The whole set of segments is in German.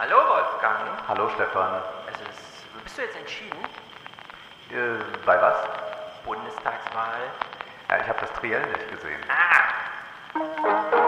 Hallo Wolfgang. Hallo Stefan. Es ist, bist du jetzt entschieden? Äh, bei was? Bundestagswahl. Ja, ich habe das Triell nicht gesehen. Ah,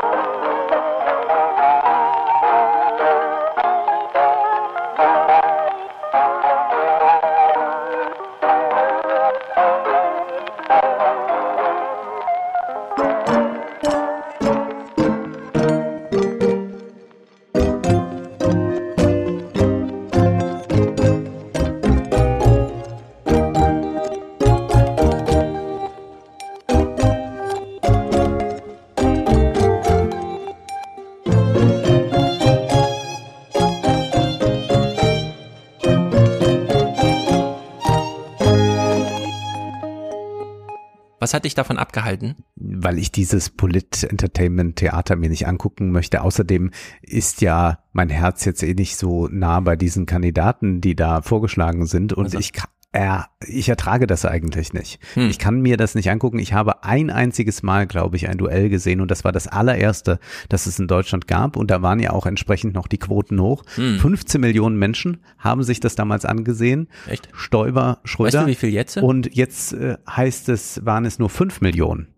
Was hat dich davon abgehalten? weil ich dieses Polit-Entertainment-Theater mir nicht angucken möchte. Außerdem ist ja mein Herz jetzt eh nicht so nah bei diesen Kandidaten, die da vorgeschlagen sind. Und Also. ich äh, ich ertrage das eigentlich nicht. Hm. Ich kann mir das nicht angucken. Ich habe ein einziges Mal, glaube ich, ein Duell gesehen und das war das allererste, das es in Deutschland gab. Und da waren ja auch entsprechend noch die Quoten hoch. Hm. 15 Millionen Menschen haben sich das damals angesehen. Echt? Stoiber, Schröder. Weißt du, wie viel jetzt? Und jetzt äh, heißt es, waren es nur 5 Millionen.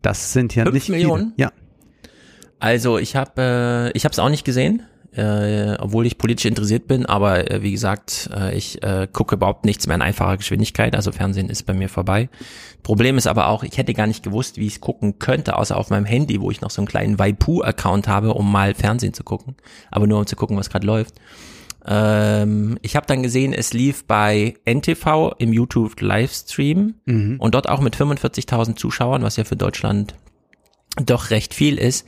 Das sind ja Fünf nicht Millionen? Viele. Ja. Also ich habe äh, ich habe es auch nicht gesehen, äh, obwohl ich politisch interessiert bin, aber äh, wie gesagt, äh, ich äh, gucke überhaupt nichts mehr in einfacher Geschwindigkeit, also Fernsehen ist bei mir vorbei. Problem ist aber auch, ich hätte gar nicht gewusst, wie ich es gucken könnte, außer auf meinem Handy, wo ich noch so einen kleinen Waipu-Account habe, um mal Fernsehen zu gucken, aber nur um zu gucken, was gerade läuft. Ähm, ich habe dann gesehen, es lief bei NTV im YouTube Livestream Mhm. und dort auch mit 45.000 Zuschauern, was ja für Deutschland doch recht viel ist.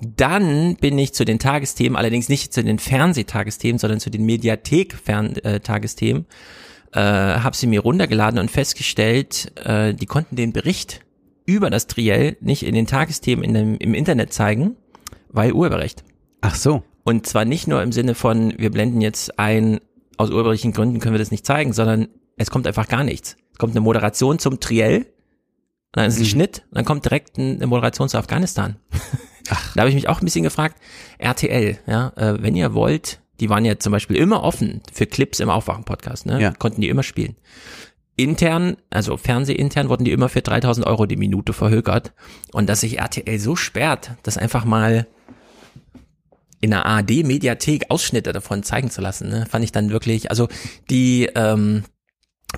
Dann bin ich zu den Tagesthemen, allerdings nicht zu den Fernsehtagesthemen, sondern zu den Mediathek-Tagesthemen, äh, habe sie mir runtergeladen und festgestellt, äh, die konnten den Bericht über das Triell nicht in den Tagesthemen in dem, im Internet zeigen, weil Urheberrecht. Ach so. Und zwar nicht nur im Sinne von, wir blenden jetzt ein, aus urheberlichen Gründen können wir das nicht zeigen, sondern es kommt einfach gar nichts. Es kommt eine Moderation zum Triell, dann ist ein Schnitt, und dann kommt direkt ein- eine Moderation zu Afghanistan. Da habe ich mich auch ein bisschen gefragt, RTL, ja, äh, wenn ihr wollt, die waren ja zum Beispiel immer offen für Clips im Aufwachen-Podcast, ne? Ja. Konnten die immer spielen. Intern, also fernsehintern, wurden die immer für 3000 Euro die Minute verhökert. Und dass sich RTL so sperrt, das einfach mal in der ARD-Mediathek Ausschnitte davon zeigen zu lassen, ne, fand ich dann wirklich, also die ähm,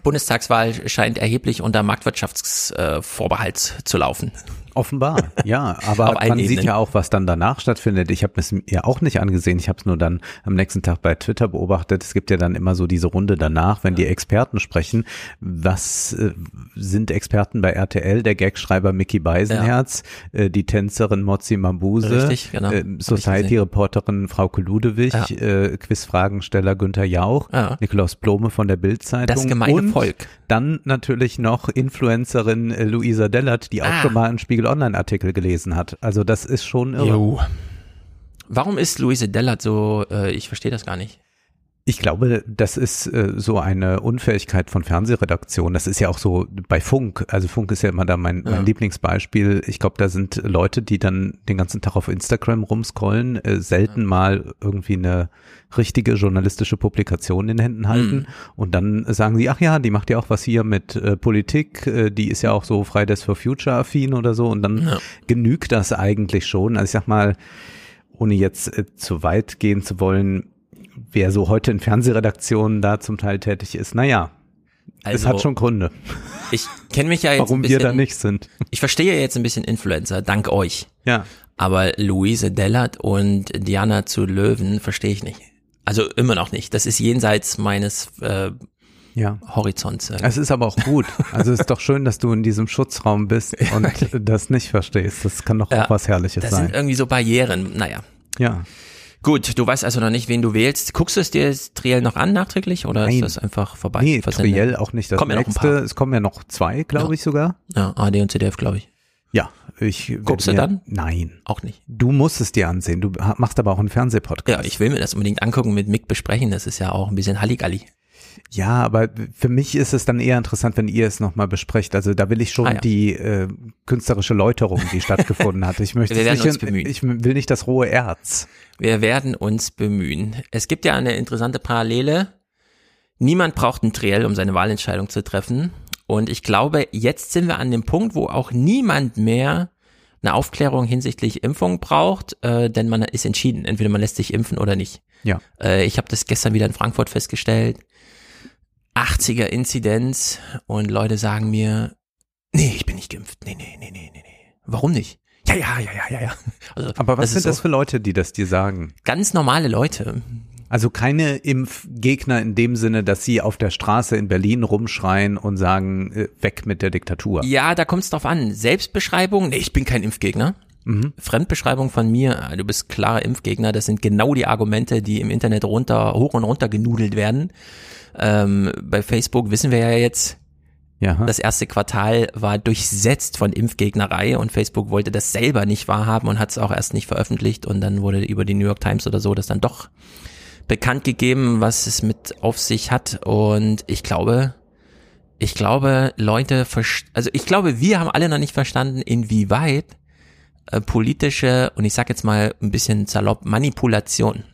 Bundestagswahl scheint erheblich unter Marktwirtschaftsvorbehalt äh, zu laufen. Offenbar, ja. Aber man sieht Ebenen. ja auch, was dann danach stattfindet. Ich habe es mir auch nicht angesehen. Ich habe es nur dann am nächsten Tag bei Twitter beobachtet. Es gibt ja dann immer so diese Runde danach, wenn die Experten sprechen. Was äh, sind Experten bei RTL? Der Gagschreiber Mickey Beisenherz, äh, die Tänzerin Mozi Mambuse, Richtig, genau. Äh, Society-Reporterin Frauke Ludewig, Ja. äh, Quizfragensteller Günther Jauch, Ja. Nikolaus Blome von der Bildzeitung. Das gemeine und Volk. Dann natürlich noch Influencerin Luisa Dellert, die auch Ah. schon mal einen Spiegel Online Artikel gelesen hat. Also das ist schon irre. Warum ist Luise Dellert so, äh, ich verstehe das gar nicht. Ich glaube, das ist äh, so eine Unfähigkeit von Fernsehredaktion. Das ist ja auch so bei Funk. Also Funk ist ja immer da mein, Ja. mein Lieblingsbeispiel. Ich glaube, da sind Leute, die dann den ganzen Tag auf Instagram rumscrollen, äh, selten mal irgendwie eine richtige journalistische Publikation in den Händen halten Mhm. und dann sagen sie, ach ja, die macht ja auch was hier mit äh, Politik, äh, die ist ja auch so Fridays for Future affin oder so und dann Ja. genügt das eigentlich schon. Also ich sag mal, ohne jetzt äh, zu weit gehen zu wollen, wer so heute in Fernsehredaktionen da zum Teil tätig ist, naja, es hat schon Gründe, Ich kenne mich ja jetzt warum ein wir bisschen, da nicht sind. Ich verstehe jetzt ein bisschen Influencer, dank euch. Ja. Aber Luise Dellert und Diana zu Löwen verstehe ich nicht. Also immer noch nicht. Das ist jenseits meines äh, Ja. Horizonts. Es ist aber auch gut. Also es ist doch schön, dass du in diesem Schutzraum bist und das nicht verstehst. Das kann doch Ja, auch was Herrliches Das sind sein. irgendwie so Barrieren. Naja. Ja. Gut, du weißt also noch nicht, wen du wählst. Guckst du es dir das Triell noch an nachträglich oder Nein. ist das einfach vorbei? Nee, versendet? Triell auch nicht das Kommen ja noch ein nächste. paar. Es kommen ja noch zwei, glaube Ja. ich sogar. Ja, AD und CDF, glaube ich. Ja. Ich Guckst du mir- dann? Nein. Auch nicht. Du musst es dir ansehen. Du machst aber auch einen Fernsehpodcast. Ja, ich will mir das unbedingt angucken, mit Mick besprechen. Das ist ja auch ein bisschen Halligalli. Ja, aber für mich ist es dann eher interessant, wenn ihr es nochmal besprecht. Also da will ich schon Ah, ja. die äh, künstlerische Läuterung, die stattgefunden hat. Ich möchte es uns nicht, bemühen. ich will nicht das rohe Erz. Wir werden uns bemühen. Es gibt ja eine interessante Parallele. Niemand braucht ein Triell, um seine Wahlentscheidung zu treffen. Und ich glaube, jetzt sind wir an dem Punkt, wo auch niemand mehr eine Aufklärung hinsichtlich Impfung braucht, äh, denn man ist entschieden. Entweder man lässt sich impfen oder nicht. Ja. Äh, ich habe das gestern wieder in Frankfurt festgestellt. 80er Inzidenz und Leute sagen mir, nee, ich bin nicht geimpft. Nee, nee, nee, nee, nee, nee. Warum nicht? Ja, ja, ja, ja, ja, ja. Also, Aber was sind das für Leute, die das dir sagen? ganz normale Leute. Also keine Impfgegner in dem Sinne, dass sie auf der Straße in Berlin rumschreien und sagen, äh, weg mit der Diktatur. Ja, da kommt es drauf an. Selbstbeschreibung, nee, ich bin kein Impfgegner. Mhm. Fremdbeschreibung von mir, ah, du bist klarer Impfgegner, das sind genau die Argumente, die im Internet runter, hoch und runter genudelt werden. Ähm, bei Facebook wissen wir ja jetzt, Ja. das erste Quartal war durchsetzt von Impfgegnerei und Facebook wollte das selber nicht wahrhaben und hat es auch erst nicht veröffentlicht und dann wurde über die New York Times oder so das dann doch bekannt gegeben, was es mit auf sich hat und ich glaube, ich glaube, Leute, also ich glaube, wir haben alle noch nicht verstanden, inwieweit äh, politische und ich sag jetzt mal ein bisschen salopp Manipulation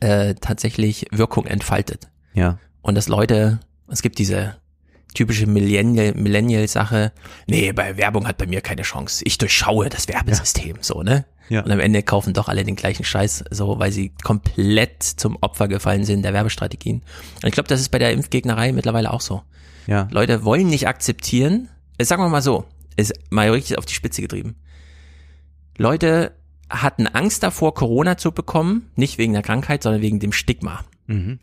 äh, tatsächlich Wirkung entfaltet ja. und dass Leute, es gibt diese typische Millennial- Millennial-Sache, nee, bei Werbung hat bei mir keine Chance. Ich durchschaue das Werbesystem, so, ne? Ja. Und am Ende kaufen doch alle den gleichen Scheiß, so, weil sie komplett zum Opfer gefallen sind der Werbestrategien. Und ich glaube, das ist bei der Impfgegnerei mittlerweile auch so. Ja. Leute wollen nicht akzeptieren, äh, sagen wir mal so, ist mal richtig auf die Spitze getrieben. Leute hatten Angst davor, Corona zu bekommen, nicht wegen der Krankheit, sondern wegen dem Stigma. Mhm.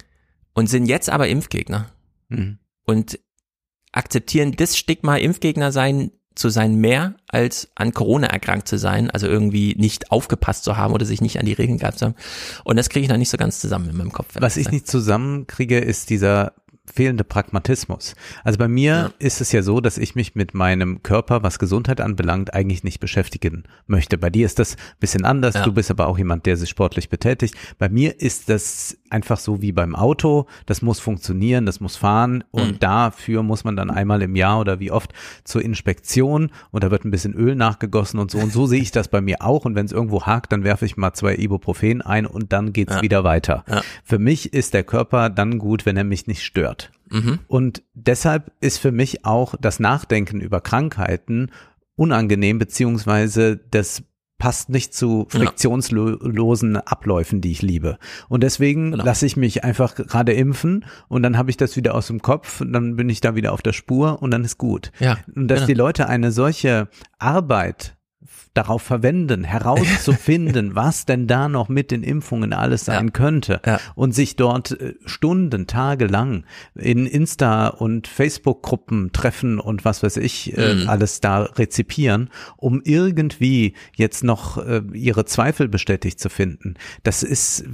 Und sind jetzt aber Impfgegner Mhm. und akzeptieren das Stigma, Impfgegner sein zu sein mehr als an Corona erkrankt zu sein, also irgendwie nicht aufgepasst zu haben oder sich nicht an die Regeln gehabt zu haben. Und das kriege ich noch nicht so ganz zusammen in meinem Kopf. Was ich nicht zusammenkriege, ist dieser fehlende Pragmatismus. Also bei mir Ja. ist es ja so, dass ich mich mit meinem Körper, was Gesundheit anbelangt, eigentlich nicht beschäftigen möchte. Bei dir ist das ein bisschen anders. Ja. Du bist aber auch jemand, der sich sportlich betätigt. Bei mir ist das einfach so wie beim Auto. Das muss funktionieren, das muss fahren und Mhm. dafür muss man dann einmal im Jahr oder wie oft zur Inspektion und da wird ein bisschen Öl nachgegossen und so. Und so sehe ich das bei mir auch. Und wenn es irgendwo hakt, dann werfe ich mal zwei Ibuprofen ein und dann geht's Ja. wieder weiter. Für mich ist der Körper dann gut, wenn er mich nicht stört. Mhm. Und deshalb ist für mich auch das Nachdenken über Krankheiten unangenehm, beziehungsweise das passt nicht zu friktionslosen Abläufen, die ich liebe. Und deswegen Genau. lasse ich mich einfach gerade impfen und dann habe ich das wieder aus dem Kopf und dann bin ich da wieder auf der Spur und dann ist gut. Ja, Und dass genau. die Leute eine solche Arbeit darauf verwenden, herauszufinden, was denn da noch mit den Impfungen alles sein Ja. könnte Ja. und sich dort äh, Stunden, Tage lang in Insta und Facebook-Gruppen treffen und was weiß ich äh, Mhm. alles da rezipieren, um irgendwie jetzt noch äh, ihre Zweifel bestätigt zu finden. Das ist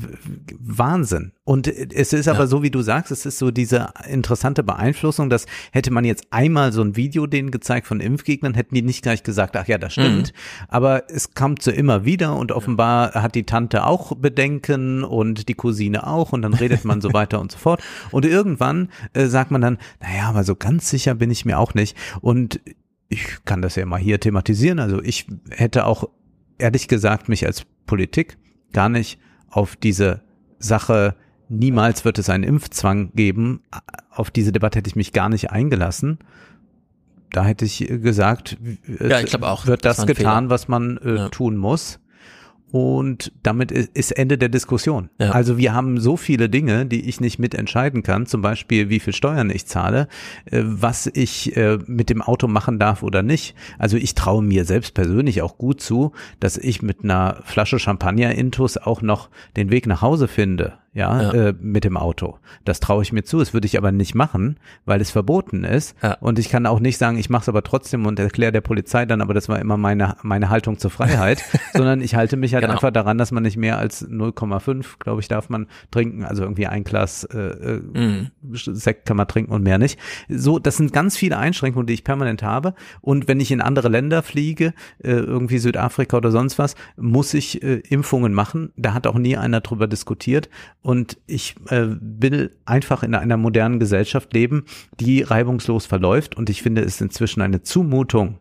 Wahnsinn. Und äh, es ist aber Ja. so, wie du sagst, es ist so diese interessante Beeinflussung, dass hätte man jetzt einmal so ein Video denen gezeigt von Impfgegnern, hätten die nicht gleich gesagt, ach ja, das stimmt. Aber es kommt so immer wieder und offenbar hat die Tante auch Bedenken und die Cousine auch und dann redet man so weiter und so fort. Und irgendwann äh, sagt man dann, naja, aber so ganz sicher bin ich mir auch nicht. Und ich kann das ja mal hier thematisieren. Also ich hätte auch ehrlich gesagt mich als Politik gar nicht auf diese Sache niemals wird es einen Impfzwang geben. Auf diese Debatte hätte ich mich gar nicht eingelassen. Da hätte ich gesagt, es Ja, ich auch. wird Das das, getan, Fehler. was man äh, Ja. tun muss. Und damit ist Ende der Diskussion. Ja. Also wir haben so viele Dinge, die ich nicht mitentscheiden kann, zum Beispiel wie viel Steuern ich zahle, äh, was ich äh, mit dem Auto machen darf oder nicht. Also ich traue mir selbst persönlich auch gut zu, dass ich mit einer Flasche Champagner Intus auch noch den Weg nach Hause finde. Ja, Ja. Äh, mit dem Auto. Das traue ich mir zu. Das würde ich aber nicht machen, weil es verboten ist. Ja. Und ich kann auch nicht sagen, ich mache es aber trotzdem und erkläre der Polizei dann, aber das war immer meine, meine Haltung zur Freiheit, sondern ich halte mich halt Genau. einfach daran, dass man nicht mehr als 0,5, glaube ich, darf man trinken. Also irgendwie ein Glas äh, äh, Mhm. Sekt kann man trinken und mehr nicht. So, das sind ganz viele Einschränkungen, die ich permanent habe. Und wenn ich in andere Länder fliege, äh, irgendwie Südafrika oder sonst was, muss ich äh, Impfungen machen. Da hat auch nie einer drüber diskutiert, Und ich äh, will einfach in einer modernen Gesellschaft leben, die reibungslos verläuft. Und ich finde es inzwischen eine Zumutung,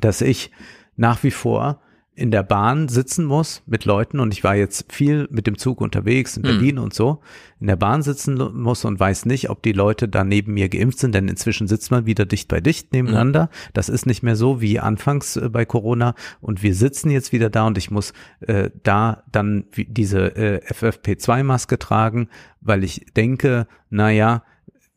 dass ich nach wie vor in der Bahn sitzen muss mit Leuten und ich war jetzt viel mit dem Zug unterwegs in Berlin und so, in der Bahn sitzen muss und weiß nicht, ob die Leute da neben mir geimpft sind, denn inzwischen sitzt man wieder dicht bei dicht nebeneinander. Das ist nicht mehr so wie anfangs äh, bei Corona. Und wir sitzen jetzt wieder da und ich muss äh, da dann diese äh, FFP2-Maske tragen, weil ich denke, naja,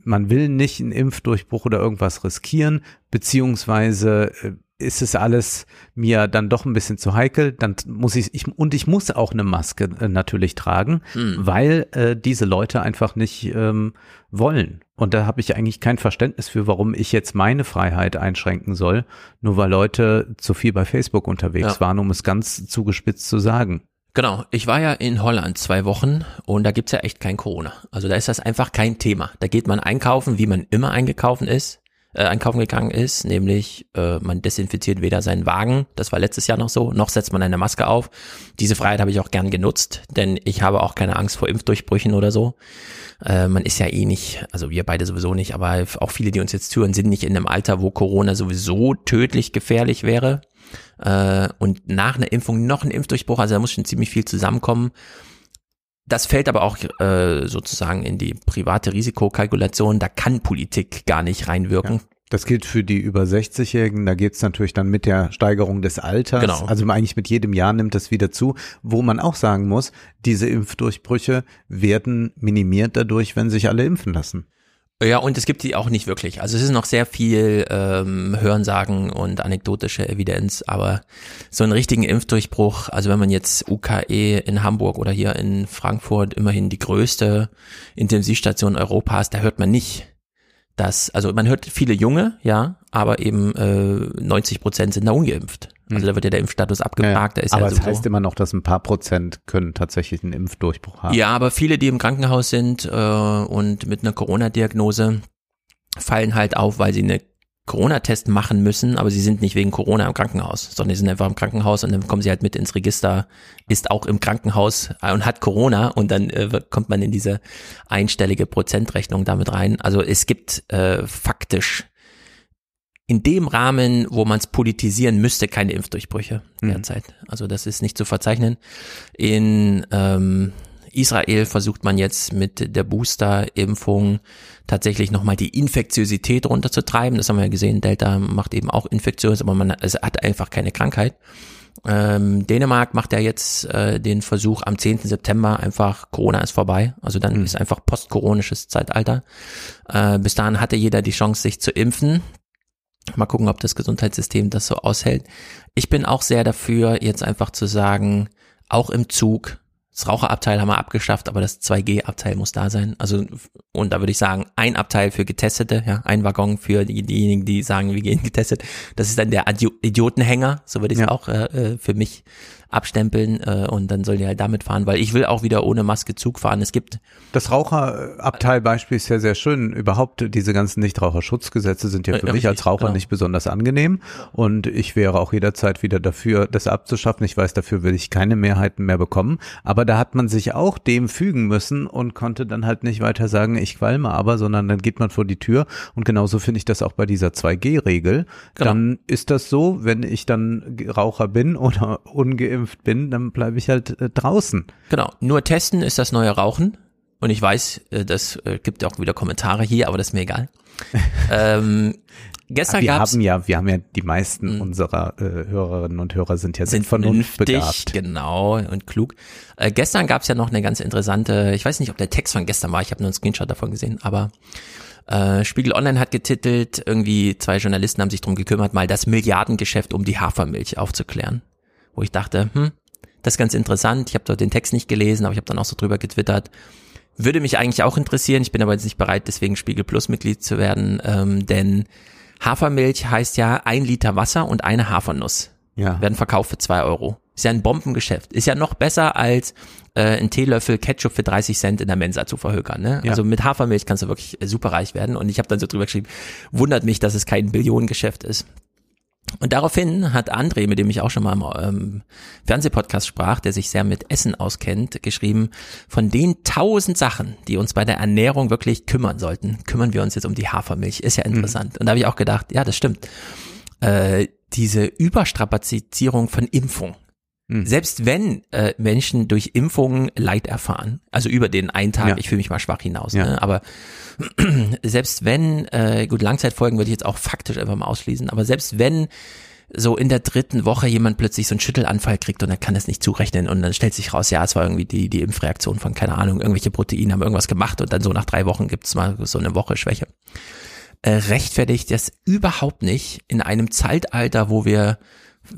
man will nicht einen Impfdurchbruch oder irgendwas riskieren, beziehungsweise äh, ist es alles mir dann doch ein bisschen zu heikel, dann muss ich, ich und ich muss auch eine Maske äh, natürlich tragen, weil äh, diese Leute einfach nicht ähm, wollen. Und da habe ich eigentlich kein Verständnis für, warum ich jetzt meine Freiheit einschränken soll, nur weil Leute zu viel bei Facebook unterwegs Ja. waren, um es ganz zugespitzt zu sagen. Genau, ich war ja in Holland zwei Wochen und da gibt's ja echt kein Corona. Also da ist das einfach kein Thema. Da geht man einkaufen, wie man immer eingekauft ist, äh, einkaufen gegangen ist, nämlich äh, man desinfiziert weder seinen Wagen, das war letztes Jahr noch so, noch setzt man eine Maske auf. Diese Freiheit habe ich auch gern genutzt, denn ich habe auch keine Angst vor Impfdurchbrüchen oder so. Äh, man ist ja eh nicht, also wir beide sowieso nicht, aber auch viele, die uns jetzt zuhören, sind nicht in einem Alter, wo Corona sowieso tödlich gefährlich wäre. Äh, und nach einer Impfung noch ein Impfdurchbruch, also da muss schon ziemlich viel zusammenkommen. Das fällt aber auch äh, sozusagen in die private Risikokalkulation. Da kann Politik gar nicht reinwirken. Das gilt für die über 60-Jährigen. Da geht's natürlich dann mit der Steigerung des Alters. Genau. Also eigentlich mit jedem Jahr nimmt das wieder zu, wo man auch sagen muss, diese Impfdurchbrüche werden minimiert dadurch, wenn sich alle impfen lassen. Ja, und es gibt die auch nicht wirklich. Also es ist noch sehr viel ähm, Hörensagen und anekdotische Evidenz, aber so einen richtigen Impfdurchbruch, also wenn man jetzt UKE in Hamburg oder hier in Frankfurt immerhin die größte Intensivstation Europas, da hört man nicht, dass, also man hört viele Junge, ja, aber eben äh, 90 Prozent sind da ungeimpft. Also da wird ja der Impfstatus abgefragt, da ist Aber ja es heißt immer noch, dass ein paar Prozent können tatsächlich einen Impfdurchbruch haben. Ja, aber viele, die im Krankenhaus sind äh, und mit einer Corona-Diagnose fallen halt auf, weil sie eine Corona-Test machen müssen, aber sie sind nicht wegen Corona im Krankenhaus, sondern sie sind einfach im Krankenhaus und dann kommen sie halt mit ins Register, ist auch im Krankenhaus und hat Corona und dann äh, kommt man in diese einstellige Prozentrechnung damit rein. Also es gibt äh, faktisch in dem Rahmen, wo man es politisieren müsste, keine Impfdurchbrüche derzeit. Also das ist nicht zu verzeichnen. In ähm, Israel versucht man jetzt mit der Booster-Impfung tatsächlich nochmal die Infektiosität runterzutreiben. Das haben wir ja gesehen. Delta macht eben auch infektiös, aber man es hat einfach keine Krankheit. Ähm, Dänemark macht ja jetzt äh, den Versuch am 10. September einfach, Corona ist vorbei. Also dann ist einfach postkoronisches Zeitalter. Äh, bis dahin hatte jeder die Chance, sich zu impfen. Mal gucken, ob das Gesundheitssystem das so aushält. Ich bin auch sehr dafür, jetzt einfach zu sagen, auch im Zug, das Raucherabteil haben wir abgeschafft, aber das 2G-Abteil muss da sein. Also, und da würde ich sagen, ein Abteil für Getestete, ja, ein Waggon für die, diejenigen, die sagen, wir gehen getestet. Das ist dann der Idiotenhänger, so würde ich es Ja. auch äh, äh, für mich abstempeln äh, und dann sollen die halt damit fahren, weil ich will auch wieder ohne Maske Zug fahren. Es gibt Das Raucherabteilbeispiel ist ja sehr schön. Überhaupt diese ganzen Nichtraucherschutzgesetze sind ja Äh, für mich richtig, als Raucher genau. nicht besonders angenehm. Und ich wäre auch jederzeit wieder dafür, das abzuschaffen. Ich weiß, dafür will ich keine Mehrheiten mehr bekommen. Aber da hat man sich auch dem fügen müssen und konnte dann halt nicht weiter sagen, ich qualme aber, sondern dann geht man vor die Tür. Und genauso finde ich das auch bei dieser 2G-Regel. Genau. Dann ist das so, wenn ich dann Raucher bin oder ungeimpft bin, dann bleibe ich halt äh, draußen. Genau, nur testen ist das neue Rauchen. Und ich weiß, äh, das äh, gibt auch wieder Kommentare hier, aber das ist mir egal. ähm, gestern wir gab's haben ja, wir haben ja die meisten unserer äh, Hörerinnen und Hörer sind ja sind vernünftig, genau, und klug. Äh, gestern gab's ja noch eine ganz interessante, ich weiß nicht, ob der Text von gestern war, ich habe nur einen Screenshot davon gesehen, aber äh, Spiegel Online hat getitelt, irgendwie zwei Journalisten haben sich drum gekümmert, mal das Milliardengeschäft um die Hafermilch aufzuklären. Wo ich dachte, hm, das ist ganz interessant. Ich habe dort den Text nicht gelesen, aber ich habe dann auch so drüber getwittert. Würde mich eigentlich auch interessieren. Ich bin aber jetzt nicht bereit, deswegen Spiegel Plus Mitglied zu werden, ähm, denn Hafermilch heißt ja ein Liter Wasser und eine Hafernuss Ja. werden verkauft für zwei Euro. Ist ja ein Bombengeschäft. Ist ja noch besser als äh, ein Teelöffel Ketchup für 30 Cent in der Mensa zu verhökern. Ne? Ja. Also mit Hafermilch kannst du wirklich äh, superreich werden. Und ich habe dann so drüber geschrieben, wundert mich, dass es kein Billionengeschäft ist. Und daraufhin hat André, mit dem ich auch schon mal im ähm, Fernsehpodcast sprach, der sich sehr mit Essen auskennt, geschrieben, von den tausend Sachen, die uns bei der Ernährung wirklich kümmern sollten, kümmern wir uns jetzt um die Hafermilch. Ist ja interessant. Mhm. Und da habe ich auch gedacht, ja, das stimmt. Äh, diese Überstrapazierung von Impfung. Mhm. Selbst wenn äh, Menschen durch Impfungen Leid erfahren, also über den einen Tag, ja. ich fühle mich mal schwach hinaus, ja. ne? aber selbst wenn, äh, gut, Langzeitfolgen würde ich jetzt auch faktisch einfach mal ausschließen, aber selbst wenn so in der dritten Woche jemand plötzlich so einen Schüttelanfall kriegt und er kann das nicht zurechnen und dann stellt sich raus, ja, es war irgendwie die, die Impfreaktion von, keine Ahnung, irgendwelche Proteine haben irgendwas gemacht und dann so nach drei Wochen gibt's mal so eine Woche Schwäche. Äh, rechtfertigt das überhaupt nicht in einem Zeitalter, wo wir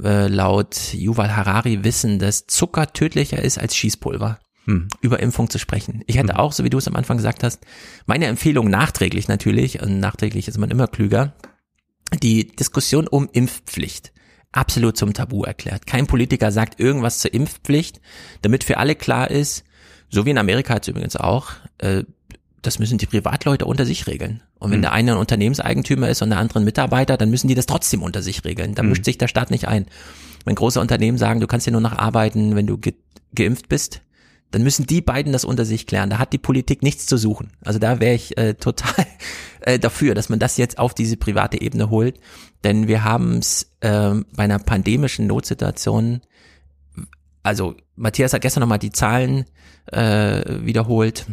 äh, laut Yuval Harari wissen, dass Zucker tödlicher ist als Schießpulver hm. über Impfung zu sprechen. Ich hätte hm. auch, so wie du es am Anfang gesagt hast, meine Empfehlung nachträglich natürlich, und nachträglich ist man immer klüger, die Diskussion um Impfpflicht absolut zum Tabu erklärt. Kein Politiker sagt irgendwas zur Impfpflicht, damit für alle klar ist, so wie in Amerika jetzt übrigens auch, äh, das müssen die Privatleute unter sich regeln. Und wenn mhm. der eine ein Unternehmenseigentümer ist und der andere ein Mitarbeiter, dann müssen die das trotzdem unter sich regeln. Da mhm. mischt sich der Staat nicht ein. Wenn große Unternehmen sagen, du kannst hier nur noch arbeiten, wenn du ge geimpft bist, dann müssen die beiden das unter sich klären. Da hat die Politik nichts zu suchen. Also da wäre ich äh, total äh, dafür, dass man das jetzt auf diese private Ebene holt. Denn wir haben es äh, bei einer pandemischen Notsituation, also Matthias hat gestern nochmal die Zahlen äh, wiederholt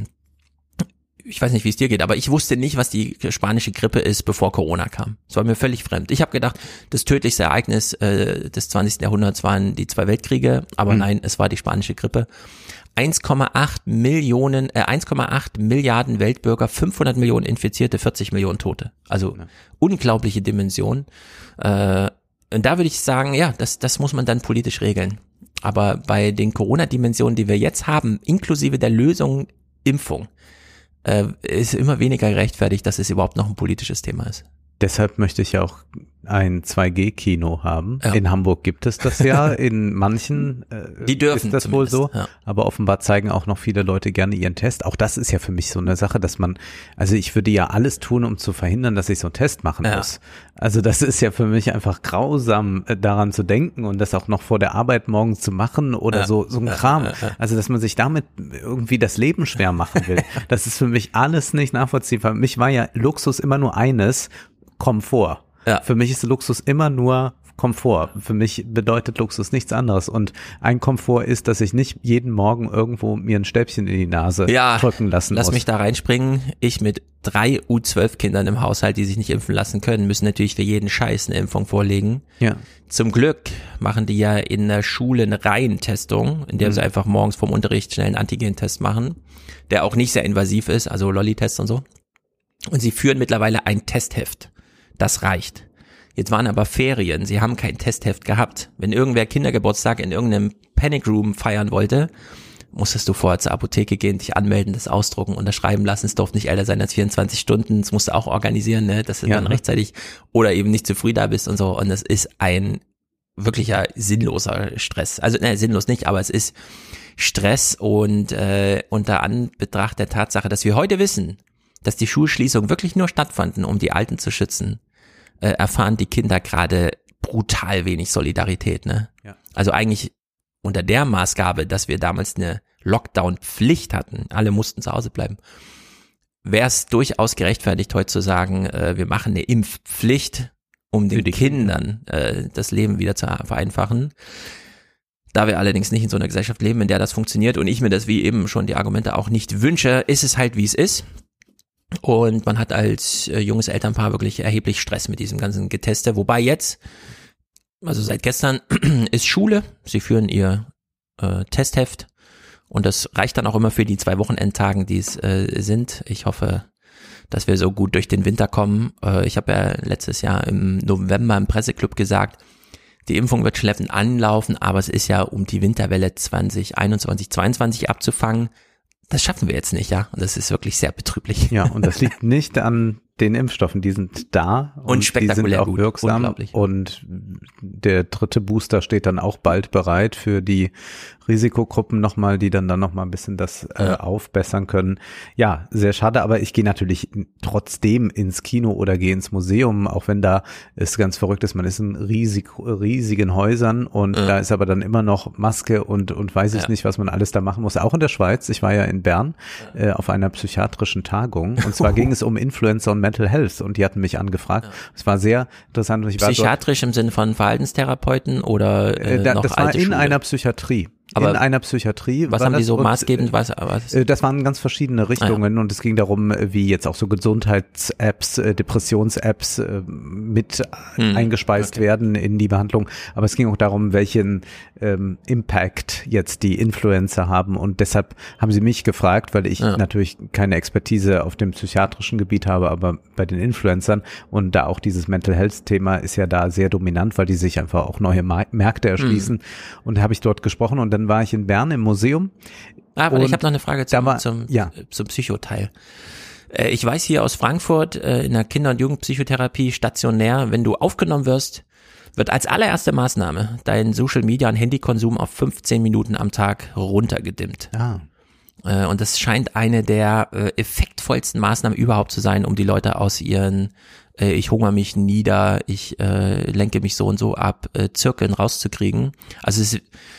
ich weiß nicht, wie es dir geht, aber ich wusste nicht, was die spanische Grippe ist, bevor Corona kam. Es war mir völlig fremd. Ich habe gedacht, das tödlichste Ereignis äh, des 20. Jahrhunderts waren die zwei Weltkriege, aber mhm. nein, es war die spanische Grippe. 1,8 Millionen, äh, 1,8 Milliarden Weltbürger, 500 Millionen Infizierte, 40 Millionen Tote. Also ja. unglaubliche Dimension. Äh, und da würde ich sagen, ja, das, das muss man dann politisch regeln. Aber bei den Corona-Dimensionen, die wir jetzt haben, inklusive der Lösung Impfung, äh, ist immer weniger gerechtfertigt, dass es überhaupt noch ein politisches Thema ist. Deshalb möchte ich auch ein 2G-Kino haben. Ja. In Hamburg gibt es das ja, in manchen äh, Die dürfen ist das wohl so. Ja. Aber offenbar zeigen auch noch viele Leute gerne ihren Test. Auch das ist ja für mich so eine Sache, dass man, also ich würde ja alles tun, um zu verhindern, dass ich so einen Test machen ja. muss. Also das ist ja für mich einfach grausam, äh, daran zu denken und das auch noch vor der Arbeit morgens zu machen oder so, so ein Kram. Also dass man sich damit irgendwie das Leben schwer machen will. das ist für mich alles nicht nachvollziehbar. Für mich war ja Luxus immer nur eines, Komfort. Ja. Für mich ist Luxus immer nur Komfort. Für mich bedeutet Luxus nichts anderes. Und ein Komfort ist, dass ich nicht jeden Morgen irgendwo mir ein Stäbchen in die Nase ja, drücken lassen lass muss. Lass mich da reinspringen. Ich mit drei U12-Kindern im Haushalt, die sich nicht impfen lassen können, müssen natürlich für jeden Scheiß eine Impfung vorlegen. Ja. Zum Glück machen die ja in der Schule eine Reihentestung, in der mhm. sie einfach morgens vom Unterricht schnell einen Antigen-Test machen, der auch nicht sehr invasiv ist, also Lolli-Test und so. Und sie führen mittlerweile ein Testheft. Das reicht. Jetzt waren aber Ferien, sie haben kein Testheft gehabt. Wenn irgendwer Kindergeburtstag in irgendeinem Panic Room feiern wollte, musstest du vorher zur Apotheke gehen, dich anmelden, das ausdrucken, unterschreiben lassen. Es durfte nicht älter sein als 24 Stunden. Es musst du auch organisieren, ne, dass du ja. dann rechtzeitig oder eben nicht zu früh da bist und so. Und das ist ein wirklicher sinnloser Stress. Also ne, sinnlos nicht, aber es ist Stress und äh, unter Anbetracht der Tatsache, dass wir heute wissen, dass die Schulschließungen wirklich nur stattfanden, um die Alten zu schützen, äh, erfahren die Kinder gerade brutal wenig Solidarität. Ne? Ja. Also eigentlich unter der Maßgabe, dass wir damals eine Lockdown-Pflicht hatten, alle mussten zu Hause bleiben, wäre es durchaus gerechtfertigt, heute zu sagen, äh, wir machen eine Impfpflicht, um den Kindern äh, das Leben wieder zu vereinfachen. Da wir allerdings nicht in so einer Gesellschaft leben, in der das funktioniert und ich mir das wie eben schon die Argumente auch nicht wünsche, ist es halt wie es ist. Und man hat als äh, junges Elternpaar wirklich erheblich Stress mit diesem ganzen Geteste. Wobei jetzt, also seit gestern ist Schule. Sie führen ihr äh, Testheft. Und das reicht dann auch immer für die zwei Wochenendtagen, die es äh, sind. Ich hoffe, dass wir so gut durch den Winter kommen. Äh, ich habe ja letztes Jahr im November im Presseclub gesagt, die Impfung wird schleppend anlaufen, aber es ist ja um die Winterwelle 2021, 2022 abzufangen das schaffen wir jetzt nicht, ja. Und das ist wirklich sehr betrüblich. Ja, und das liegt nicht an den Impfstoffen, die sind da Und die spektakulär sind auch gut, wirksam unglaublich. und der dritte Booster steht dann auch bald bereit für die Risikogruppen nochmal, die dann dann nochmal ein bisschen das äh, Ja. aufbessern können. Ja, sehr schade, aber ich gehe natürlich trotzdem ins Kino oder gehe ins Museum, auch wenn da es ganz verrückt ist, man ist in riesig, riesigen Häusern und Ja. da ist aber dann immer noch Maske und, und weiß ich Ja. nicht, was man alles da machen muss. Auch in der Schweiz, ich war ja in Bern äh, auf einer psychiatrischen Tagung und zwar ging es um Influencer und Mental Health und die hatten mich angefragt. Es war sehr interessant. Ich war dort, Psychiatrisch im Sinne von Verhaltenstherapeuten oder äh, äh, da, das war in Schule? einer Psychiatrie. Aber in einer Psychiatrie. Was haben die das so und, maßgebend? Was, was äh, Das waren ganz verschiedene Richtungen und es ging darum, äh, wie jetzt auch so Gesundheits-Apps, äh, Depressions-Apps äh, mit Hm, eingespeist werden in die Behandlung. Aber es ging auch darum, welchen ähm, Impact jetzt die Influencer haben und deshalb haben sie mich gefragt, weil ich Ja. natürlich keine Expertise auf dem psychiatrischen Gebiet habe, aber bei den Influencern und da auch dieses Mental Health-Thema ist ja da sehr dominant, weil die sich einfach auch neue Märkte erschließen und da habe ich dort gesprochen und dann war ich in Bern im Museum Aber ich habe noch eine Frage zum, war- zum, ja. zum Psychoteil. Äh, Ich weiß hier aus Frankfurt äh, in der Kinder- und Jugendpsychotherapie stationär, wenn du aufgenommen wirst, wird als allererste Maßnahme dein Social Media und Handykonsum auf 15 Minuten am Tag runtergedimmt. Ah. Äh, Und das scheint eine der effektvollsten Maßnahmen überhaupt zu sein, um die Leute aus ihren äh, ich hungere mich nieder, ich äh, lenke mich so und so ab, äh, Zirkeln rauszukriegen. Also es,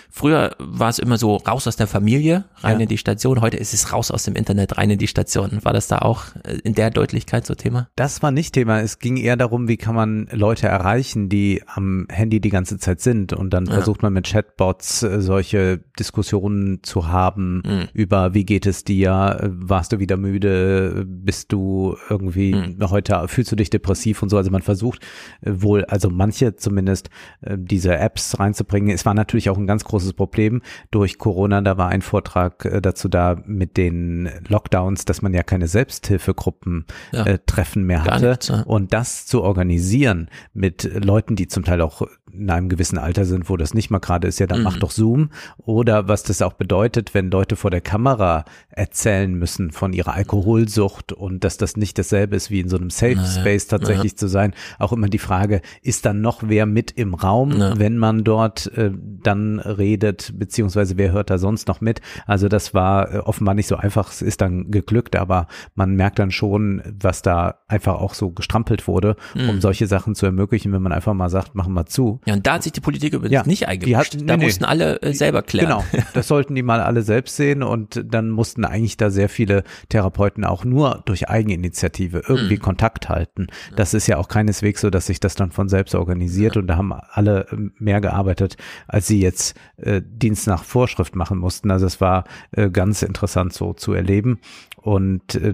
früher war es immer so raus aus der Familie, rein Ja. in die Station, heute ist es raus aus dem Internet, rein in die Station. War das da auch äh, in der Deutlichkeit so Thema? Das war nicht Thema. Es ging eher darum, wie kann man Leute erreichen, die am Handy die ganze Zeit sind. Und dann Ja. versucht man mit Chatbots äh, solche Diskussionen zu haben Mhm. über, wie geht es dir? Warst du wieder müde? Bist du irgendwie Mhm. heute, fühlst du dich depressiv und so? Also man versucht äh, wohl, also manche zumindest, diese Apps reinzubringen. Es war natürlich auch ein ganz großes Problem durch Corona. Da war ein Vortrag äh, dazu da mit den Lockdowns, dass man ja keine Selbsthilfegruppen Ja. äh, Treffen mehr hatte. nichts, ja. Und das zu organisieren mit Leuten, die zum Teil auch in einem gewissen Alter sind, wo das nicht mal gerade ist, ja, dann Mhm. mach doch Zoom. Oder was das auch bedeutet, wenn Leute vor der Kamera erzählen müssen von ihrer Alkoholsucht und dass das nicht dasselbe ist wie in so einem Safe Naja, Space tatsächlich zu sein. Auch immer die Frage, ist dann noch wer mit im Raum, Ja. wenn man dort äh, dann redet, beziehungsweise wer hört da sonst noch mit? Also das war äh, offenbar nicht so einfach. Es ist dann geglückt, aber man merkt dann schon, was da einfach auch so gestrampelt wurde, Mhm. um solche Sachen zu ermöglichen, wenn man einfach mal sagt, machen wir zu. Ja, und da hat sich die Politik übrigens Ja, nicht eingemischt. hat- da nee, nee. mussten alle äh, selber klären. Genau, das sollten die mal alle selbst sehen und dann mussten eigentlich da sehr viele Therapeuten auch nur durch Eigeninitiative irgendwie Mhm. Kontakt halten. Das ist ja auch keineswegs so, dass sich das dann von selbst organisiert und da haben alle ähm, mehr gearbeitet, als sie jetzt äh, Dienst nach Vorschrift machen mussten. Also es war äh, ganz interessant so zu erleben und äh,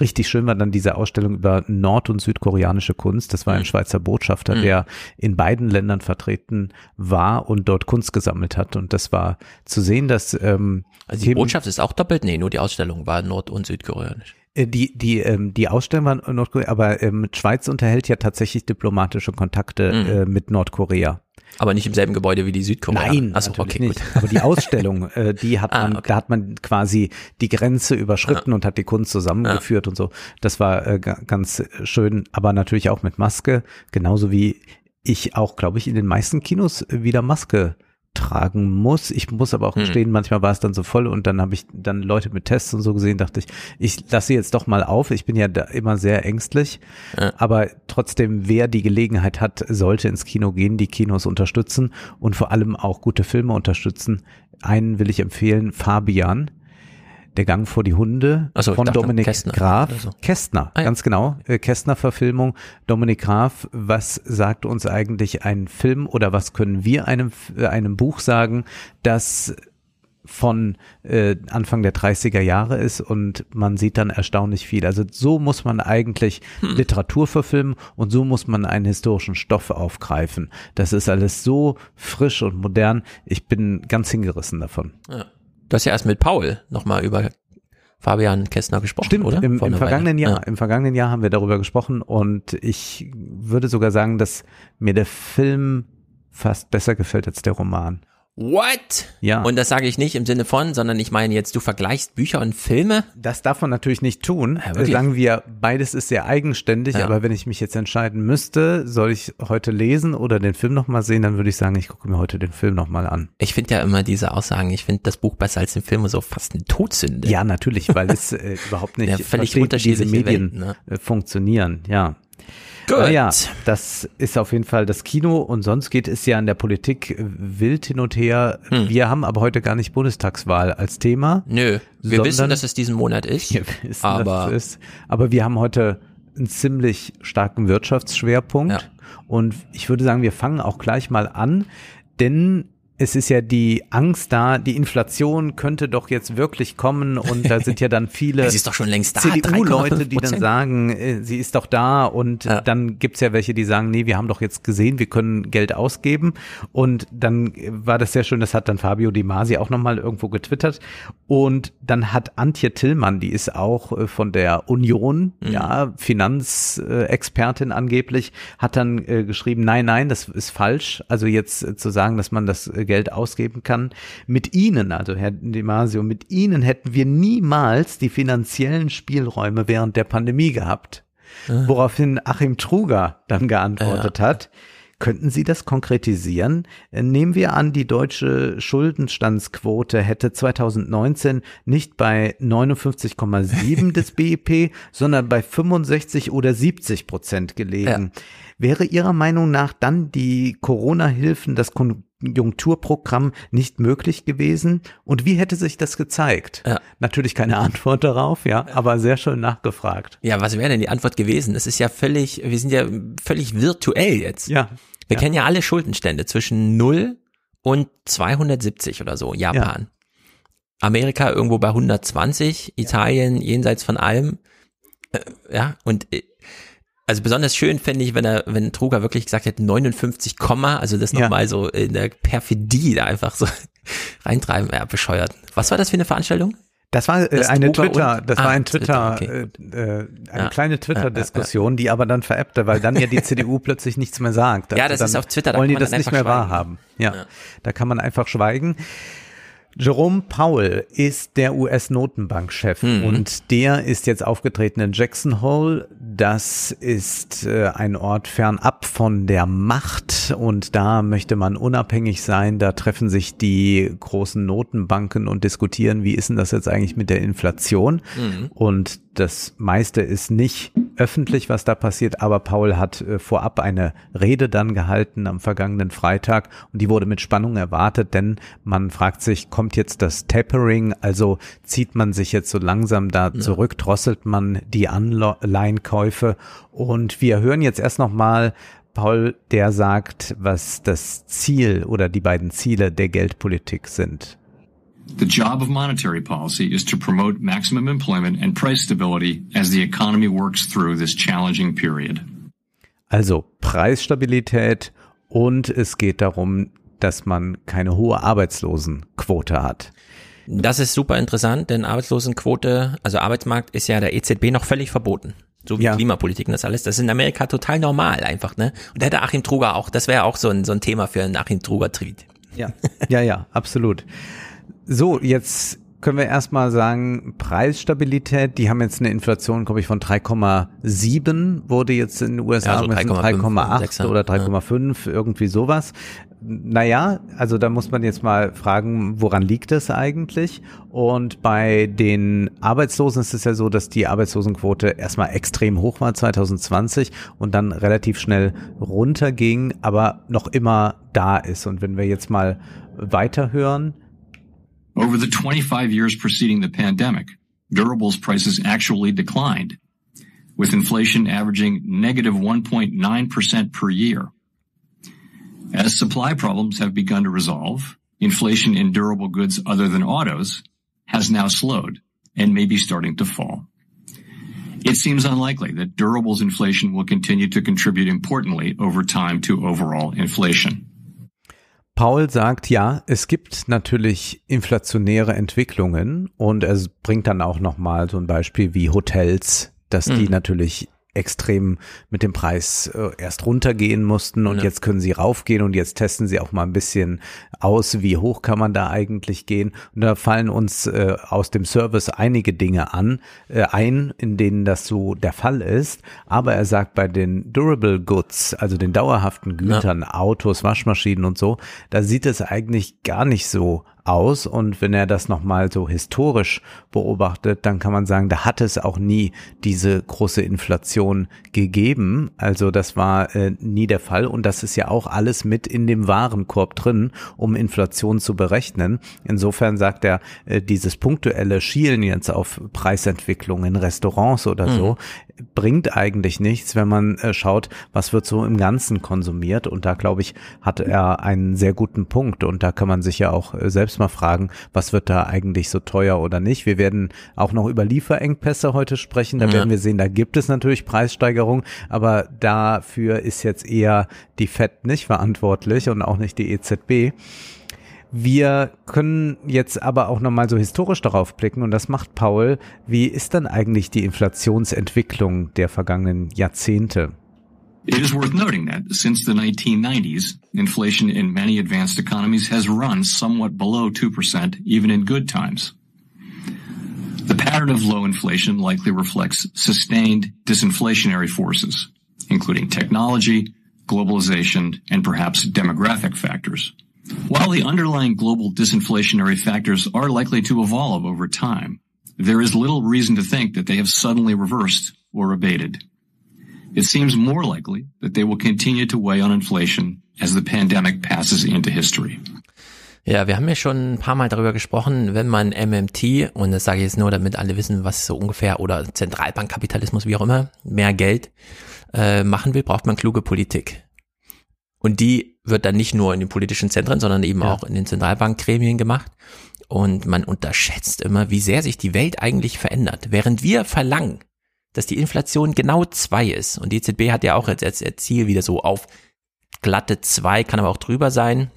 richtig schön war dann diese Ausstellung über nord- und südkoreanische Kunst. Das war ein Mhm. Schweizer Botschafter, Mhm. der in beiden Ländern vertreten war und dort Kunst gesammelt hat. Und das war zu sehen, dass ähm, Also die Botschaft ist auch doppelt? Nee, nur die Ausstellung war nord- und südkoreanisch. äh, die die ähm, die Ausstellung war in Nordkorea, aber ähm, Schweiz unterhält ja tatsächlich diplomatische Kontakte Mhm. äh, mit Nordkorea. Aber nicht im selben Gebäude wie die Südkoreaner. Nein, Achso, okay, nicht. gut. Aber die Ausstellung, äh, die hat Ah, man, okay. da hat man quasi die Grenze überschritten und hat die Kunst zusammengeführt und so. Das war äh, ga- ganz schön, aber natürlich auch mit Maske, genauso wie ich auch, glaube ich, in den meisten Kinos wieder Maske tragen muss. Ich muss aber auch Hm. gestehen, manchmal war es dann so voll und dann habe ich dann Leute mit Tests und so gesehen, dachte ich, ich lasse sie jetzt doch mal auf. Ich bin ja da immer sehr ängstlich, Ja. aber trotzdem, wer die Gelegenheit hat, sollte ins Kino gehen, die Kinos unterstützen und vor allem auch gute Filme unterstützen. Einen will ich empfehlen, Fabian. Der Gang vor die Hunde so, von Dominik Kästner Graf. so. Kästner, Ah ja. ganz genau. Äh, Kästner-Verfilmung. Dominik Graf, was sagt uns eigentlich ein Film oder was können wir einem, äh, einem Buch sagen, das von äh, Anfang der 30er Jahre ist und man sieht dann erstaunlich viel. Also so muss man eigentlich Hm. Literatur verfilmen und so muss man einen historischen Stoff aufgreifen. Das ist alles so frisch und modern. Ich bin ganz hingerissen davon. Ja. Du hast ja erst mit Paul nochmal über Fabian Kästner gesprochen, Stimmt, oder? im, im einer Weile. vergangenen Jahr. Ja. Im vergangenen Jahr haben wir darüber gesprochen und ich würde sogar sagen, dass mir der Film fast besser gefällt als der Roman. What? Ja. Und das sage ich nicht im Sinne von, sondern ich meine jetzt, du vergleichst Bücher und Filme. Das darf man natürlich nicht tun. Ja? Sagen wir, beides ist sehr eigenständig, Ja. aber wenn ich mich jetzt entscheiden müsste, soll ich heute lesen oder den Film nochmal sehen, dann würde ich sagen, ich gucke mir heute den Film nochmal an. Ich finde ja immer diese Aussagen, ich finde das Buch besser als den Film so fast eine Todsünde. Ja, natürlich, weil es äh, überhaupt nicht Ja, völlig versteht, wie diese unterschiedliche Medien Welten, ne? äh, funktionieren. Ja. Gut. Ja, das ist auf jeden Fall das Kino und sonst geht es ja in der Politik wild hin und her. Hm. Wir haben aber heute gar nicht Bundestagswahl als Thema. Nö, wir wissen, dass es diesen Monat ist. Wir wissen, aber dass es ist. Aber wir haben heute einen ziemlich starken Wirtschaftsschwerpunkt. Ja. Und ich würde sagen, wir fangen auch gleich mal an, denn es ist ja die Angst da, die Inflation könnte doch jetzt wirklich kommen und da sind ja dann viele. CDU-Leute, die 3,5%. dann sagen, äh, sie ist doch da und Ja. dann gibt's ja welche, die sagen, nee, wir haben doch jetzt gesehen, wir können Geld ausgeben und dann äh, war das sehr schön, das hat dann Fabio Di Masi auch nochmal irgendwo getwittert und dann hat Antje Tillmann, die ist auch äh, von der Union, Mhm. ja, Finanzexpertin angeblich, hat dann geschrieben, nein, nein, das ist falsch, also jetzt zu sagen, dass man das Geld ausgeben kann. Mit Ihnen, also Herr Di Masio, mit Ihnen hätten wir niemals die finanziellen Spielräume während der Pandemie gehabt. Woraufhin Achim Truger dann geantwortet hat, könnten Sie das konkretisieren? Äh, Nehmen wir an, die deutsche Schuldenstandsquote hätte 2019 nicht bei 59,7 des BIP, sondern bei 65 oder 70 Prozent gelegen. Wäre Ihrer Meinung nach dann die Corona-Hilfen, das Konjunkturprogramm nicht möglich gewesen? Und wie hätte sich das gezeigt? Ja. Natürlich keine Antwort darauf, ja, aber sehr schön nachgefragt. Ja, was wäre denn die Antwort gewesen? Das ist ja völlig, wir sind ja völlig virtuell jetzt. Ja. Wir ja. kennen ja alle Schuldenstände zwischen 0 und 270 oder so, Japan. Amerika irgendwo bei 120, Italien jenseits von allem. Äh, ja, und äh, also besonders schön fände ich, wenn er, wenn Truger wirklich gesagt hätte 59, Komma, also das Ja. nochmal so in der Perfidie da einfach so reintreiben, ja, bescheuert. Was war das für eine Veranstaltung? Das war äh, Das eine Drucker Twitter, das Ah, war ein Twitter, Twitter, okay, äh, äh, eine Ja. kleine Twitter-Diskussion, die aber dann veräppte, weil dann ja die CDU plötzlich nichts mehr sagt. Ja, Also das dann ist auf Twitter, da wollen die das nicht mehr wahrhaben. Ja, Ja. da kann man einfach schweigen. Jerome Powell ist der US-Notenbankchef Mhm. und der ist jetzt aufgetreten in Jackson Hole. Das ist äh, ein Ort fernab von der Macht und da möchte man unabhängig sein. Da treffen sich die großen Notenbanken und diskutieren, wie ist denn das jetzt eigentlich mit der Inflation? Und das meiste ist nicht öffentlich, was da passiert, aber Paul hat äh, vorab eine Rede dann gehalten am vergangenen Freitag und die wurde mit Spannung erwartet, denn man fragt sich, kommt jetzt das Tapering, also zieht man sich jetzt so langsam da zurück, drosselt man die Anleihenkäufe? Und wir hören jetzt erst nochmal Paul, der sagt, was das Ziel oder die beiden Ziele der Geldpolitik sind. The job of monetary policy is to promote maximum employment and price stability as the economy works through this challenging period. Also Preisstabilität und es geht darum, dass man keine hohe Arbeitslosenquote hat. Das ist super interessant, denn Arbeitslosenquote, also Arbeitsmarkt ist ja der EZB noch völlig verboten. So wie Ja. Klimapolitik und das alles. Das ist in Amerika total normal einfach, ne? Und da hätte Achim Truger auch, das wäre auch so ein, so ein Thema für einen Achim Truger-Tweet. Ja, ja, ja, absolut. So, jetzt können wir erstmal sagen, Preisstabilität, die haben jetzt eine Inflation, glaube ich, von 3,7 wurde jetzt in den USA Ja, so gemessen, 3,5, 3,8 oder 3,5, irgendwie sowas. Naja, also da muss man jetzt mal fragen, woran liegt es eigentlich? Und bei den Arbeitslosen ist es ja so, dass die Arbeitslosenquote erstmal extrem hoch war 2020 und dann relativ schnell runterging, aber noch immer da ist. Und wenn wir jetzt mal weiterhören, Over the 25 years preceding the pandemic, durables prices actually declined, with inflation averaging negative 1.9% per year. As supply problems have begun to resolve, inflation in durable goods other than autos has now slowed and may be starting to fall. It seems unlikely that durables inflation will continue to contribute importantly over time to overall inflation. Paul sagt, ja, es gibt natürlich inflationäre Entwicklungen und er bringt dann auch nochmal so ein Beispiel wie Hotels, dass die natürlich extrem mit dem Preis äh, erst runtergehen mussten und Ja. jetzt können sie raufgehen und jetzt testen sie auch mal ein bisschen aus, wie hoch kann man da eigentlich gehen. Und da fallen uns äh, aus dem Service einige Dinge an, äh, ein, in denen das so der Fall ist. Aber er sagt, bei den Durable Goods, also den dauerhaften Gütern, Autos, Waschmaschinen und so, da sieht es eigentlich gar nicht so aus. Und wenn er das nochmal so historisch beobachtet, dann kann man sagen, da hat es auch nie diese große Inflation gegeben. Also das war äh, nie der Fall. Und das ist ja auch alles mit in dem Warenkorb drin, um Inflation zu berechnen. Insofern sagt er, äh, dieses punktuelle Schielen jetzt auf Preisentwicklung in Restaurants oder so, bringt eigentlich nichts, wenn man äh, schaut, was wird so im Ganzen konsumiert. Und da, glaube ich, hat er einen sehr guten Punkt. Und da kann man sich ja auch äh, selbst mal fragen, was wird da eigentlich so teuer oder nicht. Wir werden auch noch über Lieferengpässe heute sprechen. Da Ja. werden wir sehen, da gibt es natürlich Preissteigerungen, aber dafür ist jetzt eher die FED nicht verantwortlich und auch nicht die EZB. Wir können jetzt aber auch nochmal so historisch darauf blicken und das macht Paul. Wie ist dann eigentlich die Inflationsentwicklung der vergangenen Jahrzehnte? It is worth noting that since the 1990s, inflation in many advanced economies has run somewhat below 2%, even in good times. The pattern of low inflation likely reflects sustained disinflationary forces, including technology, globalization, and perhaps demographic factors. While the underlying global disinflationary factors are likely to evolve over time, there is little reason to think that they have suddenly reversed or abated. It seems more likely that they will continue to weigh on inflation as the pandemic passes into history. Ja, wir haben ja schon ein paar Mal darüber gesprochen, wenn man MMT, und das sage ich jetzt nur, damit alle wissen, was so ungefähr, oder Zentralbankkapitalismus, wie auch immer, mehr Geld äh, machen will, braucht man kluge Politik. Und die wird dann nicht nur in den politischen Zentren, sondern eben Ja. auch in den Zentralbankgremien gemacht. Und man unterschätzt immer, wie sehr sich die Welt eigentlich verändert. Während wir verlangen, dass die Inflation genau zwei ist, und die EZB hat ja auch jetzt als Ziel wieder so auf glatte zwei, kann aber auch drüber sein,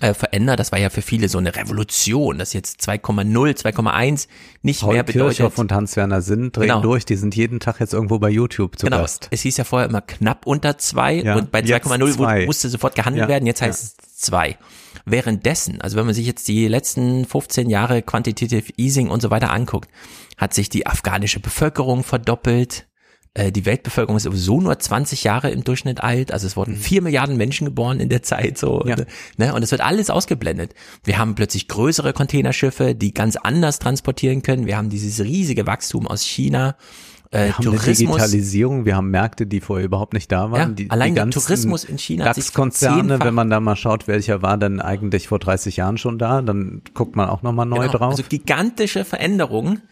äh, verändert. Das war ja für viele so eine Revolution, dass jetzt 2,0, 2,1 nicht Paul mehr bedeutet. Kirchhoff und Hans-Werner Sinn drehen Genau. durch, die sind jeden Tag jetzt irgendwo bei YouTube zu genau, Gast. es hieß ja vorher immer knapp unter zwei Ja, und bei jetzt 2,0 zwei. wu- musste sofort gehandelt Ja, werden, jetzt ja. heißt es zwei. Währenddessen, also wenn man sich jetzt die letzten 15 Jahre Quantitative Easing und so weiter anguckt, hat sich die afghanische Bevölkerung verdoppelt. Äh, Die Weltbevölkerung ist sowieso nur 20 Jahre im Durchschnitt alt. Also es wurden vier Milliarden Menschen geboren in der Zeit, so. Mhm. Ja. Ne? Und es wird alles ausgeblendet. Wir haben plötzlich größere Containerschiffe, die ganz anders transportieren können. Wir haben dieses riesige Wachstum aus China. Äh, Wir haben eine Tourismus. Digitalisierung, wir haben Märkte, die vorher überhaupt nicht da waren. Ja, die, allein der Tourismus in China DAX-Konzerne, verzehnfacht. wenn man da mal schaut, welcher war denn eigentlich vor 30 Jahren schon da, dann guckt man auch nochmal neu Genau, drauf. Also gigantische Veränderungen.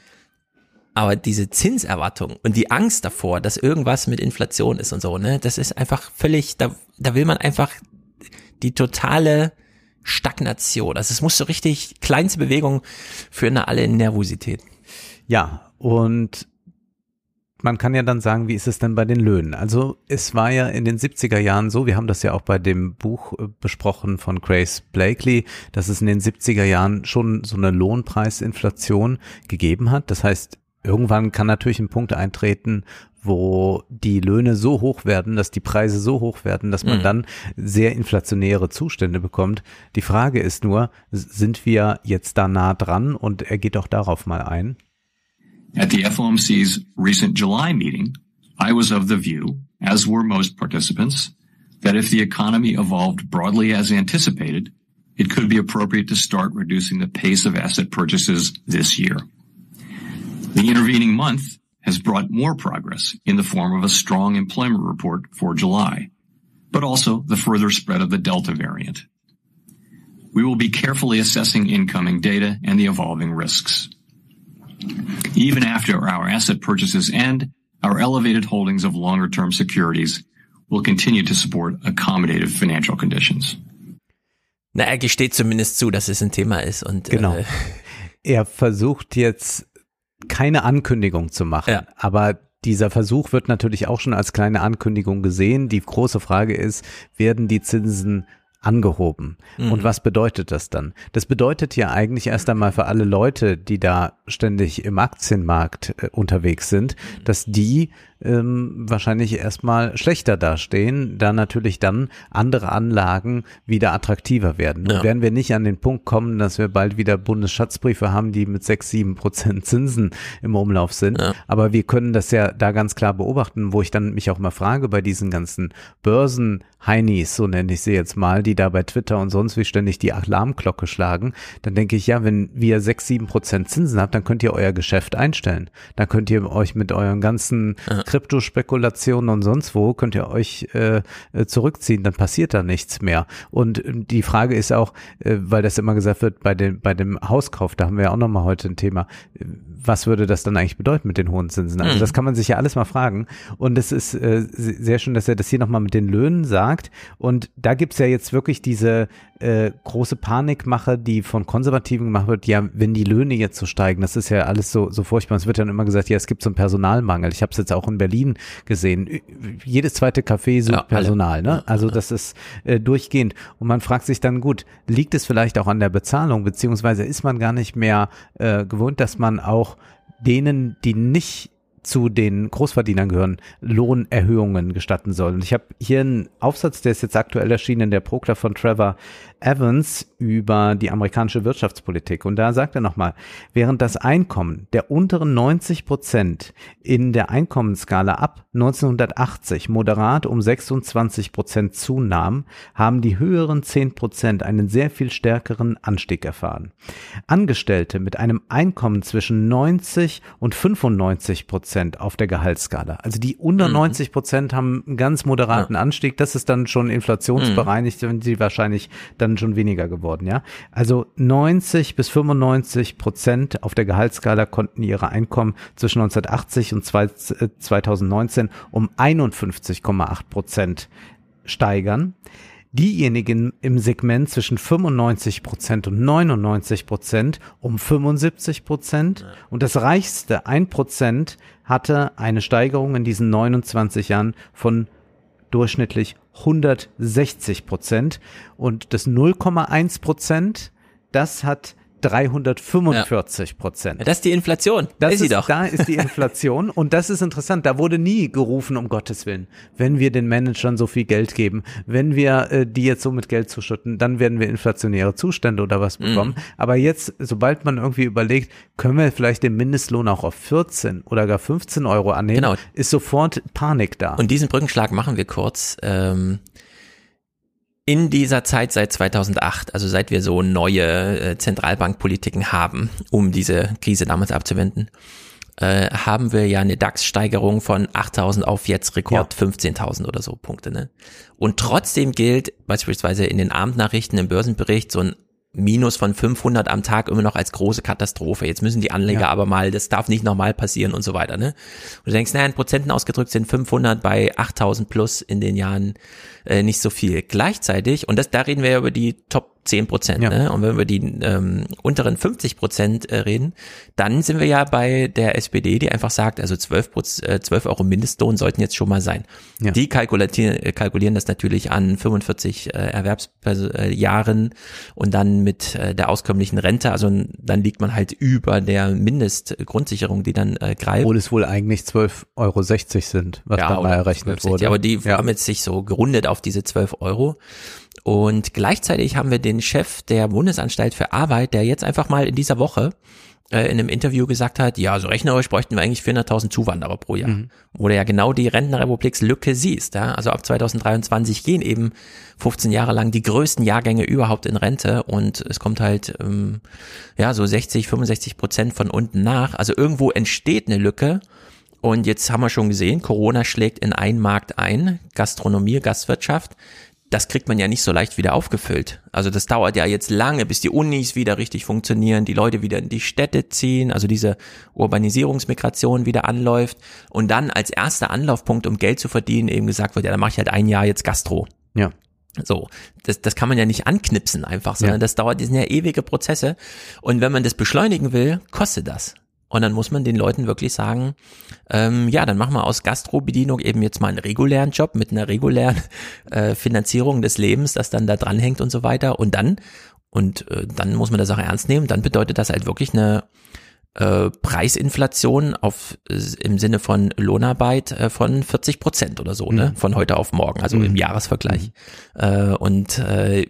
Aber diese Zinserwartung und die Angst davor, dass irgendwas mit Inflation ist und so, ne, das ist einfach völlig, da, da will man einfach die totale Stagnation. Also es muss so richtig, kleinste Bewegung führen da alle in Nervosität. Ja, und man kann ja dann sagen, wie ist es denn bei den Löhnen? Also es war ja in den 70er Jahren so, wir haben das ja auch bei dem Buch äh, besprochen von Grace Blakely, dass es in den 70er Jahren schon so eine Lohnpreisinflation gegeben hat. Das heißt, irgendwann kann natürlich ein Punkt eintreten, wo die Löhne so hoch werden, dass die Preise so hoch werden, dass man Mhm. dann sehr inflationäre Zustände bekommt. Die Frage ist nur, sind wir jetzt da nah dran? Und er geht auch darauf mal ein. At the FOMC's recent July meeting, I was of the view, as were most participants, that if the economy evolved broadly as anticipated, it could be appropriate to start reducing the pace of asset purchases this year. The intervening month has brought more progress in the form of a strong employment report for July, but also the further spread of the Delta variant. We will be carefully assessing incoming data and the evolving risks. Even after our asset purchases end, our elevated holdings of longer term securities will continue to support accommodative financial conditions. Na, er gesteht zumindest zu, dass es ein Thema ist und Genau. äh, er versucht jetzt keine Ankündigung zu machen, Ja. aber dieser Versuch wird natürlich auch schon als kleine Ankündigung gesehen. Die große Frage ist, werden die Zinsen angehoben? Und was bedeutet das dann? Das bedeutet ja eigentlich erst einmal für alle Leute, die da ständig im Aktienmarkt äh, unterwegs sind, dass die ähm, wahrscheinlich erstmal schlechter dastehen, da natürlich dann andere Anlagen wieder attraktiver werden. Ja. Und werden wir nicht an den Punkt kommen, dass wir bald wieder Bundesschatzbriefe haben, die mit sechs, sieben Prozent Zinsen im Umlauf sind. Ja. Aber wir können das ja da ganz klar beobachten, wo ich dann mich auch mal frage bei diesen ganzen Börsen-Heinis, so nenne ich sie jetzt mal, die da bei Twitter und sonst wie ständig die Alarmglocke schlagen, dann denke ich, ja, wenn wir sechs, sieben Prozent Zinsen habt, dann könnt ihr euer Geschäft einstellen. Dann könnt ihr euch mit euren ganzen Kryptospekulationen und sonst wo, könnt ihr euch äh, äh, zurückziehen, dann passiert da nichts mehr. Und äh, die Frage ist auch, äh, weil das immer gesagt wird, bei dem, bei dem Hauskauf, da haben wir ja auch nochmal heute ein Thema, äh, was würde das dann eigentlich bedeuten mit den hohen Zinsen? Also Mhm. das kann man sich ja alles mal fragen. Und es ist äh, se- sehr schön, dass er das hier nochmal mit den Löhnen sagt. Und da gibt's ja jetzt wirklich diese äh, große Panikmache, die von Konservativen gemacht wird, ja, wenn die Löhne jetzt so steigen, das ist ja alles so, so furchtbar. Es wird dann immer gesagt, ja, es gibt so einen Personalmangel. Ich habe es jetzt auch in Berlin gesehen. Jedes zweite Café sucht Ja. Personal, ne? Also das ist äh, durchgehend. Und man fragt sich dann, gut, liegt es vielleicht auch an der Bezahlung, beziehungsweise ist man gar nicht mehr äh, gewohnt, dass man auch denen, die nicht zu den Großverdienern gehören, Lohnerhöhungen gestatten soll. Und ich habe hier einen Aufsatz, der ist jetzt aktuell erschienen in der Prokla von Trevor Evans über die amerikanische Wirtschaftspolitik. Und da sagt er nochmal, während das Einkommen der unteren 90 Prozent in der Einkommensskala ab 1980 moderat um 26 Prozent zunahm, haben die höheren 10 Prozent einen sehr viel stärkeren Anstieg erfahren. Angestellte mit einem Einkommen zwischen 90 und 95 Prozent auf der Gehaltsskala, also die unter 90 Prozent haben einen ganz moderaten Anstieg, das ist dann schon inflationsbereinigt, sind sie wahrscheinlich dann schon weniger geworden, ja. Also 90 bis 95 Prozent auf der Gehaltsskala konnten ihre Einkommen zwischen 1980 und zwei- äh, 2019 um 51,8 Prozent steigern. Diejenigen im Segment zwischen 95 Prozent und 99 Prozent um 75 Prozent. Und das reichste 1 Prozent hatte eine Steigerung in diesen 29 Jahren von durchschnittlich 160 Prozent. Und das 0,1 Prozent, das hat 345 Prozent. Das ist die Inflation. Das ist sie ist, doch. Da ist die Inflation und das ist interessant. Da wurde nie gerufen, um Gottes Willen, wenn wir den Managern so viel Geld geben, wenn wir äh, die jetzt so mit Geld zuschütten, dann werden wir inflationäre Zustände oder was Mhm. bekommen. Aber jetzt, sobald man irgendwie überlegt, können wir vielleicht den Mindestlohn auch auf 14 oder gar 15 Euro annehmen, Genau. ist sofort Panik da. Und diesen Brückenschlag machen wir kurz. Ähm, in dieser Zeit seit 2008, also seit wir so neue äh, Zentralbankpolitiken haben, um diese Krise damals abzuwenden, äh, haben wir ja eine DAX-Steigerung von 8.000 auf jetzt Rekord 15.000 oder so Punkte. Ne? Und trotzdem gilt beispielsweise in den Abendnachrichten im Börsenbericht so ein Minus von 500 am Tag immer noch als große Katastrophe. Jetzt müssen die Anleger Ja. aber mal, das darf nicht nochmal passieren und so weiter. Ne? Und du denkst, naja, in Prozenten ausgedrückt sind 500 bei 8000 plus in den Jahren äh, nicht so viel. Gleichzeitig, und das, da reden wir ja über die Top 10 Prozent, Ja. ne? und wenn wir die ähm, unteren 50 Prozent äh, reden, dann sind wir ja bei der SPD, die einfach sagt, also 12, Proz- äh, 12 Euro Mindestlohn sollten jetzt schon mal sein. Ja. Die kalkulieren, äh, kalkulieren das natürlich an 45 äh, Erwerbsjahren und dann mit äh, der auskömmlichen Rente, also dann liegt man halt über der Mindestgrundsicherung, die dann äh, greift. Obwohl es wohl eigentlich 12,60 Euro sind, was da mal oder errechnet 12,60, wurde. Aber die ja. haben jetzt sich so gerundet auf diese 12 Euro. Und gleichzeitig haben wir den Chef der Bundesanstalt für Arbeit, der jetzt einfach mal in dieser Woche äh, in einem Interview gesagt hat, ja, so rechnerisch bräuchten wir eigentlich 400.000 Zuwanderer pro Jahr. Mhm. Wo du ja genau die Rentenrepublikslücke siehst. Ja? Also ab 2023 gehen eben 15 Jahre lang die größten Jahrgänge überhaupt in Rente und es kommt halt ähm, ja so 60, 65 Prozent von unten nach. Also irgendwo entsteht eine Lücke. Und jetzt haben wir schon gesehen, Corona schlägt in einen Markt ein, Gastronomie, Gastwirtschaft. Das kriegt man ja nicht so leicht wieder aufgefüllt. Also das dauert ja jetzt lange, bis die Unis wieder richtig funktionieren, die Leute wieder in die Städte ziehen, also diese Urbanisierungsmigration wieder anläuft und dann als erster Anlaufpunkt, um Geld zu verdienen, eben gesagt wird, ja, dann mache ich halt ein Jahr jetzt Gastro. ja. So, das, das kann man ja nicht anknipsen einfach, sondern Ja. das dauert, das sind ja ewige Prozesse. Und wenn man das beschleunigen will, kostet das. Und dann muss man den Leuten wirklich sagen, ähm, ja, dann machen wir aus Gastrobedienung eben jetzt mal einen regulären Job mit einer regulären äh, Finanzierung des Lebens, das dann da dranhängt und so weiter. Und dann, und äh, dann muss man das auch ernst nehmen, dann bedeutet das halt wirklich eine äh, Preisinflation auf im Sinne von Lohnarbeit äh, von 40 Prozent oder so, ne? Von heute auf morgen, also im Jahresvergleich. Äh, und äh,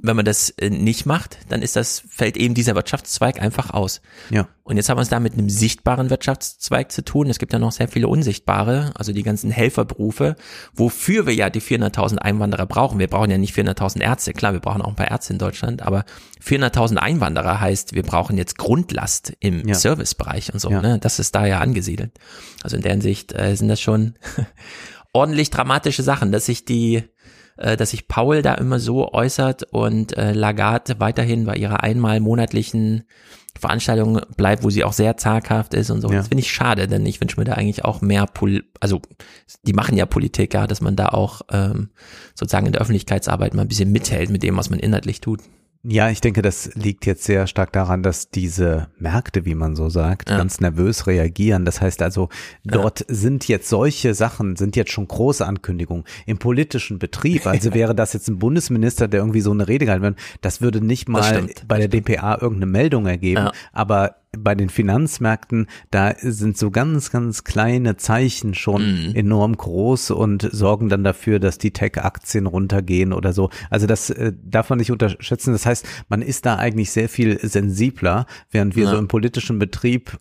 wenn man das äh, nicht macht, dann ist das, fällt eben dieser Wirtschaftszweig einfach aus. Ja. Und jetzt haben wir es da mit einem sichtbaren Wirtschaftszweig zu tun. Es gibt ja noch sehr viele unsichtbare, also die ganzen Helferberufe, wofür wir ja die 400.000 Einwanderer brauchen. Wir brauchen ja nicht 400.000 Ärzte. Klar, wir brauchen auch ein paar Ärzte in Deutschland, aber 400.000 Einwanderer heißt, wir brauchen jetzt Grundlast im Ja. Servicebereich und so. Ja. Ne? Das ist da ja angesiedelt. Also in der Hinsicht äh, sind das schon ordentlich dramatische Sachen, dass sich die äh, dass sich Paul da immer so äußert und äh, Lagarde weiterhin bei ihrer einmal monatlichen Veranstaltung bleibt, wo sie auch sehr zaghaft ist und so. Ja. Das finde ich schade, denn ich wünsche mir da eigentlich auch mehr, Pol also die machen ja Politik, ja, dass man da auch ähm, sozusagen in der Öffentlichkeitsarbeit mal ein bisschen mithält mit dem, was man inhaltlich tut. Ja, ich denke, das liegt jetzt sehr stark daran, dass diese Märkte, wie man so sagt, Ja. ganz nervös reagieren. Das heißt also, dort sind jetzt solche Sachen, sind jetzt schon große Ankündigungen im politischen Betrieb. Also wäre das jetzt ein Bundesminister, der irgendwie so eine Rede gehalten wird, das würde nicht mal bei der DPA irgendeine Meldung ergeben. Ja. Aber bei den Finanzmärkten, da sind so ganz, ganz kleine Zeichen schon Mhm. enorm groß und sorgen dann dafür, dass die Tech-Aktien runtergehen oder so. Also das äh, darf man nicht unterschätzen. Das heißt, man ist da eigentlich sehr viel sensibler, während wir Ja. so im politischen Betrieb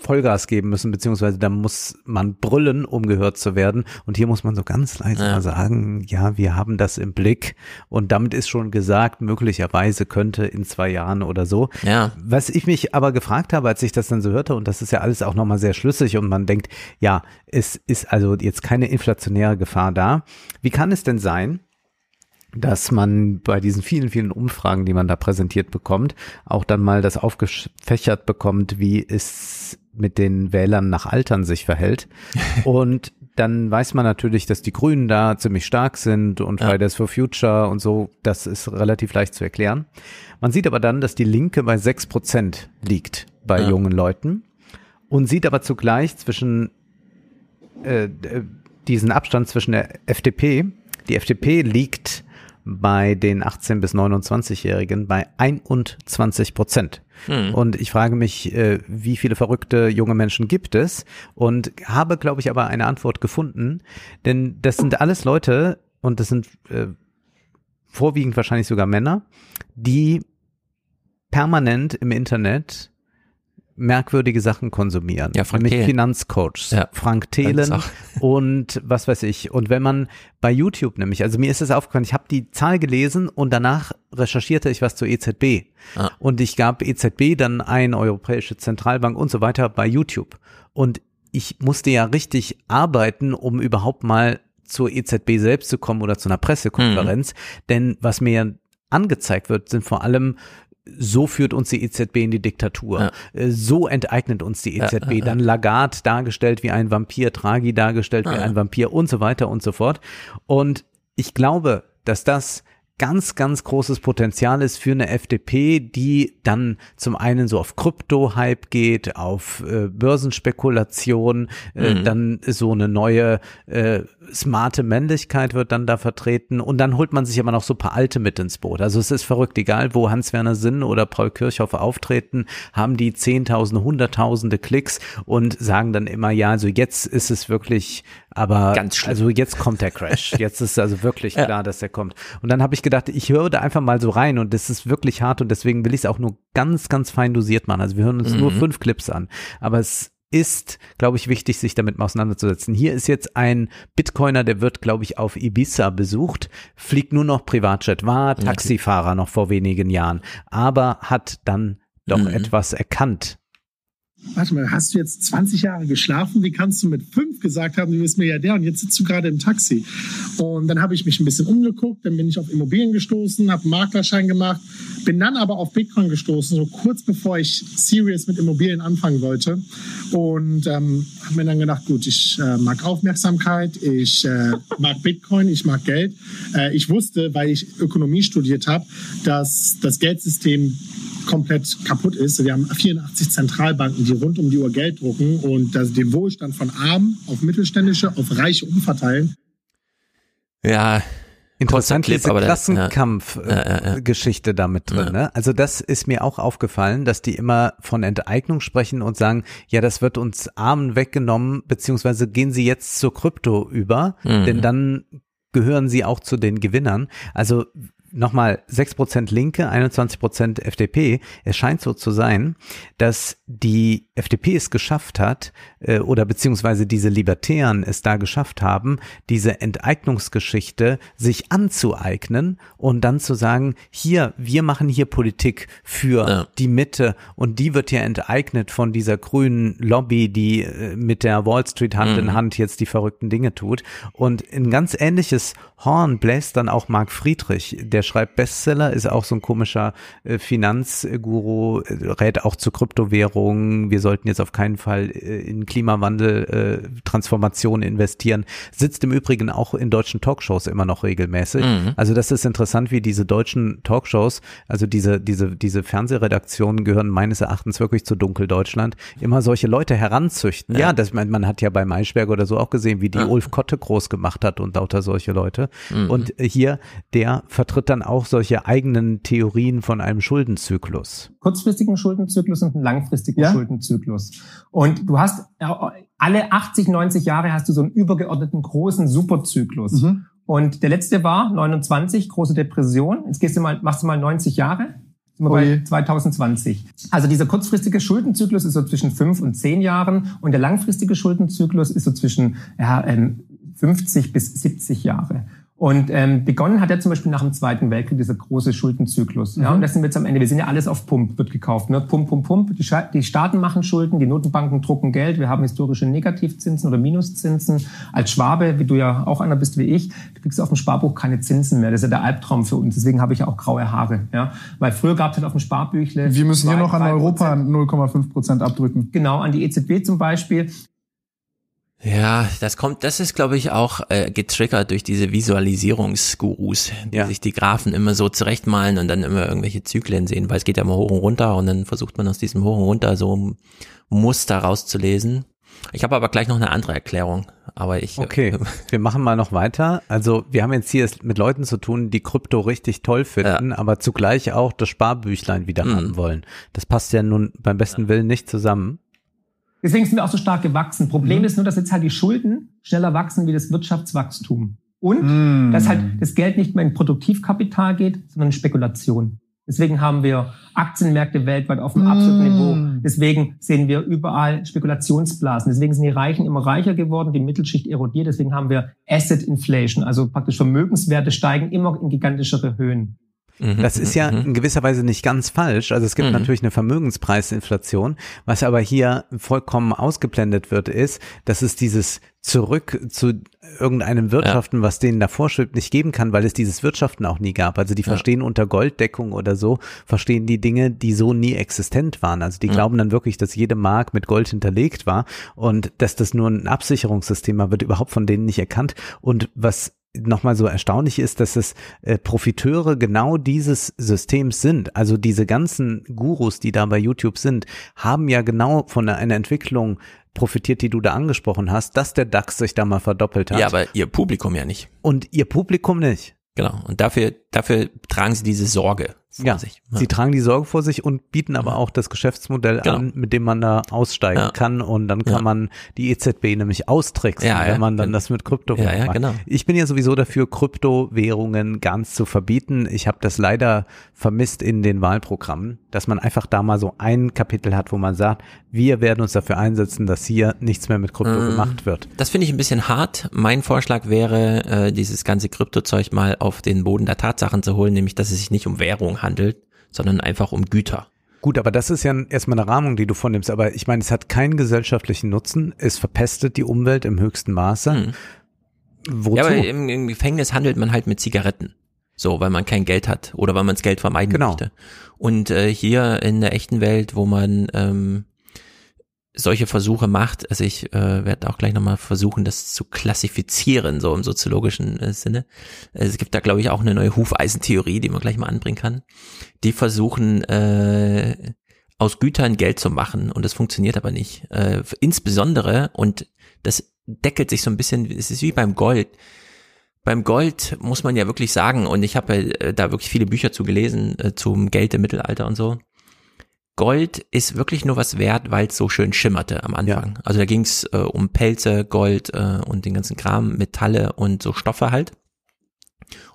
Vollgas geben müssen, beziehungsweise da muss man brüllen, um gehört zu werden. Und hier muss man so ganz leise Ja. mal sagen, ja, wir haben das im Blick. Und damit ist schon gesagt, möglicherweise könnte in zwei Jahren oder so. Ja, Was ich mich aber gefragt habe, als ich das dann so hörte, und das ist ja alles auch nochmal sehr schlüssig und man denkt, ja, es ist also jetzt keine inflationäre Gefahr da. Wie kann es denn sein, dass man bei diesen vielen, vielen Umfragen, die man da präsentiert bekommt, auch dann mal das aufgefächert bekommt, wie es mit den Wählern nach Altern sich verhält. Und dann weiß man natürlich, dass die Grünen da ziemlich stark sind und Ja. Fridays for Future und so. Das ist relativ leicht zu erklären. Man sieht aber dann, dass die Linke bei sechs Prozent liegt bei Ja. jungen Leuten und sieht aber zugleich zwischen äh, äh, diesen Abstand zwischen der FDP. Die FDP liegt bei den 18 bis 29-Jährigen bei 21 Prozent. Hm. Und ich frage mich, äh, wie viele verrückte junge Menschen gibt es? Und habe, glaube ich, aber eine Antwort gefunden. Denn das sind alles Leute, und das sind äh, vorwiegend wahrscheinlich sogar Männer, die permanent im Internet merkwürdige Sachen konsumieren. Ja, Frank nämlich Thelen. Finanzcoaches. Ja, Frank Thelen und was weiß ich. Und wenn man bei YouTube nämlich, also mir ist es aufgefallen, ich habe die Zahl gelesen und danach recherchierte ich was zur EZB. Ah. Und ich gab EZB dann ein, Europäische Zentralbank und so weiter bei YouTube. Und ich musste ja richtig arbeiten, um überhaupt mal zur EZB selbst zu kommen oder zu einer Pressekonferenz. Denn was mir angezeigt wird, sind vor allem so führt uns die EZB in die Diktatur. Ja. Äh, So enteignet uns die EZB. ja. Dann Lagarde dargestellt wie ein Vampir, Draghi dargestellt wie ein Vampir und so weiter und so fort. Und ich glaube, dass das ganz, ganz großes Potenzial ist für eine FDP, die dann zum einen so auf Krypto-Hype geht, auf äh, Börsenspekulation, äh, Mhm. dann so eine neue äh, smarte Männlichkeit wird dann da vertreten und dann holt man sich aber noch so ein paar Alte mit ins Boot. Also es ist verrückt, egal wo Hans-Werner Sinn oder Paul Kirchhoff auftreten, haben die Zehntausende, Hunderttausende Klicks und sagen dann immer, ja, also jetzt ist es wirklich, aber also jetzt kommt der Crash. Jetzt ist also wirklich Ja. klar, dass der kommt. Und dann habe ich gedacht, ich höre da einfach mal so rein und das ist wirklich hart und deswegen will ich es auch nur ganz, ganz fein dosiert machen. Also wir hören uns nur fünf Clips an. Aber es ist, glaube ich, wichtig, sich damit mal auseinanderzusetzen. Hier ist jetzt ein Bitcoiner, der wird, glaube ich, auf Ibiza besucht, fliegt nur noch Privatjet, war Taxifahrer noch vor wenigen Jahren, aber hat dann doch Mhm. etwas erkannt. Warte mal, hast du jetzt 20 Jahre geschlafen? Wie kannst du mit fünf gesagt haben, du bist Milliardär und jetzt sitzt du gerade im Taxi? Und dann habe ich mich ein bisschen umgeguckt, dann bin ich auf Immobilien gestoßen, habe einen Maklerschein gemacht, bin dann aber auf Bitcoin gestoßen, so kurz bevor ich serious mit Immobilien anfangen wollte. Und ähm, habe mir dann gedacht, gut, ich äh, mag Aufmerksamkeit, ich äh, mag Bitcoin, ich mag Geld. Äh, ich wusste, weil ich Ökonomie studiert habe, dass das Geldsystem komplett kaputt ist. Wir haben 84 Zentralbanken, die rund um die Uhr Geld drucken und das den Wohlstand von Armen auf Mittelständische, auf Reiche umverteilen. Ja, Interessant, Clip, diese aber der- Klassenkampf-Geschichte da mit drin. Ja. Ne? Also das ist mir auch aufgefallen, dass die immer von Enteignung sprechen und sagen, ja, das wird uns Armen weggenommen, beziehungsweise gehen sie jetzt zur Krypto über, Mhm. denn dann gehören sie auch zu den Gewinnern. Also nochmal 6% Linke, 21% FDP. Es scheint so zu sein, dass die FDP es geschafft hat, äh, oder beziehungsweise diese Libertären es da geschafft haben, diese Enteignungsgeschichte sich anzueignen und dann zu sagen, hier, wir machen hier Politik für Ja. die Mitte und die wird ja enteignet von dieser grünen Lobby, die äh, mit der Wall Street Hand in Hand jetzt die verrückten Dinge tut. Und ein ganz ähnliches Horn bläst dann auch Marc Friedrich. Der schreibt Bestseller, ist auch so ein komischer äh, Finanzguru, äh, rät auch zu Kryptowährungen. Wir sollten jetzt auf keinen Fall äh, in Klimawandel, Transformation investieren. Sitzt im Übrigen auch in deutschen Talkshows immer noch regelmäßig. Also das ist interessant, wie diese deutschen Talkshows, also diese, diese, diese Fernsehredaktionen gehören meines Erachtens wirklich zu Dunkeldeutschland, immer solche Leute heranzüchten. Ja, das, man, man hat ja bei Maischberg oder so auch gesehen, wie die Ulf Kotte groß gemacht hat und lauter solche Leute. Und äh, hier, der vertritt dann auch solche eigenen Theorien von einem Schuldenzyklus. kurzfristigen Schuldenzyklus und einen langfristigen Ja. Schuldenzyklus. Und du hast äh, alle 80, 90 Jahre hast du so einen übergeordneten großen Superzyklus. Mhm. Und der letzte war 29, große Depression. Jetzt gehst du mal, machst du mal 90 Jahre. Sind wir bei 2020. Also dieser kurzfristige Schuldenzyklus ist so zwischen fünf und zehn Jahren und der langfristige Schuldenzyklus ist so zwischen ja, ähm, 50 bis 70 Jahre. Und ähm, begonnen hat er zum Beispiel nach dem Zweiten Weltkrieg, dieser große Schuldenzyklus. Ja, und das sind wir jetzt am Ende. Wir sind ja alles auf Pump, wird gekauft. Ne? Pump, Pump, Pump. Die, die Staaten machen Schulden, die Notenbanken drucken Geld. Wir haben historische Negativzinsen oder Minuszinsen. Als Schwabe, wie du ja auch einer bist wie ich, du kriegst auf dem Sparbuch keine Zinsen mehr. Das ist ja der Albtraum für uns. Deswegen habe ich ja auch graue Haare. Ja? Weil früher gab es halt auf dem Sparbüchle... Wir müssen hier zwei, noch an Europa Prozent. 0,5 Prozent abdrücken. Genau, an die EZB zum Beispiel. Ja, das kommt, das ist, glaube ich, auch äh, getriggert durch diese Visualisierungsgurus, die Ja. sich die Graphen immer so zurechtmalen und dann immer irgendwelche Zyklen sehen, weil es geht ja immer hoch und runter und dann versucht man aus diesem hoch und runter so ein Muster rauszulesen. Ich habe aber gleich noch eine andere Erklärung, aber ich. Okay, wir machen mal noch weiter. Also wir haben jetzt hier es mit Leuten zu tun, die Krypto richtig toll finden, aber zugleich auch das Sparbüchlein wieder Mhm. haben wollen. Das passt ja nun beim besten Willen nicht zusammen. Deswegen sind wir auch so stark gewachsen. Problem ist nur, dass jetzt halt die Schulden schneller wachsen wie das Wirtschaftswachstum. Und Mm. dass halt das Geld nicht mehr in Produktivkapital geht, sondern in Spekulation. Deswegen haben wir Aktienmärkte weltweit auf einem absoluten Mm. Niveau. Deswegen sehen wir überall Spekulationsblasen. Deswegen sind die Reichen immer reicher geworden, die Mittelschicht erodiert. Deswegen haben wir Asset Inflation, also praktisch Vermögenswerte steigen immer in gigantischere Höhen. Mhm, Das ist ja mhm. in gewisser Weise nicht ganz falsch. Also es gibt Mhm. natürlich eine Vermögenspreisinflation. Was aber hier vollkommen ausgeblendet wird, ist, dass es dieses zurück zu irgendeinem Wirtschaften, was denen da vorschwebt, nicht geben kann, weil es dieses Wirtschaften auch nie gab. Also die verstehen unter Golddeckung oder so, verstehen die Dinge, die so nie existent waren. Also die glauben dann wirklich, dass jede Mark mit Gold hinterlegt war und dass das nur ein Absicherungssystem war, wird überhaupt von denen nicht erkannt. Und was nochmal so erstaunlich ist, dass es äh, Profiteure genau dieses Systems sind. Also diese ganzen Gurus, die da bei YouTube sind, haben ja genau von einer, einer Entwicklung profitiert, die du da angesprochen hast, dass der DAX sich da mal verdoppelt hat Ja, aber ihr Publikum ja nicht. und ihr Publikum nicht. Genau. Und dafür, dafür tragen sie diese Sorge vor Ja, sich. sie tragen die Sorge vor sich und bieten aber auch das Geschäftsmodell Genau. an, mit dem man da aussteigen Ja. kann und dann kann Ja. man die EZB nämlich austricksen, Ja, ja. wenn man dann das mit Krypto Ja, ja, macht. genau. Ich bin ja sowieso dafür, Kryptowährungen ganz zu verbieten. Ich habe das leider vermisst in den Wahlprogrammen, dass man einfach da mal so ein Kapitel hat, wo man sagt, wir werden uns dafür einsetzen, dass hier nichts mehr mit Krypto Mhm. gemacht wird. Das finde ich ein bisschen hart. Mein Vorschlag wäre, äh, dieses ganze Kryptozeug mal auf den Boden der Tatsachen zu holen, nämlich, dass es sich nicht um Währung handelt, sondern einfach um Güter. Gut, aber das ist ja erstmal eine Rahmung, die du vornimmst. Aber ich meine, es hat keinen gesellschaftlichen Nutzen. Es verpestet die Umwelt im höchsten Maße. Mhm. Wozu? Ja, aber im, im Gefängnis handelt man halt mit Zigaretten. So, weil man kein Geld hat oder weil man das Geld vermeiden Genau. möchte. Und äh, hier in der echten Welt, wo man ähm, solche Versuche macht, also ich äh, werde auch gleich nochmal versuchen, das zu klassifizieren, so im soziologischen äh, Sinne. Es gibt da, glaube ich, auch eine neue Hufeisentheorie, die man gleich mal anbringen kann. Die versuchen, äh, aus Gütern Geld zu machen und das funktioniert aber nicht. Äh, insbesondere, und das deckelt sich so ein bisschen, es ist wie beim Gold, beim Gold muss man ja wirklich sagen, und ich habe äh, da wirklich viele Bücher zu gelesen, äh, zum Geld im Mittelalter und so. Gold ist wirklich nur was wert, weil es so schön schimmerte am Anfang. Also da ging es äh, um Pelze, Gold äh, und den ganzen Kram, Metalle und so Stoffe halt.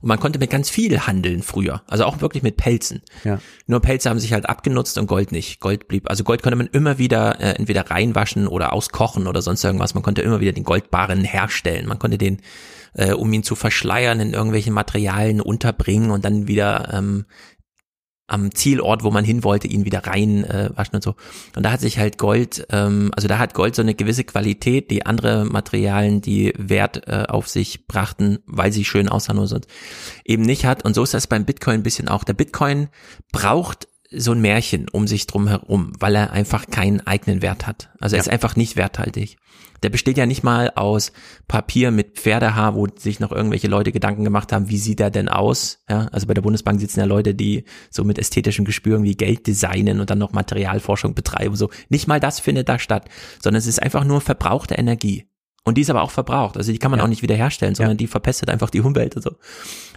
Und man konnte mit ganz viel handeln früher. Also auch wirklich mit Pelzen. Ja. Nur Pelze haben sich halt abgenutzt und Gold nicht. Gold blieb, also Gold konnte man immer wieder äh, entweder reinwaschen oder auskochen oder sonst irgendwas. Man konnte immer wieder den Goldbarren herstellen. Man konnte den, äh, um ihn zu verschleiern, in irgendwelchen Materialien unterbringen und dann wieder ähm, am Zielort, wo man hin wollte, ihn wieder rein äh, und so. Und da hat sich halt Gold, ähm, also da hat Gold so eine gewisse Qualität, die andere Materialien, die Wert äh, auf sich brachten, weil sie schön aussahen oder sonst, eben nicht hat. Und so ist das beim Bitcoin ein bisschen auch. Der Bitcoin braucht so ein Märchen um sich drum herum, weil er einfach keinen eigenen Wert hat. Also er ist einfach nicht werthaltig. Der besteht ja nicht mal aus Papier mit Pferdehaar, wo sich noch irgendwelche Leute Gedanken gemacht haben, wie sieht er denn aus? Ja, also bei der Bundesbank sitzen ja Leute, die so mit ästhetischen Gespüren wie Geld designen und dann noch Materialforschung betreiben. So nicht mal das findet da statt, sondern es ist einfach nur verbrauchte Energie. Und die ist aber auch verbraucht. Also die kann man Ja. auch nicht wiederherstellen, sondern die verpestet einfach die Umwelt und so.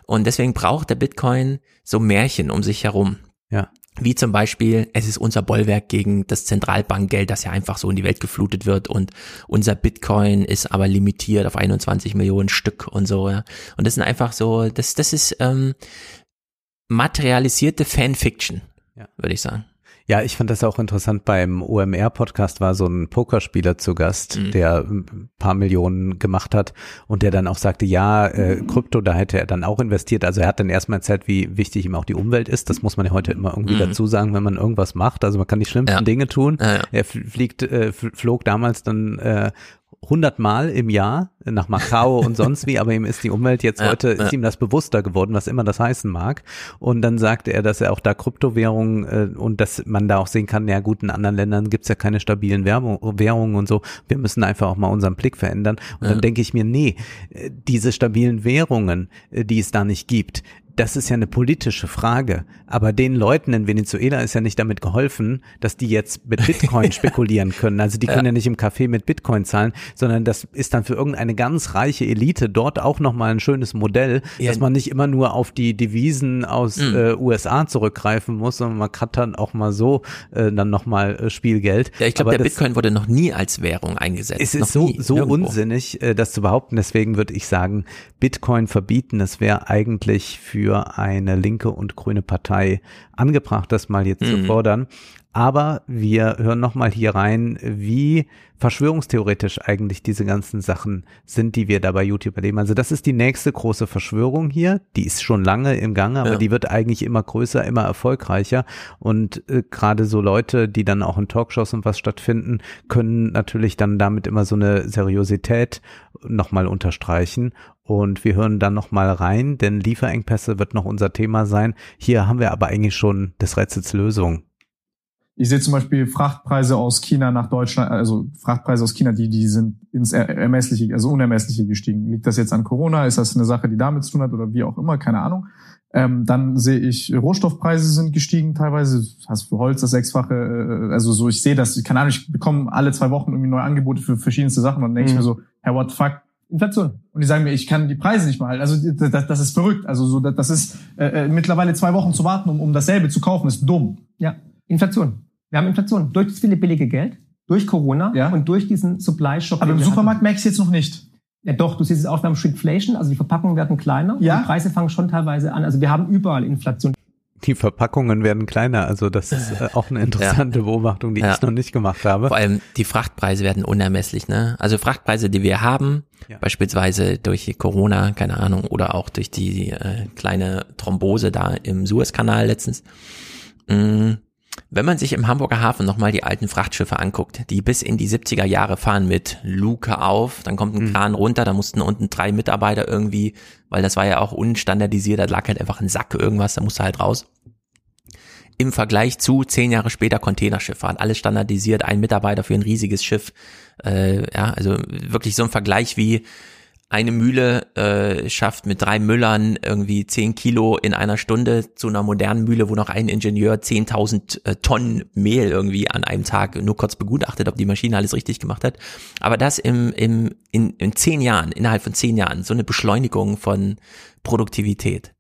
Und deswegen braucht der Bitcoin so Märchen um sich herum. Ja. Wie zum Beispiel, es ist unser Bollwerk gegen das Zentralbankgeld, das ja einfach so in die Welt geflutet wird und unser Bitcoin ist aber limitiert auf 21 Millionen Stück und so, ja. Und das sind einfach so, das, das ist ähm, materialisierte Fanfiction, Ja. würde ich sagen. Ja, ich fand das auch interessant. Beim OMR-Podcast war so ein Pokerspieler zu Gast, Mhm. der ein paar Millionen gemacht hat und der dann auch sagte, ja, äh, Krypto, da hätte er dann auch investiert. Also er hat dann erstmal erzählt, wie wichtig ihm auch die Umwelt ist. Das muss man ja heute immer irgendwie Mhm. dazu sagen, wenn man irgendwas macht. Also man kann die schlimmsten Ja. Dinge tun. Ja, ja. Er fl- fliegt, äh, fl- flog damals dann äh, 100 Mal im Jahr nach Macau und sonst wie, aber ihm ist die Umwelt jetzt Ja, heute, ja. ist ihm das bewusster geworden, was immer das heißen mag. Und dann sagte er, dass er auch da Kryptowährungen äh, und dass man da auch sehen kann, ja gut, in anderen Ländern gibt's ja keine stabilen Währung, Währungen und so. Wir müssen einfach auch mal unseren Blick verändern. Und Ja. dann denke ich mir, nee, äh, diese stabilen Währungen, äh, die es da nicht gibt, das ist ja eine politische Frage. Aber den Leuten in Venezuela ist ja nicht damit geholfen, dass die jetzt mit Bitcoin spekulieren können. Also die können ja. nicht im Café mit Bitcoin zahlen, sondern das ist dann für irgendeine ganz reiche Elite dort auch nochmal ein schönes Modell, Ja. dass man nicht immer nur auf die Devisen aus Mhm. äh, USA zurückgreifen muss, sondern man hat dann auch mal so äh, dann nochmal äh, Spielgeld. Ja, ich glaube, der Bitcoin wurde noch nie als Währung eingesetzt. es noch ist so, nie, so nirgendwo. unsinnig, äh, das zu behaupten. Deswegen würde ich sagen, Bitcoin verbieten, das wäre eigentlich für eine linke und grüne Partei angebracht, das mal jetzt zu Mhm. fordern. Aber wir hören nochmal hier rein, wie verschwörungstheoretisch eigentlich diese ganzen Sachen sind, die wir da bei YouTube erleben. Also das ist die nächste große Verschwörung hier. Die ist schon lange im Gange, aber Ja. die wird eigentlich immer größer, immer erfolgreicher. Und äh, gerade so Leute, die dann auch in Talkshows und was stattfinden, können natürlich dann damit immer so eine Seriosität nochmal unterstreichen. Und wir hören dann nochmal rein, denn Lieferengpässe wird noch unser Thema sein. Hier haben wir aber eigentlich schon des Rätsels Lösung. Ich sehe zum Beispiel Frachtpreise aus China nach Deutschland, also Frachtpreise aus China, die, die sind ins Er- Ermessliche, also Unermessliche gestiegen. Liegt das jetzt an Corona? Ist das eine Sache, die damit zu tun hat oder wie auch immer? Keine Ahnung. Ähm, dann sehe ich, Rohstoffpreise sind gestiegen teilweise. Hast für Holz das Sechsfache, äh, also so, ich sehe das, keine Ahnung, ich bekomme alle zwei Wochen irgendwie neue Angebote für verschiedenste Sachen und dann denke Mhm. ich mir so, Herr, what the fuck? Inflation. Und die sagen mir, ich kann die Preise nicht mal halten. Also das, das ist verrückt. Also so, das ist äh, äh, mittlerweile zwei Wochen zu warten, um, um dasselbe zu kaufen, ist dumm. Ja, Inflation. Wir haben Inflation durch das viele billige Geld, durch Corona Ja. und durch diesen Supply Shock. Aber im Supermarkt merke ich jetzt noch nicht. Ja, doch, du siehst es auch, wir haben Shrinkflation, also die Verpackungen werden kleiner. Ja. Und die Preise fangen schon teilweise an. Also wir haben überall Inflation. Die Verpackungen werden kleiner, also das ist äh, auch eine interessante Beobachtung, die Ja. ich noch nicht gemacht habe. Vor allem die Frachtpreise werden unermesslich, ne? Also Frachtpreise, die wir haben, Ja. beispielsweise durch Corona, keine Ahnung, oder auch durch die äh, kleine Thrombose da im Suezkanal letztens. Mm, Wenn man sich im Hamburger Hafen nochmal die alten Frachtschiffe anguckt, die bis in die 70er Jahre fahren mit Luke auf, dann kommt ein Kran runter, da mussten unten drei Mitarbeiter irgendwie, weil das war ja auch unstandardisiert, da lag halt einfach ein Sack irgendwas, da musste halt raus im Vergleich zu zehn Jahre später Containerschifffahrt. Alles standardisiert, ein Mitarbeiter für ein riesiges Schiff. Äh, ja, also wirklich so ein Vergleich wie eine Mühle äh, schafft mit drei Müllern irgendwie zehn Kilo in einer Stunde zu einer modernen Mühle, wo noch ein Ingenieur 10.000 äh, Tonnen Mehl irgendwie an einem Tag nur kurz begutachtet, ob die Maschine alles richtig gemacht hat. Aber das im, im, in, in zehn Jahren, innerhalb von zehn Jahren, so eine Beschleunigung von Produktivität.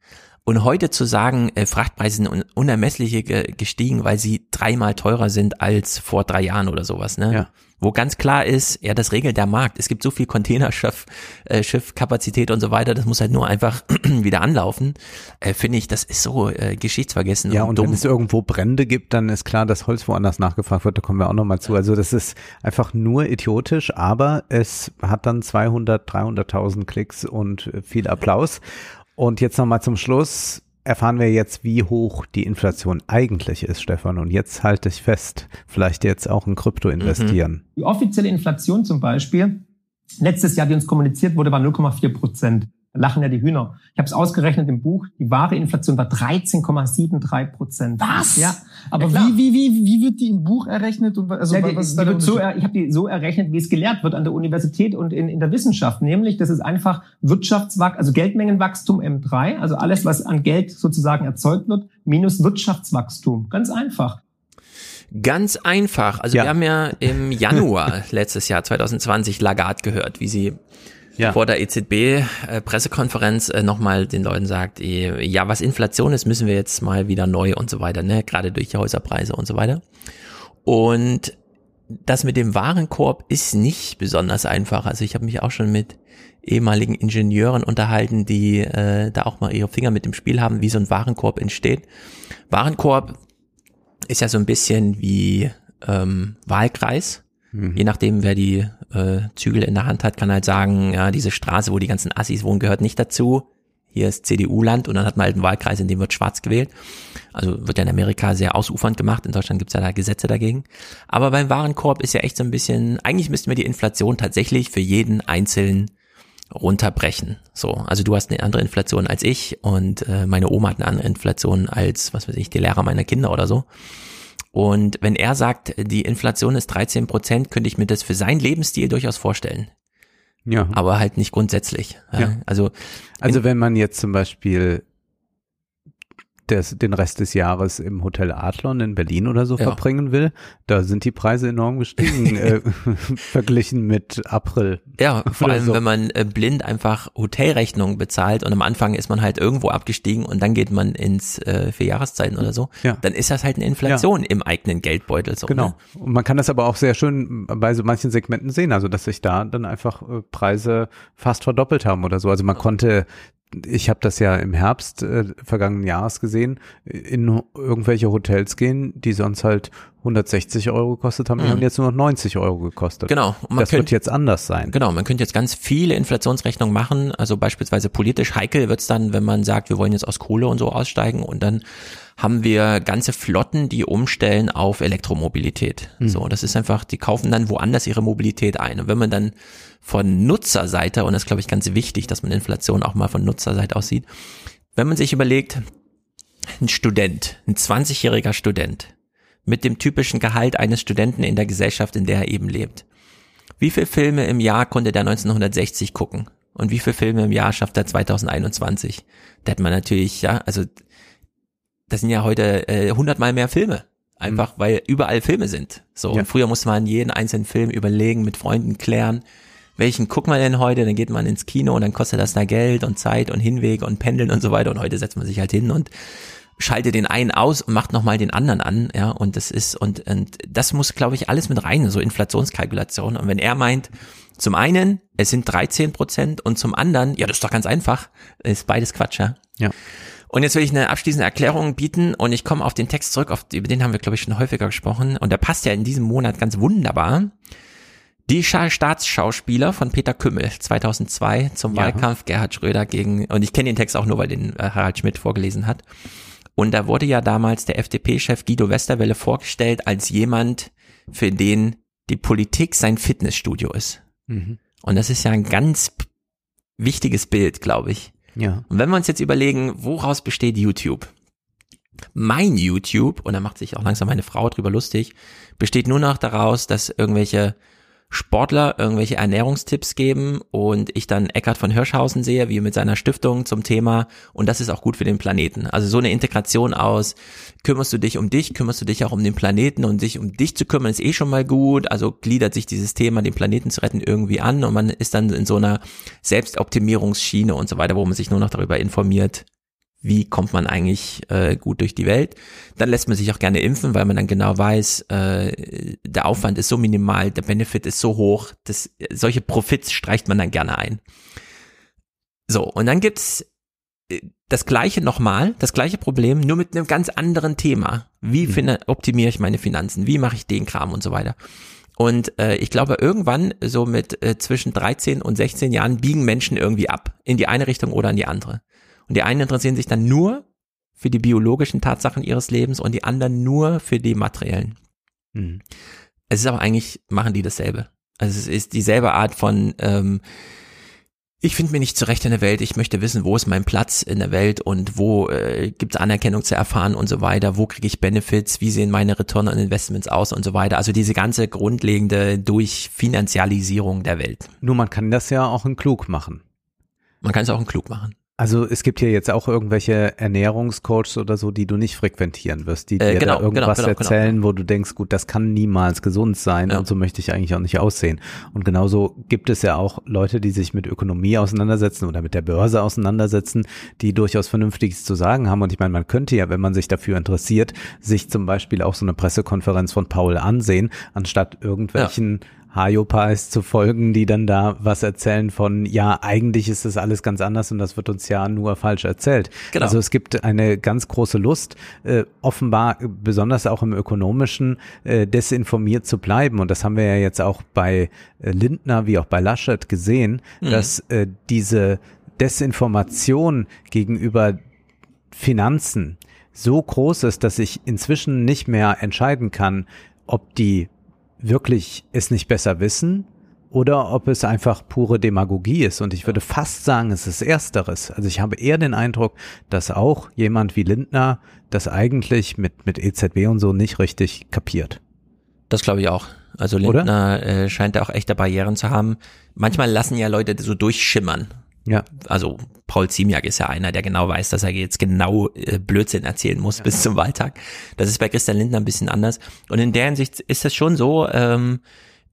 Und heute zu sagen, äh, Frachtpreise sind un unermesslich ge gestiegen, weil sie dreimal teurer sind als vor drei Jahren oder sowas, ne? Ja. Wo ganz klar ist, ja, das regelt der Markt. Es gibt so viel Containerschiff, äh, Schiffkapazität und so weiter, das muss halt nur einfach wieder anlaufen. Äh, Finde ich, das ist so äh, geschichtsvergessen Ja, und, und dumm. wenn es irgendwo Brände gibt, dann ist klar, dass Holz woanders nachgefragt wird, da kommen wir auch nochmal zu. Also das ist einfach nur idiotisch, aber es hat dann 200, 300.000 Klicks und äh, viel Applaus. Und jetzt nochmal zum Schluss erfahren wir jetzt, wie hoch die Inflation eigentlich ist, Stefan. Und jetzt halte ich fest, vielleicht jetzt auch in Krypto investieren. Die offizielle Inflation zum Beispiel, letztes Jahr, die uns kommuniziert wurde, war 0,4 Prozent. Lachen ja die Hühner. Ich habe es ausgerechnet im Buch, die wahre Inflation war 13,73 Prozent. Was? Ja, Aber ja, wie, wie, wie, wie wird die im Buch errechnet? Und, also, Ja, die, was die wird so, ich habe die so errechnet, wie es gelehrt wird an der Universität und in, in der Wissenschaft. Nämlich, das ist einfach Wirtschaftswachstum, also Geldmengenwachstum M3, also alles, was an Geld sozusagen erzeugt wird, minus Wirtschaftswachstum. Ganz einfach. Ganz einfach. Also Ja. wir haben ja im Januar letztes Jahr 2020 Lagarde gehört, wie sie Ja. vor der EZB-Pressekonferenz äh, nochmal den Leuten sagt, eh, ja, was Inflation ist, müssen wir jetzt mal wieder neu und so weiter, ne? Gerade durch die Häuserpreise und so weiter. Und das mit dem Warenkorb ist nicht besonders einfach. Also ich habe mich auch schon mit ehemaligen Ingenieuren unterhalten, die äh, da auch mal ihre Finger mit dem Spiel haben, wie so ein Warenkorb entsteht. Warenkorb ist ja so ein bisschen wie ähm, Wahlkreis. Je nachdem, wer die äh, Zügel in der Hand hat, kann halt sagen, ja, diese Straße, wo die ganzen Assis wohnen, gehört nicht dazu. Hier ist CDU-Land und dann hat man halt einen Wahlkreis, in dem wird schwarz gewählt. Also wird ja in Amerika sehr ausufernd gemacht. In Deutschland gibt's ja da Gesetze dagegen. Aber beim Warenkorb ist ja echt so ein bisschen, eigentlich müssten wir die Inflation tatsächlich für jeden Einzelnen runterbrechen. So, also du hast eine andere Inflation als ich und äh, meine Oma hat eine andere Inflation als, was weiß ich, die Lehrer meiner Kinder oder so. Und wenn er sagt, die Inflation ist 13 Prozent, könnte ich mir das für seinen Lebensstil durchaus vorstellen. Ja. Aber halt nicht grundsätzlich. Ja. Also, Also wenn man jetzt zum Beispiel des, den Rest des Jahres im Hotel Adlon in Berlin oder so Ja. verbringen will, da sind die Preise enorm gestiegen, äh, verglichen mit April. ja, vor allem, so. wenn man äh, blind einfach Hotelrechnungen bezahlt und am Anfang ist man halt irgendwo abgestiegen und dann geht man ins äh, vier Jahreszeiten oder so, Ja. dann ist das halt eine Inflation im eigenen Geldbeutel. So, Genau. Ne? Und man kann das aber auch sehr schön bei so manchen Segmenten sehen, also dass sich da dann einfach äh, Preise fast verdoppelt haben oder so. Also man konnte ich habe das ja im Herbst äh, vergangenen Jahres gesehen, in irgendwelche Hotels gehen, die sonst halt 160 Euro gekostet haben, die Mhm. haben jetzt nur noch 90 Euro gekostet. Genau. Und man das wird könnte- jetzt anders sein. Genau, man könnte jetzt ganz viele Inflationsrechnungen machen. Also beispielsweise politisch heikel wird's dann, wenn man sagt, wir wollen jetzt aus Kohle und so aussteigen und dann haben wir ganze Flotten, die umstellen auf Elektromobilität. So, das ist einfach, die kaufen dann woanders ihre Mobilität ein. Und wenn man dann von Nutzerseite, und das ist, glaube ich ganz wichtig, dass man Inflation auch mal von Nutzerseite aussieht, wenn man sich überlegt, ein Student, ein 20-jähriger Student mit dem typischen Gehalt eines Studenten in der Gesellschaft, in der er eben lebt. Wie viele Filme im Jahr konnte der 1960 gucken? Und wie viele Filme im Jahr schafft er 2021? Da hat man natürlich, ja, also das sind ja heute äh, 100 mal mehr Filme. Einfach, weil überall Filme sind. So, Ja. und früher musste man jeden einzelnen Film überlegen, mit Freunden klären, welchen guckt man denn heute? Dann geht man ins Kino und dann kostet das da Geld und Zeit und Hinweg und Pendeln und so weiter. Und heute setzt man sich halt hin und schaltet den einen aus und macht nochmal den anderen an, ja, und das ist, und, und das muss, glaube ich, alles mit rein, so Inflationskalkulation. Und wenn er meint, zum einen, es sind 13 Prozent und zum anderen, ja, das ist doch ganz einfach, ist beides Quatsch, ja. Ja. Und jetzt will ich eine abschließende Erklärung bieten und ich komme auf den Text zurück, auf, über den haben wir, glaube ich, schon häufiger gesprochen und der passt ja in diesem Monat ganz wunderbar. Die Scha Staatsschauspieler von Peter Kümmel 2002 zum Ja. Wahlkampf Gerhard Schröder gegen, und ich kenne den Text auch nur, weil den äh, Harald Schmidt vorgelesen hat. Und da wurde ja damals der FDP-Chef Guido Westerwelle vorgestellt als jemand, für den die Politik sein Fitnessstudio ist. Mhm. Und das ist ja ein ganz wichtiges Bild, glaube ich. Ja. Und wenn wir uns jetzt überlegen, woraus besteht YouTube? Mein YouTube, und da macht sich auch langsam meine Frau drüber lustig, besteht nur noch daraus, dass irgendwelche Sportler irgendwelche Ernährungstipps geben und ich dann Eckhard von Hirschhausen sehe, wie mit seiner Stiftung zum Thema und das ist auch gut für den Planeten. Also so eine Integration aus, kümmerst du dich um dich, kümmerst du dich auch um den Planeten und sich um dich zu kümmern ist eh schon mal gut. Also gliedert sich dieses Thema, den Planeten zu retten, irgendwie an und man ist dann in so einer Selbstoptimierungsschiene und so weiter, wo man sich nur noch darüber informiert, wie kommt man eigentlich äh, gut durch die Welt. Dann lässt man sich auch gerne impfen, weil man dann genau weiß, äh, der Aufwand ist so minimal, der Benefit ist so hoch, dass solche Profits streicht man dann gerne ein. So, und dann gibt's äh, das gleiche nochmal, das gleiche Problem, nur mit einem ganz anderen Thema. Wie Mhm. finde, optimiere ich meine Finanzen? Wie mache ich den Kram und so weiter? Und äh, ich glaube, irgendwann so mit äh, zwischen 13 und 16 Jahren biegen Menschen irgendwie ab, in die eine Richtung oder in die andere. Und die einen interessieren sich dann nur für die biologischen Tatsachen ihres Lebens und die anderen nur für die materiellen. Mhm. Es ist aber eigentlich, machen die dasselbe. Also es ist dieselbe Art von, ähm, ich finde mir nicht zurecht in der Welt, ich möchte wissen, wo ist mein Platz in der Welt und wo äh, gibt es Anerkennung zu erfahren und so weiter, wo kriege ich Benefits, wie sehen meine Return on Investments aus und so weiter. Also diese ganze grundlegende Durchfinanzialisierung der Welt. Nur man kann das ja auch in klug machen. Man kann es auch in klug machen. Also es gibt hier jetzt auch irgendwelche Ernährungscoaches oder so, die du nicht frequentieren wirst, die Äh, dir genau, da irgendwas genau, genau, genau. erzählen, wo du denkst, gut, das kann niemals gesund sein Ja. und so möchte ich eigentlich auch nicht aussehen. Und genauso gibt es ja auch Leute, die sich mit Ökonomie auseinandersetzen oder mit der Börse auseinandersetzen, die durchaus Vernünftiges zu sagen haben. Und ich meine, man könnte ja, wenn man sich dafür interessiert, sich zum Beispiel auch so eine Pressekonferenz von Paul ansehen, anstatt irgendwelchen Hayopais zu folgen, die dann da was erzählen von, ja, eigentlich ist das alles ganz anders und das wird uns ja nur falsch erzählt. Genau. Also es gibt eine ganz große Lust, äh, offenbar äh, besonders auch im ökonomischen, äh, desinformiert zu bleiben. Und das haben wir ja jetzt auch bei äh, Lindner wie auch bei Laschet gesehen, Mhm. dass äh, diese Desinformation gegenüber Finanzen so groß ist, dass ich inzwischen nicht mehr entscheiden kann, ob die wirklich es nicht besser wissen oder ob es einfach pure Demagogie ist. Und ich würde fast sagen, es ist Ersteres. Also ich habe eher den Eindruck, dass auch jemand wie Lindner das eigentlich mit, mit EZB und so nicht richtig kapiert. Das glaube ich auch. Also? Lindner äh, scheint da auch echte Barrieren zu haben. Manchmal lassen ja Leute so durchschimmern. Ja. Also Paul Ziemiak ist ja einer, der genau weiß, dass er jetzt genau äh, Blödsinn erzählen muss bis zum Wahltag. Das ist bei Christian Lindner ein bisschen anders. Und in der Hinsicht ist es schon so, ähm,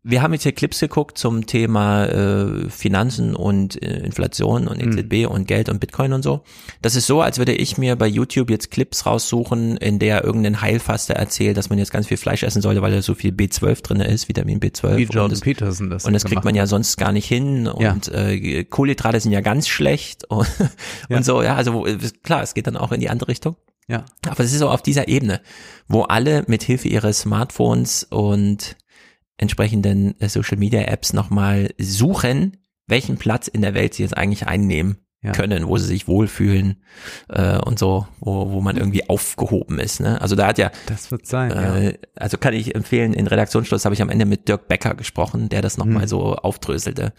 wir haben jetzt hier Clips geguckt zum Thema äh, Finanzen und äh, Inflation und EZB und Geld und Bitcoin und so. Das ist so, als würde ich mir bei YouTube jetzt Clips raussuchen, in der irgendein Heilfaster erzählt, dass man jetzt ganz viel Fleisch essen sollte, weil da so viel B12 drin ist, Vitamin B12. Wie und Jordan das- Peterson das und das kriegt gemacht man ja sonst gar nicht hin und äh, Kohlenhydrate sind ja ganz schlecht und, Ja. und so, ja, also wo- klar, es geht dann auch in die andere Richtung. Ja. Aber es ist so auf dieser Ebene, wo alle mit Hilfe ihres Smartphones und entsprechenden äh, Social Media Apps nochmal suchen, welchen Platz in der Welt sie jetzt eigentlich einnehmen Ja. können, wo sie sich wohlfühlen äh, und so, wo, wo man irgendwie aufgehoben ist. Ne? Also da hat ja Das wird sein. ja. äh, also kann ich empfehlen, in Redaktionsschluss habe ich am Ende mit Dirk Becker gesprochen, der das nochmal Mhm. so aufdröselte,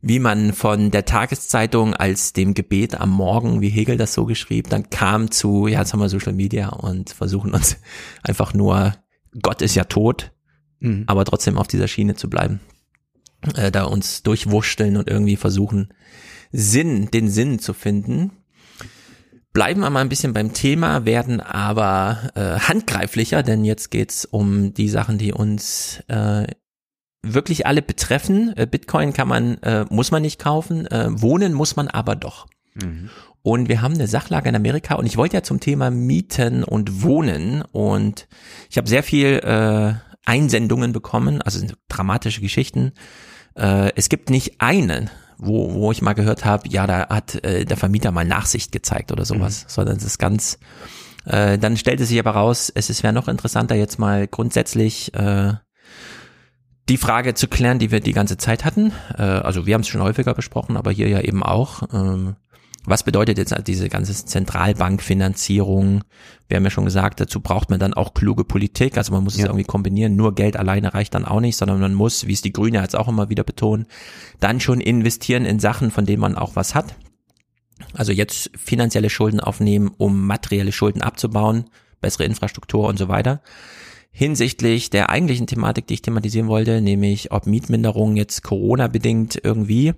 wie man von der Tageszeitung als dem Gebet am Morgen, wie Hegel das so geschrieben, dann kam zu, ja, jetzt haben wir Social Media und versuchen uns einfach nur, Gott ist ja tot, Mhm. aber trotzdem auf dieser Schiene zu bleiben. Äh, da uns durchwurschteln und irgendwie versuchen, Sinn, den Sinn zu finden. Bleiben wir mal ein bisschen beim Thema, werden aber äh, handgreiflicher, denn jetzt geht's um die Sachen, die uns äh, wirklich alle betreffen. Äh, Bitcoin kann man, äh, muss man nicht kaufen, äh, wohnen muss man aber doch. Mhm. Und wir haben eine Sachlage in Amerika und ich wollte ja zum Thema Mieten und Wohnen und ich habe sehr viel äh, Einsendungen bekommen, also dramatische Geschichten. Äh, es gibt nicht einen, wo, wo ich mal gehört habe, ja, da hat äh, der Vermieter mal Nachsicht gezeigt oder sowas, sondern es ist ganz, äh, dann stellte sich aber raus, es ist wäre noch interessanter jetzt mal grundsätzlich äh, die Frage zu klären, die wir die ganze Zeit hatten. Äh, also wir haben es schon häufiger besprochen, aber hier ja eben auch. Ähm, was bedeutet jetzt also diese ganze Zentralbankfinanzierung? Wir haben ja schon gesagt, dazu braucht man dann auch kluge Politik. Also man muss es Ja. irgendwie kombinieren. Nur Geld alleine reicht dann auch nicht, sondern man muss, wie es die Grüne jetzt auch immer wieder betonen, dann schon investieren in Sachen, von denen man auch was hat. Also jetzt finanzielle Schulden aufnehmen, um materielle Schulden abzubauen, bessere Infrastruktur und so weiter. Hinsichtlich der eigentlichen Thematik, die ich thematisieren wollte, nämlich ob Mietminderung jetzt Corona-bedingt irgendwie,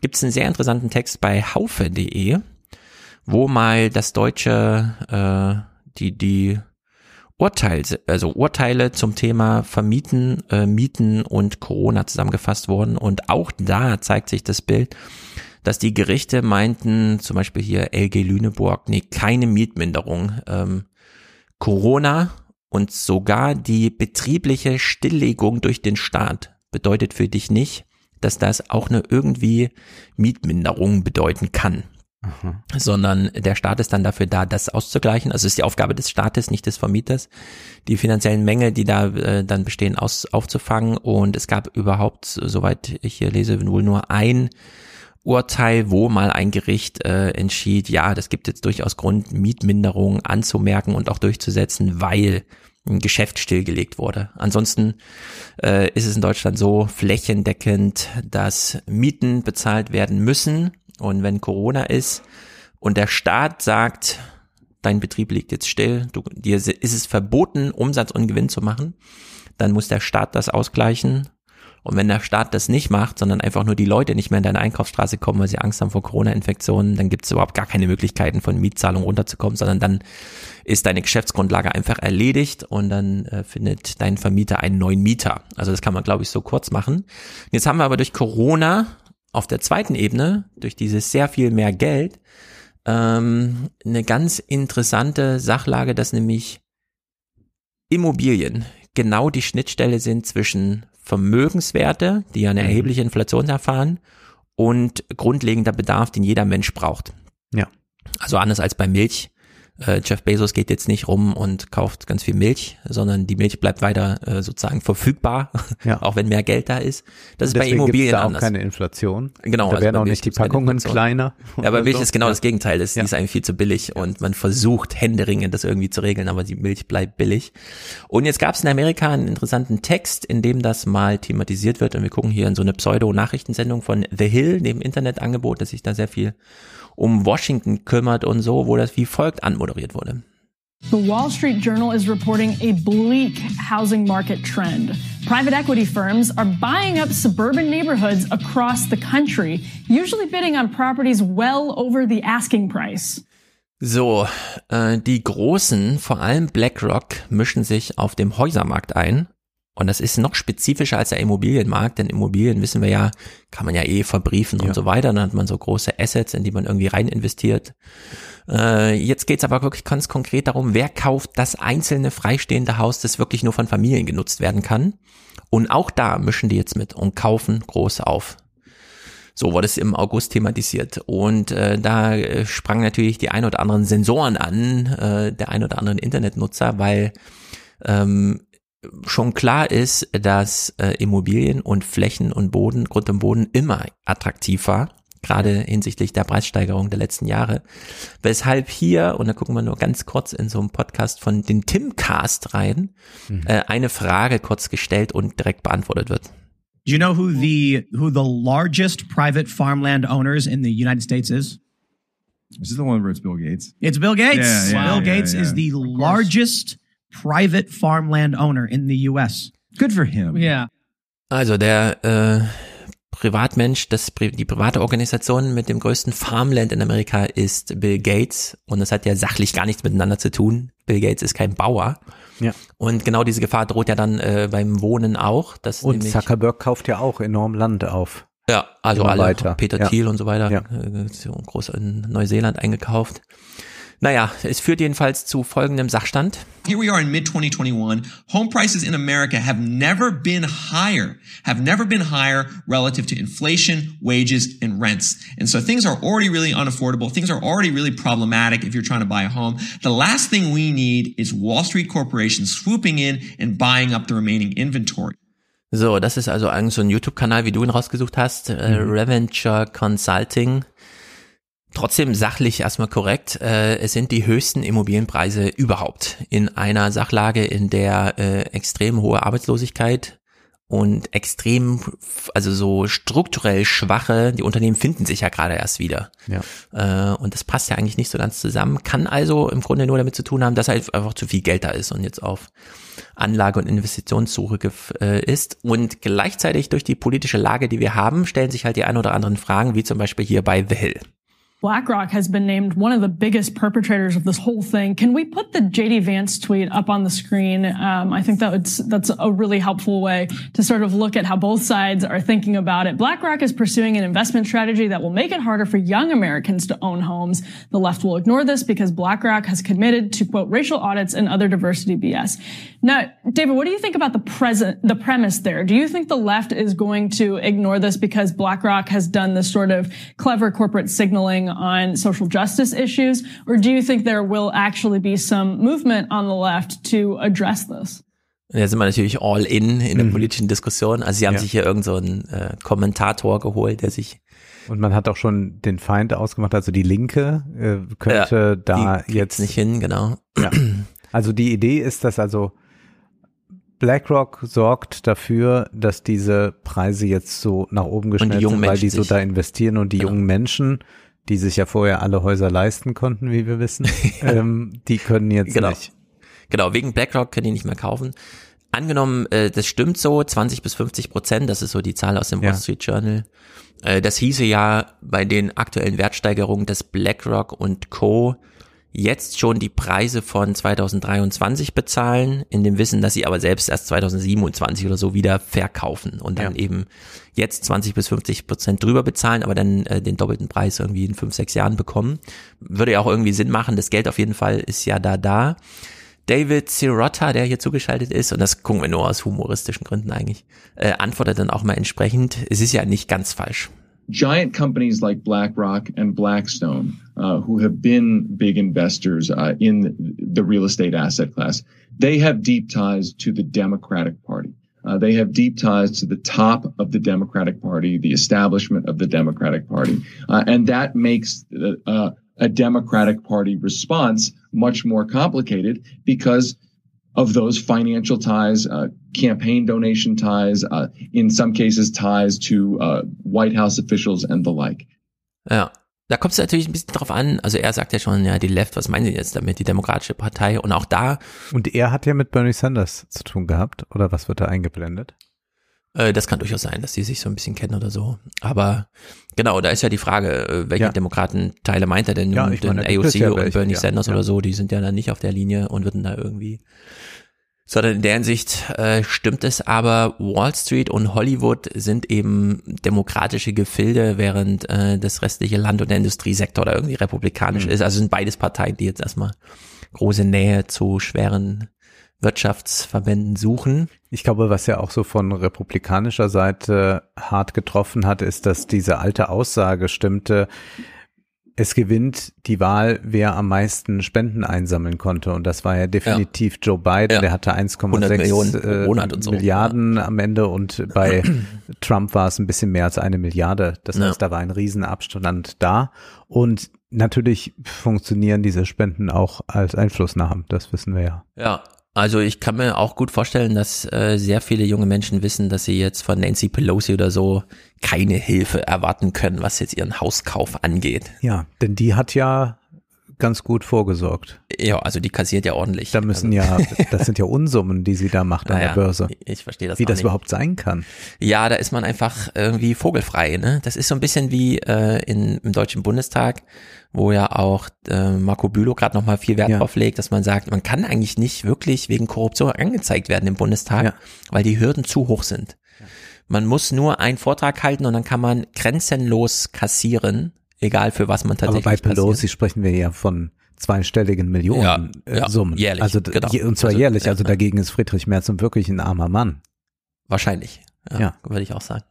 gibt es einen sehr interessanten Text bei haufe.de, wo mal das deutsche, äh, die, die Urteil, also Urteile zum Thema Vermieten, äh, Mieten und Corona zusammengefasst wurden. Und auch da zeigt sich das Bild, dass die Gerichte meinten, zum Beispiel hier LG Lüneburg, nee, keine Mietminderung. Ähm, Corona und sogar die betriebliche Stilllegung durch den Staat bedeutet für dich nicht, dass das auch eine irgendwie Mietminderung bedeuten kann. Aha. sondern der Staat ist dann dafür da, das auszugleichen. Also es ist die Aufgabe des Staates, nicht des Vermieters, die finanziellen Mängel, die da äh, dann bestehen, aus, aufzufangen. Und es gab überhaupt, soweit ich hier lese, wohl nur ein Urteil, wo mal ein Gericht äh, entschied, ja, das gibt jetzt durchaus Grund, Mietminderungen anzumerken und auch durchzusetzen, weil ein Geschäft stillgelegt wurde. Ansonsten äh, ist es in Deutschland so flächendeckend, dass Mieten bezahlt werden müssen. Und wenn Corona ist und der Staat sagt, dein Betrieb liegt jetzt still, du, dir ist es verboten, Umsatz und Gewinn zu machen, dann muss der Staat das ausgleichen und wenn der Staat das nicht macht, sondern einfach nur die Leute nicht mehr in deine Einkaufsstraße kommen, weil sie Angst haben vor Corona-Infektionen, dann gibt es überhaupt gar keine Möglichkeiten von Mietzahlungen runterzukommen, sondern dann ist deine Geschäftsgrundlage einfach erledigt und dann äh, findet dein Vermieter einen neuen Mieter. Also das kann man, glaube ich, so kurz machen. Jetzt haben wir aber durch Corona auf der zweiten Ebene, durch dieses sehr viel mehr Geld, ähm, eine ganz interessante Sachlage, dass nämlich Immobilien genau die Schnittstelle sind zwischen Vermögenswerte, die ja eine mhm. erhebliche Inflation erfahren, und grundlegender Bedarf, den jeder Mensch braucht. Ja. Also anders als bei Milch äh, Jeff Bezos geht jetzt nicht rum und kauft ganz viel Milch, sondern die Milch bleibt weiter äh, sozusagen verfügbar, ja. auch wenn mehr Geld da ist. Das ist bei Immobilien da auch anders. keine Inflation. Genau. Da also werden auch nicht die Packungen kleiner. Ja, aber Milch so. ist genau ja. das Gegenteil. Das, ja. Die ist eigentlich viel zu billig und man versucht händeringend das irgendwie zu regeln, aber die Milch bleibt billig. Und jetzt gab es in Amerika einen interessanten Text, in dem das mal thematisiert wird und wir gucken hier in so eine Pseudo-Nachrichtensendung von The Hill, dem Internetangebot, das sich da sehr viel um Washington kümmert und so, wo das wie folgt anmoderiert wurde. The Wall Street Journal is reporting a bleak housing market trend. Private equity firms are buying up suburban neighborhoods across the country, usually bidding on properties well over the asking price. So, äh, die Großen, vor allem BlackRock, mischen sich auf dem Häusermarkt ein und das ist noch spezifischer als der Immobilienmarkt, denn Immobilien wissen wir ja, kann man ja eh verbriefen ja. und so weiter. Dann hat man so große Assets, in die man irgendwie rein investiert. Äh, jetzt geht's aber wirklich ganz konkret darum, wer kauft das einzelne freistehende Haus, das wirklich nur von Familien genutzt werden kann. Und auch da mischen die jetzt mit und kaufen groß auf. So wurde es im August thematisiert. Und äh, da äh, sprang natürlich die ein oder anderen Sensoren an, äh, der ein oder anderen Internetnutzer, weil ähm, schon klar ist, dass äh, Immobilien und Flächen und Boden, Grund und Boden immer attraktiv war, gerade hinsichtlich der Preissteigerung der letzten Jahre. Weshalb hier, und da gucken wir nur ganz kurz in so einem Podcast von den Timcast rein, mhm. äh, eine Frage kurz gestellt und direkt beantwortet wird. Do you know who the who the largest private farmland owners in the United States is? Is this the one where it's Bill Gates? It's Bill Gates. Yeah, yeah, Bill yeah, Gates is the largest private farmland owner in the US. Good for him. Yeah. Also der äh, Privatmensch, das, die private Organisation mit dem größten Farmland in Amerika ist Bill Gates und das hat ja sachlich gar nichts miteinander zu tun. Bill Gates ist kein Bauer. Ja. Und genau diese Gefahr droht ja dann äh, beim Wohnen auch. Dass und Zuckerberg kauft ja auch enorm Land auf. Ja, also alle, weiter. Peter ja. Thiel und so weiter, ja. äh, groß in Neuseeland eingekauft. Naja, es führt jedenfalls zu folgendem Sachstand. Here we are in mid 2021. Home prices in America have never been higher, have never been higher relative to inflation, wages, and rents. And so things are already really unaffordable. Things are already really problematic if you're trying to buy a home. The last thing we need is Wall Street corporations swooping in and buying up the remaining inventory. So, das ist also eigentlich so ein YouTube-Kanal, wie du ihn rausgesucht hast, äh, mhm. Reventure Consulting. Trotzdem sachlich erstmal korrekt. Äh, es sind die höchsten Immobilienpreise überhaupt in einer Sachlage, in der äh, extrem hohe Arbeitslosigkeit und extrem, also so strukturell schwache, die Unternehmen finden sich ja gerade erst wieder. Ja. Äh, und das passt ja eigentlich nicht so ganz zusammen. Kann also im Grunde nur damit zu tun haben, dass halt einfach zu viel Geld da ist und jetzt auf Anlage- und Investitionssuche äh, ist. Und gleichzeitig durch die politische Lage, die wir haben, stellen sich halt die ein oder anderen Fragen, wie zum Beispiel hier bei The Hill. BlackRock has been named one of the biggest perpetrators of this whole thing. Can we put the JD Vance tweet up on the screen? Um, I think that would, that's a really helpful way to sort of look at how both sides are thinking about it. BlackRock is pursuing an investment strategy that will make it harder for young Americans to own homes. The left will ignore this because BlackRock has committed to quote racial audits and other diversity BS. Now, David, what do you think about the present, the premise there? Do you think the left is going to ignore this because BlackRock has done this sort of clever corporate signaling on social justice issues? Or do you think there will actually be some movement on the left to address this? Da sind wir natürlich all in in der politischen Diskussion. Also sie haben Ja. sich hier irgend so einen äh, Kommentator geholt, der sich Und man hat auch schon den Feind ausgemacht, also die Linke äh, könnte da die kriegt's jetzt nicht hin, genau. Ja. Also die Idee ist, dass also BlackRock sorgt dafür, dass diese Preise jetzt so nach oben die geschnellt jungen sind, weil die so da investieren und die Genau. jungen Menschen, die sich ja vorher alle Häuser leisten konnten, wie wir wissen, ähm, die können jetzt Genau. nicht. Genau, wegen BlackRock können die nicht mehr kaufen. Angenommen, äh, das stimmt so, 20 bis 50 Prozent, das ist so die Zahl aus dem Ja. Wall Street Journal. Äh, das hieße ja bei den aktuellen Wertsteigerungen, dass BlackRock und Co. jetzt schon die Preise von 2023 bezahlen, in dem Wissen, dass sie aber selbst erst 2027 oder so wieder verkaufen und dann Ja. eben jetzt 20 bis 50 Prozent drüber bezahlen, aber dann äh, den doppelten Preis irgendwie in fünf, sechs Jahren bekommen. Würde ja auch irgendwie Sinn machen. Das Geld auf jeden Fall ist ja da da. David Sirotta, der hier zugeschaltet ist, und das gucken wir nur aus humoristischen Gründen eigentlich, äh, antwortet dann auch mal entsprechend, es ist ja nicht ganz falsch. giant companies like BlackRock and Blackstone, uh, who have been big investors uh, in the real estate asset class, they have deep ties to the Democratic Party. Uh, they have deep ties to the top of the Democratic Party, the establishment of the Democratic Party, uh, and that makes uh, a Democratic Party response much more complicated because of those financial ties, uh, campaign donation ties, uh, in some cases ties to uh, White House officials and the like. Ja. Da kommt es natürlich ein bisschen drauf an. Also er sagt ja schon, ja, die Left, was meinen Sie jetzt damit? Die Demokratische Partei. Und auch da, Und er hat ja mit Bernie Sanders zu tun gehabt, oder was wird da eingeblendet? äh, das kann durchaus sein, dass die sich so ein bisschen kennen oder so. Aber genau, da ist ja die Frage, äh, welche Ja. Demokratenteile meint er denn? Ja, ich meine, gibt es AOC ja und welche, Bernie Sanders oder so, die sind ja dann nicht auf der Linie und würden da irgendwie sondern in der Hinsicht äh, stimmt es aber, Wall Street und Hollywood sind eben demokratische Gefilde, während äh, das restliche Land und der Industriesektor da irgendwie republikanisch Mhm. ist. Also sind beides Parteien, die jetzt erstmal große Nähe zu schweren Wirtschaftsverbänden suchen. Ich glaube, was ja auch so von republikanischer Seite hart getroffen hat, ist, dass diese alte Aussage stimmte, es gewinnt die Wahl, wer am meisten Spenden einsammeln konnte. Und das war ja definitiv Joe Biden, Ja. der hatte 100 Millionen 1,6 pro äh, so. Milliarden am Ende und bei Trump war es ein bisschen mehr als eine Milliarde. Das Ja. heißt, da war ein Riesenabstand da. Und natürlich funktionieren diese Spenden auch als Einflussnahmen, das wissen wir ja. Ja, also ich kann mir auch gut vorstellen, dass äh, sehr viele junge Menschen wissen, dass sie jetzt von Nancy Pelosi oder so keine Hilfe erwarten können, was jetzt ihren Hauskauf angeht. Ja, denn die hat ja ganz gut vorgesorgt. Ja, also die kassiert ja ordentlich. Da müssen also, ja, das sind ja Unsummen, die sie da macht an Naja, der Börse. Ich, verstehe das Wie das nicht. überhaupt sein kann. Ja, da ist man einfach irgendwie vogelfrei. Ne? Das ist so ein bisschen wie äh, in, im Deutschen Bundestag, wo ja auch äh, Marco Bülow gerade nochmal viel Wert Ja. drauf legt, dass man sagt, man kann eigentlich nicht wirklich wegen Korruption angezeigt werden im Bundestag, Ja. weil die Hürden zu hoch sind. Man muss nur einen Vortrag halten und dann kann man grenzenlos kassieren, egal für was man Aber tatsächlich bei Pelosi kassiert. sprechen wir ja von zweistelligen Millionen Ja, äh, ja, Summen. jährlich, also, genau. je- und zwar Also, jährlich. Also ja. dagegen ist Friedrich Merz wirklich ein armer Mann. Wahrscheinlich. Ja, Ja. würde ich auch sagen.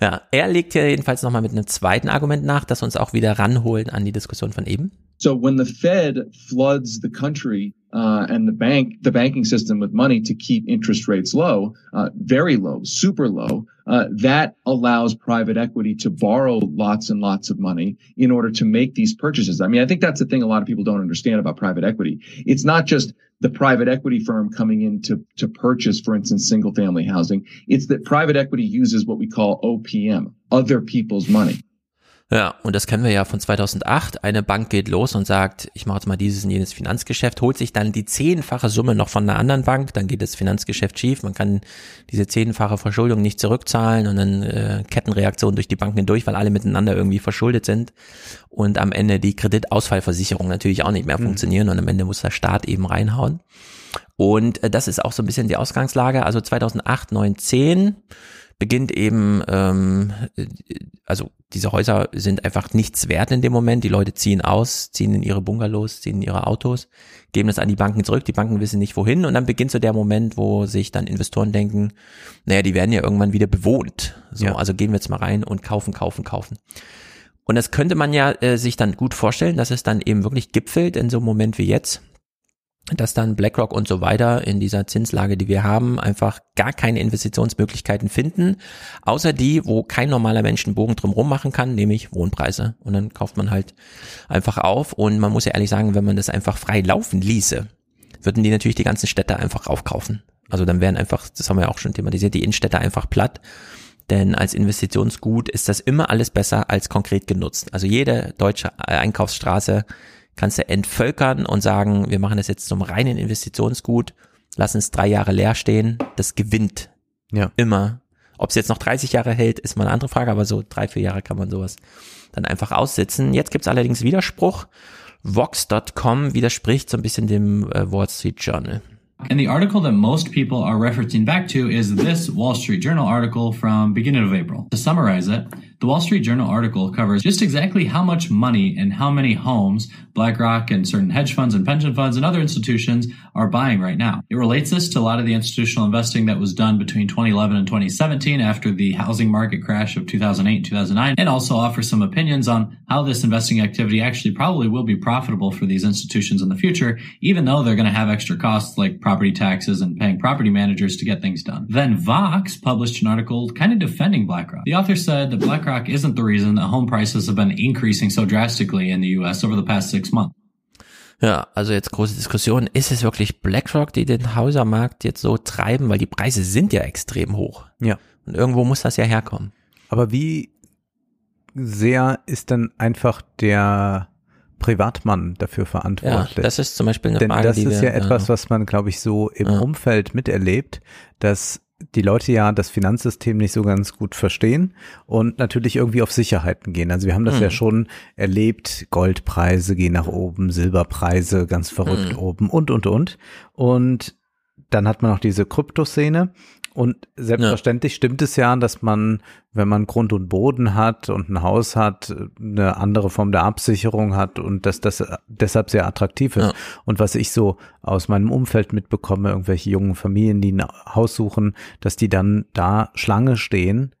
Ja, er legt hier jedenfalls nochmal mit einem zweiten Argument nach, das uns auch wieder ranholt an die Diskussion von eben. So when the Fed floods the country uh, and the bank, the banking system with money to keep interest rates low, uh, very low, super low, uh, that allows private equity to borrow lots and lots of money in order to make these purchases. I mean, I think that's the thing a lot of people don't understand about private equity. It's not just the private equity firm coming in to, to purchase, for instance, single family housing. It's that private equity uses what we call OPM, other people's money. Ja, und das kennen wir ja von 2008. Eine Bank geht los und sagt, ich mache jetzt mal dieses und jenes Finanzgeschäft, holt sich dann die zehnfache Summe noch von einer anderen Bank, dann geht das Finanzgeschäft schief, man kann diese zehnfache Verschuldung nicht zurückzahlen und dann äh, Kettenreaktion durch die Banken hindurch, weil alle miteinander irgendwie verschuldet sind und am Ende die Kreditausfallversicherung natürlich auch nicht mehr mhm. funktionieren und am Ende muss der Staat eben reinhauen. Und äh, das ist auch so ein bisschen die Ausgangslage. Also 2008, 9, 10 beginnt eben, ähm, also diese Häuser sind einfach nichts wert in dem Moment. Die Leute ziehen aus, ziehen in ihre Bungalows, ziehen in ihre Autos, geben das an die Banken zurück. Die Banken wissen nicht wohin und dann beginnt so der Moment, wo sich dann Investoren denken, naja, die werden ja irgendwann wieder bewohnt. So, ja. also gehen wir jetzt mal rein und kaufen, kaufen, kaufen. Und das könnte man ja äh, sich dann gut vorstellen, dass es dann eben wirklich gipfelt in so einem Moment wie jetzt dass dann BlackRock und so weiter in dieser Zinslage, die wir haben, einfach gar keine Investitionsmöglichkeiten finden, außer die, wo kein normaler Mensch einen Bogen drumherum machen kann, nämlich Wohnpreise. Und dann kauft man halt einfach auf und man muss ja ehrlich sagen, wenn man das einfach frei laufen ließe, würden die natürlich die ganzen Städte einfach aufkaufen. Also dann wären einfach, das haben wir ja auch schon thematisiert, die Innenstädte einfach platt. Denn als Investitionsgut ist das immer alles besser als konkret genutzt. Also jede deutsche Einkaufsstraße kannst du entvölkern und sagen, wir machen das jetzt zum reinen Investitionsgut, lassen es drei Jahre leer stehen, das gewinnt. Ja. Immer. Ob es jetzt noch 30 Jahre hält, ist mal eine andere Frage, aber so drei, vier Jahre kann man sowas dann einfach aussitzen. Jetzt gibt's allerdings Widerspruch. Vox.com widerspricht so ein bisschen dem äh, Wall Street Journal. And the article that most people are referencing back to is this Wall Street Journal article from beginning of April. To summarize it, the Wall Street Journal article covers just exactly how much money and how many homes BlackRock and certain hedge funds and pension funds and other institutions are buying right now. It relates this to a lot of the institutional investing that was done between 2011 and 2017 after the housing market crash of 2008 and 2009 and also offers some opinions on how this investing activity actually probably will be profitable for these institutions in the future, even though they're going to have extra costs like property taxes and paying property managers to get things done. Then Vox published an article kind of defending BlackRock. The author said that BlackRock isn't the reason that home prices have been increasing so drastically in the US over the past six months. Ja, also jetzt große Diskussion. Ist es wirklich BlackRock, die den Hausermarkt jetzt so treiben? Weil die Preise sind ja extrem hoch. Ja. Und irgendwo muss das ja herkommen. Aber wie sehr ist dann einfach der Privatmann dafür verantwortlich? Ja, das ist zum Beispiel eine Denn Frage, das die ist wir, ja etwas, was man, glaube ich, so im Ja. Umfeld miterlebt, dass die Leute ja das Finanzsystem nicht so ganz gut verstehen und natürlich irgendwie auf Sicherheiten gehen. Also wir haben das Mhm. ja schon erlebt, Goldpreise gehen nach oben, Silberpreise ganz verrückt Mhm. oben und, und, und. Und dann hat man noch diese Kryptoszene und selbstverständlich stimmt es ja, dass man, wenn man Grund und Boden hat und ein Haus hat, eine andere Form der Absicherung hat und dass das deshalb sehr attraktiv ist. Ja. Und was ich so aus meinem Umfeld mitbekomme, irgendwelche jungen Familien, die ein Haus suchen, dass die dann da Schlange stehen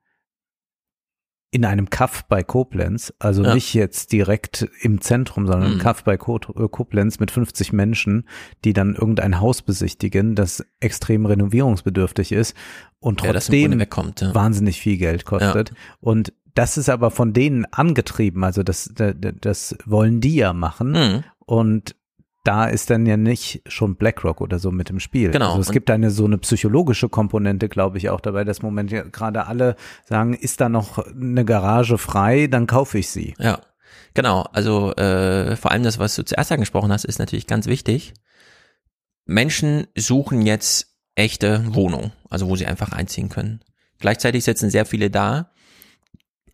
in einem Kaff bei Koblenz, also Ja. nicht jetzt direkt im Zentrum, sondern Mhm. Kaff bei Ko äh, Koblenz mit 50 Menschen, die dann irgendein Haus besichtigen, das extrem renovierungsbedürftig ist und Ja, trotzdem wegkommt. Ja. wahnsinnig viel Geld kostet. Und das ist aber von denen angetrieben, also das, das, das wollen die ja machen. Mhm. Und da ist dann ja nicht schon BlackRock oder so mit im Spiel. Genau. Also es gibt eine so eine psychologische Komponente, glaube ich, auch dabei, dass im Moment gerade alle sagen, ist da noch eine Garage frei, dann kaufe ich sie. Ja, genau. Also äh, vor allem das, was du zuerst angesprochen hast, ist natürlich ganz wichtig. Menschen suchen jetzt echte Wohnung, also wo sie einfach einziehen können. Gleichzeitig sitzen sehr viele da,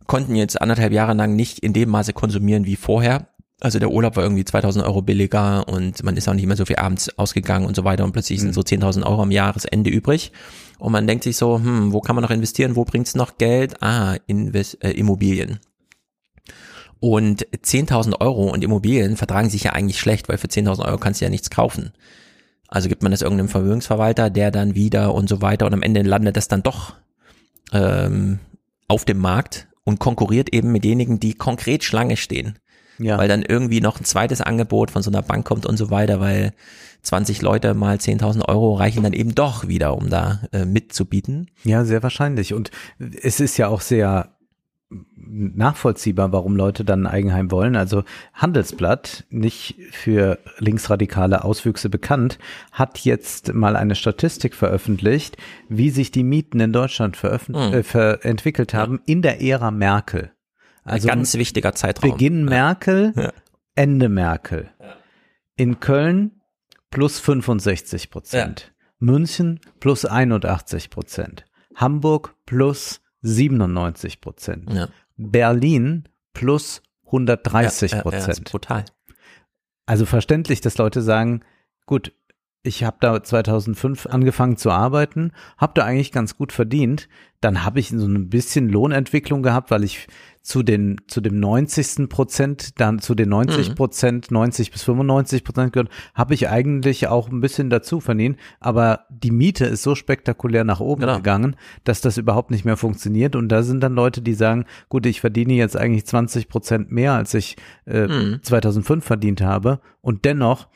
konnten jetzt anderthalb Jahre lang nicht in dem Maße konsumieren wie vorher. Also der Urlaub war irgendwie 2000 Euro billiger und man ist auch nicht mehr so viel abends ausgegangen und so weiter und plötzlich sind so 10.000 Euro am Jahresende übrig und man denkt sich so, hm, wo kann man noch investieren, wo bringt's noch Geld? Ah, Invest äh, Immobilien. Und 10.000 Euro und Immobilien vertragen sich ja eigentlich schlecht, weil für 10.000 Euro kannst du ja nichts kaufen. Also gibt man das irgendeinem Vermögensverwalter, der dann wieder und so weiter und am Ende landet das dann doch ähm, auf dem Markt und konkurriert eben mit denjenigen, die konkret Schlange stehen. Ja. weil dann irgendwie noch ein zweites Angebot von so einer Bank kommt und so weiter, weil 20 Leute mal 10.000 Euro reichen dann eben doch wieder, um da äh, mitzubieten. Ja, sehr wahrscheinlich. Und es ist ja auch sehr nachvollziehbar, warum Leute dann ein Eigenheim wollen. Also Handelsblatt, nicht für linksradikale Auswüchse bekannt, hat jetzt mal eine Statistik veröffentlicht, wie sich die Mieten in Deutschland veröffent- Hm. äh, entwickelt haben in der Ära Merkel. Also ganz wichtiger Zeitraum. Beginn Merkel, Ja. Ende Merkel. In Köln plus 65 Prozent. München plus 81 Prozent. Hamburg plus 97 Prozent. Ja. Berlin plus 130 Ja, ja, ja, ist Prozent. brutal. Also verständlich, dass Leute sagen, gut, ich habe da 2005 angefangen zu arbeiten, habe da eigentlich ganz gut verdient, dann habe ich so ein bisschen Lohnentwicklung gehabt, weil ich zu den zu dem 90. Prozent, dann zu den 90 Mhm. Prozent, 90 bis 95 Prozent gehört, habe ich eigentlich auch ein bisschen dazu verdient, aber die Miete ist so spektakulär nach oben Genau. gegangen, dass das überhaupt nicht mehr funktioniert und da sind dann Leute, die sagen, gut, ich verdiene jetzt eigentlich 20 Prozent mehr, als ich äh, Mhm. 2005 verdient habe und dennoch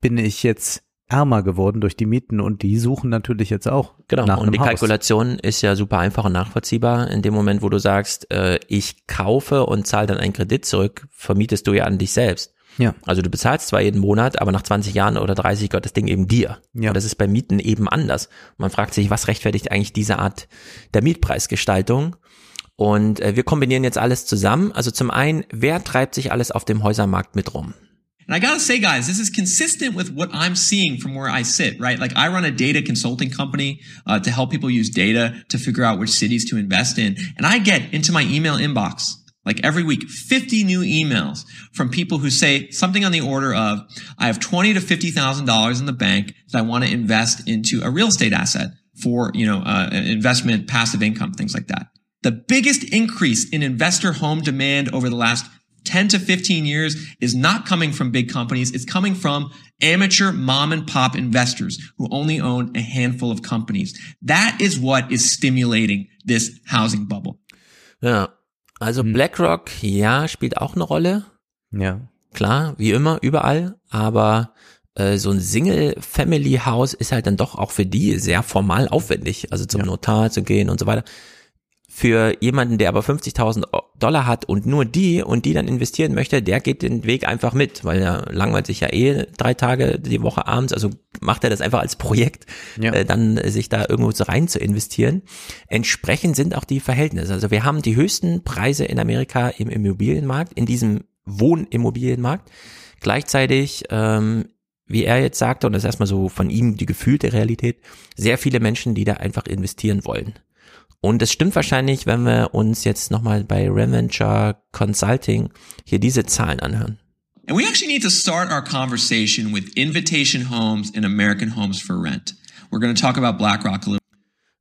bin ich jetzt ärmer geworden durch die Mieten und die suchen natürlich jetzt auch Genau, nach und die Haus. Kalkulation ist ja super einfach und nachvollziehbar. In dem Moment, wo du sagst, äh, ich kaufe und zahle dann einen Kredit zurück, vermietest du ja an dich selbst. Ja. Also du bezahlst zwar jeden Monat, aber nach 20 Jahren oder 30 gehört das Ding eben dir. Ja. Und das ist bei Mieten eben anders. Man fragt sich, was rechtfertigt eigentlich diese Art der Mietpreisgestaltung? Und äh, wir kombinieren jetzt alles zusammen. Also zum einen, wer treibt sich alles auf dem Häusermarkt mit rum? And I gotta say, guys, this is consistent with what I'm seeing from where I sit, right? Like I run a data consulting company uh, to help people use data to figure out which cities to invest in. And I get into my email inbox, like every week, 50 new emails from people who say something on the order of, I have 20 to $50,000 in the bank that I want to invest into a real estate asset for, you know, uh, investment, passive income, things like that. The biggest increase in investor home demand over the last 10 to 15 years is not coming from big companies. It's coming from amateur mom and pop investors who only own a handful of companies. That is what is stimulating this housing bubble. Ja, also BlackRock, ja, spielt auch eine Rolle. Ja. Klar, wie immer, überall, aber äh, so ein Single-Family-Haus ist halt dann doch auch für die sehr formal aufwendig, also zum Notar zu gehen und so weiter. Für jemanden, der aber 50.000 Dollar hat und nur die und die dann investieren möchte, der geht den Weg einfach mit, weil er langweilt sich ja eh drei Tage die Woche abends, also macht er das einfach als Projekt, Ja. äh, dann sich da irgendwo so rein zu investieren. Entsprechend sind auch die Verhältnisse. Also wir haben die höchsten Preise in Amerika im Immobilienmarkt, in diesem Wohnimmobilienmarkt. Gleichzeitig, ähm, wie er jetzt sagte, und das ist erstmal so von ihm die gefühlte Realität, sehr viele Menschen, die da einfach investieren wollen. Und es stimmt wahrscheinlich, wenn wir uns jetzt nochmal bei Reventure Consulting hier diese Zahlen anhören. And we actually need to start our conversation with Invitation Homes and American Homes for Rent. We're going to talk about BlackRock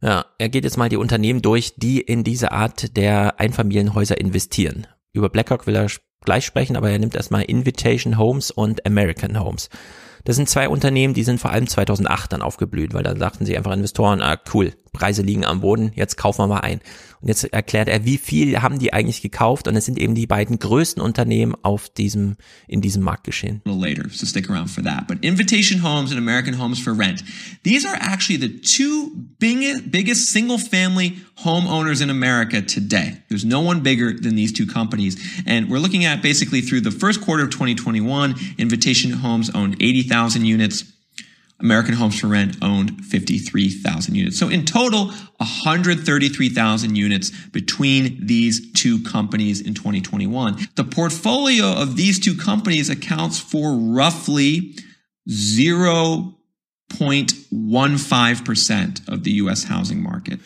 Ja, er geht jetzt mal die Unternehmen durch, die in diese Art der Einfamilienhäuser investieren. Über BlackRock will er gleich sprechen, aber er nimmt erstmal Invitation Homes und American Homes. Das sind zwei Unternehmen, die sind vor allem 2008 dann aufgeblüht, weil da dachten sie einfach Investoren, ah cool, Preise liegen am Boden, jetzt kaufen wir mal ein. Und jetzt erklärt er, wie viel haben die eigentlich gekauft und es sind eben die beiden größten Unternehmen auf diesem, in diesem Marktgeschehen. later, so stick around for that. But Invitation Homes and American Homes for Rent, these are actually the two big, biggest single family homeowners in America today. There's no one bigger than these two companies. And we're looking at basically through the first quarter of 2021, Invitation Homes owned 80,000 units. American Homes for Rent owned 53,000 units. So in total, 133,000 units between these two companies in 2021. The portfolio of these two companies accounts for roughly 0.15% of the US housing market.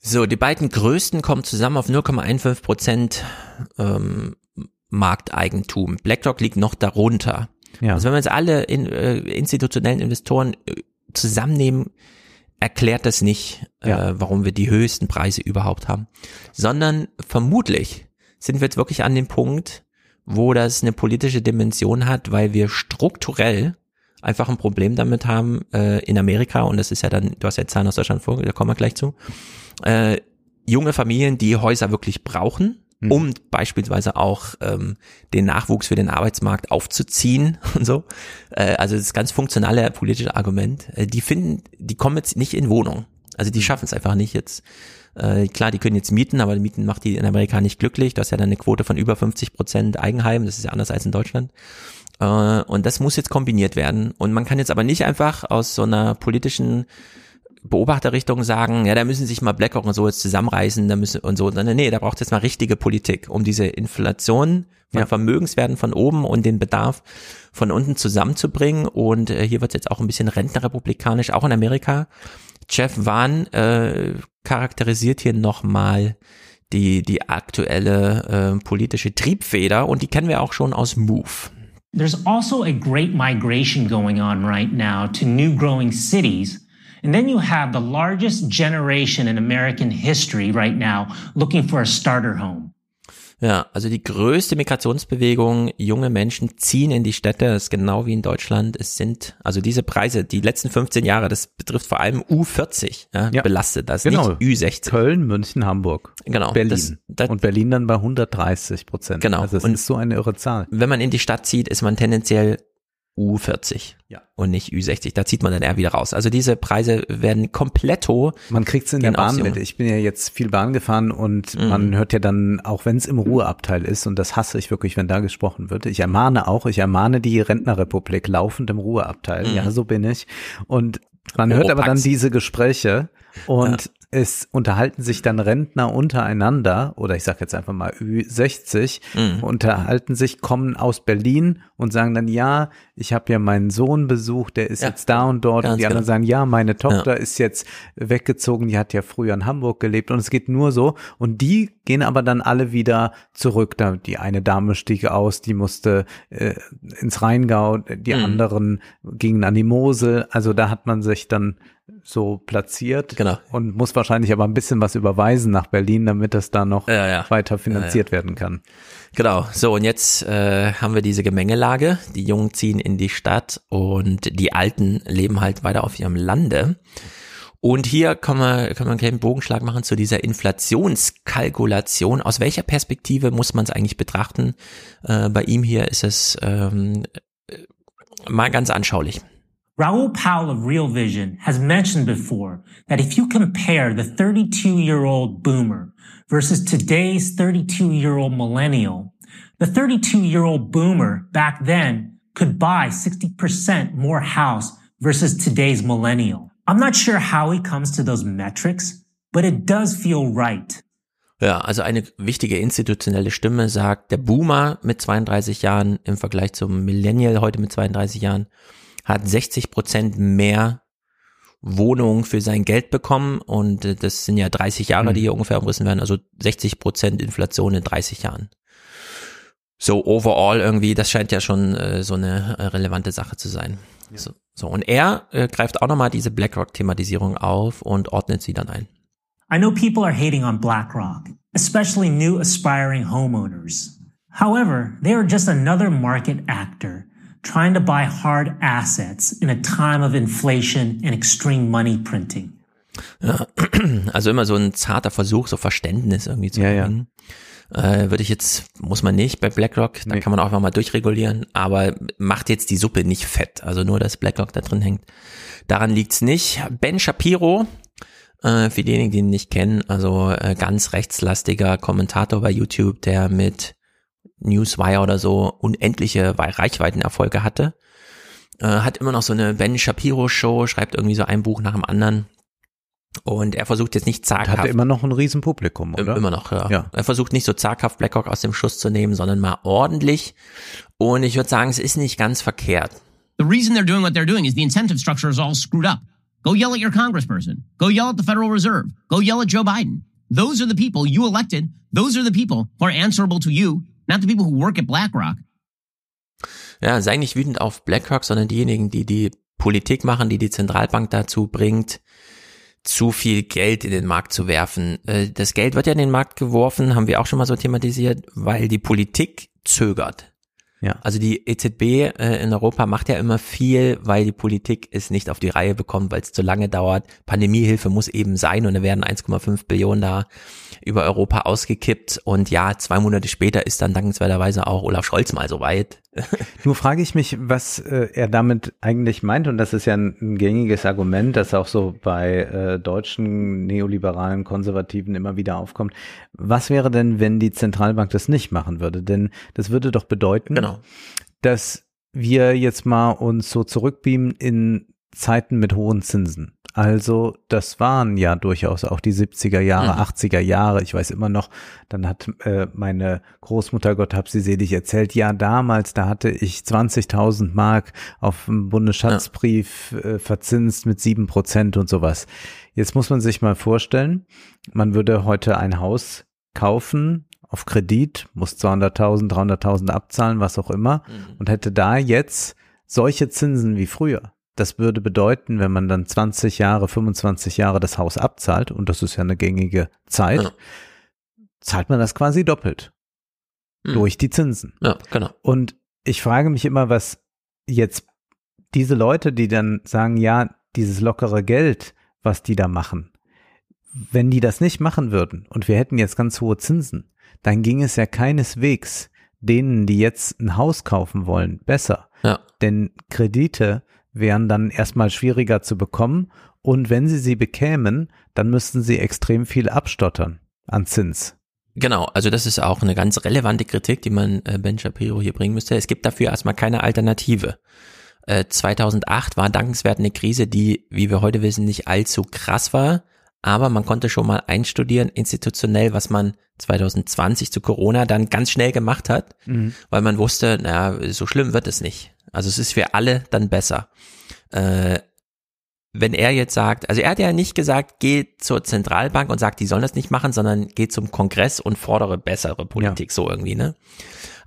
So, die beiden größten kommen zusammen auf 0,15 Prozent ähm, Markteigentum. BlackRock liegt noch darunter. Ja. Also wenn wir jetzt alle in, äh, institutionellen Investoren äh, zusammennehmen, erklärt das nicht, Ja. äh, warum wir die höchsten Preise überhaupt haben, sondern vermutlich sind wir jetzt wirklich an dem Punkt, wo das eine politische Dimension hat, weil wir strukturell einfach ein Problem damit haben äh, in Amerika und das ist ja dann, du hast ja Zahlen aus Deutschland vor, da kommen wir gleich zu, äh, junge Familien, die Häuser wirklich brauchen Mhm. um beispielsweise auch ähm, den Nachwuchs für den Arbeitsmarkt aufzuziehen und so. Äh, also das ganz funktionale politische Argument. Äh, die finden, die kommen jetzt nicht in Wohnung. Also die schaffen es einfach nicht jetzt. Äh, klar, die können jetzt mieten, aber Mieten macht die in Amerika nicht glücklich. Das ist ja dann eine Quote von über 50 Prozent Eigenheim. Das ist ja anders als in Deutschland. Äh, und das muss jetzt kombiniert werden. Und man kann jetzt aber nicht einfach aus so einer politischen Beobachterrichtung sagen, ja, da müssen sich mal BlackRock und so jetzt zusammenreißen, da müssen und so, sondern nee, da braucht es jetzt mal richtige Politik, um diese Inflation von Ja. Vermögenswerten von oben und den Bedarf von unten zusammenzubringen. Und äh, hier wird jetzt auch ein bisschen rentnerrepublikanisch, auch in Amerika. Jeff Vaughn äh, charakterisiert hier nochmal die, die aktuelle äh, politische Triebfeder und die kennen wir auch schon aus Move. There's also a great migration going on right now to new growing cities. And then you have the largest generation in American history right now looking for a starter home. Ja, also die größte Migrationsbewegung, junge Menschen ziehen in die Städte, das ist genau wie in Deutschland. Es sind, also diese Preise, die letzten 15 Jahre, das betrifft vor allem U40, ja, Ja. belastet das, Genau. nicht Ü60. Köln, München, Hamburg. Genau. Berlin. Das- das- und Berlin dann bei 130 Prozent. Genau. Also das Und- ist so eine irre Zahl. Wenn man in die Stadt zieht, ist man tendenziell U40 Ja. und nicht Ü60. Da zieht man dann eher wieder raus. Also diese Preise werden kompletto. Man kriegt's in der Bahn mit. Ich bin ja jetzt viel Bahn gefahren und Mhm. man hört ja dann, auch wenn es im Ruheabteil ist, und das hasse ich wirklich, wenn da gesprochen wird. Ich ermahne auch, ich ermahne die Rentnerrepublik laufend im Ruheabteil. Mhm. Ja, so bin ich. Und man hört aber dann diese Gespräche und es unterhalten sich dann Rentner untereinander, oder ich sage jetzt einfach mal Ü60, Mhm. unterhalten sich, kommen aus Berlin und sagen dann, ja, ich habe ja meinen Sohn besucht, der ist Ja, jetzt da und dort. Und die anderen genau. sagen, ja, meine Tochter ist jetzt weggezogen, die hat ja früher in Hamburg gelebt und es geht nur so. Und die gehen aber dann alle wieder zurück. Da die eine Dame stieg aus, die musste äh, ins Rheingau, die Mhm. anderen gingen an die Mosel. Also da hat man sich dann so platziert Genau. und muss wahrscheinlich aber ein bisschen was überweisen nach Berlin, damit das da noch Ja, ja. weiter finanziert werden kann. Genau, so und jetzt äh, haben wir diese Gemengelage. Die Jungen ziehen in die Stadt und die Alten leben halt weiter auf ihrem Lande. Und hier kann man, kann man einen kleinen Bogenschlag machen zu dieser Inflationskalkulation. Aus welcher Perspektive muss man es eigentlich betrachten? Äh, bei ihm hier ist es ähm, äh, mal ganz anschaulich. Raul Powell of Real Vision has mentioned before that if you compare the 32 year old boomer versus today's 32 year old millennial, the 32 year old boomer back then could buy 60% more house versus today's millennial. I'm not sure how he comes to those metrics, but it does feel right. Ja, also eine wichtige institutionelle Stimme sagt, der Boomer mit 32 Jahren im Vergleich zum Millennial heute mit 32 Jahren hat 60 Prozent mehr Wohnungen für sein Geld bekommen und äh, das sind ja 30 Jahre, die hier ungefähr umrissen werden, also 60 Prozent Inflation in 30 Jahren. So overall irgendwie, das scheint ja schon äh, so eine äh, relevante Sache zu sein. So, so, und er äh, greift auch nochmal diese BlackRock-Thematisierung auf und ordnet sie dann ein. I know people are hating on BlackRock, especially new aspiring homeowners. However, they are just another market actor trying to buy hard assets in a time of inflation and extreme money printing. Ja, also immer so ein zarter Versuch, so Verständnis irgendwie zu Ja, ja. bringen. Äh, würde ich jetzt, muss man nicht bei BlackRock, da Nee. kann man auch einfach mal durchregulieren, aber macht jetzt die Suppe nicht fett. Also nur, dass BlackRock da drin hängt. Daran liegt's nicht. Ben Shapiro, äh, für diejenigen, die ihn nicht kennen, also äh, ganz rechtslastiger Kommentator bei YouTube, der mit Newswire oder so unendliche Reichweitenerfolge hatte. Äh, hat immer noch so eine Ben Shapiro Show, schreibt irgendwie so ein Buch nach dem anderen. Und er versucht jetzt nicht zaghaft. hatte immer noch ein Riesenpublikum, oder? Immer noch, ja. Ja. Er versucht nicht so zaghaft BlackRock aus dem Schuss zu nehmen, sondern mal ordentlich. Und ich würde sagen, es ist nicht ganz verkehrt. The reason they're doing what they're doing is the incentive structure is all screwed up. Go yell at your congressperson. Go yell at the Federal Reserve. Go yell at Joe Biden. Those are the people you elected. Those are the people who are answerable to you, not the people who work at BlackRock. Ja, sei nicht wütend auf BlackRock, sondern diejenigen, die die Politik machen, die die Zentralbank dazu bringt, zu viel Geld in den Markt zu werfen. Äh, Das Geld wird ja in den Markt geworfen, haben wir auch schon mal so thematisiert, weil die Politik zögert. Ja. Also die EZB äh, in Europa macht ja immer viel, weil die Politik es nicht auf die Reihe bekommt, weil es zu lange dauert. Pandemiehilfe muss eben sein und da werden 1,5 Billionen da über Europa ausgekippt und ja, zwei Monate später ist dann dankenswerterweise auch Olaf Scholz mal so weit. Nur frage ich mich, was äh, er damit eigentlich meint und das ist ja ein, ein gängiges Argument, das auch so bei äh, deutschen neoliberalen Konservativen immer wieder aufkommt. Was wäre denn, wenn die Zentralbank das nicht machen würde? Denn das würde doch bedeuten, Genau. dass wir jetzt mal uns so zurückbeamen in Zeiten mit hohen Zinsen. Also das waren ja durchaus auch die 70er Jahre, Mhm. 80er Jahre. Ich weiß immer noch, dann hat äh, meine Großmutter, Gott hab sie selig, erzählt, ja damals, da hatte ich 20.000 Mark auf dem Bundesschatzbrief äh, verzinst mit sieben Prozent und sowas. Jetzt muss man sich mal vorstellen, man würde heute ein Haus kaufen auf Kredit, muss 200.000, 300.000 abzahlen, was auch immer, und hätte da jetzt solche Zinsen wie früher. Das würde bedeuten, wenn man dann 20 Jahre, 25 Jahre das Haus abzahlt, und das ist ja eine gängige Zeit, Ja. zahlt man das quasi doppelt. Mhm. Durch die Zinsen. Ja, genau. Und ich frage mich immer, was jetzt diese Leute, die dann sagen, ja, dieses lockere Geld, was die da machen, wenn die das nicht machen würden und wir hätten jetzt ganz hohe Zinsen, dann ging es ja keineswegs denen, die jetzt ein Haus kaufen wollen, besser. Ja. Denn Kredite wären dann erstmal schwieriger zu bekommen und wenn sie sie bekämen, dann müssten sie extrem viel abstottern an Zins. Genau, also das ist auch eine ganz relevante Kritik, die man äh, Ben Shapiro hier bringen müsste. Es gibt dafür erstmal keine Alternative. Äh, 2008 war dankenswert eine Krise, die, wie wir heute wissen, nicht allzu krass war, aber man konnte schon mal einstudieren, institutionell, was man 2020 zu Corona dann ganz schnell gemacht hat, Mhm. weil man wusste, naja, so schlimm wird es nicht. Also es ist für alle dann besser. Äh, wenn er jetzt sagt, also er hat ja nicht gesagt, geh zur Zentralbank und sagt, die sollen das nicht machen, sondern geh zum Kongress und fordere bessere Politik, so irgendwie, ne?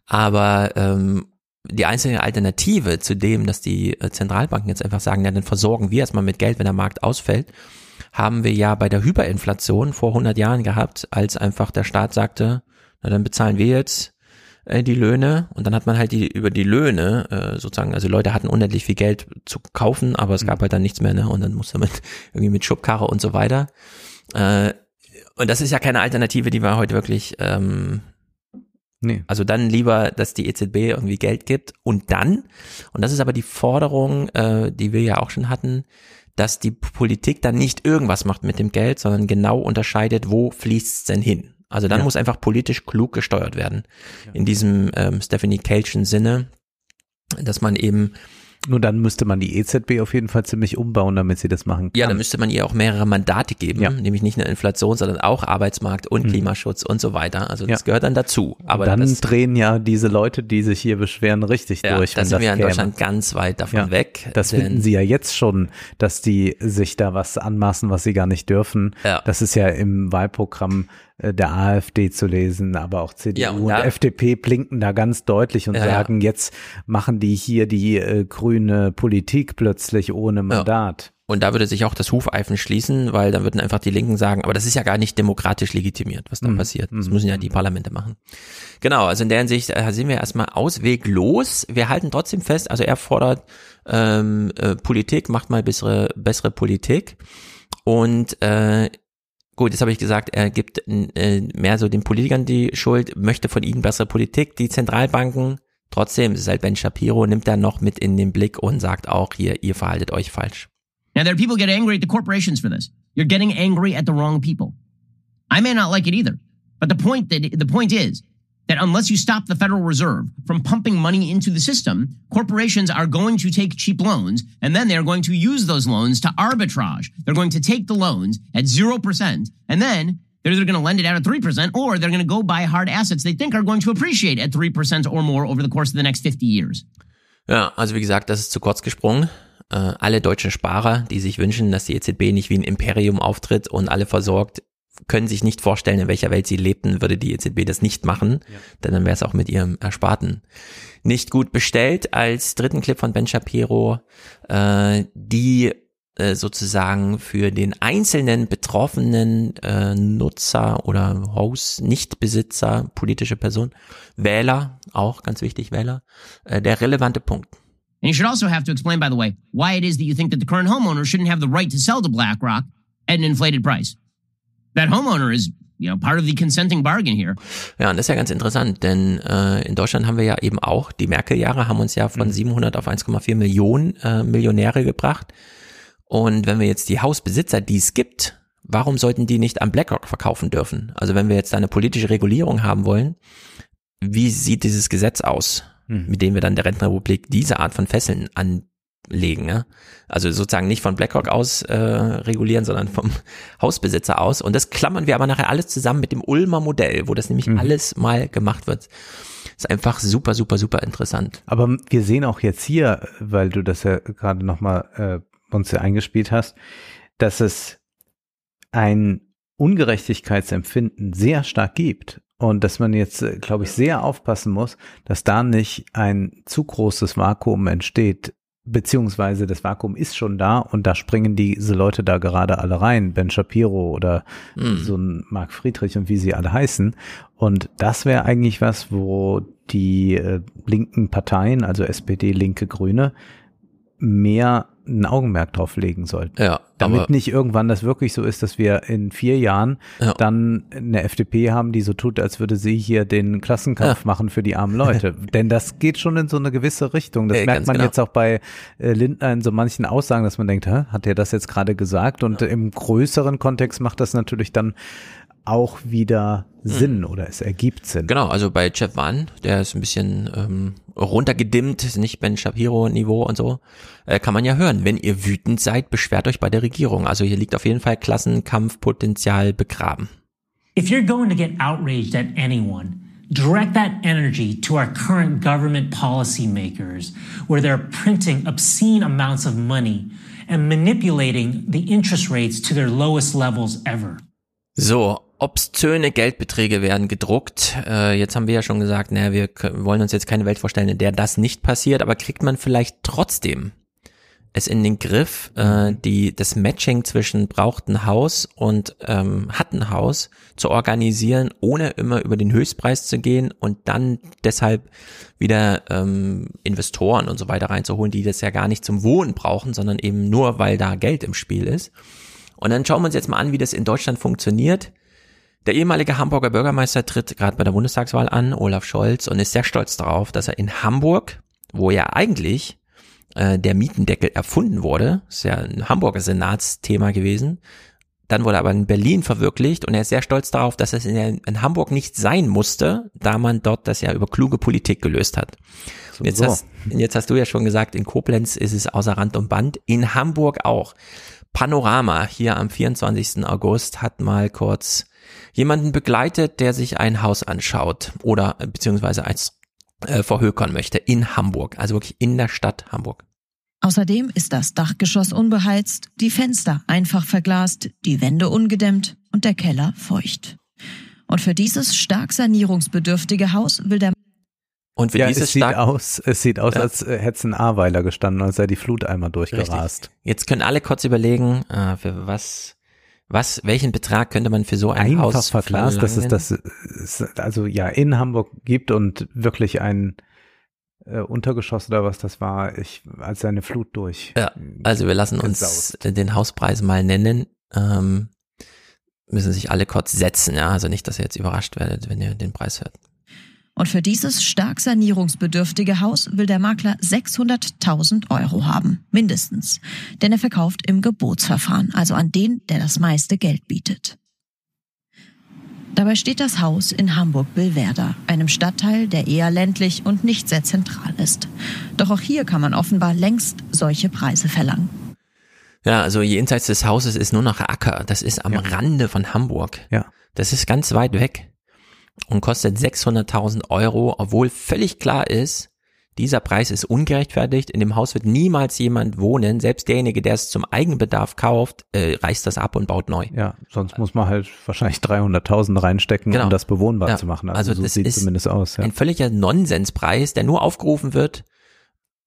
Aber ähm, die einzige Alternative zu dem, dass die äh, Zentralbanken jetzt einfach sagen, ja, dann versorgen wir erstmal mit Geld, wenn der Markt ausfällt, haben wir ja bei der Hyperinflation vor 100 Jahren gehabt, als einfach der Staat sagte, na dann bezahlen wir jetzt äh, die Löhne und dann hat man halt die über die Löhne äh, sozusagen, also Leute hatten unendlich viel Geld zu kaufen, aber es gab halt dann nichts mehr, ne? Und dann musste man irgendwie mit Schubkarre und so weiter. Äh, und das ist ja keine Alternative, die wir heute wirklich ähm, Nee. also dann lieber, dass die EZB irgendwie Geld gibt und dann, und das ist aber die Forderung, äh, die wir ja auch schon hatten, dass die Politik dann nicht irgendwas macht mit dem Geld, sondern genau unterscheidet, wo fließt es denn hin. Also dann Ja. muss einfach politisch klug gesteuert werden. In diesem ähm, Stephanie Kelchen Sinne, dass man eben Nur dann müsste man die EZB auf jeden Fall ziemlich umbauen, damit sie das machen kann. Ja, da müsste man ihr auch mehrere Mandate geben, Ja. nämlich nicht nur Inflation, sondern auch Arbeitsmarkt und Mhm. Klimaschutz und so weiter. Also das Ja. gehört dann dazu. Aber dann das, drehen ja diese Leute, die sich hier beschweren, richtig ja, durch. da sind das wir in käme. Deutschland ganz weit davon Ja, weg. Das finden sie ja jetzt schon, dass die sich da was anmaßen, was sie gar nicht dürfen. Ja. Das ist ja im Wahlprogramm der AfD zu lesen, aber auch CDU Ja, und und, FDP blinken da ganz deutlich und Ja, ja. sagen, jetzt machen die hier die äh, grüne Politik plötzlich ohne Mandat. Und da würde sich auch das Hufeifen schließen, weil dann würden einfach die Linken sagen, aber das ist ja gar nicht demokratisch legitimiert, was da Mhm. passiert. Das müssen ja die Parlamente machen. Genau, also in der Hinsicht äh, sind wir erstmal ausweglos. Wir halten trotzdem fest, also er fordert ähm, äh, Politik, macht mal bessere, bessere Politik. Und äh, gut, jetzt habe ich gesagt, er gibt äh, mehr so den Politikern die Schuld, möchte von ihnen bessere Politik. Die Zentralbanken, trotzdem, es ist halt Ben Shapiro, nimmt er noch mit in den Blick und sagt auch hier, ihr verhaltet euch falsch. Now, there are people get angry at the corporations for this. You're getting angry at the wrong people. I may not like it either, but the point that the point is that unless you stop the Federal Reserve from pumping money into the system, corporations are going to take cheap loans and then they're going to use those loans to arbitrage. They're going to take the loans at 0% and then they're either going to lend it out at 3% or they're going to go buy hard assets they think are going to appreciate at 3% or more over the course of the next 50 years. Ja, also wie gesagt, das ist zu kurz gesprungen. Äh, alle deutschen Sparer, die sich wünschen, dass die EZB nicht wie ein Imperium auftritt und alle versorgt, können sich nicht vorstellen, in welcher Welt sie lebten, würde die EZB das nicht machen, denn dann wäre es auch mit ihrem Ersparten nicht gut bestellt. Als dritten Clip von Ben Shapiro, äh, die äh, sozusagen für den einzelnen betroffenen äh, Nutzer oder Host, Nichtbesitzer, politische Person, Wähler, auch ganz wichtig, Wähler, äh, der relevante Punkt. And you should also have to explain, by the way, why it is that you think that the current homeowner shouldn't have the right to sell to BlackRock at an inflated price. That homeowner is, you know, part of the consenting bargain here. Ja, und das ist ja ganz interessant, denn äh, in Deutschland haben wir ja eben auch, die Merkel-Jahre haben uns ja von 700 auf 1,4 Millionen äh, Millionäre gebracht. Und wenn wir jetzt die Hausbesitzer, die es gibt, warum sollten die nicht an BlackRock verkaufen dürfen? Also wenn wir jetzt eine politische Regulierung haben wollen, wie sieht dieses Gesetz aus, mit dem wir dann der Rentenrepublik diese Art von Fesseln anlegen? Ja? Also sozusagen nicht von BlackRock aus äh, regulieren, sondern vom Hausbesitzer aus. Und das klammern wir aber nachher alles zusammen mit dem Ulmer Modell, wo das nämlich alles mal gemacht wird. Ist einfach super, super, super interessant. Aber wir sehen auch jetzt hier, weil du das ja gerade nochmal äh, uns ja eingespielt hast, dass es ein Ungerechtigkeitsempfinden sehr stark gibt. Und dass man jetzt, äh, glaube ich, sehr aufpassen muss, dass da nicht ein zu großes Vakuum entsteht, beziehungsweise das Vakuum ist schon da und da springen diese Leute da gerade alle rein, Ben Shapiro oder Mhm. so ein Mark Friedrich und wie sie alle heißen. Und das wäre eigentlich was, wo die äh, linken Parteien, also SPD, Linke, Grüne, mehr ein Augenmerk drauf legen sollten. Ja, Damit nicht irgendwann das wirklich so ist, dass wir in vier Jahren Ja. dann eine FDP haben, die so tut, als würde sie hier den Klassenkampf machen für die armen Leute. Denn das geht schon in so eine gewisse Richtung. Das Äh, merkt man genau. jetzt auch bei äh, Lindner in so manchen Aussagen, dass man denkt, Hä, hat er das jetzt gerade gesagt? Und im größeren Kontext macht das natürlich dann auch wieder Sinn oder es ergibt Sinn. Genau, also bei Jeff Van, der ist ein bisschen ähm, runtergedimmt, nicht Ben Shapiro-Niveau und so, äh, kann man ja hören. Wenn ihr wütend seid, beschwert euch bei der Regierung. Also hier liegt auf jeden Fall Klassenkampfpotenzial begraben. If you're going to get outraged at anyone, direct that energy to our current government policymakers, where they're printing obscene amounts of money and manipulating the interest rates to their lowest levels ever. So, obszöne Geldbeträge werden gedruckt. Äh, jetzt haben wir ja schon gesagt, naja, wir wollen uns jetzt keine Welt vorstellen, in der das nicht passiert, aber kriegt man vielleicht trotzdem es in den Griff, äh, die, das Matching zwischen brauchten Haus und ähm, hatten Haus zu organisieren, ohne immer über den Höchstpreis zu gehen und dann deshalb wieder ähm, Investoren und so weiter reinzuholen, die das ja gar nicht zum Wohnen brauchen, sondern eben nur, weil da Geld im Spiel ist. Und dann schauen wir uns jetzt mal an, wie das in Deutschland funktioniert. Der ehemalige Hamburger Bürgermeister tritt gerade bei der Bundestagswahl an, Olaf Scholz, und ist sehr stolz darauf, dass er in Hamburg, wo ja eigentlich äh, der Mietendeckel erfunden wurde, ist ja ein Hamburger Senatsthema gewesen, dann wurde aber in Berlin verwirklicht und er ist sehr stolz darauf, dass es in, in Hamburg nicht sein musste, da man dort das ja über kluge Politik gelöst hat. Und jetzt, so. hast, jetzt hast du ja schon gesagt, in Koblenz ist es außer Rand und Band, in Hamburg auch. Panorama hier am 24. August hat mal kurz jemanden begleitet, der sich ein Haus anschaut oder äh, beziehungsweise als äh, verhökern möchte in Hamburg, also wirklich in der Stadt Hamburg. Außerdem ist das Dachgeschoss unbeheizt, die Fenster einfach verglast, die Wände ungedämmt und der Keller feucht. Und für dieses stark sanierungsbedürftige Haus will der Und für ja, dieses es sieht stark- aus, es sieht aus, Ja. als hätte es ein A-Weiler gestanden, als sei die Flut einmal durchgerast. Richtig. Jetzt können alle kurz überlegen, äh, für was, was, welchen Betrag könnte man für so ein Einfach Haus verglast, dass es das also ja in Hamburg gibt und wirklich ein äh, Untergeschoss oder was das war, ich als seine Flut durch. Ja, also wir lassen uns gesaust. den Hauspreis mal nennen. Ähm, müssen sich alle kurz setzen, ja. Also nicht, dass ihr jetzt überrascht werdet, wenn ihr den Preis hört. Und für dieses stark sanierungsbedürftige Haus will der Makler 600.000 Euro haben, mindestens. Denn er verkauft im Gebotsverfahren, also an den, der das meiste Geld bietet. Dabei steht das Haus in Hamburg-Billwerder, einem Stadtteil, der eher ländlich und nicht sehr zentral ist. Doch auch hier kann man offenbar längst solche Preise verlangen. Ja, also jenseits des Hauses ist nur noch Acker. Das ist am Rande von Hamburg. Ja. Das ist ganz weit weg und kostet 600.000 Euro, obwohl völlig klar ist, dieser Preis ist ungerechtfertigt. In dem Haus wird niemals jemand wohnen. Selbst derjenige, der es zum Eigenbedarf kauft, äh, reißt das ab und baut neu. Ja, sonst muss man halt wahrscheinlich 300.000 reinstecken, Genau. um das bewohnbar Ja, zu machen. also Also, so das sieht ist zumindest aus. Ja. Ein völliger Nonsenspreis, der nur aufgerufen wird,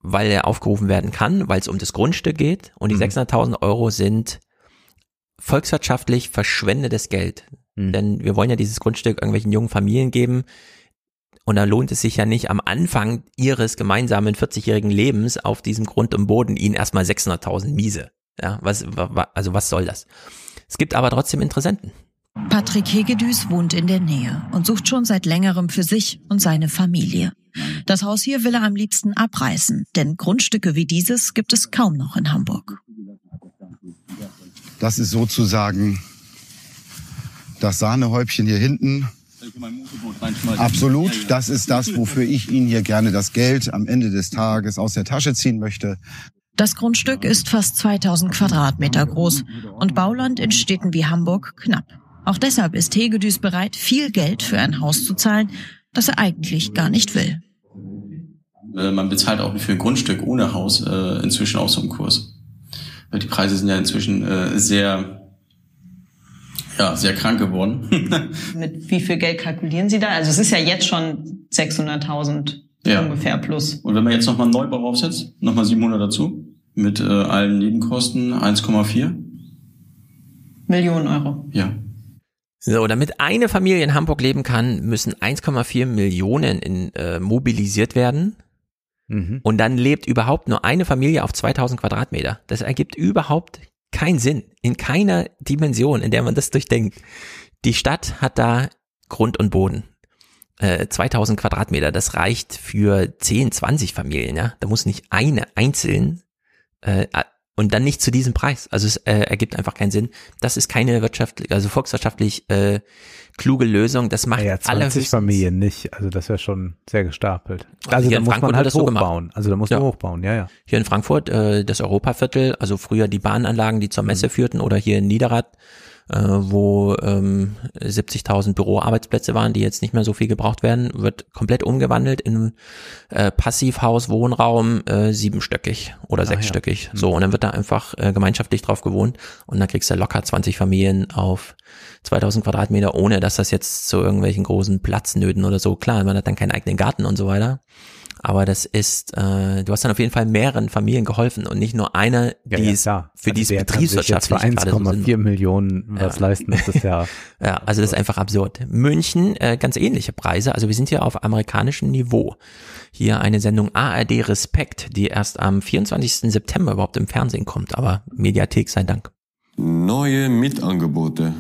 weil er aufgerufen werden kann, weil es um das Grundstück geht und die 600.000 Euro sind volkswirtschaftlich verschwendetes Geld. Denn wir wollen ja dieses Grundstück irgendwelchen jungen Familien geben, und da lohnt es sich ja nicht am Anfang ihres gemeinsamen 40-jährigen Lebens auf diesem Grund und Boden ihnen erstmal 600.000 Miese. Ja, was, wa- also was soll das? Es gibt aber trotzdem Interessenten. Patrick Hegedüs wohnt in der Nähe und sucht schon seit längerem für sich und seine Familie. Das Haus hier will er am liebsten abreißen, denn Grundstücke wie dieses gibt es kaum noch in Hamburg. Das ist sozusagen das Sahnehäubchen hier hinten. Absolut. Das ist das, wofür ich Ihnen hier gerne das Geld am Ende des Tages aus der Tasche ziehen möchte. Das Grundstück ist fast 2000 Quadratmeter groß und Bauland in Städten wie Hamburg knapp. Auch deshalb ist Hegedüs bereit, viel Geld für ein Haus zu zahlen, das er eigentlich gar nicht will. Äh, Man bezahlt auch für ein Grundstück ohne Haus äh, inzwischen auch so einen Kurs. Weil die Preise sind ja inzwischen äh, sehr, ja, sehr krank geworden. Mit wie viel Geld kalkulieren Sie da? Also es ist ja jetzt schon 600.000 Ja. ungefähr plus. Und wenn man jetzt nochmal einen Neubau draufsetzt, nochmal 700 dazu, mit äh, allen Nebenkosten 1,4. Millionen Euro. Ja. So, damit eine Familie in Hamburg leben kann, müssen 1,4 Millionen in, äh, mobilisiert werden. Mhm. Und dann lebt überhaupt nur eine Familie auf 2000 Quadratmeter. Das ergibt überhaupt keinen Sinn. In keiner Dimension, in der man das durchdenkt. Die Stadt hat da Grund und Boden. Äh, 2000 Quadratmeter, das reicht für 10, 20 Familien, ja. Da muss nicht eine einzeln, äh, und dann nicht zu diesem Preis. Also es äh, ergibt einfach keinen Sinn. Das ist keine wirtschaftlich, also volkswirtschaftlich äh, kluge Lösung. Das macht Ja, 20 allerhöchstens Familien nicht. Also das wäre schon sehr gestapelt. Also da muss Frankfurt man halt das so hochbauen. Also da muss Ja. man hochbauen, ja, ja. Hier in Frankfurt äh, das Europaviertel, also früher die Bahnanlagen, die zur Messe führten, oder hier in Niederrad, äh, wo ähm, 70.000 Büroarbeitsplätze waren, die jetzt nicht mehr so viel gebraucht werden, wird komplett umgewandelt in äh, Passivhaus, Wohnraum, äh, siebenstöckig oder Ah, sechsstöckig. So, und dann wird da einfach äh, gemeinschaftlich drauf gewohnt und dann kriegst du locker 20 Familien auf 2000 Quadratmeter, ohne dass das jetzt zu irgendwelchen großen Platznöten oder so, klar, man hat dann keinen eigenen Garten und so weiter. Aber das ist, äh, du hast dann auf jeden Fall mehreren Familien geholfen und nicht nur eine, Ja, die ja, es klar. für Also die es betriebswirtschaftlich für gerade so 1,4 Sinn Millionen was leisten, das ist ja. ja, also das ist einfach absurd. München, äh, ganz ähnliche Preise. Also wir sind hier auf amerikanischem Niveau. Hier eine Sendung ARD Respekt, die erst am 24. September überhaupt im Fernsehen kommt, aber Mediathek sei Dank. Neue Mietangebote.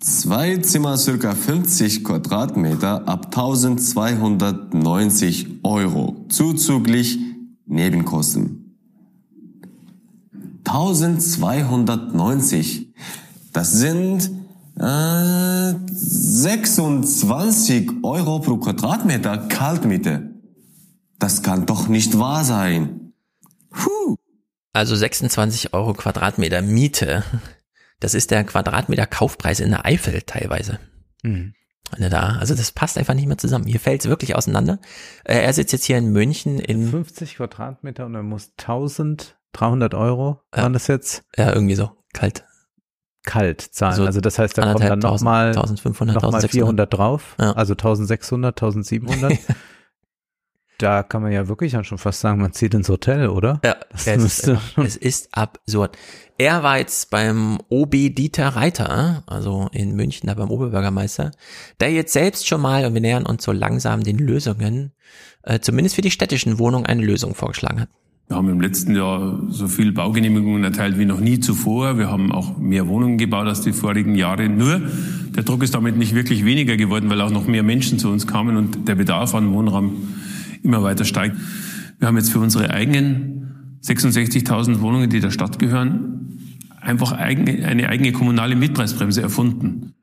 Zwei Zimmer circa 50 Quadratmeter ab 1290 Euro. Zuzüglich Nebenkosten. 1290. Das sind äh, 26 Euro pro Quadratmeter Kaltmiete. Das kann doch nicht wahr sein. Also 26 Euro Quadratmeter Miete. Das ist der Quadratmeter Kaufpreis in der Eifel teilweise. Mhm. Du da, also das passt einfach nicht mehr zusammen. Hier fällt es wirklich auseinander. Äh, er sitzt jetzt hier in München in 50 Quadratmeter und er muss 1300 Euro, waren das jetzt? Ja, irgendwie so, kalt. Kalt zahlen. So Also, das heißt, da kommen dann nochmal 1500, noch mal 1600. 400 drauf. Ja. Also 1600, 1700. da kann man ja wirklich dann schon fast sagen, man zieht ins Hotel, oder? Ja, das es, ist müsste es ist absurd. Er war jetzt beim OB Dieter Reiter, also in München, da beim Oberbürgermeister, der jetzt selbst schon mal, und wir nähern uns so langsam den Lösungen, äh, zumindest für die städtischen Wohnungen eine Lösung vorgeschlagen hat. Wir haben im letzten Jahr so viel Baugenehmigungen erteilt wie noch nie zuvor. Wir haben auch mehr Wohnungen gebaut als die vorigen Jahre. Nur der Druck ist damit nicht wirklich weniger geworden, weil auch noch mehr Menschen zu uns kamen und der Bedarf an Wohnraum immer weiter steigt. Wir haben jetzt für unsere eigenen 66.000 Wohnungen, die der Stadt gehören, einfach eigene, eine eigene kommunale Mietpreisbremse erfunden.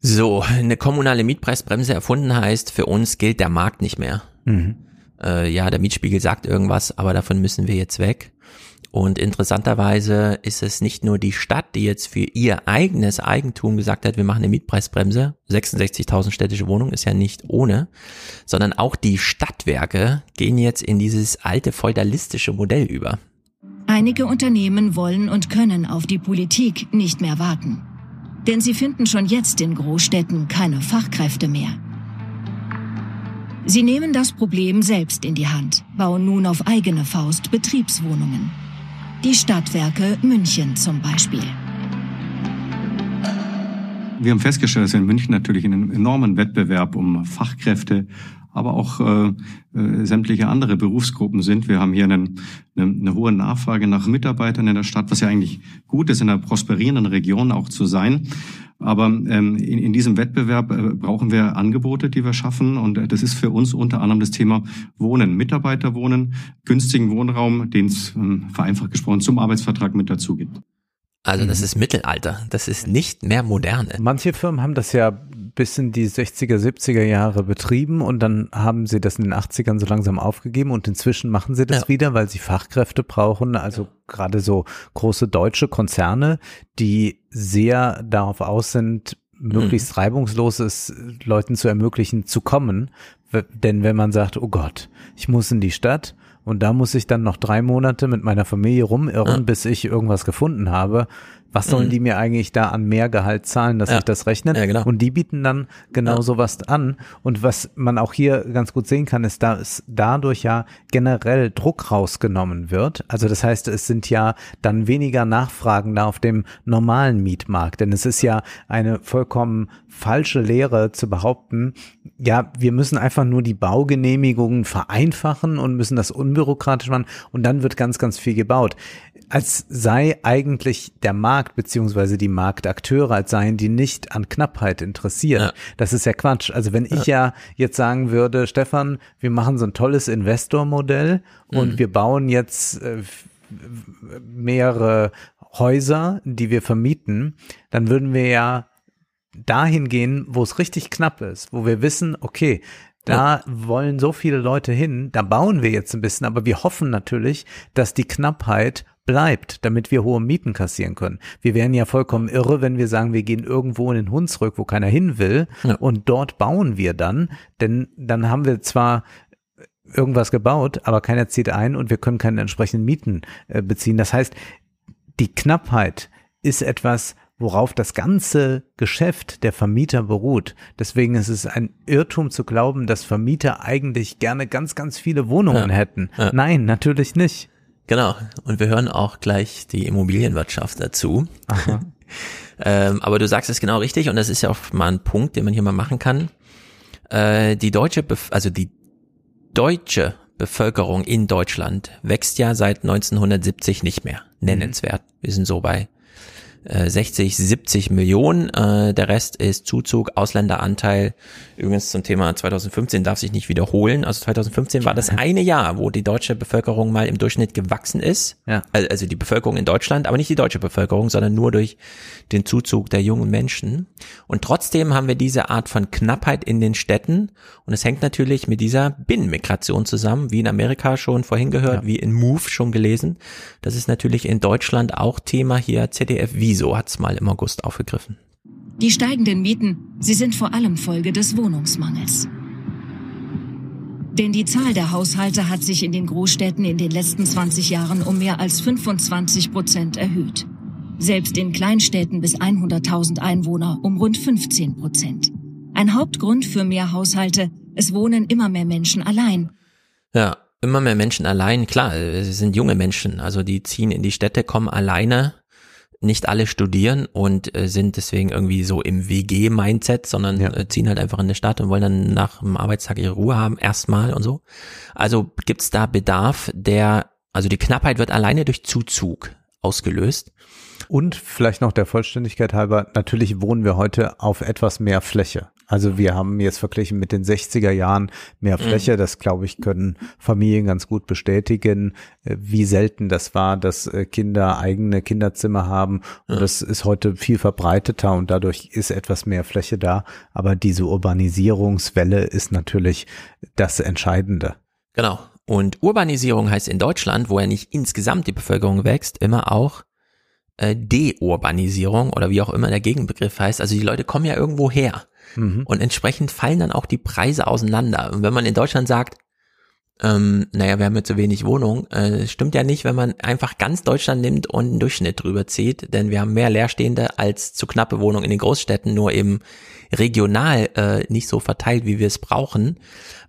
So, eine kommunale Mietpreisbremse erfunden heißt, für uns gilt der Markt nicht mehr. Mhm. Äh, ja, der Mietspiegel sagt irgendwas, aber davon müssen wir jetzt weg. Und interessanterweise ist es nicht nur die Stadt, die jetzt für ihr eigenes Eigentum gesagt hat, wir machen eine Mietpreisbremse. 66.000 städtische Wohnungen ist ja nicht ohne, sondern auch die Stadtwerke gehen jetzt in dieses alte feudalistische Modell über. Einige Unternehmen wollen und können auf die Politik nicht mehr warten. Denn sie finden schon jetzt in Großstädten keine Fachkräfte mehr. Sie nehmen das Problem selbst in die Hand. bauen nun auf eigene Faust Betriebswohnungen. Die Stadtwerke München zum Beispiel. Wir haben festgestellt, dass wir in München natürlich einen enormen Wettbewerb um Fachkräfte, aber auch äh, äh, sämtliche andere Berufsgruppen sind. Wir haben hier einen, eine, eine hohe Nachfrage nach Mitarbeitern in der Stadt, was ja eigentlich gut ist, in einer prosperierenden Region auch zu sein. Aber ähm, in, in diesem Wettbewerb äh, brauchen wir Angebote, die wir schaffen. Und äh, das ist für uns unter anderem das Thema Wohnen, Mitarbeiterwohnen, günstigen Wohnraum, den es ähm, vereinfacht gesprochen zum Arbeitsvertrag mit dazu gibt. Also das ist Mittelalter, das ist nicht mehr moderne. Manche Firmen haben das ja bis in die 60er, 70er Jahre betrieben und dann haben sie das in den 80ern so langsam aufgegeben und inzwischen machen sie das Ja. wieder, weil sie Fachkräfte brauchen, also gerade so große deutsche Konzerne, die sehr darauf aus sind, möglichst reibungslos es Leuten zu ermöglichen, zu kommen. Denn wenn man sagt, oh Gott, ich muss in die Stadt und da muss ich dann noch drei Monate mit meiner Familie rumirren, bis ich irgendwas gefunden habe, was sollen Mhm. die mir eigentlich da an mehr Gehalt zahlen, dass Ja. sich das rechnet? Ja, genau. Und die bieten dann genau Ja. sowas an. Und was man auch hier ganz gut sehen kann, ist, dass dadurch ja generell Druck rausgenommen wird. Also das heißt, es sind ja dann weniger Nachfragen da auf dem normalen Mietmarkt. Denn es ist ja eine vollkommen falsche Lehre zu behaupten, ja, wir müssen einfach nur die Baugenehmigungen vereinfachen und müssen das unbürokratisch machen und dann wird ganz, ganz viel gebaut. Als sei eigentlich der Markt beziehungsweise die Marktakteure, als seien die nicht an Knappheit interessiert. Das ist ja Quatsch. Also wenn ich ja jetzt sagen würde, Stefan, wir machen so ein tolles Investormodell und Mhm. wir bauen jetzt äh, mehrere Häuser, die wir vermieten, dann würden wir ja dahin gehen, wo es richtig knapp ist, wo wir wissen, okay, da wollen so viele Leute hin, da bauen wir jetzt ein bisschen, aber wir hoffen natürlich, dass die Knappheit bleibt, damit wir hohe Mieten kassieren können. Wir wären ja vollkommen irre, wenn wir sagen, wir gehen irgendwo in den Hunsrück, wo keiner hin will, und dort bauen wir dann, denn dann haben wir zwar irgendwas gebaut, aber keiner zieht ein und wir können keine entsprechenden Mieten äh, beziehen. Das heißt, die Knappheit ist etwas, worauf das ganze Geschäft der Vermieter beruht. Deswegen ist es ein Irrtum zu glauben, dass Vermieter eigentlich gerne ganz, ganz viele Wohnungen Ja. hätten. Ja. Nein, natürlich nicht. Genau. Und wir hören auch gleich die Immobilienwirtschaft dazu. ähm, aber du sagst es genau richtig und das ist ja auch mal ein Punkt, den man hier mal machen kann. Äh, die deutsche, Bef also die deutsche Bevölkerung in Deutschland wächst ja seit 1970 nicht mehr. Nennenswert. Wir sind so bei äh, 60, 70 Millionen. Äh, der Rest ist Zuzug, Ausländeranteil. Übrigens zum Thema 2015 darf sich nicht wiederholen. Also 2015 war das eine Jahr, wo die deutsche Bevölkerung mal im Durchschnitt gewachsen ist. Ja. Al- Also die Bevölkerung in Deutschland, aber nicht die deutsche Bevölkerung, sondern nur durch den Zuzug der jungen Menschen. Und trotzdem haben wir diese Art von Knappheit in den Städten. Und es hängt natürlich mit dieser Binnenmigration zusammen, wie in Amerika schon vorhin gehört, wie in Move schon gelesen. Das ist natürlich in Deutschland auch Thema hier. ZDF Wieso hat's mal im August aufgegriffen. Die steigenden Mieten, sie sind vor allem Folge des Wohnungsmangels. Denn die Zahl der Haushalte hat sich in den Großstädten in den letzten 20 Jahren um mehr als 25 Prozent erhöht. Selbst in Kleinstädten bis 100.000 Einwohner um rund 15 Prozent. Ein Hauptgrund für mehr Haushalte, es wohnen immer mehr Menschen allein. Ja, immer mehr Menschen allein. Klar, es sind junge Menschen, also die ziehen in die Städte, kommen alleine. Nicht alle studieren und äh, sind deswegen irgendwie so im WG-Mindset, sondern äh, ziehen halt einfach in eine Stadt und wollen dann nach dem Arbeitstag ihre Ruhe haben, erstmal und so. Also gibt's da Bedarf, der, also die Knappheit wird alleine durch Zuzug ausgelöst. Und vielleicht noch der Vollständigkeit halber, natürlich wohnen wir heute auf etwas mehr Fläche. Also wir haben jetzt verglichen mit den 60er Jahren mehr Mhm. Fläche. Das, glaube ich, können Familien ganz gut bestätigen, äh, wie selten das war, dass äh, Kinder eigene Kinderzimmer haben. Und das ist heute viel verbreiteter und dadurch ist etwas mehr Fläche da. Aber diese Urbanisierungswelle ist natürlich das Entscheidende. Genau. Und Urbanisierung heißt in Deutschland, wo ja nicht insgesamt die Bevölkerung wächst, immer auch äh, Deurbanisierung oder wie auch immer der Gegenbegriff heißt. Also die Leute kommen ja irgendwo her. Mhm. Und entsprechend fallen dann auch die Preise auseinander. Und wenn man in Deutschland sagt, ähm, naja, wir haben ja zu wenig Wohnungen, äh, stimmt ja nicht, wenn man einfach ganz Deutschland nimmt und einen Durchschnitt drüber zieht, denn wir haben mehr Leerstehende als zu knappe Wohnungen in den Großstädten, nur eben regional äh, nicht so verteilt, wie wir es brauchen,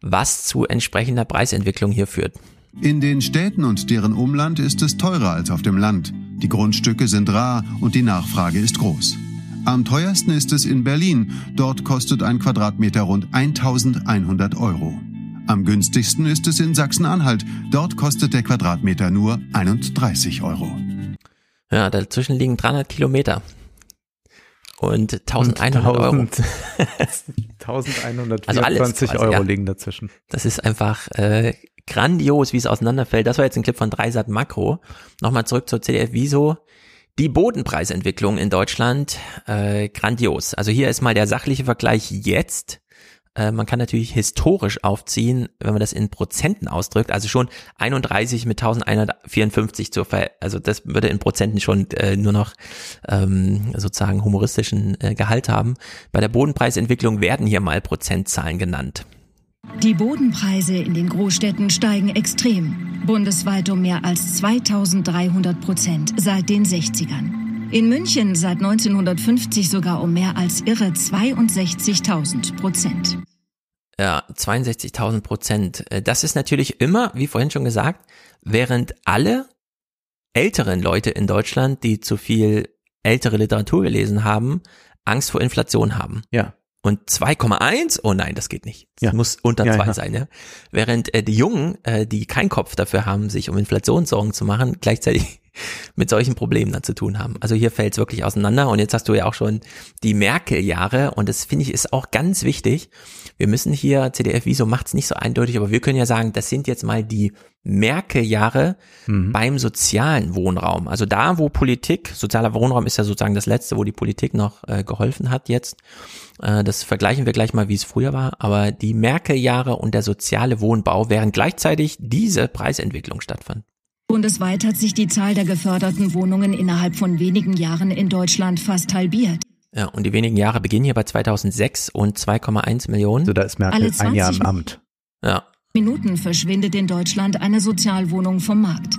was zu entsprechender Preisentwicklung hier führt. In den Städten und deren Umland ist es teurer als auf dem Land. Die Grundstücke sind rar und die Nachfrage ist groß. Am teuersten ist es in Berlin. Dort kostet ein Quadratmeter rund 1100 Euro. Am günstigsten ist es in Sachsen-Anhalt. Dort kostet der Quadratmeter nur 31 Euro. Ja, dazwischen liegen 300 Kilometer. Und 1100 Und Euro. 1124 Also alles quasi, Euro ja. liegen dazwischen. Das ist einfach äh, grandios, wie es auseinanderfällt. Das war jetzt ein Clip von Dreisat Makro. Nochmal zurück zur CDF Wieso. Die Bodenpreisentwicklung in Deutschland, äh, grandios. Also hier ist mal der sachliche Vergleich jetzt. Äh, man kann natürlich historisch aufziehen, wenn man das in Prozenten ausdrückt. Also schon 31 mit 1154 zu ver, also das würde in Prozenten schon äh, nur noch ähm, sozusagen humoristischen äh, Gehalt haben. Bei der Bodenpreisentwicklung werden hier mal Prozentzahlen genannt. Die Bodenpreise in den Großstädten steigen extrem, bundesweit um mehr als 2300 Prozent seit den 60ern. In München seit 1950 sogar um mehr als irre 62.000 Prozent. Ja, 62.000 Prozent. Äh, Das ist natürlich immer, wie vorhin schon gesagt, während alle älteren Leute in Deutschland, die zu viel ältere Literatur gelesen haben, Angst vor Inflation haben. Ja. Und 2,1? Oh nein, das geht nicht. Das Ja. muss unter Ja, zwei ja. sein, ja. Während äh, die Jungen, äh, die keinen Kopf dafür haben, sich um Inflationssorgen zu machen, gleichzeitig mit solchen Problemen dann zu tun haben. Also hier fällt es wirklich auseinander. Und jetzt hast du ja auch schon die Merkel-Jahre und das finde ich ist auch ganz wichtig. Wir müssen hier, CDF Wieso macht es nicht so eindeutig, aber wir können ja sagen, das sind jetzt mal die Merkel-Jahre beim sozialen Wohnraum. Also da, wo Politik, sozialer Wohnraum ist ja sozusagen das Letzte, wo die Politik noch äh, geholfen hat jetzt. Äh, das vergleichen wir gleich mal, wie es früher war. Aber die Merkel-Jahre und der soziale Wohnbau, während gleichzeitig diese Preisentwicklung stattfand. Bundesweit hat sich die Zahl der geförderten Wohnungen innerhalb von wenigen Jahren in Deutschland fast halbiert. Ja, und die wenigen Jahre beginnen hier bei 2006 und 2,1 Millionen. Also da ist Merkel ein Jahr im 20 Amt. Ja. Minuten verschwindet in Deutschland eine Sozialwohnung vom Markt.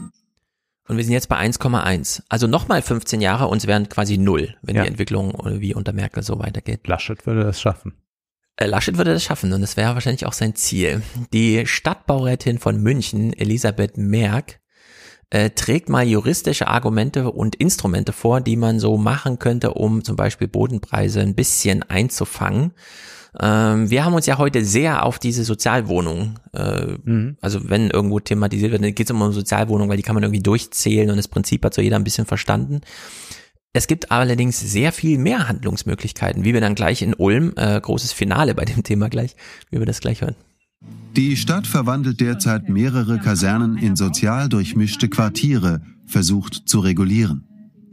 Und wir sind jetzt bei 1,1. Also nochmal 15 Jahre und es wären quasi null, wenn Ja. die Entwicklung äh, wie unter Merkel so weitergeht. Laschet würde das schaffen. Äh, Laschet würde das schaffen und das wäre wahrscheinlich auch sein Ziel. Die Stadtbaurätin von München, Elisabeth Merck, äh, trägt mal juristische Argumente und Instrumente vor, die man so machen könnte, um zum Beispiel Bodenpreise ein bisschen einzufangen. Ähm, wir haben uns ja heute sehr auf diese Sozialwohnung, äh, also wenn irgendwo thematisiert wird, dann geht es immer um Sozialwohnung, weil die kann man irgendwie durchzählen und das Prinzip hat so jeder ein bisschen verstanden. Es gibt allerdings sehr viel mehr Handlungsmöglichkeiten, wie wir dann gleich in Ulm, äh, großes Finale bei dem Thema gleich, wie wir das gleich hören. Die Stadt verwandelt derzeit mehrere Kasernen in sozial durchmischte Quartiere, versucht zu regulieren.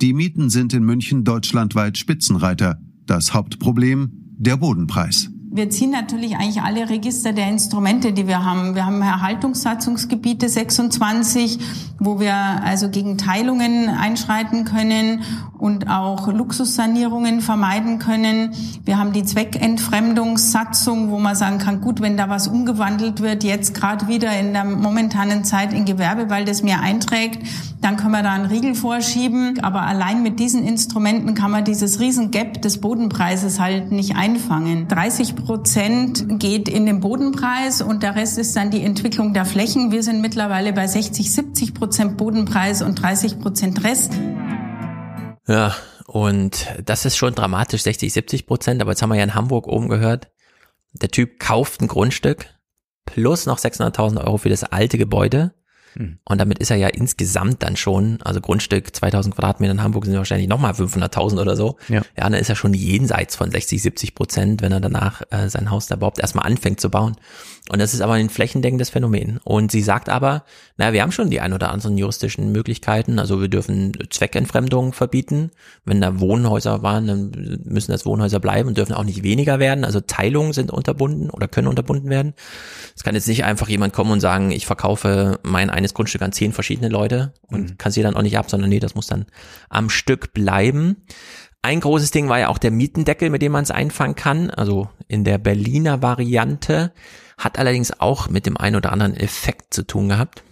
Die Mieten sind in München deutschlandweit Spitzenreiter. Das Hauptproblem der Bodenpreis. Wir ziehen natürlich eigentlich alle Register der Instrumente, die wir haben. Wir haben Erhaltungssatzungsgebiete 26, wo wir also gegen Teilungen einschreiten können und auch Luxussanierungen vermeiden können. Wir haben die Zweckentfremdungssatzung, wo man sagen kann, gut, wenn da was umgewandelt wird, jetzt gerade wieder in der momentanen Zeit in Gewerbe, weil das mehr einträgt, dann können wir da einen Riegel vorschieben. Aber allein mit diesen Instrumenten kann man dieses Riesengap des Bodenpreises halt nicht einfangen. 30 Prozent geht in den Bodenpreis und der Rest ist dann die Entwicklung der Flächen. Wir sind mittlerweile bei 60, 70 Prozent Bodenpreis und 30 Prozent Rest. Ja, und das ist schon dramatisch, 60, 70 Prozent, aber jetzt haben wir ja in Hamburg oben gehört, der Typ kauft ein Grundstück plus noch 600.000 Euro für das alte Gebäude. Hm. Und damit ist er ja insgesamt dann schon, also Grundstück 2000 Quadratmeter in Hamburg sind wahrscheinlich nochmal 500.000 oder so. Ja. ja, dann ist er schon jenseits von 60, 70 Prozent, wenn er danach äh, sein Haus da überhaupt erstmal anfängt zu bauen. Und das ist aber ein flächendeckendes Phänomen. Und sie sagt aber, naja, wir haben schon die ein oder anderen juristischen Möglichkeiten. Also wir dürfen Zweckentfremdung verbieten. Wenn da Wohnhäuser waren, dann müssen das Wohnhäuser bleiben und dürfen auch nicht weniger werden. Also Teilungen sind unterbunden oder können unterbunden werden. Es kann jetzt nicht einfach jemand kommen und sagen, ich verkaufe mein eines Grundstück an zehn verschiedene Leute und kann sie dann auch nicht ab, sondern nee, das muss dann am Stück bleiben. Ein großes Ding war ja auch der Mietendeckel, mit dem man es einfangen kann. Also in der Berliner Variante hat allerdings auch mit dem einen oder anderen Effekt zu tun gehabt.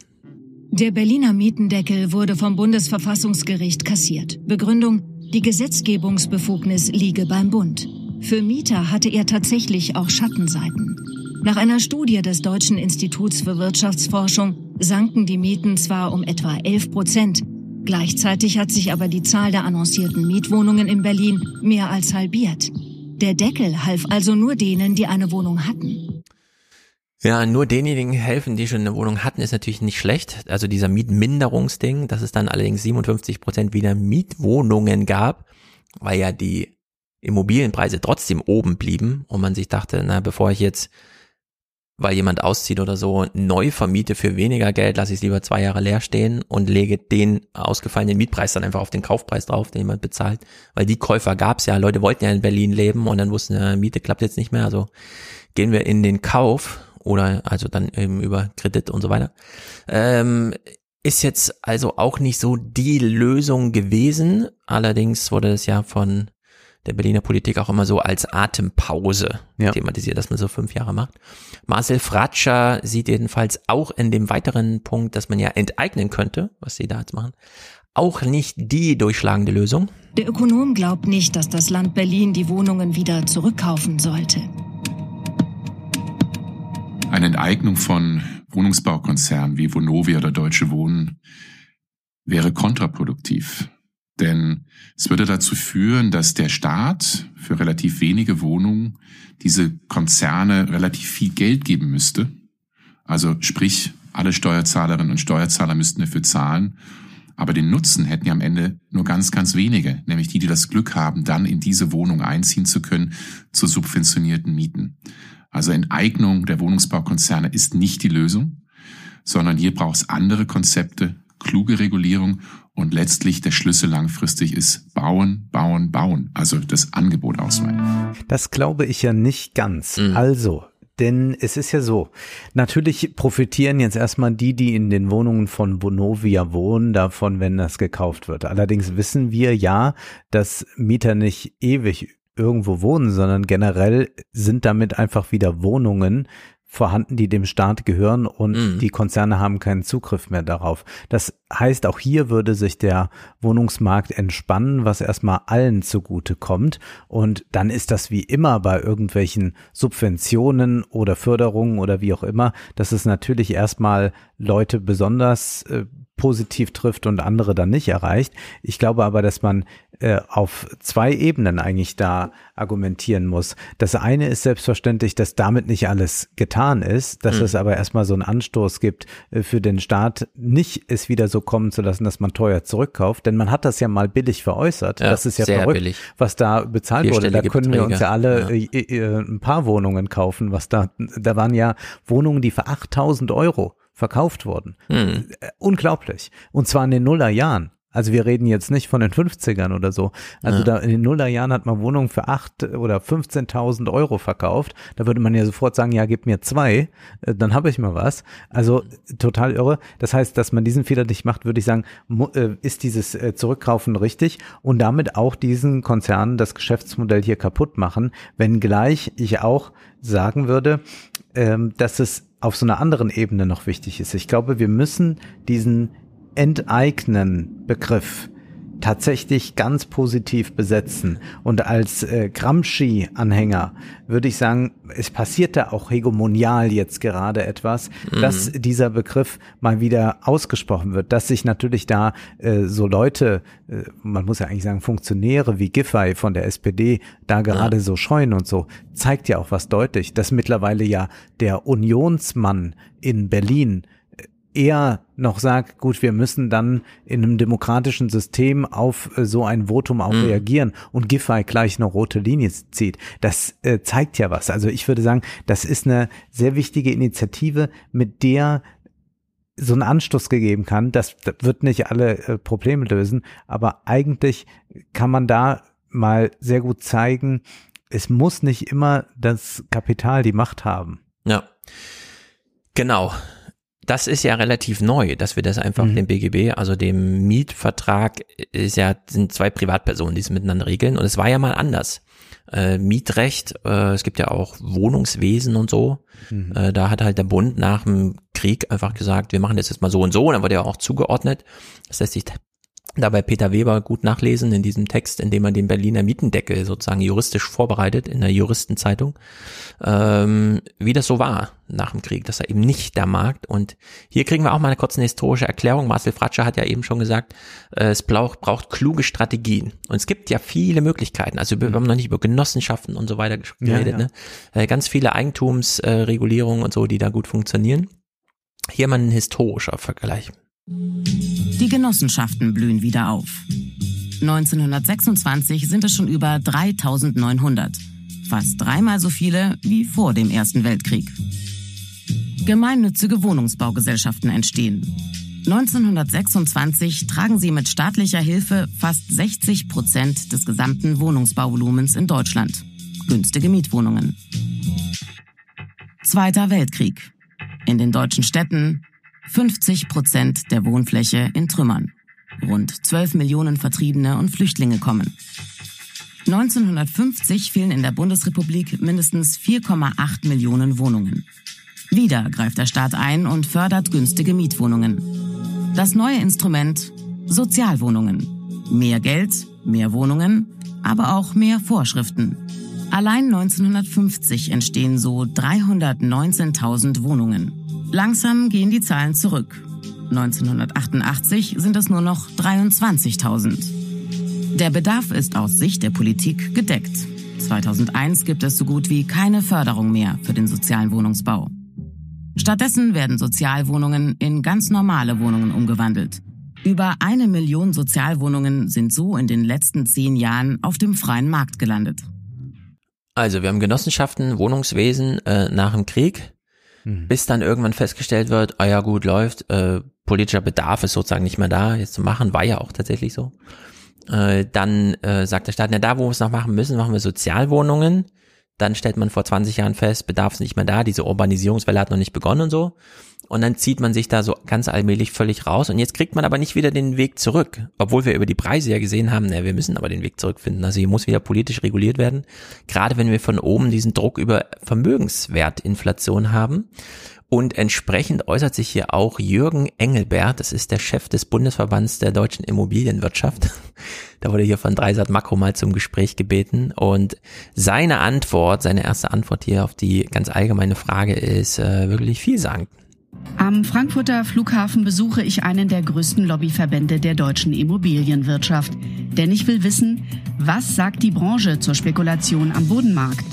Der Berliner Mietendeckel wurde vom Bundesverfassungsgericht kassiert. Begründung, die Gesetzgebungsbefugnis liege beim Bund. Für Mieter hatte er tatsächlich auch Schattenseiten. Nach einer Studie des Deutschen Instituts für Wirtschaftsforschung sanken die Mieten zwar um etwa 11 Prozent, gleichzeitig hat sich aber die Zahl der annoncierten Mietwohnungen in Berlin mehr als halbiert. Der Deckel half also nur denen, die eine Wohnung hatten. Ja, nur denjenigen helfen, die schon eine Wohnung hatten, ist natürlich nicht schlecht. Also dieser Mietminderungsding, dass es dann allerdings 57 Prozent wieder Mietwohnungen gab, weil ja die Immobilienpreise trotzdem oben blieben und man sich dachte, na, bevor ich jetzt, weil jemand auszieht oder so, neu vermiete für weniger Geld, lasse ich es lieber zwei Jahre leer stehen und lege den ausgefallenen Mietpreis dann einfach auf den Kaufpreis drauf, den jemand bezahlt. Weil die Käufer gab's ja, Leute wollten ja in Berlin leben und dann wussten, ja, Miete klappt jetzt nicht mehr, also gehen wir in den Kauf oder also dann eben über Kredit und so weiter. Ähm, ist jetzt also auch nicht so die Lösung gewesen. Allerdings wurde es ja von der Berliner Politik auch immer so als Atempause ja. thematisiert, dass man so fünf Jahre macht. Marcel Fratscher sieht jedenfalls auch in dem weiteren Punkt, dass man ja enteignen könnte, was sie da jetzt machen, auch nicht die durchschlagende Lösung. Der Ökonom glaubt nicht, dass das Land Berlin die Wohnungen wieder zurückkaufen sollte. Eine Enteignung von Wohnungsbaukonzernen wie Vonovia oder Deutsche Wohnen wäre kontraproduktiv. Denn es würde dazu führen, dass der Staat für relativ wenige Wohnungen diese Konzerne relativ viel Geld geben müsste. Also sprich, alle Steuerzahlerinnen und Steuerzahler müssten dafür zahlen. Aber den Nutzen hätten ja am Ende nur ganz, ganz wenige, nämlich die, die das Glück haben, dann in diese Wohnung einziehen zu können zu subventionierten Mieten. Also Enteignung der Wohnungsbaukonzerne ist nicht die Lösung, sondern hier braucht es andere Konzepte, kluge Regulierung und letztlich der Schlüssel langfristig ist bauen, bauen, bauen, also das Angebot ausweiten. Das glaube ich ja nicht ganz. Mhm. Also, denn es ist ja so, natürlich profitieren jetzt erstmal die, die in den Wohnungen von Bonovia wohnen, davon, wenn das gekauft wird. Allerdings wissen wir ja, dass Mieter nicht ewig irgendwo wohnen, sondern generell sind damit einfach wieder Wohnungen vorhanden, die dem Staat gehören und mhm. die Konzerne haben keinen Zugriff mehr darauf. Das heißt, auch hier würde sich der Wohnungsmarkt entspannen, was erstmal allen zugute kommt. Und dann ist das wie immer bei irgendwelchen Subventionen oder Förderungen oder wie auch immer, dass es natürlich erstmal Leute besonders äh, positiv trifft und andere dann nicht erreicht. Ich glaube aber, dass man äh, auf zwei Ebenen eigentlich da argumentieren muss. Das eine ist selbstverständlich, dass damit nicht alles getan ist, dass mhm. es aber erstmal so einen Anstoß gibt äh, für den Staat, nicht es wieder so kommen zu lassen, dass man teuer zurückkauft, denn man hat das ja mal billig veräußert. Ja, das ist ja verrückt, billig. was da bezahlt wurde. Da können wir uns ja alle ja. Äh, äh, ein paar Wohnungen kaufen, was da, da waren ja Wohnungen, die für 8000 Euro verkauft wurden. Hm. Unglaublich. Und zwar in den Nullerjahren. Also wir reden jetzt nicht von den 50ern oder so. Also ja. da in den Nullerjahren hat man Wohnungen für acht oder 15.000 Euro verkauft. Da würde man ja sofort sagen, ja, gib mir zwei, äh, dann habe ich mal was. Also total irre. Das heißt, dass man diesen Fehler nicht macht, würde ich sagen, äh, ist dieses äh, Zurückkaufen richtig und damit auch diesen Konzernen das Geschäftsmodell hier kaputt machen, wenngleich ich auch sagen würde, ähm, dass es auf so einer anderen Ebene noch wichtig ist. Ich glaube, wir müssen diesen enteignen Begriff tatsächlich ganz positiv besetzen. Und als äh, Gramsci-Anhänger würde ich sagen, es passiert da auch hegemonial jetzt gerade etwas, mhm. dass dieser Begriff mal wieder ausgesprochen wird, dass sich natürlich da äh, so Leute, äh, man muss ja eigentlich sagen Funktionäre wie Giffey von der SPD da gerade ja. so scheuen und so, zeigt ja auch was deutlich, dass mittlerweile ja der Unionsmann in Berlin eher noch sagt, gut, wir müssen dann in einem demokratischen System auf äh, so ein Votum auch mhm. reagieren und Giffey gleich eine rote Linie zieht. Das äh, zeigt ja was. Also ich würde sagen, das ist eine sehr wichtige Initiative, mit der so einen Anstoß gegeben kann. Das, das wird nicht alle äh, Probleme lösen, aber eigentlich kann man da mal sehr gut zeigen, es muss nicht immer das Kapital die Macht haben. Ja, genau das ist ja relativ neu, dass wir das einfach mhm. dem BGB, also dem Mietvertrag, ist ja, sind zwei Privatpersonen, die es miteinander regeln. Und es war ja mal anders. Äh, Mietrecht, äh, es gibt ja auch Wohnungswesen und so. Mhm. Äh, da hat halt der Bund nach dem Krieg einfach gesagt, wir machen das jetzt mal so und so. Und dann wurde ja auch zugeordnet. Das lässt sich dabei Peter Weber gut nachlesen in diesem Text, in dem er den Berliner Mietendeckel sozusagen juristisch vorbereitet in der Juristenzeitung, ähm, wie das so war nach dem Krieg, dass er eben nicht der Markt und hier kriegen wir auch mal eine kurze historische Erklärung. Marcel Fratscher hat ja eben schon gesagt, äh, es braucht, braucht kluge Strategien und es gibt ja viele Möglichkeiten. Also wir haben noch nicht über Genossenschaften und so weiter geredet, Ja, ja. Ne? Äh, ganz viele Eigentumsregulierungen und so, die da gut funktionieren. Hier mal ein historischer Vergleich. Die Genossenschaften blühen wieder auf. 1926 sind es schon über 3900. Fast dreimal so viele wie vor dem Ersten Weltkrieg. Gemeinnützige Wohnungsbaugesellschaften entstehen. 1926 tragen sie mit staatlicher Hilfe fast 60 Prozent des gesamten Wohnungsbauvolumens in Deutschland. Günstige Mietwohnungen. Zweiter Weltkrieg. In den deutschen Städten 50 Prozent der Wohnfläche in Trümmern. Rund 12 Millionen Vertriebene und Flüchtlinge kommen. 1950 fehlen in der Bundesrepublik mindestens 4,8 Millionen Wohnungen. Wieder greift der Staat ein und fördert günstige Mietwohnungen. Das neue Instrument Sozialwohnungen. Mehr Geld, mehr Wohnungen, aber auch mehr Vorschriften. Allein 1950 entstehen so 319.000 Wohnungen. Langsam gehen die Zahlen zurück. 1988 sind es nur noch 23.000. Der Bedarf ist aus Sicht der Politik gedeckt. 2001 gibt es so gut wie keine Förderung mehr für den sozialen Wohnungsbau. Stattdessen werden Sozialwohnungen in ganz normale Wohnungen umgewandelt. Über eine Million Sozialwohnungen sind so in den letzten zehn Jahren auf dem freien Markt gelandet. Also wir haben Genossenschaften, Wohnungswesen äh, nach dem Krieg, bis dann irgendwann festgestellt wird, ah ja gut, läuft, äh, politischer Bedarf ist sozusagen nicht mehr da, jetzt zu machen, war ja auch tatsächlich so. Äh, dann äh, sagt der Staat, na da, wo wir es noch machen müssen, machen wir Sozialwohnungen. Dann stellt man vor 20 Jahren fest, Bedarf ist nicht mehr da, diese Urbanisierungswelle hat noch nicht begonnen und so. Und dann zieht man sich da so ganz allmählich völlig raus. Und jetzt kriegt man aber nicht wieder den Weg zurück. Obwohl wir über die Preise ja gesehen haben, na, wir müssen aber den Weg zurückfinden. Also hier muss wieder politisch reguliert werden. Gerade wenn wir von oben diesen Druck über Vermögenswertinflation haben. Und entsprechend äußert sich hier auch Jürgen Engelbert, das ist der Chef des Bundesverbands der deutschen Immobilienwirtschaft. Da wurde hier von Dreisat Makro mal zum Gespräch gebeten. Und seine Antwort, seine erste Antwort hier auf die ganz allgemeine Frage ist äh, wirklich vielsagend. Am Frankfurter Flughafen besuche ich einen der größten Lobbyverbände der deutschen Immobilienwirtschaft. Denn ich will wissen, was sagt die Branche zur Spekulation am Bodenmarkt?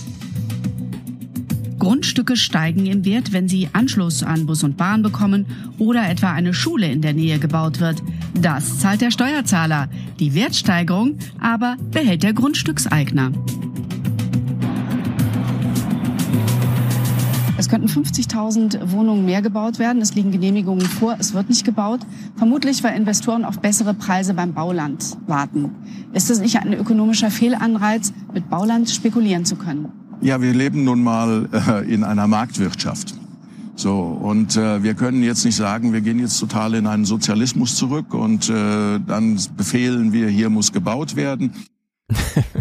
Grundstücke steigen im Wert, wenn sie Anschluss an Bus und Bahn bekommen oder etwa eine Schule in der Nähe gebaut wird. Das zahlt der Steuerzahler. Die Wertsteigerung aber behält der Grundstückseigner. Es könnten 50.000 Wohnungen mehr gebaut werden. Es liegen Genehmigungen vor. Es wird nicht gebaut. Vermutlich, weil Investoren auf bessere Preise beim Bauland warten. Ist es nicht ein ökonomischer Fehlanreiz, mit Bauland spekulieren zu können? Ja, wir leben nun mal äh, in einer Marktwirtschaft. So, und äh, wir können jetzt nicht sagen, wir gehen jetzt total in einen Sozialismus zurück und äh, dann befehlen wir, hier muss gebaut werden.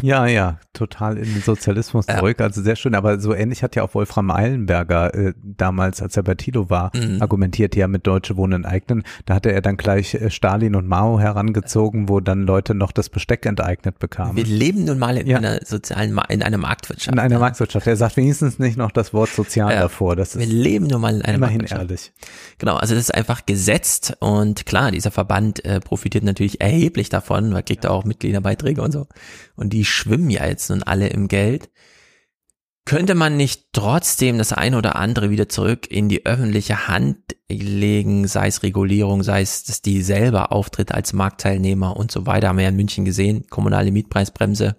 Ja, ja, total in den Sozialismus zurück. Also sehr schön. Aber so ähnlich hat ja auch Wolfram Eilenberger äh, damals, als er bei Tilo war, Mhm. argumentiert ja mit Deutsche Wohnen enteignen. Da hatte er dann gleich äh, Stalin und Mao herangezogen, wo dann Leute noch das Besteck enteignet bekamen. Wir leben nun mal in einer sozialen, Ma in einer Marktwirtschaft. in einer Marktwirtschaft. Er sagt wenigstens nicht noch das Wort sozial Ja. davor. Das Wir ist leben nun mal in einer immerhin Marktwirtschaft. ehrlich. Genau, also das ist einfach gesetzt und klar, dieser Verband äh, profitiert natürlich erheblich davon, weil kriegt auch Mitgliederbeiträge und so. Und die schwimmen ja jetzt nun alle im Geld. Könnte man nicht trotzdem das eine oder andere wieder zurück in die öffentliche Hand legen, sei es Regulierung, sei es, dass die selber auftritt als Marktteilnehmer und so weiter, haben wir ja in München gesehen, kommunale Mietpreisbremse,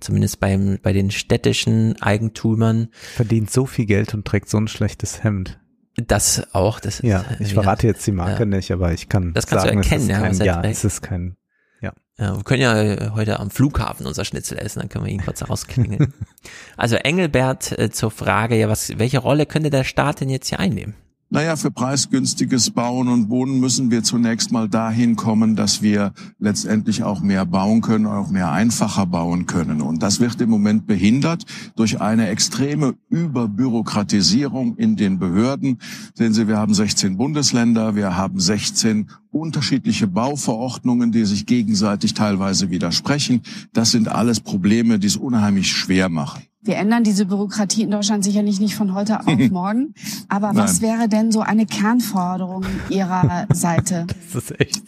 zumindest beim, bei den städtischen Eigentümern. Verdient so viel Geld und trägt so ein schlechtes Hemd. Das auch, das ist, Ja, ich verrate jetzt die Marke ja. nicht, aber ich kann Das kannst du sagen, erkennen, es ist ja, kein, ja, es ist kein, ja. Ja, wir können ja äh, heute am Flughafen unser Schnitzel essen, dann können wir ihn kurz rausklingeln. also Engelbert äh, zur Frage, ja, was, welche Rolle könnte der Staat denn jetzt hier einnehmen? Naja, für preisgünstiges Bauen und Wohnen müssen wir zunächst mal dahin kommen, dass wir letztendlich auch mehr bauen können, auch mehr einfacher bauen können. Und das wird im Moment behindert durch eine extreme Überbürokratisierung in den Behörden. Sehen Sie, wir haben 16 Bundesländer, wir haben 16 unterschiedliche Bauverordnungen, die sich gegenseitig teilweise widersprechen. Das sind alles Probleme, die es unheimlich schwer machen. Wir ändern diese Bürokratie in Deutschland sicherlich nicht von heute auf morgen. Aber was wäre denn so eine Kernforderung Ihrer Seite? Das ist echt.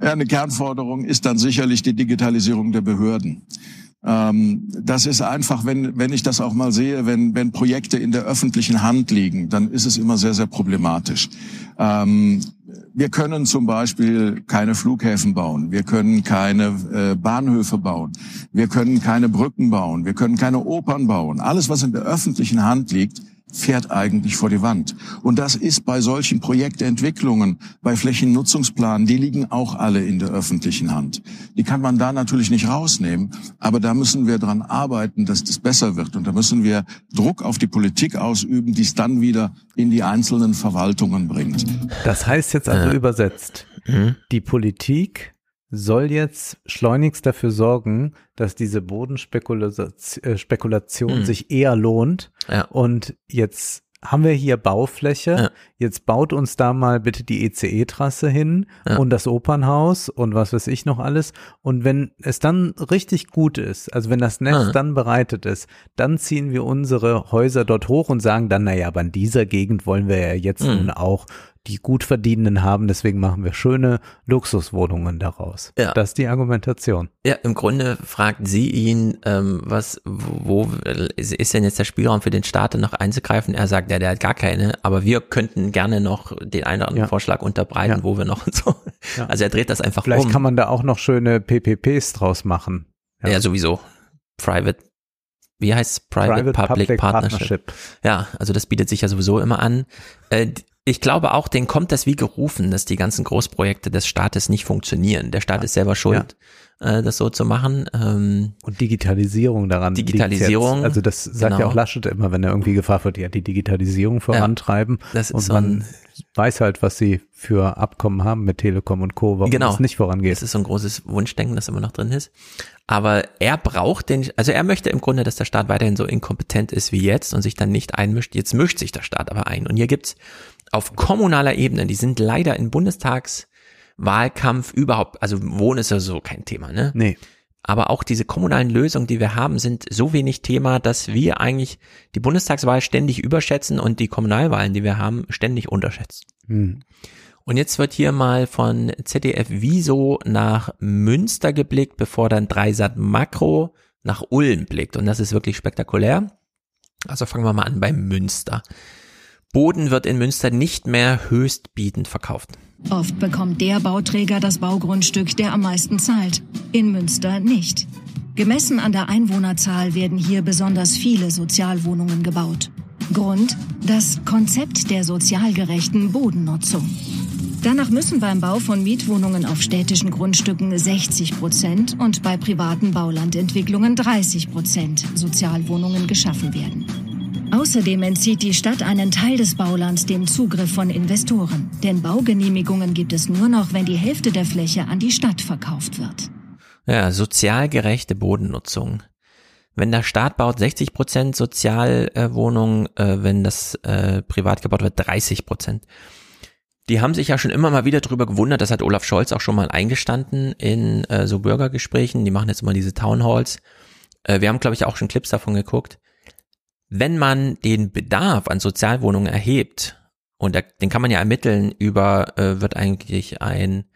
Ja, eine Kernforderung ist dann sicherlich die Digitalisierung der Behörden. Ähm, das ist einfach, wenn, wenn ich das auch mal sehe, wenn, wenn Projekte in der öffentlichen Hand liegen, dann ist es immer sehr, sehr problematisch. Ähm, wir können zum Beispiel keine Flughäfen bauen, wir können keine äh, Bahnhöfe bauen, wir können keine Brücken bauen, wir können keine Opern bauen. Alles, was in der öffentlichen Hand liegt, fährt eigentlich vor die Wand. Und das ist bei solchen Projektentwicklungen, bei Flächennutzungsplanen, die liegen auch alle in der öffentlichen Hand. Die kann man da natürlich nicht rausnehmen, aber da müssen wir dran arbeiten, dass das besser wird. Und da müssen wir Druck auf die Politik ausüben, die es dann wieder in die einzelnen Verwaltungen bringt. Das heißt jetzt also übersetzt, die Politik soll jetzt schleunigst dafür sorgen, dass diese Bodenspekulation Mhm. sich eher lohnt. Ja. Und jetzt haben wir hier Baufläche. Ja. Jetzt baut uns da mal bitte die ECE-Trasse hin Ja. und das Opernhaus und was weiß ich noch alles. Und wenn es dann richtig gut ist, also wenn das Netz Ja. dann bereitet ist, dann ziehen wir unsere Häuser dort hoch und sagen dann, naja, aber in dieser Gegend wollen wir ja jetzt Mhm. nun auch die Gutverdienenden haben, deswegen machen wir schöne Luxuswohnungen daraus. Ja. Das ist die Argumentation. Ja, im Grunde fragt sie ihn, ähm, was, wo ist denn jetzt der Spielraum für den Staat, noch einzugreifen? Er sagt, ja, der hat gar keine, aber wir könnten gerne noch den einen oder anderen Ja. Vorschlag unterbreiten, Ja. wo wir noch und so. Ja. Also er dreht das einfach Vielleicht um. kann man da auch noch schöne PPPs draus machen. ja. sowieso. Private, wie heißt es? Private, Private Public, Public Partnership. Partnership. Ja, also das bietet sich ja sowieso immer an. Äh, ich glaube auch, denen kommt das wie gerufen, dass die ganzen Großprojekte des Staates nicht funktionieren. Der Staat ist selber schuld, äh, das so zu machen. Ähm, Und Digitalisierung daran. Digitalisierung. Also das sagt ja genau. auch Laschet immer, wenn er irgendwie gefragt wird, ja, die Digitalisierung vorantreiben. das ist und so man ein- weiß halt, was sie für Abkommen haben mit Telekom und Co., warum genau. es nicht vorangeht. Das ist so ein großes Wunschdenken, das immer noch drin ist. Aber er braucht den, also er möchte im Grunde, dass der Staat weiterhin so inkompetent ist wie jetzt und sich dann nicht einmischt. Jetzt mischt sich der Staat aber ein. Und hier gibt's auf kommunaler Ebene, die sind leider im Bundestagswahlkampf überhaupt, also Wohnen ist ja so kein Thema, ne? Nee. Aber auch diese kommunalen Lösungen, die wir haben, sind so wenig Thema, dass wir eigentlich die Bundestagswahl ständig überschätzen und die Kommunalwahlen, die wir haben, ständig unterschätzen. Hm. Und jetzt wird hier mal von ZDF Wieso nach Münster geblickt, bevor dann Dreisat Makro nach Ulm blickt. Und das ist wirklich spektakulär. Also fangen wir mal an bei Münster. Boden wird in Münster nicht mehr höchstbietend verkauft. Oft bekommt der Bauträger das Baugrundstück, der am meisten zahlt. In Münster nicht. Gemessen an der Einwohnerzahl werden hier besonders viele Sozialwohnungen gebaut. Grund? Das Konzept der sozialgerechten Bodennutzung. Danach müssen beim Bau von Mietwohnungen auf städtischen Grundstücken 60 Prozent und bei privaten Baulandentwicklungen 30 Prozent Sozialwohnungen geschaffen werden. Außerdem entzieht die Stadt einen Teil des Baulands dem Zugriff von Investoren. Denn Baugenehmigungen gibt es nur noch, wenn die Hälfte der Fläche an die Stadt verkauft wird. Ja, sozial gerechte Bodennutzung. Wenn der Staat baut 60 Prozent Sozialwohnungen, äh, wenn das äh, privat gebaut wird 30 Prozent. Die haben sich ja schon immer mal wieder drüber gewundert, das hat Olaf Scholz auch schon mal eingestanden in äh, so Bürgergesprächen, die machen jetzt immer diese Townhalls. Äh, wir haben, glaube ich, auch schon Clips davon geguckt. Wenn man den Bedarf an Sozialwohnungen erhebt, und da, den kann man ja ermitteln über, äh, wird eigentlich ein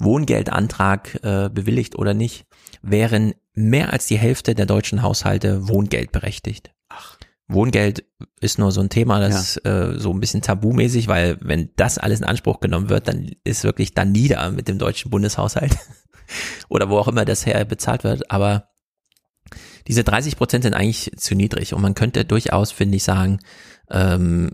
Wohngeldantrag äh, bewilligt oder nicht, wären mehr als die Hälfte der deutschen Haushalte wohngeldberechtigt. Ach. Wohngeld ist nur so ein Thema, das ist äh, so ein bisschen tabumäßig, weil wenn das alles in Anspruch genommen wird, dann ist wirklich dann nieder mit dem deutschen Bundeshaushalt oder wo auch immer das her bezahlt wird. Aber diese 30 Prozent sind eigentlich zu niedrig und man könnte durchaus, finde ich, sagen, ähm,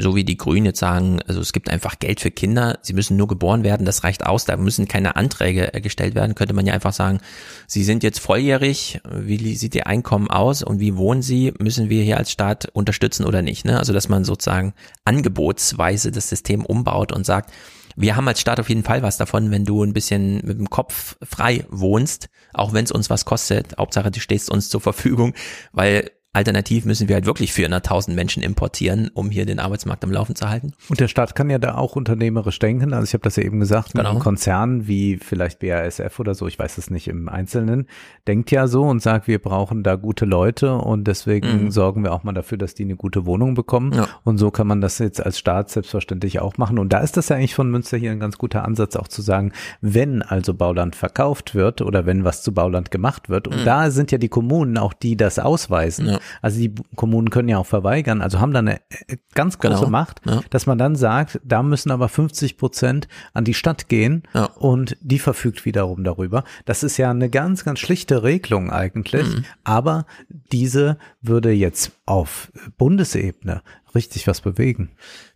so wie die Grünen jetzt sagen, also es gibt einfach Geld für Kinder, sie müssen nur geboren werden, das reicht aus, da müssen keine Anträge äh, gestellt werden, könnte man ja einfach sagen, sie sind jetzt volljährig, wie sieht ihr Einkommen aus und wie wohnen sie, müssen wir hier als Staat unterstützen oder nicht, ne? Also dass man sozusagen angebotsweise das System umbaut und sagt, wir haben als Staat auf jeden Fall was davon, wenn du ein bisschen mit dem Kopf frei wohnst, auch wenn es uns was kostet. Hauptsache, du stehst uns zur Verfügung, weil Alternativ müssen wir halt wirklich 400.000 Menschen importieren, um hier den Arbeitsmarkt am Laufen zu halten. Und der Staat kann ja da auch unternehmerisch denken. Also ich habe das ja eben gesagt, genau. ein Konzern wie vielleicht BASF oder so, ich weiß es nicht im Einzelnen, denkt ja so und sagt, wir brauchen da gute Leute und deswegen mhm. sorgen wir auch mal dafür, dass die eine gute Wohnung bekommen. Ja. Und so kann man das jetzt als Staat selbstverständlich auch machen. Und da ist das ja eigentlich von Münster hier ein ganz guter Ansatz auch zu sagen, wenn also Bauland verkauft wird oder wenn was zu Bauland gemacht wird, und mhm. da sind ja die Kommunen auch, die das ausweisen. Ja also die Kommunen können ja auch verweigern, also haben da eine äh, ganz große genau. Macht, ja. dass man dann sagt, da müssen aber 50 Prozent an die Stadt gehen ja. und die verfügt wiederum darüber. Das ist ja eine ganz, ganz schlichte Regelung eigentlich, mhm. aber diese würde jetzt auf Bundesebene richtig was bewegen.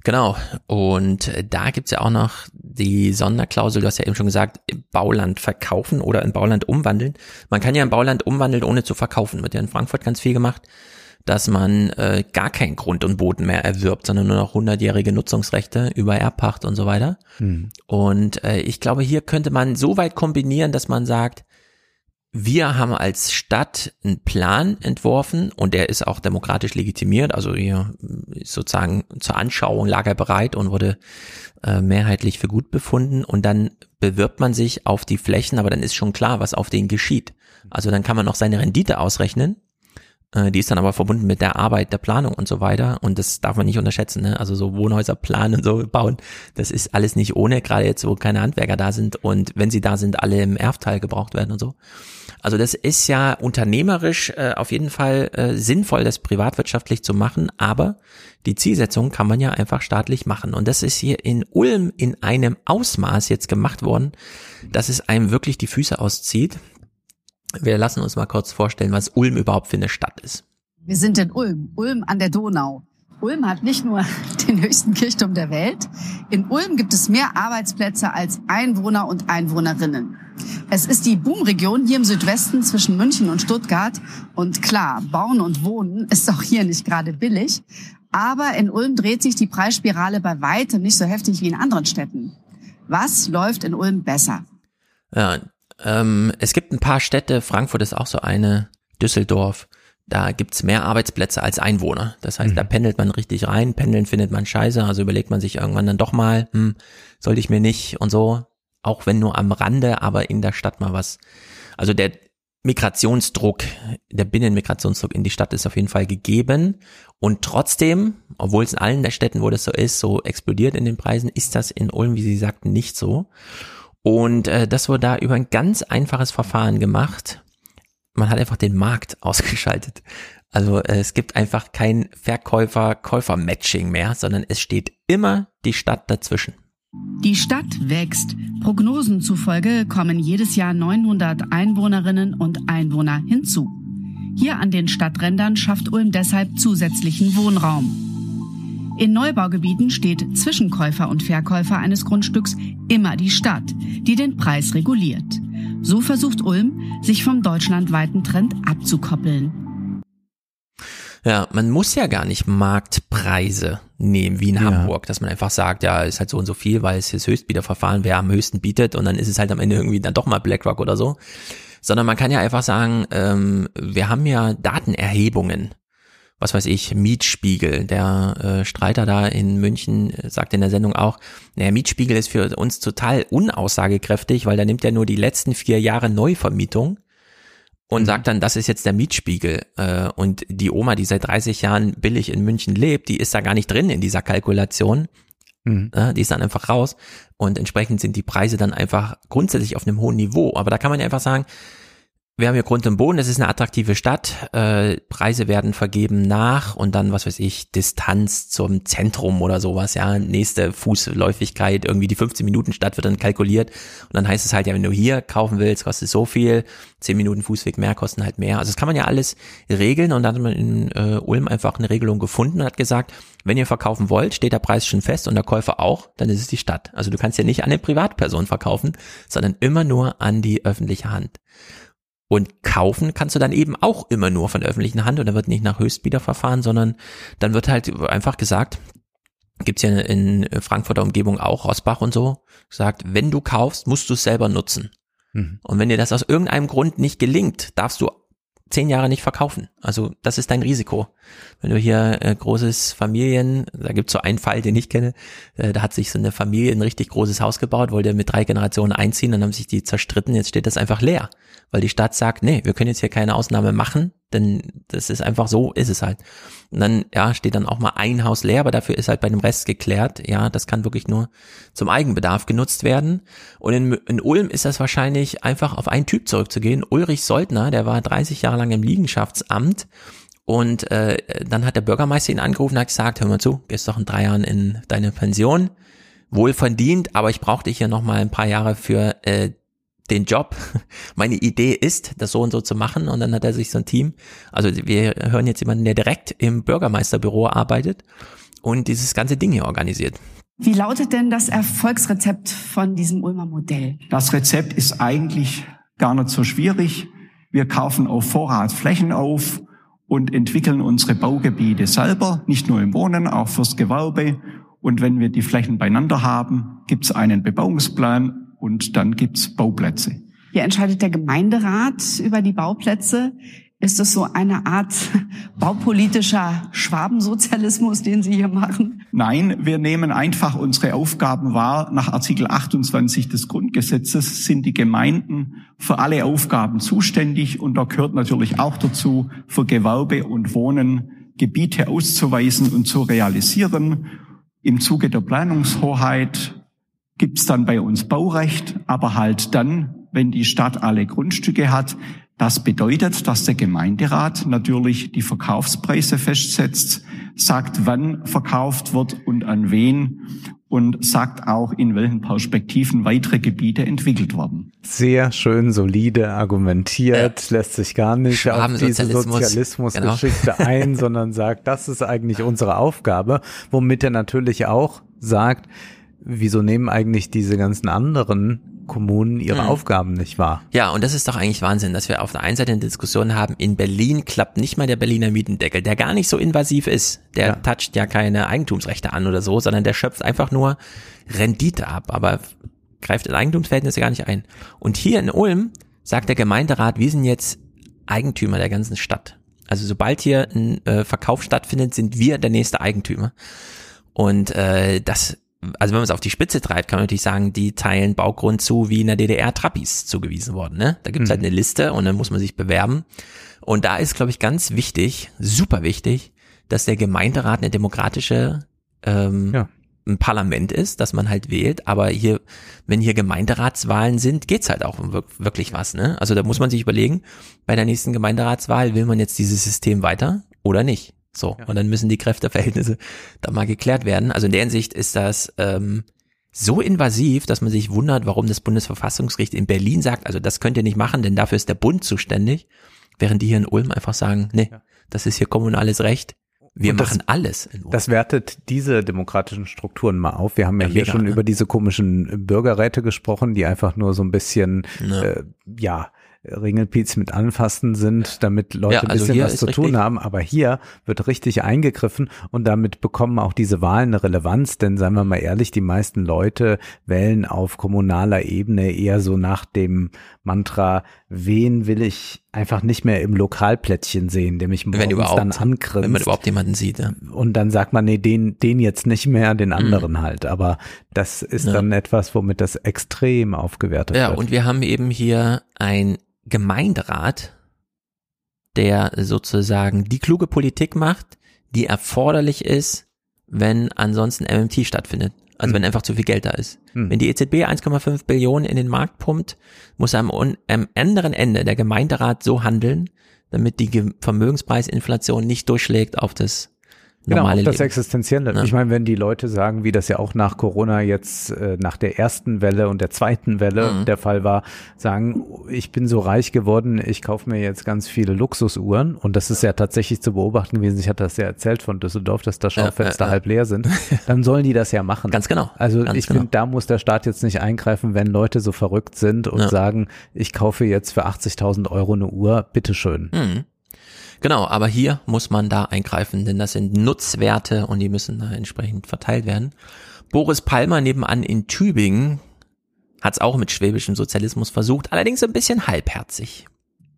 Genau. Und da gibt's ja auch noch die Sonderklausel, du hast ja eben schon gesagt, Bauland verkaufen oder in Bauland umwandeln. Man kann ja in Bauland umwandeln, ohne zu verkaufen. Wird ja in Frankfurt ganz viel gemacht, dass man äh, gar kein Grund und Boden mehr erwirbt, sondern nur noch hundertjährige Nutzungsrechte über Erbpacht und so weiter. Hm. Und äh, ich glaube, hier könnte man so weit kombinieren, dass man sagt, wir haben als Stadt einen Plan entworfen und der ist auch demokratisch legitimiert. Also hier sozusagen zur Anschauung lag er bereit und wurde äh, mehrheitlich für gut befunden. Und dann bewirbt man sich auf die Flächen, aber dann ist schon klar, was auf denen geschieht. Also dann kann man noch seine Rendite ausrechnen. Äh, die ist dann aber verbunden mit der Arbeit, der Planung und so weiter. Und das darf man nicht unterschätzen. Ne? Also so Wohnhäuser planen und so bauen, das ist alles nicht ohne, gerade jetzt, wo keine Handwerker da sind und wenn sie da sind, alle im Erfteil gebraucht werden und so. Also das ist ja unternehmerisch äh, auf jeden Fall äh, sinnvoll, das privatwirtschaftlich zu machen, aber die Zielsetzung kann man ja einfach staatlich machen. Und das ist hier in Ulm in einem Ausmaß jetzt gemacht worden, dass es einem wirklich die Füße auszieht. Wir lassen uns mal kurz vorstellen, was Ulm überhaupt für eine Stadt ist. Wir sind in Ulm, Ulm an der Donau. Ulm hat nicht nur den höchsten Kirchturm der Welt. In Ulm gibt es mehr Arbeitsplätze als Einwohner und Einwohnerinnen. Es ist die Boomregion hier im Südwesten zwischen München und Stuttgart. Und klar, bauen und wohnen ist auch hier nicht gerade billig. Aber in Ulm dreht sich die Preisspirale bei weitem nicht so heftig wie in anderen Städten. Was läuft in Ulm besser? Ja, ähm, es gibt ein paar Städte, Frankfurt ist auch so eine, Düsseldorf, da gibt's mehr Arbeitsplätze als Einwohner. Das heißt, mhm. da pendelt man richtig rein, pendeln findet man scheiße, also überlegt man sich irgendwann dann doch mal, hm, sollte ich mir nicht und so, auch wenn nur am Rande, aber in der Stadt mal was. Also der Migrationsdruck, der Binnenmigrationsdruck in die Stadt ist auf jeden Fall gegeben. Und trotzdem, obwohl es in allen der Städten, wo das so ist, so explodiert in den Preisen, ist das in Ulm, wie Sie sagten, nicht so. Und äh, das wurde da über ein ganz einfaches Verfahren gemacht man hat einfach den Markt ausgeschaltet. Also äh, es gibt einfach kein Verkäufer-Käufer-Matching mehr, sondern es steht immer die Stadt dazwischen. Die Stadt wächst. Prognosen zufolge kommen jedes Jahr 900 Einwohnerinnen und Einwohner hinzu. Hier an den Stadträndern schafft Ulm deshalb zusätzlichen Wohnraum. In Neubaugebieten steht zwischen Käufer und Verkäufer eines Grundstücks immer die Stadt, die den Preis reguliert. So versucht Ulm, sich vom deutschlandweiten Trend abzukoppeln. Ja, man muss ja gar nicht Marktpreise nehmen, wie in ja. Hamburg, dass man einfach sagt, ja, ist halt so und so viel, weil es ist Höchstbieterverfahren, wer am höchsten bietet und dann ist es halt am Ende irgendwie dann doch mal BlackRock oder so. Sondern man kann ja einfach sagen, ähm, wir haben ja Datenerhebungen was weiß ich, Mietspiegel. Der äh, Streiter da in München äh, sagt in der Sendung auch, naja, Mietspiegel ist für uns total unaussagekräftig, weil da nimmt er nur die letzten vier Jahre Neuvermietung und mhm. sagt dann, das ist jetzt der Mietspiegel. Äh, und die Oma, die seit 30 Jahren billig in München lebt, die ist da gar nicht drin in dieser Kalkulation. Mhm. Die ist dann einfach raus und entsprechend sind die Preise dann einfach grundsätzlich auf einem hohen Niveau. Aber da kann man ja einfach sagen, wir haben hier Grund und Boden, es ist eine attraktive Stadt, äh, Preise werden vergeben nach und dann, was weiß ich, Distanz zum Zentrum oder sowas, ja, nächste Fußläufigkeit, irgendwie die 15 Minuten Stadt wird dann kalkuliert und dann heißt es halt, ja, wenn du hier kaufen willst, kostet es so viel, 10 Minuten Fußweg mehr kosten halt mehr. Also das kann man ja alles regeln und dann hat man in äh, Ulm einfach eine Regelung gefunden und hat gesagt, wenn ihr verkaufen wollt, steht der Preis schon fest und der Käufer auch, dann ist es die Stadt. Also du kannst ja nicht an eine Privatperson verkaufen, sondern immer nur an die öffentliche Hand. Und kaufen kannst du dann eben auch immer nur von der öffentlichen Hand und da wird nicht nach Höchstbiederverfahren, sondern dann wird halt einfach gesagt, gibt's ja in Frankfurter Umgebung auch, Rosbach und so, gesagt, wenn du kaufst, musst du es selber nutzen. Mhm. Und wenn dir das aus irgendeinem Grund nicht gelingt, darfst du zehn Jahre nicht verkaufen. Also das ist dein Risiko. Wenn du hier äh, großes Familien, da gibt's so einen Fall, den ich kenne, äh, da hat sich so eine Familie ein richtig großes Haus gebaut, wollte mit drei Generationen einziehen, dann haben sich die zerstritten, jetzt steht das einfach leer, weil die Stadt sagt, nee, wir können jetzt hier keine Ausnahme machen, denn das ist einfach so, ist es halt. Und dann, ja, steht dann auch mal ein Haus leer, aber dafür ist halt bei dem Rest geklärt, ja, das kann wirklich nur zum Eigenbedarf genutzt werden. Und in, in Ulm ist das wahrscheinlich einfach auf einen Typ zurückzugehen. Ulrich Soldner, der war 30 Jahre lang im Liegenschaftsamt und äh, dann hat der Bürgermeister ihn angerufen und hat gesagt, hör mal zu, gehst doch in drei Jahren in deine Pension. Wohl verdient, aber ich brauche dich hier noch mal ein paar Jahre für äh, den Job. Meine Idee ist, das so und so zu machen. Und dann hat er sich so ein Team. Also wir hören jetzt jemanden, der direkt im Bürgermeisterbüro arbeitet und dieses ganze Ding hier organisiert. Wie lautet denn das Erfolgsrezept von diesem Ulmer Modell? Das Rezept ist eigentlich gar nicht so schwierig. Wir kaufen auf Vorrat Flächen auf und entwickeln unsere Baugebiete selber, nicht nur im Wohnen, auch fürs Gewerbe. Und wenn wir die Flächen beieinander haben, gibt es einen Bebauungsplan und dann gibt's Bauplätze. Hier entscheidet der Gemeinderat über die Bauplätze. Ist das so eine Art baupolitischer Schwabensozialismus, den Sie hier machen? Nein, wir nehmen einfach unsere Aufgaben wahr. Nach Artikel 28 des Grundgesetzes sind die Gemeinden für alle Aufgaben zuständig und da gehört natürlich auch dazu, für Gewerbe und Wohnen Gebiete auszuweisen und zu realisieren. Im Zuge der Planungshoheit gibt's dann bei uns Baurecht, aber halt dann, wenn die Stadt alle Grundstücke hat. Das bedeutet, dass der Gemeinderat natürlich die Verkaufspreise festsetzt, sagt, wann verkauft wird und an wen und sagt auch, in welchen Perspektiven weitere Gebiete entwickelt werden. Sehr schön solide argumentiert, äh, lässt sich gar nicht auf diese Sozialismusgeschichte genau. ein, sondern sagt, das ist eigentlich unsere Aufgabe, womit er natürlich auch sagt, wieso nehmen eigentlich diese ganzen anderen Kommunen ihre mhm. Aufgaben nicht wahr? Ja, und das ist doch eigentlich Wahnsinn, dass wir auf der einen Seite eine Diskussion haben, in Berlin klappt nicht mal der Berliner Mietendeckel, der gar nicht so invasiv ist. Der ja. toucht ja keine Eigentumsrechte an oder so, sondern der schöpft einfach nur Rendite ab, aber greift in Eigentumsverhältnisse gar nicht ein. Und hier in Ulm sagt der Gemeinderat, wir sind jetzt Eigentümer der ganzen Stadt. Also sobald hier ein äh, Verkauf stattfindet, sind wir der nächste Eigentümer. Und äh, das also wenn man es auf die Spitze treibt, kann man natürlich sagen, die teilen Baugrund zu, wie in der DDR Trappis zugewiesen worden. Ne? Da gibt's mhm. halt eine Liste und dann muss man sich bewerben. Und da ist, glaube ich, ganz wichtig, super wichtig, dass der Gemeinderat eine demokratische ähm, ja. ein Parlament ist, dass man halt wählt. Aber hier, wenn hier Gemeinderatswahlen sind, geht's halt auch um wirklich was. Ne? Also da muss man sich überlegen, bei der nächsten Gemeinderatswahl will man jetzt dieses System weiter oder nicht. So, ja. und dann müssen die Kräfteverhältnisse da mal geklärt werden. Also in der Hinsicht ist das ähm, so invasiv, dass man sich wundert, warum das Bundesverfassungsgericht in Berlin sagt, also das könnt ihr nicht machen, denn dafür ist der Bund zuständig, während die hier in Ulm einfach sagen, nee, ja. das ist hier kommunales Recht. Wir das, machen alles. Das wertet diese demokratischen Strukturen mal auf. Wir haben ja, ja hier mega, schon ne? über diese komischen Bürgerräte gesprochen, die einfach nur so ein bisschen, ja, äh, ja Ringelpiez mit anfassen sind, damit Leute ja, also ein bisschen was zu tun haben. Aber hier wird richtig eingegriffen und damit bekommen auch diese Wahlen eine Relevanz. Denn seien wir mal ehrlich, die meisten Leute wählen auf kommunaler Ebene eher so nach dem Mantra, wen will ich einfach nicht mehr im Lokalplättchen sehen, der mich morgens dann angrinst. Wenn man überhaupt jemanden sieht. Ja. Und dann sagt man, nee, den, den jetzt nicht mehr, den mhm. anderen mhm. halt. Aber das ist ja. dann etwas, womit das extrem aufgewertet ja, wird. Ja, und wir haben eben hier ein Gemeinderat, der sozusagen die kluge Politik macht, die erforderlich ist, wenn ansonsten MMT stattfindet. Also Hm. wenn einfach zu viel Geld da ist. Wenn die EZB 1,5 Billionen in den Markt pumpt, muss am, am anderen Ende der Gemeinderat so handeln, damit die Ge- Vermögenspreisinflation nicht durchschlägt auf das Genau, auch das Leben. Existenzielle. Ja. Ich meine, wenn die Leute sagen, wie das ja auch nach Corona jetzt äh, nach der ersten Welle und der zweiten Welle Mhm. der Fall war, sagen, ich bin so reich geworden, ich kaufe mir jetzt ganz viele Luxusuhren und das ist ja tatsächlich zu beobachten gewesen. Ich hatte das ja erzählt von Düsseldorf, dass da Schaufenster ja, ja. halb leer sind. Dann sollen die das ja machen. Ganz genau. Also Ganz ich genau. finde, da muss der Staat jetzt nicht eingreifen, wenn Leute so verrückt sind und sagen, ich kaufe jetzt für 80.000 Euro eine Uhr, bitteschön. Mhm. Genau, aber hier muss man da eingreifen, denn das sind Nutzwerte und die müssen da entsprechend verteilt werden. Boris Palmer nebenan in Tübingen hat es auch mit schwäbischem Sozialismus versucht, allerdings ein bisschen halbherzig.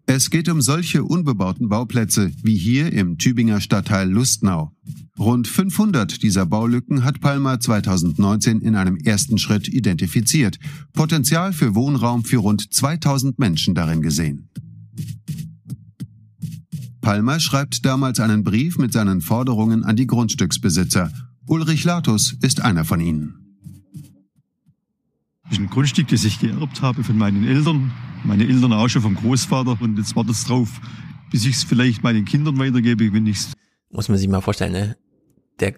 Es geht um solche unbebauten Bauplätze wie hier im Tübinger Stadtteil Lustnau. Rund 500 dieser Baulücken hat Palmer 2019 in einem ersten Schritt identifiziert. Potenzial für Wohnraum für rund 2000 Menschen darin gesehen. Palmer schreibt damals einen Brief mit seinen Forderungen an die Grundstücksbesitzer. Ulrich Latus ist einer von ihnen. Das ist ein Grundstück, das ich geerbt habe von meinen Eltern. Meine Eltern auch schon vom Großvater. Und jetzt wartet es drauf, bis ich es vielleicht meinen Kindern weitergebe, wenn ich Muss man sich mal vorstellen, ne? Der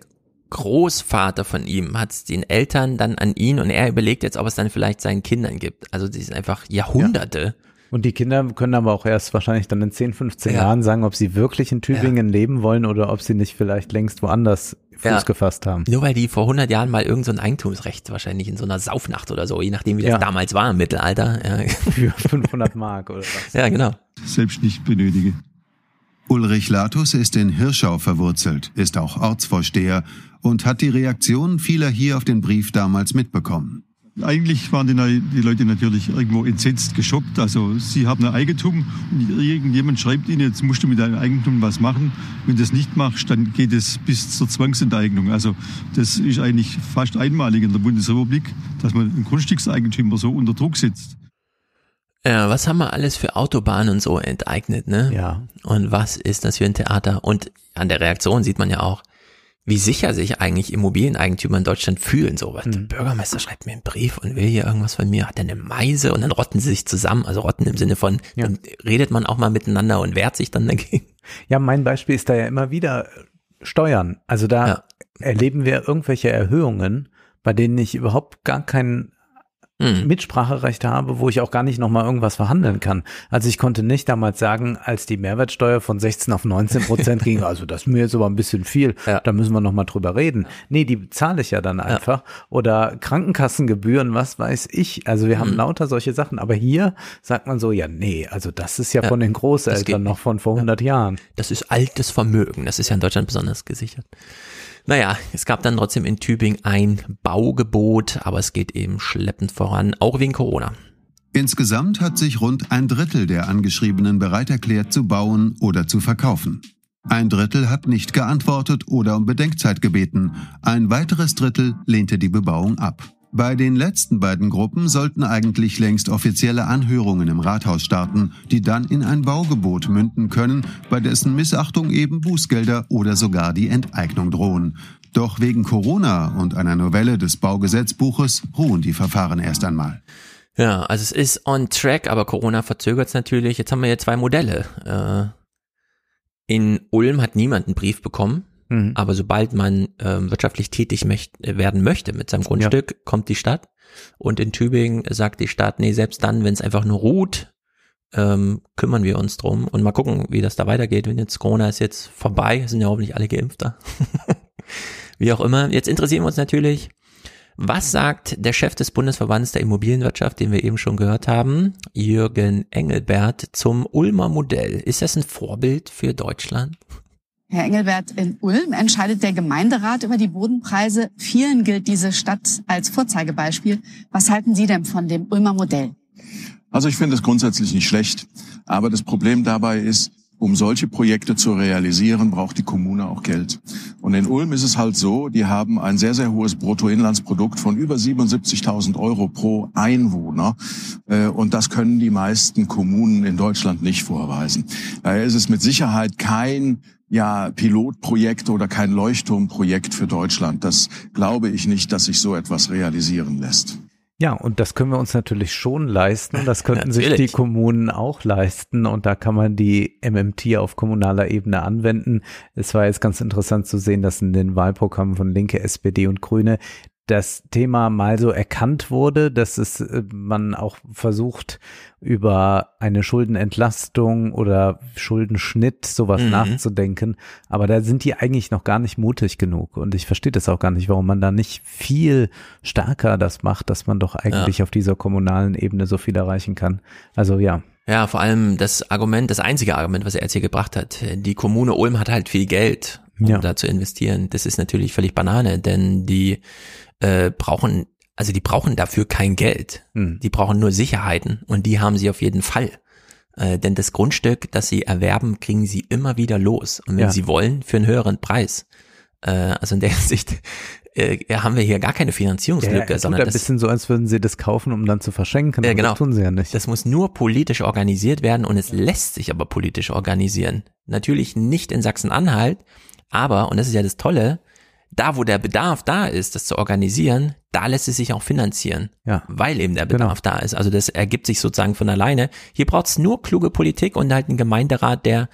Großvater von ihm hat es den Eltern dann an ihn und er überlegt jetzt, ob es dann vielleicht seinen Kindern gibt. Also die sind einfach Jahrhunderte. Und die Kinder können aber auch erst wahrscheinlich dann in 10, 15 Ja. Jahren sagen, ob sie wirklich in Tübingen leben wollen oder ob sie nicht vielleicht längst woanders Fuß Ja. gefasst haben. Nur weil die vor 100 Jahren mal irgend so ein Eigentumsrecht wahrscheinlich in so einer Saufnacht oder so, je nachdem wie das Ja. damals war im Mittelalter. Ja, Für 500 Mark oder was. ja genau. selbst nicht benötige. Ulrich Latus ist in Hirschau verwurzelt, ist auch Ortsvorsteher und hat die Reaktion vieler hier auf den Brief damals mitbekommen. Eigentlich waren die, die Leute natürlich irgendwo entsetzt, geschockt. Also sie haben ein Eigentum und irgendjemand schreibt ihnen, jetzt musst du mit deinem Eigentum was machen. Wenn du das nicht machst, dann geht es bis zur Zwangsenteignung. Also das ist eigentlich fast einmalig in der Bundesrepublik, dass man einen Grundstückseigentümer so unter Druck setzt. Ja, was haben wir alles für Autobahnen und so enteignet, ne? Ja. Und was ist das für ein Theater? Und an der Reaktion sieht man ja auch, wie sicher sich eigentlich Immobilieneigentümer in Deutschland fühlen. So, was, der Bürgermeister schreibt mir einen Brief und will hier irgendwas von mir, hat er eine Meise und dann rotten sie sich zusammen, also rotten im Sinne von, Ja. dann redet man auch mal miteinander und wehrt sich dann dagegen. Ja, mein Beispiel ist da ja immer wieder Steuern. Also da erleben wir irgendwelche Erhöhungen, bei denen ich überhaupt gar kein Hm. Mitspracherecht habe, wo ich auch gar nicht nochmal irgendwas verhandeln kann. Also ich konnte nicht damals sagen, als die Mehrwertsteuer von 16 auf 19 Prozent ging, also das ist mir jetzt aber ein bisschen viel, da müssen wir nochmal drüber reden. Nee, die zahle ich ja dann einfach. Oder Krankenkassengebühren, was weiß ich. Also wir haben Hm. lauter solche Sachen. Aber hier sagt man so, ja, nee, also das ist ja, Ja, von den Großeltern noch von vor 100 Jahren. Das ist altes Vermögen. Das ist ja in Deutschland besonders gesichert. Naja, es gab dann trotzdem in Tübingen ein Baugebot, aber es geht eben schleppend voran, auch wegen Corona. Insgesamt hat sich rund ein Drittel der Angeschriebenen bereit erklärt zu bauen oder zu verkaufen. Ein Drittel hat nicht geantwortet oder um Bedenkzeit gebeten. Ein weiteres Drittel lehnte die Bebauung ab. Bei den letzten beiden Gruppen sollten eigentlich längst offizielle Anhörungen im Rathaus starten, die dann in ein Baugebot münden können, bei dessen Missachtung eben Bußgelder oder sogar die Enteignung drohen. Doch wegen Corona und einer Novelle des Baugesetzbuches ruhen die Verfahren erst einmal. Ja, also es ist on track, aber Corona verzögert es natürlich. Jetzt haben wir hier zwei Modelle. Äh, in Ulm hat niemand einen Brief bekommen, Mhm. aber sobald man ähm, wirtschaftlich tätig möcht werden möchte mit seinem Grundstück, kommt die Stadt. Und in Tübingen sagt die Stadt, nee, selbst dann, wenn es einfach nur ruht, ähm, kümmern wir uns drum und mal gucken, wie das da weitergeht. Wenn jetzt Corona ist jetzt vorbei, sind ja hoffentlich alle geimpft da. wie auch immer. Jetzt interessieren wir uns natürlich, was sagt der Chef des Bundesverbandes der Immobilienwirtschaft, den wir eben schon gehört haben, Jürgen Engelbert, zum Ulmer Modell? Ist das ein Vorbild für Deutschland? Herr Engelbert, in Ulm entscheidet der Gemeinderat über die Bodenpreise. Vielen gilt diese Stadt als Vorzeigebeispiel. Was halten Sie denn von dem Ulmer Modell? Also ich finde es grundsätzlich nicht schlecht. Aber das Problem dabei ist, um solche Projekte zu realisieren, braucht die Kommune auch Geld. Und in Ulm ist es halt so, die haben ein sehr, sehr hohes Bruttoinlandsprodukt von über 77.000 Euro pro Einwohner. Äh, Und das können die meisten Kommunen in Deutschland nicht vorweisen. Daher ist es mit Sicherheit kein ja, Pilotprojekt oder kein Leuchtturmprojekt für Deutschland. Das glaube ich nicht, dass sich so etwas realisieren lässt. Ja, und das können wir uns natürlich schon leisten. Das könnten sich die Kommunen auch leisten. Und da kann man die MMT auf kommunaler Ebene anwenden. Es war jetzt ganz interessant zu sehen, dass in den Wahlprogrammen von Linke, SPD und Grüne das Thema mal so erkannt wurde, dass es äh, man auch versucht über eine Schuldenentlastung oder Schuldenschnitt sowas mhm. nachzudenken, aber da sind die eigentlich noch gar nicht mutig genug und ich verstehe das auch gar nicht, warum man da nicht viel stärker das macht, dass man doch eigentlich ja. auf dieser kommunalen Ebene so viel erreichen kann. Also ja, ja, vor allem das Argument, das einzige Argument, was er jetzt hier gebracht hat. Die Kommune Ulm hat halt viel Geld, um ja. da zu investieren. Das ist natürlich völlig Banane, denn die äh, brauchen, also die brauchen dafür kein Geld. Mhm. Die brauchen nur Sicherheiten und die haben sie auf jeden Fall. Äh, denn das Grundstück, das sie erwerben, kriegen sie immer wieder los. Und wenn ja. sie wollen, für einen höheren Preis. Äh, also in der Hinsicht äh, haben wir hier gar keine Finanzierungslücke, ja, sondern ein bisschen so, als würden sie das kaufen, um dann zu verschenken. Ja, genau. Das tun sie ja nicht. Das muss nur politisch organisiert werden und es lässt sich aber politisch organisieren. Natürlich nicht in Sachsen-Anhalt, aber, und das ist ja das Tolle, da wo der Bedarf da ist, das zu organisieren, da lässt es sich auch finanzieren, ja. weil eben der Bedarf genau. da ist. Also das ergibt sich sozusagen von alleine. Hier braucht es nur kluge Politik und halt einen Gemeinderat, der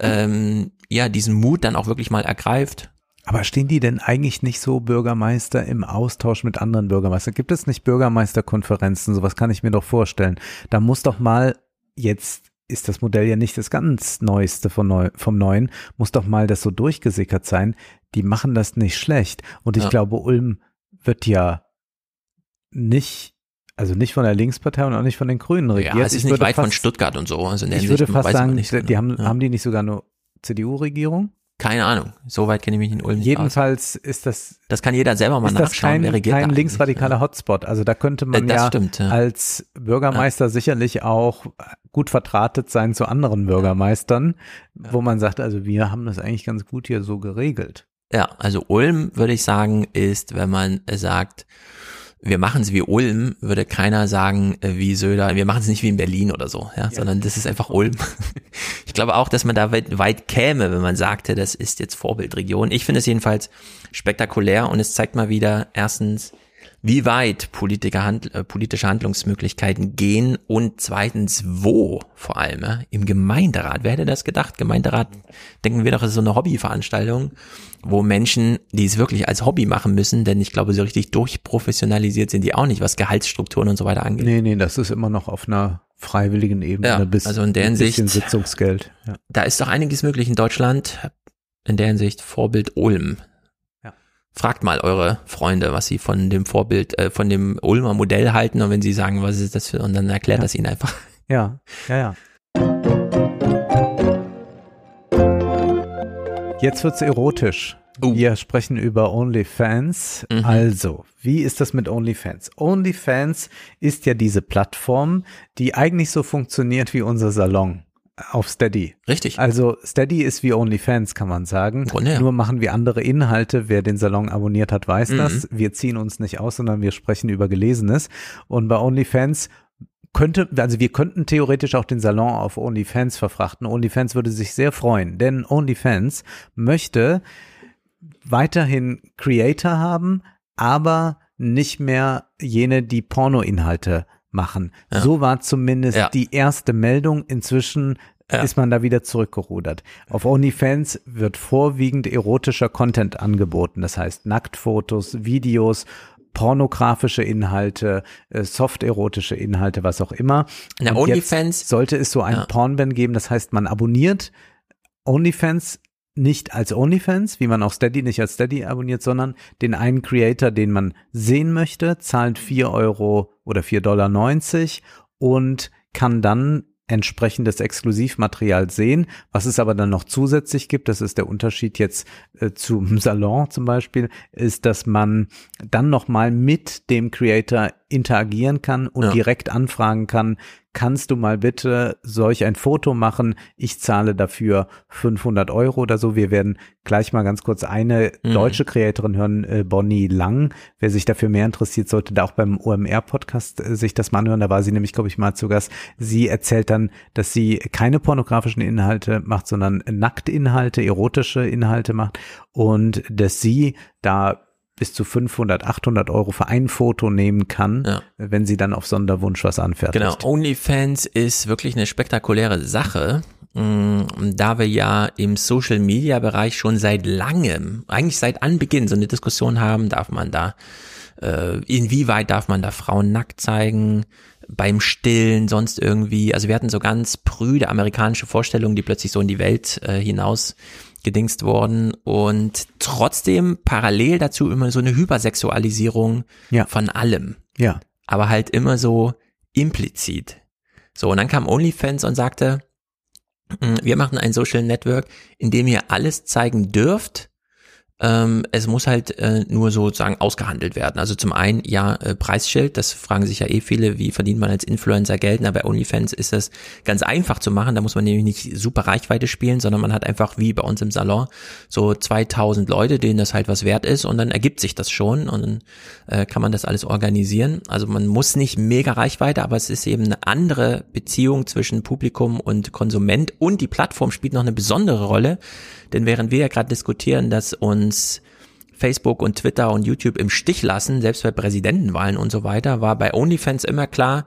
ähm, ja diesen Mut dann auch wirklich mal ergreift. Aber stehen die denn eigentlich nicht so Bürgermeister im Austausch mit anderen Bürgermeistern? Gibt es nicht Bürgermeisterkonferenzen? Sowas kann ich mir doch vorstellen. Da muss doch mal jetzt ist das Modell ja nicht das ganz Neueste von neu, vom Neuen, muss doch mal das so durchgesickert sein die machen das nicht schlecht. Und ich ja. glaube, Ulm wird ja nicht, also nicht von der Linkspartei und auch nicht von den Grünen regiert. Ja, es ist ich nicht weit fast, von Stuttgart und so. Also ich würde fast sagen, die genau. haben, ja. haben die nicht sogar eine CDU-Regierung? Keine Ahnung. Soweit kenne ich mich in Ulm nicht Jedenfalls aus. ist das. Das kann jeder selber mal ist nachschauen. Das kein, kein linksradikaler Hotspot. Also da könnte man äh, ja, stimmt, ja, als Bürgermeister ja. sicherlich auch gut vertratet sein zu anderen Bürgermeistern, wo man sagt, also wir haben das eigentlich ganz gut hier so geregelt. Ja, also Ulm würde ich sagen, ist, wenn man sagt, wir machen es wie Ulm, würde keiner sagen äh, wie Söder, wir machen es nicht wie in Berlin oder so, ja, ja, sondern das ist einfach Ulm. Ich glaube auch, dass man da weit, weit käme, wenn man sagte, das ist jetzt Vorbildregion. Ich finde es jedenfalls spektakulär und es zeigt mal wieder erstens, wie weit Politiker hand, äh, politische Handlungsmöglichkeiten gehen und zweitens wo vor allem ja? im Gemeinderat. Wer hätte das gedacht? Gemeinderat, denken wir doch, ist so eine Hobbyveranstaltung, wo Menschen, die es wirklich als Hobby machen müssen, denn ich glaube, so richtig durchprofessionalisiert sind die auch nicht, was Gehaltsstrukturen und so weiter angeht. Nee, nee, das ist immer noch auf einer freiwilligen Ebene ja, bis also in der Hinsicht, Sitzungsgeld. Ja. Da ist doch einiges möglich in Deutschland. In der Hinsicht Vorbild Ulm. Fragt mal eure Freunde, was sie von dem Vorbild, äh, von dem Ulmer Modell halten und wenn sie sagen, was ist das für, und dann erklärt ja. das ihnen einfach. Ja, ja, ja. Jetzt wird's erotisch. Uh. Wir sprechen über OnlyFans. Mhm. Also, wie ist das mit OnlyFans? OnlyFans ist ja diese Plattform, die eigentlich so funktioniert wie unser Salon auf Steady. Richtig. Also Steady ist wie OnlyFans, kann man sagen. Wunderbar. Nur machen wir andere Inhalte. Wer den Salon abonniert hat, weiß mhm. das. Wir ziehen uns nicht aus, sondern wir sprechen über Gelesenes. Und bei OnlyFans könnte, also wir könnten theoretisch auch den Salon auf OnlyFans verfrachten. OnlyFans würde sich sehr freuen, denn OnlyFans möchte weiterhin Creator haben, aber nicht mehr jene, die Pornoinhalte machen. Ja. So war zumindest ja. die erste Meldung. Inzwischen ja. ist man da wieder zurückgerudert. Auf OnlyFans wird vorwiegend erotischer Content angeboten. Das heißt Nacktfotos, Videos, pornografische Inhalte, äh, soft-erotische Inhalte, was auch immer. Na, OnlyFans sollte es so ein ja. Pornban geben. Das heißt, man abonniert OnlyFans nicht als OnlyFans, wie man auch Steady nicht als Steady abonniert, sondern den einen Creator, den man sehen möchte, zahlt vier Euro oder vier Dollar neunzig und kann dann entsprechendes Exklusivmaterial sehen. Was es aber dann noch zusätzlich gibt, das ist der Unterschied jetzt äh, zum Salon zum Beispiel, ist, dass man dann nochmal mit dem Creator interagieren kann und Ja. direkt anfragen kann, kannst du mal bitte solch ein Foto machen? Ich zahle dafür 500 Euro oder so. Wir werden gleich mal ganz kurz eine Mhm. deutsche Creatorin hören, äh, Bonnie Lang. Wer sich dafür mehr interessiert, sollte da auch beim OMR-Podcast äh, sich das mal anhören. Da war sie nämlich, glaube ich, mal zu Gast. Sie erzählt dann, dass sie keine pornografischen Inhalte macht, sondern Nacktinhalte, erotische Inhalte macht und dass sie da bis zu 500, 800 Euro für ein Foto nehmen kann, wenn sie dann auf Sonderwunsch was anfertigt. Genau, OnlyFans ist wirklich eine spektakuläre Sache, mh, da wir ja im Social Media Bereich schon seit langem, eigentlich seit Anbeginn so eine Diskussion haben, darf man da, äh, inwieweit darf man da Frauen nackt zeigen, beim Stillen, sonst irgendwie, also wir hatten so ganz prüde amerikanische Vorstellungen, die plötzlich so in die Welt äh, hinaus gedingst worden und trotzdem parallel dazu immer so eine Hypersexualisierung von allem. Ja. Aber halt immer so implizit. So, und dann kam OnlyFans und sagte, "Mm, wir machen ein Social Network, in dem ihr alles zeigen dürft. Ähm, es muss halt äh, nur sozusagen ausgehandelt werden. Also zum einen, ja, äh, Preisschild, das fragen sich ja eh viele, wie verdient man als Influencer Geld? Na, bei OnlyFans ist das ganz einfach zu machen. Da muss man nämlich nicht super Reichweite spielen, sondern man hat einfach wie bei uns im Salon so 2000 Leute, denen das halt was wert ist und dann ergibt sich das schon und dann äh, kann man das alles organisieren. Also man muss nicht mega Reichweite, aber es ist eben eine andere Beziehung zwischen Publikum und Konsument und die Plattform spielt noch eine besondere Rolle, denn während wir ja gerade diskutieren, dass uns Facebook und Twitter und YouTube im Stich lassen, selbst bei Präsidentenwahlen und so weiter, war bei OnlyFans immer klar,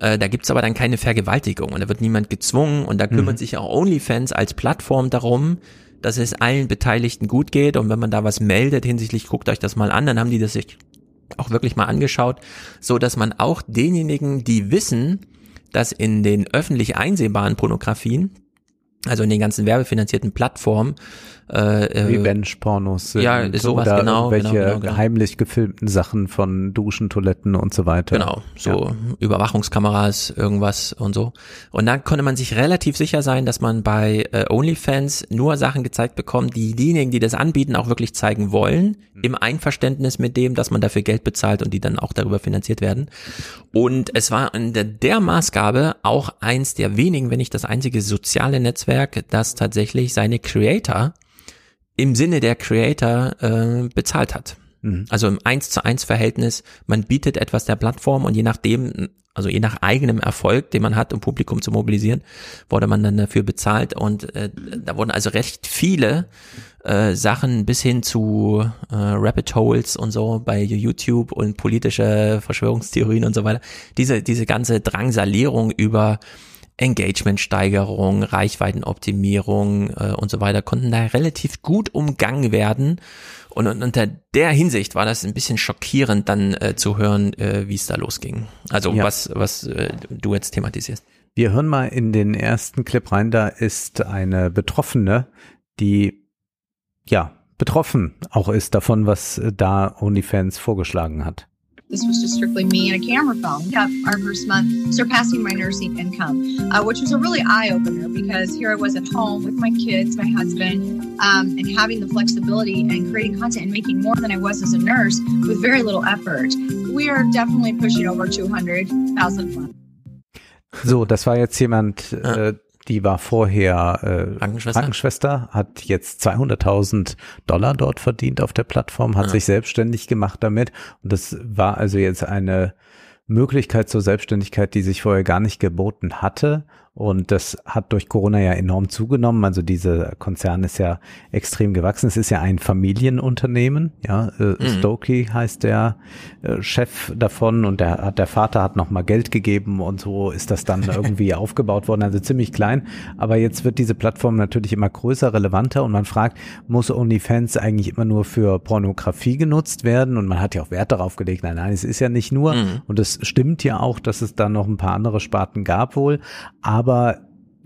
äh, da gibt's aber dann keine Vergewaltigung und da wird niemand gezwungen und da kümmert Mhm. sich auch OnlyFans als Plattform darum, dass es allen Beteiligten gut geht und wenn man da was meldet hinsichtlich, guckt euch das mal an, dann haben die das sich auch wirklich mal angeschaut, so dass man auch denjenigen, die wissen, dass in den öffentlich einsehbaren Pornografien, also in den ganzen werbefinanzierten Plattformen, äh, äh, Revenge-Pornos sind ja, sowas, oder genau, irgendwelche genau, genau, genau. heimlich gefilmten Sachen von Duschen, Toiletten und so weiter. Genau, so Überwachungskameras, irgendwas und so. Und dann konnte man sich relativ sicher sein, dass man bei äh, OnlyFans nur Sachen gezeigt bekommt, die diejenigen, die das anbieten, auch wirklich zeigen wollen, im Einverständnis mit dem, dass man dafür Geld bezahlt und die dann auch darüber finanziert werden. Und es war in der, der Maßgabe auch eins der wenigen, wenn nicht das einzige soziale Netzwerk, das tatsächlich seine Creator im Sinne der Creator äh, bezahlt hat. Mhm. Also im 1 zu 1 Verhältnis, man bietet etwas der Plattform und je nachdem, also je nach eigenem Erfolg, den man hat, um Publikum zu mobilisieren, wurde man dann dafür bezahlt und äh, da wurden also recht viele äh, Sachen bis hin zu äh, Rabbit Holes und so bei YouTube und politische Verschwörungstheorien und so weiter. Diese, diese ganze Drangsalierung über Engagementsteigerung, Reichweitenoptimierung äh, und so weiter konnten da relativ gut umgangen werden. Und, und unter der Hinsicht war das ein bisschen schockierend, dann äh, zu hören, äh, wie es da losging. Also Ja. was, was äh, du jetzt thematisierst. Wir hören mal in den ersten Clip rein, da ist eine Betroffene, die ja betroffen auch ist davon, was äh, da OnlyFans vorgeschlagen hat. This was just strictly me and a camera phone. We Got our first month surpassing my nursing income, uh, which was a really eye opener because here I was at home with my kids, my husband, um, and having the flexibility and creating content and making more than I was as a nurse with very little effort. We are definitely pushing over 200,000. So, das war jetzt jemand, äh, die war vorher äh, Krankenschwester. Krankenschwester, hat jetzt 200.000 Dollar dort verdient auf der Plattform, hat Ja. sich selbstständig gemacht damit und das war also jetzt eine Möglichkeit zur Selbstständigkeit, die sich vorher gar nicht geboten hatte. Und das hat durch Corona ja enorm zugenommen. Also dieser Konzern ist ja extrem gewachsen. Es ist ja ein Familienunternehmen. Ja, äh, Mhm. Stokey heißt der äh, Chef davon und der hat der Vater hat noch mal Geld gegeben und so ist das dann irgendwie aufgebaut worden. Also ziemlich klein. Aber jetzt wird diese Plattform natürlich immer größer, relevanter und man fragt, muss OnlyFans eigentlich immer nur für Pornografie genutzt werden? Und man hat ja auch Wert darauf gelegt. Nein, nein, es ist ja nicht nur. Mhm. Und es stimmt ja auch, dass es da noch ein paar andere Sparten gab wohl. Aber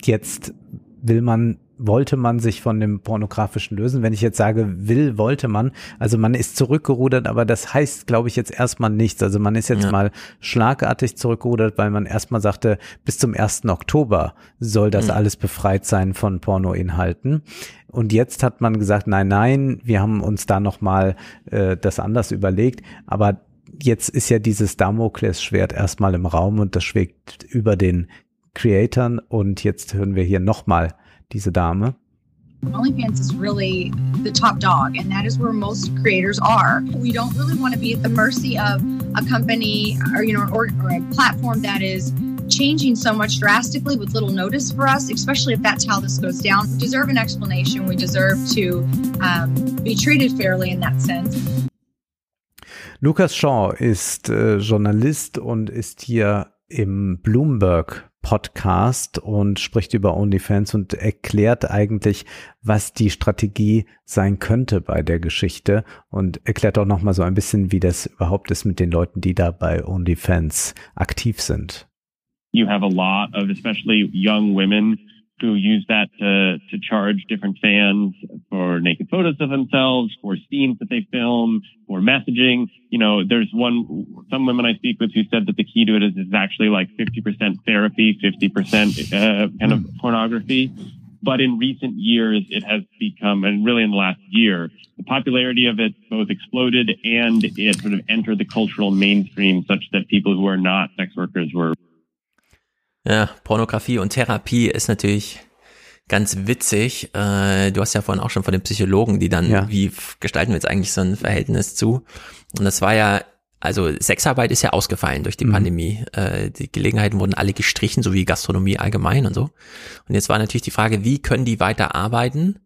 jetzt will man, wollte man sich von dem Pornografischen lösen. Wenn ich jetzt sage, will, wollte man, also man ist zurückgerudert, aber das heißt, glaube ich, jetzt erstmal nichts. Also man ist jetzt Ja. mal schlagartig zurückgerudert, weil man erstmal sagte, bis zum 1. Oktober soll das Mhm. alles befreit sein von Pornoinhalten. Und jetzt hat man gesagt, nein, nein, wir haben uns da nochmal äh, das anders überlegt. Aber jetzt ist ja dieses Damoklesschwert erstmal im Raum und das schwebt über den Creatoren und jetzt hören wir hier nochmal diese Dame. OnlyFans is really the top dog, and that is where most creators are. We don't really want to be at the mercy of a company or you know or, or a platform that is changing so much drastically with little notice for us, especially if that's how this goes down. We deserve an explanation. We deserve to um, be treated fairly in that sense. Lucas Shaw ist äh, Journalist und ist hier im Bloomberg Podcast und spricht über OnlyFans und erklärt eigentlich, was die Strategie sein könnte bei der Geschichte und erklärt auch noch mal so ein bisschen, wie das überhaupt ist mit den Leuten, die da bei OnlyFans aktiv sind. You have a lot of especially young women who use that to, to charge different fans for naked photos of themselves, for scenes that they film, for messaging. You know, there's one, some women I speak with who said that the key to it is, is actually like 50% therapy, 50% uh, kind of pornography. But in recent years, it has become, and really in the last year, the popularity of it both exploded and it sort of entered the cultural mainstream such that people who are not sex workers were Ja, Pornografie und Therapie ist natürlich ganz witzig. Äh, du hast ja vorhin auch schon von den Psychologen, die dann, ja. wie gestalten wir jetzt eigentlich so ein Verhältnis zu? Und das war ja, also Sexarbeit ist ja ausgefallen durch die mhm. Pandemie. Äh, die Gelegenheiten wurden alle gestrichen, so wie Gastronomie allgemein und so. Und jetzt war natürlich die Frage, wie können die weiter arbeiten?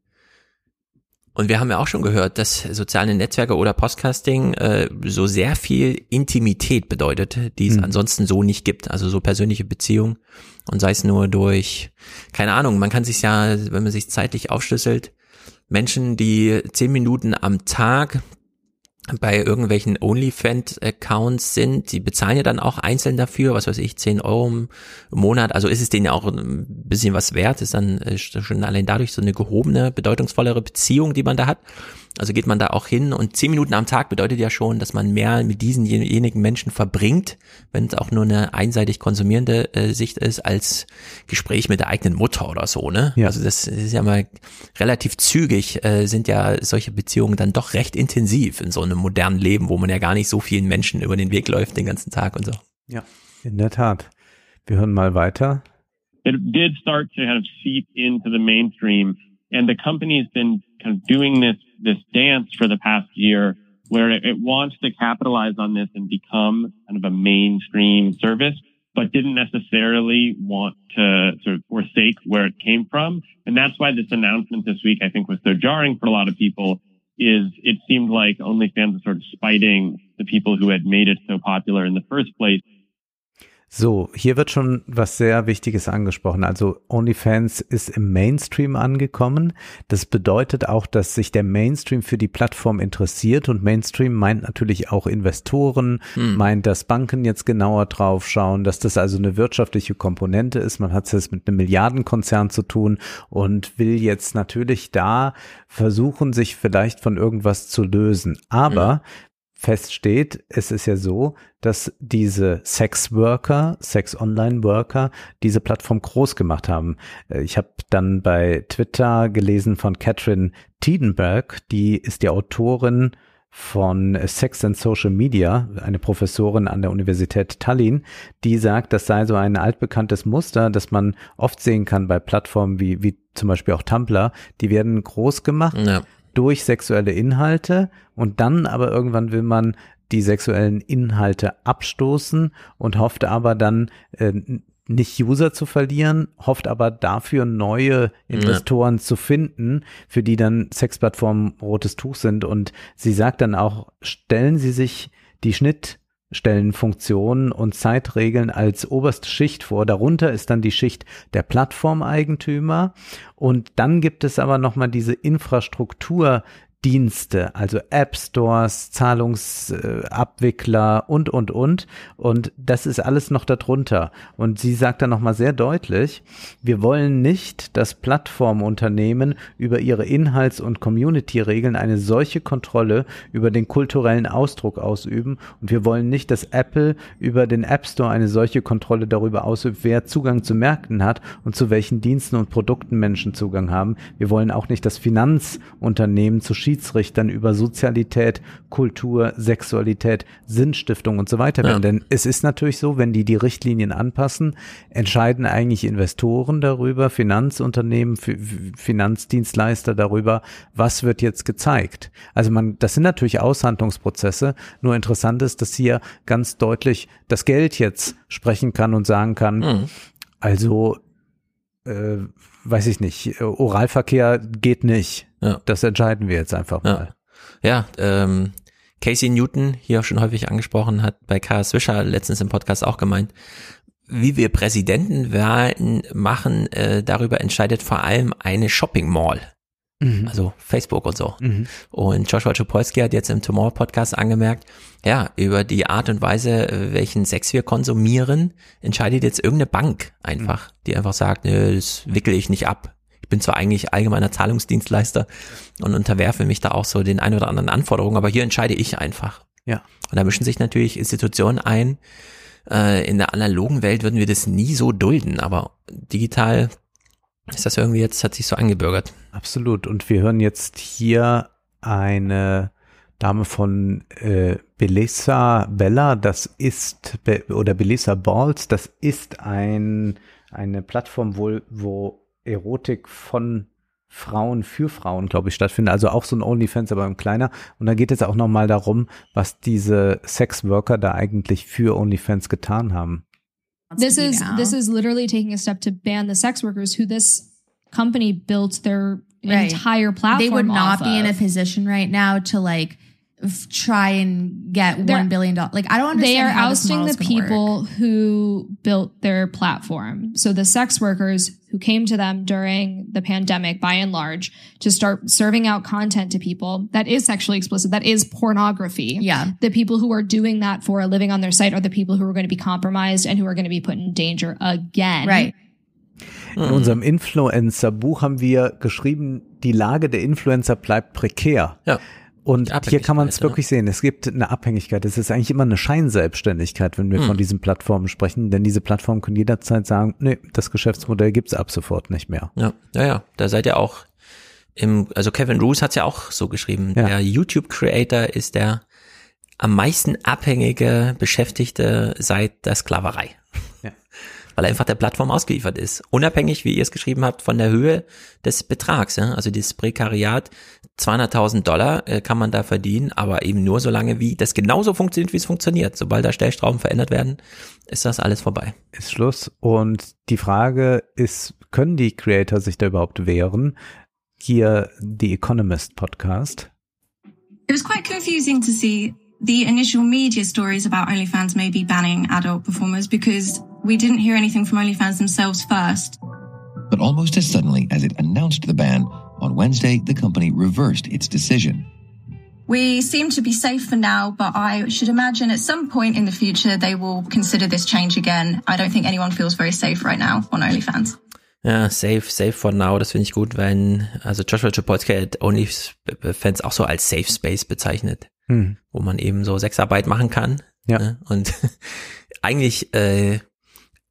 Und wir haben ja auch schon gehört, dass soziale Netzwerke oder Podcasting äh, so sehr viel Intimität bedeutet, die es mhm. ansonsten so nicht gibt. Also so persönliche Beziehungen und sei es nur durch, keine Ahnung, man kann sich ja, wenn man sich zeitlich aufschlüsselt, Menschen, die zehn Minuten am Tag bei irgendwelchen OnlyFans-Accounts sind, die bezahlen ja dann auch einzeln dafür, was weiß ich, 10 Euro im Monat, also ist es denen ja auch ein bisschen was wert, ist dann äh, schon allein dadurch so eine gehobene, bedeutungsvollere Beziehung, die man da hat. Also geht man da auch hin und zehn Minuten am Tag bedeutet ja schon, dass man mehr mit diesenjenigen Menschen verbringt, wenn es auch nur eine einseitig konsumierende äh, Sicht ist, als Gespräch mit der eigenen Mutter oder so, ne? Ja. Also das ist ja mal relativ zügig, äh, sind ja solche Beziehungen dann doch recht intensiv in so einem modernen Leben, wo man ja gar nicht so vielen Menschen über den Weg läuft den ganzen Tag und so. Ja, in der Tat. Wir hören mal weiter. It did start to kind of seep into the mainstream and the company's been kind of doing this this dance for the past year where it, it wants to capitalize on this and become kind of a mainstream service, but didn't necessarily want to sort of forsake where it came from. And that's why this announcement this week, I think, was so jarring for a lot of people is it seemed like OnlyFans was sort of spiting the people who had made it so popular in the first place So, hier wird schon was sehr Wichtiges angesprochen. Also OnlyFans ist im Mainstream angekommen. Das bedeutet auch, dass sich der Mainstream für die Plattform interessiert und Mainstream meint natürlich auch Investoren, hm. meint, dass Banken jetzt genauer drauf schauen, dass das also eine wirtschaftliche Komponente ist. Man hat es jetzt mit einem Milliardenkonzern zu tun und will jetzt natürlich da versuchen, sich vielleicht von irgendwas zu lösen. Aber hm feststeht, es ist ja so, dass diese Sex-Worker, Sex-Online-Worker diese Plattform groß gemacht haben. Äh, ich habe dann bei Twitter gelesen von Catherine Tiedenberg, die ist die Autorin von Sex and Social Media, eine Professorin an der Universität Tallinn, die sagt, das sei so ein altbekanntes Muster, das man oft sehen kann bei Plattformen wie, wie zum Beispiel auch Tumblr. Die werden groß gemacht. Ja durch sexuelle Inhalte und dann aber irgendwann will man die sexuellen Inhalte abstoßen und hofft aber dann äh, nicht User zu verlieren, hofft aber dafür neue Investoren ja. zu finden, für die dann Sexplattformen rotes Tuch sind. Und sie sagt dann auch, stellen Sie sich die Schnitt stellen Funktionen und Zeitregeln als oberste Schicht vor. Darunter ist dann die Schicht der Plattformeigentümer und dann gibt es aber noch mal diese Infrastruktur, Dienste, also App Stores, Zahlungsabwickler und, und, und. Und das ist alles noch darunter. Und sie sagt dann nochmal sehr deutlich, wir wollen nicht, dass Plattformunternehmen über ihre Inhalts- und Community-Regeln eine solche Kontrolle über den kulturellen Ausdruck ausüben. Und wir wollen nicht, dass Apple über den App Store eine solche Kontrolle darüber ausübt, wer Zugang zu Märkten hat und zu welchen Diensten und Produkten Menschen Zugang haben. Wir wollen auch nicht, dass Finanzunternehmen zu Schiedsrichtern über Sozialität, Kultur, Sexualität, Sinnstiftung und so weiter. Ja. Denn es ist natürlich so, wenn die die Richtlinien anpassen, entscheiden eigentlich Investoren darüber, Finanzunternehmen, Finanzdienstleister darüber, was wird jetzt gezeigt. Also man, das sind natürlich Aushandlungsprozesse. Nur interessant ist, dass hier ganz deutlich das Geld jetzt sprechen kann und sagen kann, mhm. also äh, weiß ich nicht, Oralverkehr geht nicht. Ja. Das entscheiden wir jetzt einfach mal. Ja, ja ähm, Casey Newton, hier auch schon häufig angesprochen, hat bei Karl Swisher letztens im Podcast auch gemeint, wie wir Präsidentenwahlen machen, äh, darüber entscheidet vor allem eine Shopping Mall. Mhm. Also Facebook und so. Mhm. Und Joshua Czopolski hat jetzt im Tomorrow Podcast angemerkt, ja, über die Art und Weise, welchen Sex wir konsumieren, entscheidet jetzt irgendeine Bank einfach, mhm. die einfach sagt, nö, das wickel ich nicht ab. Ich bin zwar eigentlich allgemeiner Zahlungsdienstleister und unterwerfe mich da auch so den ein oder anderen Anforderungen, aber hier entscheide ich einfach. Ja. Und da mischen sich natürlich Institutionen ein. Äh, in der analogen Welt würden wir das nie so dulden, aber digital ist das irgendwie jetzt, hat sich so angebürgert. Absolut. Und wir hören jetzt hier eine Dame von äh, Belisa Bella, das ist, oder Belisa Balls, das ist ein, eine Plattform, wo, wo Erotik von Frauen für Frauen, glaube ich, stattfindet. Also auch so ein OnlyFans, aber im kleiner. Und da geht es auch nochmal darum, was diese Sexworker da eigentlich für OnlyFans getan haben. This is now. this is literally taking a step to ban the sex workers who this company built their right. entire platform. They would not be of. in a position right now to like f- try and get They're, one billion dollars. Like I don't understand. They are ousting the people work. who built their platform. So the sex workers who came to them during the pandemic, by and large, to start serving out content to people that is sexually explicit, that is pornography. Yeah. The people who are doing that for a living on their site are the people who are going to be compromised and who are going to be put in danger again. Right. In unserem Influencer-Buch haben wir geschrieben, die Lage der Influencer bleibt prekär. Ja. Und hier kann man es wirklich sehen. Es gibt eine Abhängigkeit. Es ist eigentlich immer eine Scheinselbstständigkeit, wenn wir hm. von diesen Plattformen sprechen. Denn diese Plattformen können jederzeit sagen, nee, das Geschäftsmodell gibt's ab sofort nicht mehr. Ja, ja, ja. Da seid ihr auch im, also Kevin Roos hat's ja auch so geschrieben. Ja. Der YouTube-Creator ist der am meisten abhängige Beschäftigte seit der Sklaverei. Ja weil er einfach der Plattform ausgeliefert ist. Unabhängig, wie ihr es geschrieben habt, von der Höhe des Betrags. Ja? Also dieses Prekariat, 200.000 Dollar äh, kann man da verdienen, aber eben nur so lange, wie das genauso funktioniert, wie es funktioniert. Sobald da Stellstrauben verändert werden, ist das alles vorbei. Ist Schluss. Und die Frage ist, können die Creator sich da überhaupt wehren? Hier die Economist Podcast. It was quite confusing to see the initial media stories about OnlyFans maybe banning adult performers because we didn't hear anything from OnlyFans themselves first. But almost as suddenly as it announced the ban, on Wednesday, the company reversed its decision. We seem to be safe for now, but I should imagine at some point in the future they will consider this change again. I don't think anyone feels very safe right now on OnlyFans. Ja, safe, safe for now, das finde ich gut, wenn, also Joshua Chapolsky hat OnlyFans auch so als Safe Space bezeichnet, hm. wo man eben so Sexarbeit machen kann. Ja. Ne? Und eigentlich äh,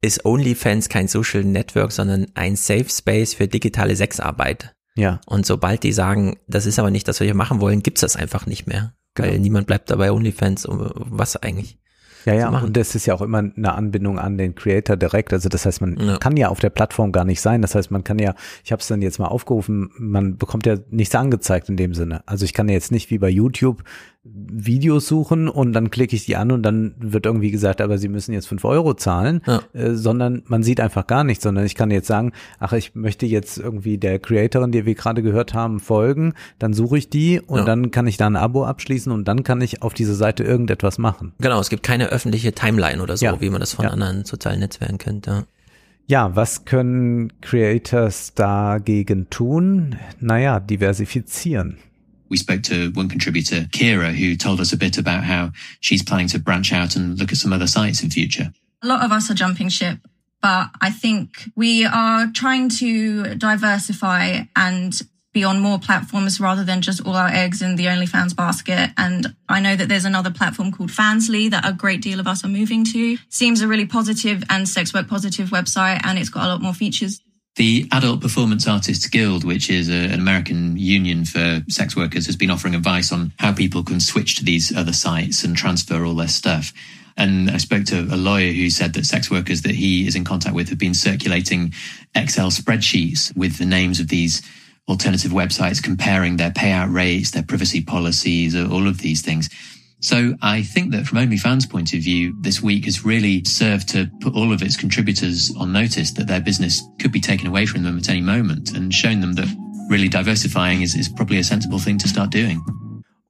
ist OnlyFans kein Social Network, sondern ein Safe Space für digitale Sexarbeit. Ja. Und sobald die sagen, das ist aber nicht das, was wir machen wollen, gibt's das einfach nicht mehr. Genau. Weil niemand bleibt dabei OnlyFans. Was eigentlich? Ja, ja, und das ist ja auch immer eine Anbindung an den Creator direkt. Also das heißt, man ja. kann ja auf der Plattform gar nicht sein. Das heißt, man kann ja, ich habe es dann jetzt mal aufgerufen, man bekommt ja nichts angezeigt in dem Sinne. Also ich kann jetzt nicht wie bei YouTube Videos suchen und dann klicke ich die an und dann wird irgendwie gesagt, aber Sie müssen jetzt fünf Euro zahlen, ja. äh, sondern man sieht einfach gar nichts, sondern ich kann jetzt sagen, ach, ich möchte jetzt irgendwie der Creatorin, die wir gerade gehört haben, folgen, dann suche ich die und ja. dann kann ich da ein Abo abschließen und dann kann ich auf diese Seite irgendetwas machen. Genau, es gibt keine öffentliche Timeline oder so, ja. wie man das von anderen sozialen Netzwerken kennt. Ja. Ja, was können Creators dagegen tun? Naja, diversifizieren. We spoke to one contributor, Kira, who told us a bit about how she's planning to branch out and look at some other sites in future. A lot of us are jumping ship, but I think we are trying to diversify and be on more platforms rather than just all our eggs in the OnlyFans basket. And I know that there's another platform called Fansly that a great deal of us are moving to. Seems a really positive and sex work positive website and it's got a lot more features The Adult Performance Artists Guild, which is a, an American union for sex workers, has been offering advice on how people can switch to these other sites and transfer all their stuff. And I spoke to a lawyer who said that sex workers that he is in contact with have been circulating Excel spreadsheets with the names of these alternative websites, comparing their payout rates, their privacy policies, all of these things. So I think that from OnlyFans' point of view, this week has really served to put all of its contributors on notice that their business could be taken away from them at any moment and shown them that really diversifying is, is probably a sensible thing to start doing.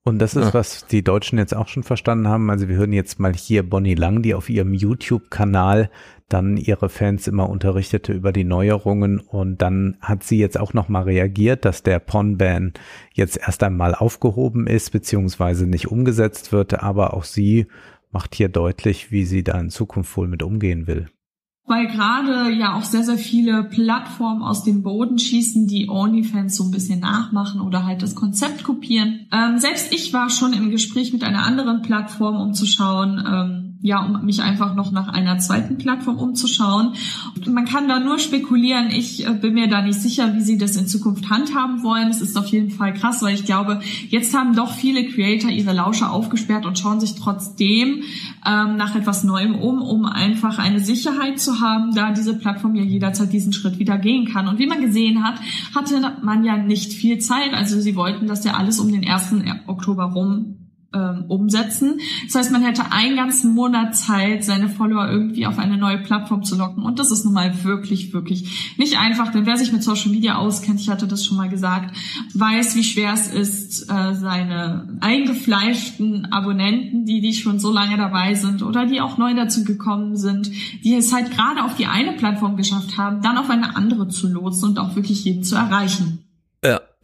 Und das ist, ah. was die Deutschen jetzt auch schon verstanden haben. Also wir hören jetzt mal hier Bonnie Lang, die auf ihrem YouTube-Kanal dann ihre Fans immer unterrichtete über die Neuerungen. Und dann hat sie jetzt auch nochmal reagiert, dass der Pon-Ban jetzt erst einmal aufgehoben ist, beziehungsweise nicht umgesetzt wird, aber auch sie macht hier deutlich, wie sie da in Zukunft wohl mit umgehen will. Weil gerade ja auch sehr, sehr viele Plattformen aus dem Boden schießen, die OnlyFans so ein bisschen nachmachen oder halt das Konzept kopieren. Ähm, selbst ich war schon im Gespräch mit einer anderen Plattform, um zu schauen, ähm, ja, um mich einfach noch nach einer zweiten Plattform umzuschauen. Man kann da nur spekulieren. Ich äh, bin mir da nicht sicher, wie sie das in Zukunft handhaben wollen. Es ist auf jeden Fall krass, weil ich glaube, jetzt haben doch viele Creator ihre Lauscher aufgesperrt und schauen sich trotzdem ähm, nach etwas Neuem um, um einfach eine Sicherheit zu haben, da diese Plattform ja jederzeit diesen Schritt wieder gehen kann. Und wie man gesehen hat, hatte man ja nicht viel Zeit. Also sie wollten das ja alles um den 1. Oktober rum ähm, umsetzen. Das heißt, man hätte einen ganzen Monat Zeit, seine Follower irgendwie auf eine neue Plattform zu locken. Und das ist nun mal wirklich, wirklich nicht einfach. Denn wer sich mit Social Media auskennt, ich hatte das schon mal gesagt, weiß, wie schwer es ist, äh, seine eingefleischten Abonnenten, die, die schon so lange dabei sind oder die auch neu dazu gekommen sind, die es halt gerade auf die eine Plattform geschafft haben, dann auf eine andere zu lotsen und auch wirklich jeden zu erreichen.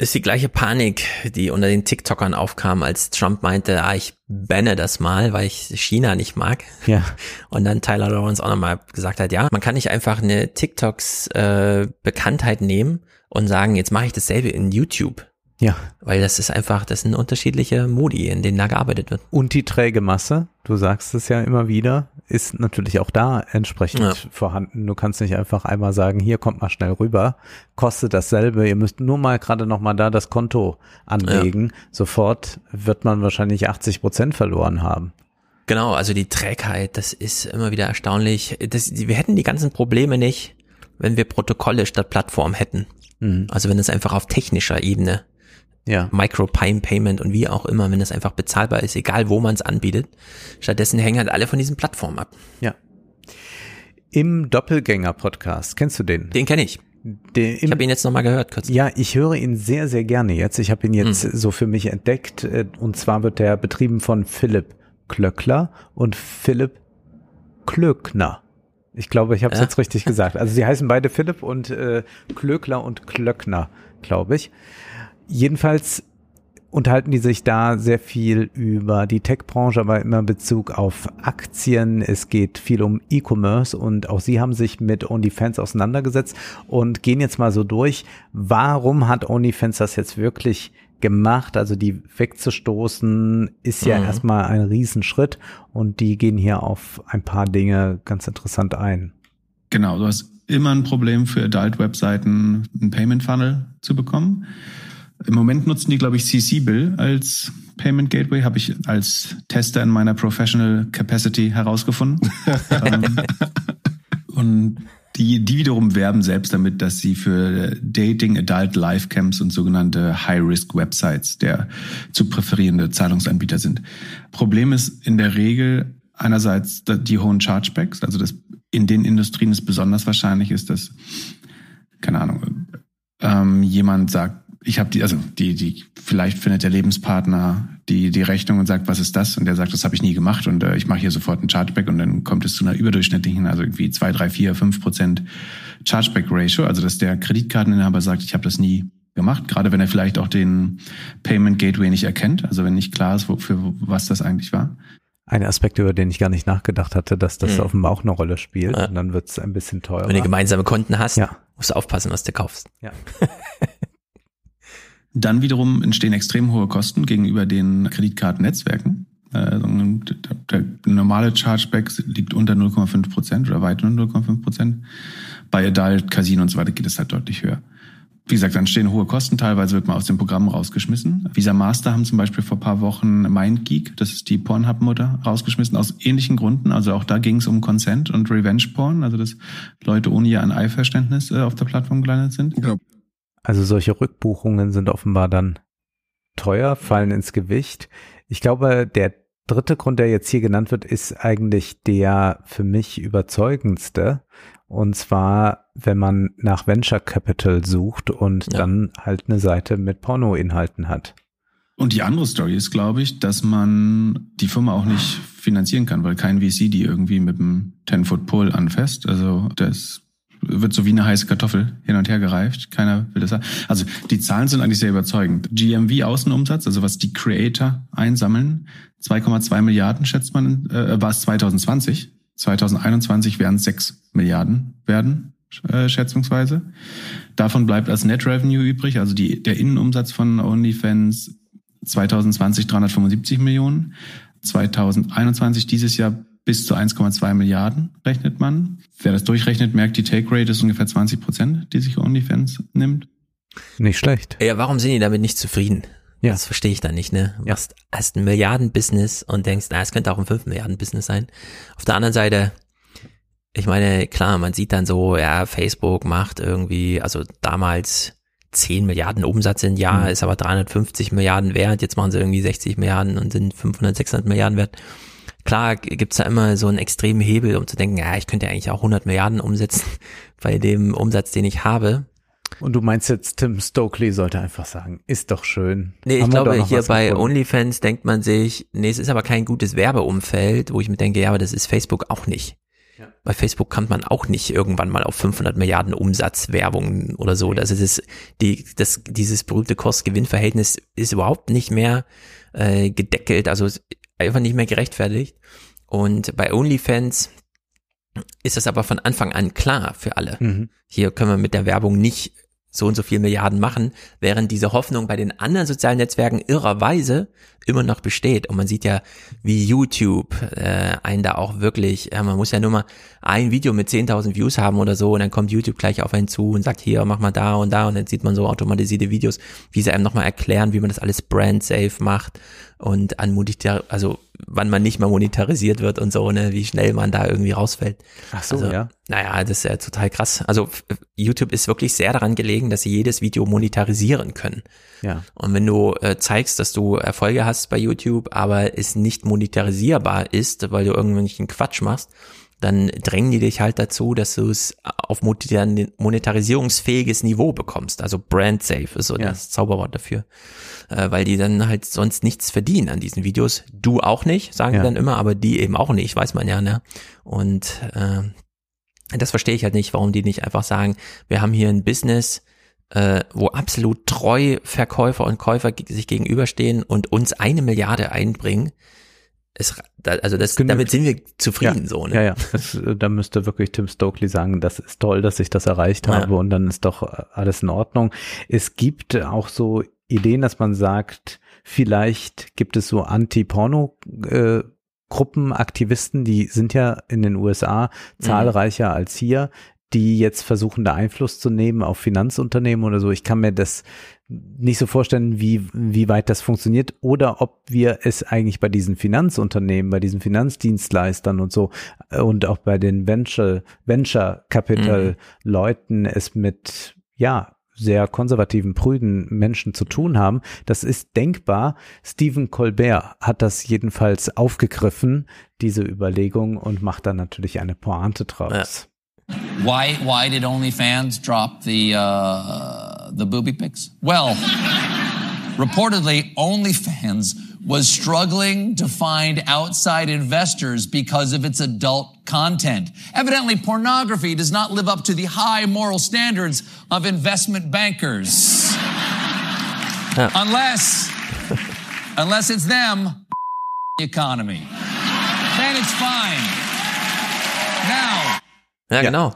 Ist die gleiche Panik, die unter den TikTokern aufkam, als Trump meinte, ah, ich banne das mal, weil ich China nicht mag. Ja. Und dann Tyler Lawrence auch nochmal gesagt hat, ja, man kann nicht einfach eine TikToks äh, Bekanntheit nehmen und sagen, jetzt mache ich dasselbe in YouTube. Ja. Weil das ist einfach, das sind unterschiedliche Modi, in denen da gearbeitet wird. Und die träge Masse, du sagst es ja immer wieder, ist natürlich auch da entsprechend ja. vorhanden. Du kannst nicht einfach einmal sagen, hier kommt mal schnell rüber, kostet dasselbe, ihr müsst nur mal gerade noch mal da das Konto anlegen. Ja. Sofort wird man wahrscheinlich 80 Prozent verloren haben. Genau, also die Trägheit, das ist immer wieder erstaunlich. Das, wir hätten die ganzen Probleme nicht, wenn wir Protokolle statt Plattform hätten. Mhm. Also wenn es einfach auf technischer Ebene ja. Micro-Payment und wie auch immer, wenn das einfach bezahlbar ist, egal wo man es anbietet. Stattdessen hängen halt alle von diesen Plattformen ab. Ja. Im Doppelgänger-Podcast, kennst du den? Den kenne ich. Den, ich habe ihn jetzt nochmal gehört. Kurz. Ja, ich höre ihn sehr, sehr gerne jetzt. Ich habe ihn jetzt mhm. so für mich entdeckt. Äh, und zwar wird der betrieben von Philipp Klöckler und Philipp Klöckner. Ich glaube, ich habe es ja. jetzt richtig gesagt. Also sie heißen beide Philipp und äh, Klöckler und Klöckner, glaube ich. Jedenfalls unterhalten die sich da sehr viel über die Tech-Branche, aber immer in Bezug auf Aktien. Es geht viel um E-Commerce und auch sie haben sich mit OnlyFans auseinandergesetzt und gehen jetzt mal so durch. Warum hat OnlyFans das jetzt wirklich gemacht? Also die wegzustoßen ist ja mhm. erstmal ein Riesenschritt und die gehen hier auf ein paar Dinge ganz interessant ein. Genau, du hast immer ein Problem für Adult-Webseiten, einen Payment-Funnel zu bekommen. Im Moment nutzen die, glaube ich, CC Bill als Payment Gateway, habe ich als Tester in meiner Professional Capacity herausgefunden. Ähm, und die, die wiederum werben selbst damit, dass sie für Dating, Adult Live Camps und sogenannte High-Risk-Websites der zu präferierende Zahlungsanbieter sind. Problem ist in der Regel einerseits die hohen Chargebacks, also das in den Industrien es besonders wahrscheinlich ist, dass, keine Ahnung, ähm, jemand sagt, ich habe die, also die, die, vielleicht findet der Lebenspartner die, die Rechnung und sagt, was ist das? Und der sagt, das habe ich nie gemacht und äh, ich mache hier sofort ein Chargeback und dann kommt es zu einer überdurchschnittlichen, also irgendwie zwei, drei, vier, fünf Prozent Chargeback-Ratio, also dass der Kreditkarteninhaber sagt, ich habe das nie gemacht, gerade wenn er vielleicht auch den Payment Gateway nicht erkennt, also wenn nicht klar ist, für was das eigentlich war. Ein Aspekt, über den ich gar nicht nachgedacht hatte, dass das mhm. offenbar auch eine Rolle spielt ja. und dann wird es ein bisschen teurer. Wenn du gemeinsame Konten hast, ja. musst du aufpassen, was du kaufst. Ja. Dann wiederum entstehen extrem hohe Kosten gegenüber den Kreditkartennetzwerken. Also der normale Chargeback liegt unter 0,5 Prozent oder weit unter 0,5 Prozent. Bei Adult, Casino und so weiter geht es halt deutlich höher. Wie gesagt, dann stehen hohe Kosten, teilweise wird man aus dem Programm rausgeschmissen. Visa Master haben zum Beispiel vor paar Wochen MindGeek, das ist die Pornhub-Mutter, rausgeschmissen, aus ähnlichen Gründen. Also auch da ging es um Consent und Revenge-Porn, also dass Leute ohne ihr ein Einverständnis äh, auf der Plattform gelandet sind. Ja. Also solche Rückbuchungen sind offenbar dann teuer, fallen ins Gewicht. Ich glaube, der dritte Grund, der jetzt hier genannt wird, ist eigentlich der für mich überzeugendste. Und zwar, wenn man nach Venture Capital sucht und ja. dann halt eine Seite mit Pornoinhalten hat. Und die andere Story ist, glaube ich, dass man die Firma auch nicht finanzieren kann, weil kein VC die irgendwie mit einem 10-Foot-Pole anfasst. Also das wird so wie eine heiße Kartoffel hin und her gereift. Keiner will das haben. Also die Zahlen sind eigentlich sehr überzeugend. GMV Außenumsatz, also was die Creator einsammeln, 2,2 Milliarden schätzt man, äh, war es 2020. 2021 werden es 6 Milliarden werden, äh, schätzungsweise. Davon bleibt als Net Revenue übrig, also die, der Innenumsatz von OnlyFans 2020 375 Millionen. 2021 dieses Jahr bis zu 1,2 Milliarden rechnet man. Wer das durchrechnet, merkt, die Take Rate ist ungefähr 20 Prozent, die sich OnlyFans nimmt. Nicht schlecht. Ja, warum sind die damit nicht zufrieden? Ja. Das verstehe ich dann nicht, ne? Du ja. hast, hast ein Milliarden-Business und denkst, na, es könnte auch ein 5 Milliarden-Business sein. Auf der anderen Seite, ich meine, klar, man sieht dann so, ja, Facebook macht irgendwie, also damals 10 Milliarden Umsatz im Jahr, mhm. ist aber 350 Milliarden wert, jetzt machen sie irgendwie 60 Milliarden und sind 500, 600 Milliarden wert. Klar gibt's da immer so einen extremen Hebel, um zu denken, ja, ich könnte ja eigentlich auch 100 Milliarden umsetzen bei dem Umsatz, den ich habe. Und du meinst jetzt, Tim Stokely sollte einfach sagen, ist doch schön. Nee, ich glaube, hier bei gefunden. OnlyFans denkt man sich, nee, es ist aber kein gutes Werbeumfeld, wo ich mir denke, ja, aber das ist Facebook auch nicht. Ja. Bei Facebook kann man auch nicht irgendwann mal auf 500 Milliarden Umsatz Werbung oder so. Das ist die, das, dieses berühmte Kost-Gewinn-Verhältnis ist überhaupt nicht mehr äh, gedeckelt. Also einfach nicht mehr gerechtfertigt. Und bei OnlyFans ist das aber von Anfang an klar für alle. Mhm. Hier können wir mit der Werbung nicht so und so viel Milliarden machen, während diese Hoffnung bei den anderen sozialen Netzwerken irrerweise immer noch besteht. Und man sieht ja, wie YouTube äh, einen da auch wirklich, äh, man muss ja nur mal ein Video mit 10.000 Views haben oder so und dann kommt YouTube gleich auf einen zu und sagt, hier, mach mal da und da und dann sieht man so automatisierte Videos, wie sie einem nochmal erklären, wie man das alles brand safe macht und an Monetar also wann man nicht mehr monetarisiert wird und so, ne, wie schnell man da irgendwie rausfällt. Ach so, also, ja. Naja, das ist ja total krass. Also YouTube ist wirklich sehr daran gelegen, dass sie jedes Video monetarisieren können. Ja. Und wenn du äh, zeigst, dass du Erfolge hast bei YouTube, aber es nicht monetarisierbar ist, weil du irgendwelchen Quatsch machst, dann drängen die dich halt dazu, dass du es auf monetarisierungsfähiges Niveau bekommst. Also brand safe ist so ja. das Zauberwort dafür. Äh, weil die dann halt sonst nichts verdienen an diesen Videos. Du auch nicht, sagen ja. die dann immer, aber die eben auch nicht, weiß man ja, ne? Und äh, das verstehe ich halt nicht, warum die nicht einfach sagen, wir haben hier ein Business, äh, wo absolut treu Verkäufer und Käufer sich gegenüberstehen und uns eine Milliarde einbringen es, also das, damit sind wir zufrieden ja, so. Ne? Ja, ja. Das, da müsste wirklich Tim Stokely sagen, das ist toll, dass ich das erreicht ja. habe und dann ist doch alles in Ordnung. Es gibt auch so Ideen, dass man sagt, vielleicht gibt es so Anti-Porno- äh, Gruppen, Aktivisten, die sind ja in den USA mhm. zahlreicher mhm. als hier, die jetzt versuchen, da Einfluss zu nehmen auf Finanzunternehmen oder so. Ich kann mir das nicht so vorstellen, wie, wie weit das funktioniert oder ob wir es eigentlich bei diesen Finanzunternehmen, bei diesen Finanzdienstleistern und so äh, und auch bei den Venture, Venture Capital mhm. Leuten es mit, ja, sehr konservativen, prüden Menschen zu tun haben. Das ist denkbar. Stephen Colbert hat das jedenfalls aufgegriffen, diese Überlegung, und macht dann natürlich eine Pointe draus. Ja. Why, why did OnlyFans drop the, uh the booby pics? Well, reportedly, OnlyFans was struggling to find outside investors because of its adult content. Evidently, pornography does not live up to the high moral standards of investment bankers. Unless, unless it's them, the economy. Then it's fine. Now. Ja, genau.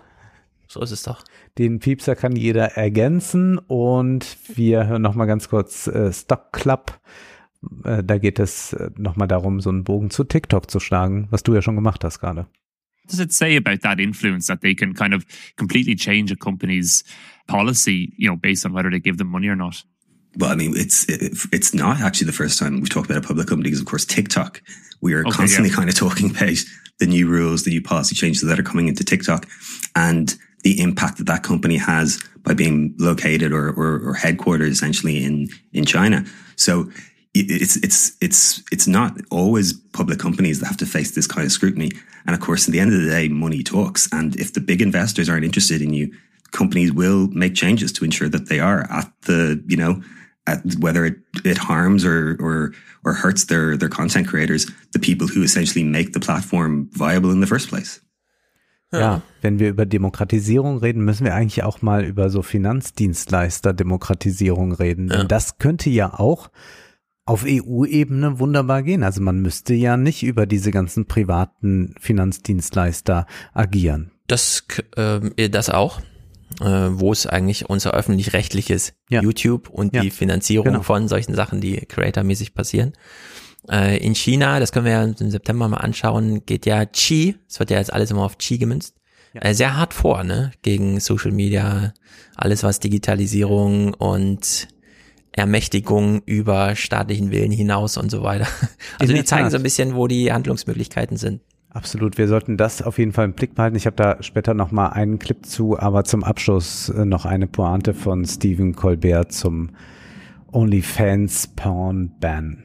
So ist es doch. Den Piepser kann jeder ergänzen und wir hören noch mal ganz kurz äh, Stock Club. Äh, da geht es äh, noch mal darum, so einen Bogen zu TikTok zu schlagen, was du ja schon gemacht hast gerade. does it say about that influence that they can kind of completely change a company's policy, you know, based on whether they give them money or not? Well, I mean, it's it's not actually the first time we've talked about a public company because, of course, TikTok. We are Okay, constantly yeah. kind of talking about the new rules, the new policy changes that are coming into TikTok, and the impact that that company has by being located or or, or headquartered essentially in in China. So it's it's it's it's not always public companies that have to face this kind of scrutiny. And of course, at the end of the day, money talks. And if the big investors aren't interested in you, companies will make changes to ensure that they are at the you know at whether it, it harms or or or hurts their their content creators, the people who essentially make the platform viable in the first place. Ja. wenn wir über Demokratisierung reden, müssen wir eigentlich auch mal über so Finanzdienstleister-Demokratisierung reden. Denn das könnte ja auch auf EU-Ebene wunderbar gehen. Also man müsste ja nicht über diese ganzen privaten Finanzdienstleister agieren. Das, ähm, das auch, äh, wo es eigentlich unser öffentlich-rechtliches YouTube und Ja. die Finanzierung Genau. von solchen Sachen, die creatormäßig passieren. Äh, in China, das können wir ja im September mal anschauen, geht ja Qi, es wird ja jetzt alles immer auf Qi gemünzt, äh, sehr hart vor, ne, gegen Social Media, alles was Digitalisierung und Ermächtigung über staatlichen Willen hinaus und so weiter. Also die zeigen Tat. so ein bisschen, wo die Handlungsmöglichkeiten sind. Absolut, wir sollten das auf jeden Fall im Blick behalten. Ich habe da später noch mal einen Clip zu, aber zum Abschluss äh, noch eine Pointe von Stephen Colbert zum OnlyFans Porn Ban.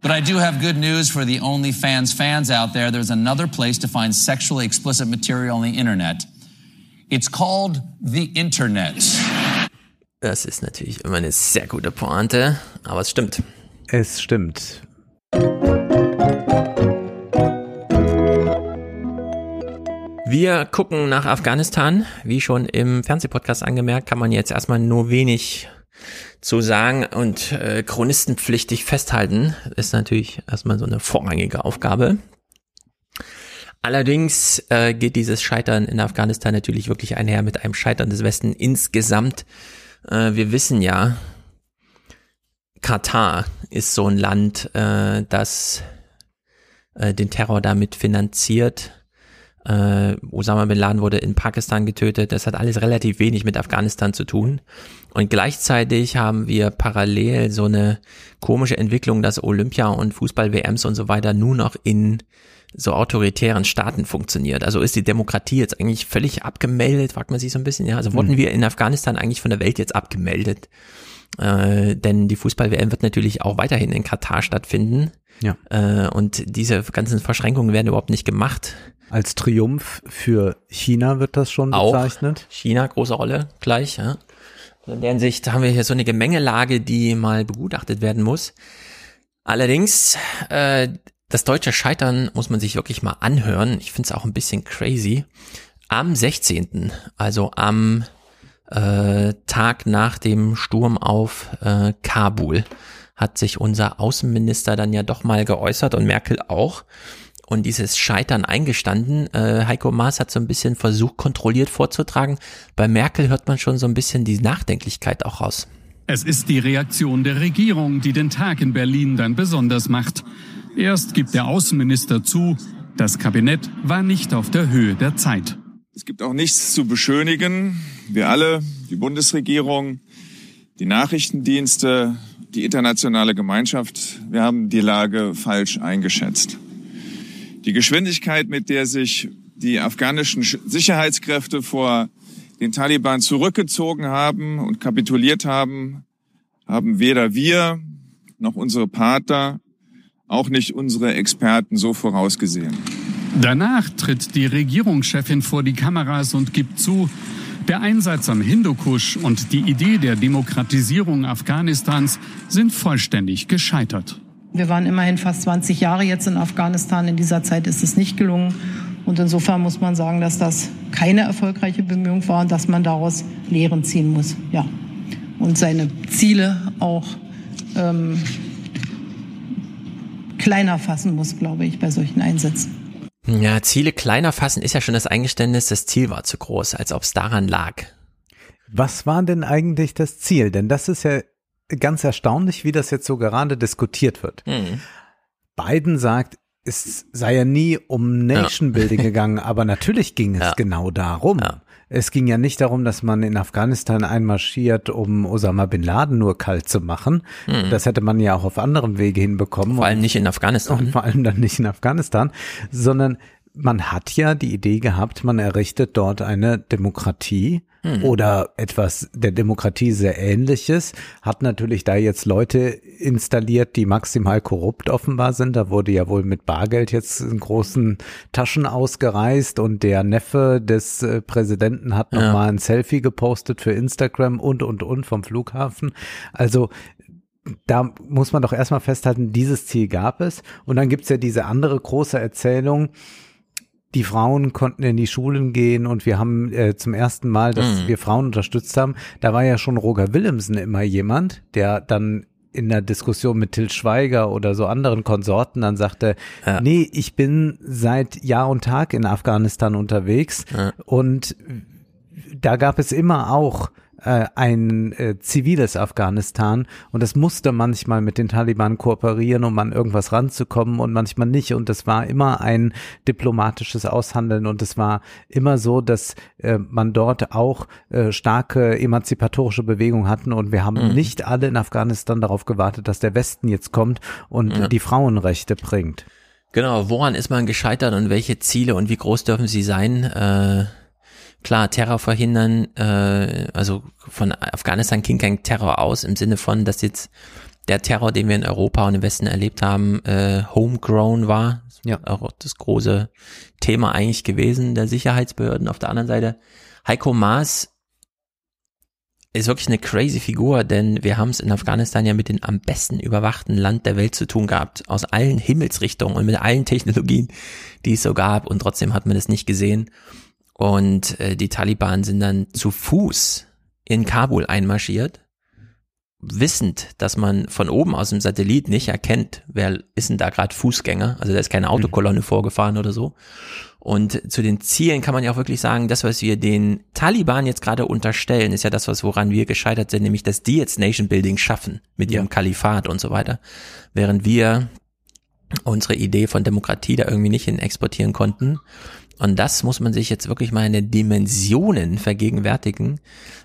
But I do have good news for the OnlyFans fans out there. There's another place to find sexually explicit material on the internet. It's called the Internet. Das ist natürlich immer eine sehr gute Pointe, aber es stimmt. Es stimmt. Wir gucken nach Afghanistan. Wie schon im Fernsehpodcast angemerkt, kann man jetzt erstmal nur wenig zu sagen und äh, chronistenpflichtig festhalten. Ist natürlich erstmal so eine vorrangige Aufgabe. Allerdings äh, geht dieses Scheitern in Afghanistan natürlich wirklich einher mit einem Scheitern des Westen insgesamt. Äh, wir wissen ja, Katar ist so ein Land, äh, das äh, den Terror damit finanziert. Äh, Osama bin Laden wurde in Pakistan getötet. Das hat alles relativ wenig mit Afghanistan zu tun. Und gleichzeitig haben wir parallel so eine komische Entwicklung, dass Olympia und Fußball-WMs und so weiter nur noch in so autoritären Staaten funktioniert. Also ist die Demokratie jetzt eigentlich völlig abgemeldet, fragt man sich so ein bisschen. Ja, also wurden Mhm. wir in Afghanistan eigentlich von der Welt jetzt abgemeldet? Äh, denn die Fußball-WM wird natürlich auch weiterhin in Katar stattfinden. Ja. Äh, und diese ganzen Verschränkungen werden überhaupt nicht gemacht. Als Triumph für China wird das schon Auch bezeichnet. China, große Rolle, gleich. Ja. Also In der Hinsicht haben wir hier so eine Gemengelage, die mal begutachtet werden muss. Allerdings, äh, das deutsche Scheitern muss man sich wirklich mal anhören. Ich finde es auch ein bisschen crazy. Am 16., also am äh, Tag nach dem Sturm auf äh, Kabul, hat sich unser Außenminister dann ja doch mal geäußert und Merkel auch und dieses Scheitern eingestanden. Äh, Heiko Maas hat so ein bisschen versucht, kontrolliert vorzutragen. Bei Merkel hört man schon so ein bisschen die Nachdenklichkeit auch raus. Es ist die Reaktion der Regierung, die den Tag in Berlin dann besonders macht. Erst gibt der Außenminister zu, das Kabinett war nicht auf der Höhe der Zeit. Es gibt auch nichts zu beschönigen. Wir alle, die Bundesregierung, die Nachrichtendienste, die internationale Gemeinschaft, wir haben die Lage falsch eingeschätzt. Die Geschwindigkeit, mit der sich die afghanischen Sch- Sicherheitskräfte vor den Taliban zurückgezogen haben und kapituliert haben, haben weder wir noch unsere Partner, auch nicht unsere Experten so vorausgesehen. Danach tritt die Regierungschefin vor die Kameras und gibt zu, der Einsatz am Hindukusch und die Idee der Demokratisierung Afghanistans sind vollständig gescheitert. Wir waren immerhin fast 20 Jahre jetzt in Afghanistan. In dieser Zeit ist es nicht gelungen. Und insofern muss man sagen, dass das keine erfolgreiche Bemühung war und dass man daraus Lehren ziehen muss. Ja. Und seine Ziele auch ähm, kleiner fassen muss, glaube ich, bei solchen Einsätzen. Ja, Ziele kleiner fassen ist ja schon das Eingeständnis, das Ziel war zu groß, als ob es daran lag. Was war denn eigentlich das Ziel? Denn das ist ja ganz erstaunlich, wie das jetzt so gerade diskutiert wird. Hm. Biden sagt, es sei ja nie um Nation Building gegangen, aber natürlich ging es Ja. genau darum. Es ging ja nicht darum, dass man in Afghanistan einmarschiert, um Osama bin Laden nur kalt zu machen. Mhm. Das hätte man ja auch auf anderem Wege hinbekommen. Vor allem nicht in Afghanistan. Und vor allem dann nicht in Afghanistan, sondern man hat ja die Idee gehabt, man errichtet dort eine Demokratie Hm. oder etwas der Demokratie sehr ähnliches, hat natürlich da jetzt Leute installiert, die maximal korrupt offenbar sind. Da wurde ja wohl mit Bargeld jetzt in großen Taschen ausgereist und der Neffe des äh, Präsidenten hat Ja. nochmal ein Selfie gepostet für Instagram und, und, und vom Flughafen. Also da muss man doch erstmal festhalten, dieses Ziel gab es. Und dann gibt's ja diese andere große Erzählung, die Frauen konnten in die Schulen gehen und wir haben äh, zum ersten Mal, dass Mhm. wir Frauen unterstützt haben. Da war ja schon Roger Willemsen immer jemand, der dann in der Diskussion mit Till Schweiger oder so anderen Konsorten dann sagte, nee, ich bin seit Jahr und Tag in Afghanistan unterwegs und da gab es immer auch äh, ein äh, ziviles Afghanistan und das musste manchmal mit den Taliban kooperieren, um an irgendwas ranzukommen und manchmal nicht und das war immer ein diplomatisches Aushandeln und es war immer so, dass äh, man dort auch äh, starke emanzipatorische Bewegungen hatten und wir haben Mhm. nicht alle in Afghanistan darauf gewartet, dass der Westen jetzt kommt und Ja. die Frauenrechte bringt. Genau, woran ist man gescheitert und welche Ziele und wie groß dürfen sie sein? Äh, klar, Terror verhindern, äh, also von Afghanistan ging kein Terror aus im Sinne von, dass jetzt der Terror, den wir in Europa und im Westen erlebt haben, äh, homegrown war. Ja. Auch das große Thema eigentlich gewesen der Sicherheitsbehörden. Auf der anderen Seite, Heiko Maas ist wirklich eine crazy Figur, denn wir haben es in Afghanistan ja mit dem am besten überwachten Land der Welt zu tun gehabt, aus allen Himmelsrichtungen und mit allen Technologien, die es so gab und trotzdem hat man es nicht gesehen. Und äh, die Taliban sind dann zu Fuß in Kabul einmarschiert, wissend, dass man von oben aus dem Satellit nicht erkennt, wer ist denn da gerade Fußgänger, also da ist keine Autokolonne vorgefahren oder so. Und zu den Zielen kann man ja auch wirklich sagen, das, was wir den Taliban jetzt gerade unterstellen, ist ja das, was woran wir gescheitert sind, nämlich, dass die jetzt Nation Building schaffen mit ihrem Kalifat und so weiter, während wir unsere Idee von Demokratie da irgendwie nicht hin exportieren konnten. Und das muss man sich jetzt wirklich mal in den Dimensionen vergegenwärtigen.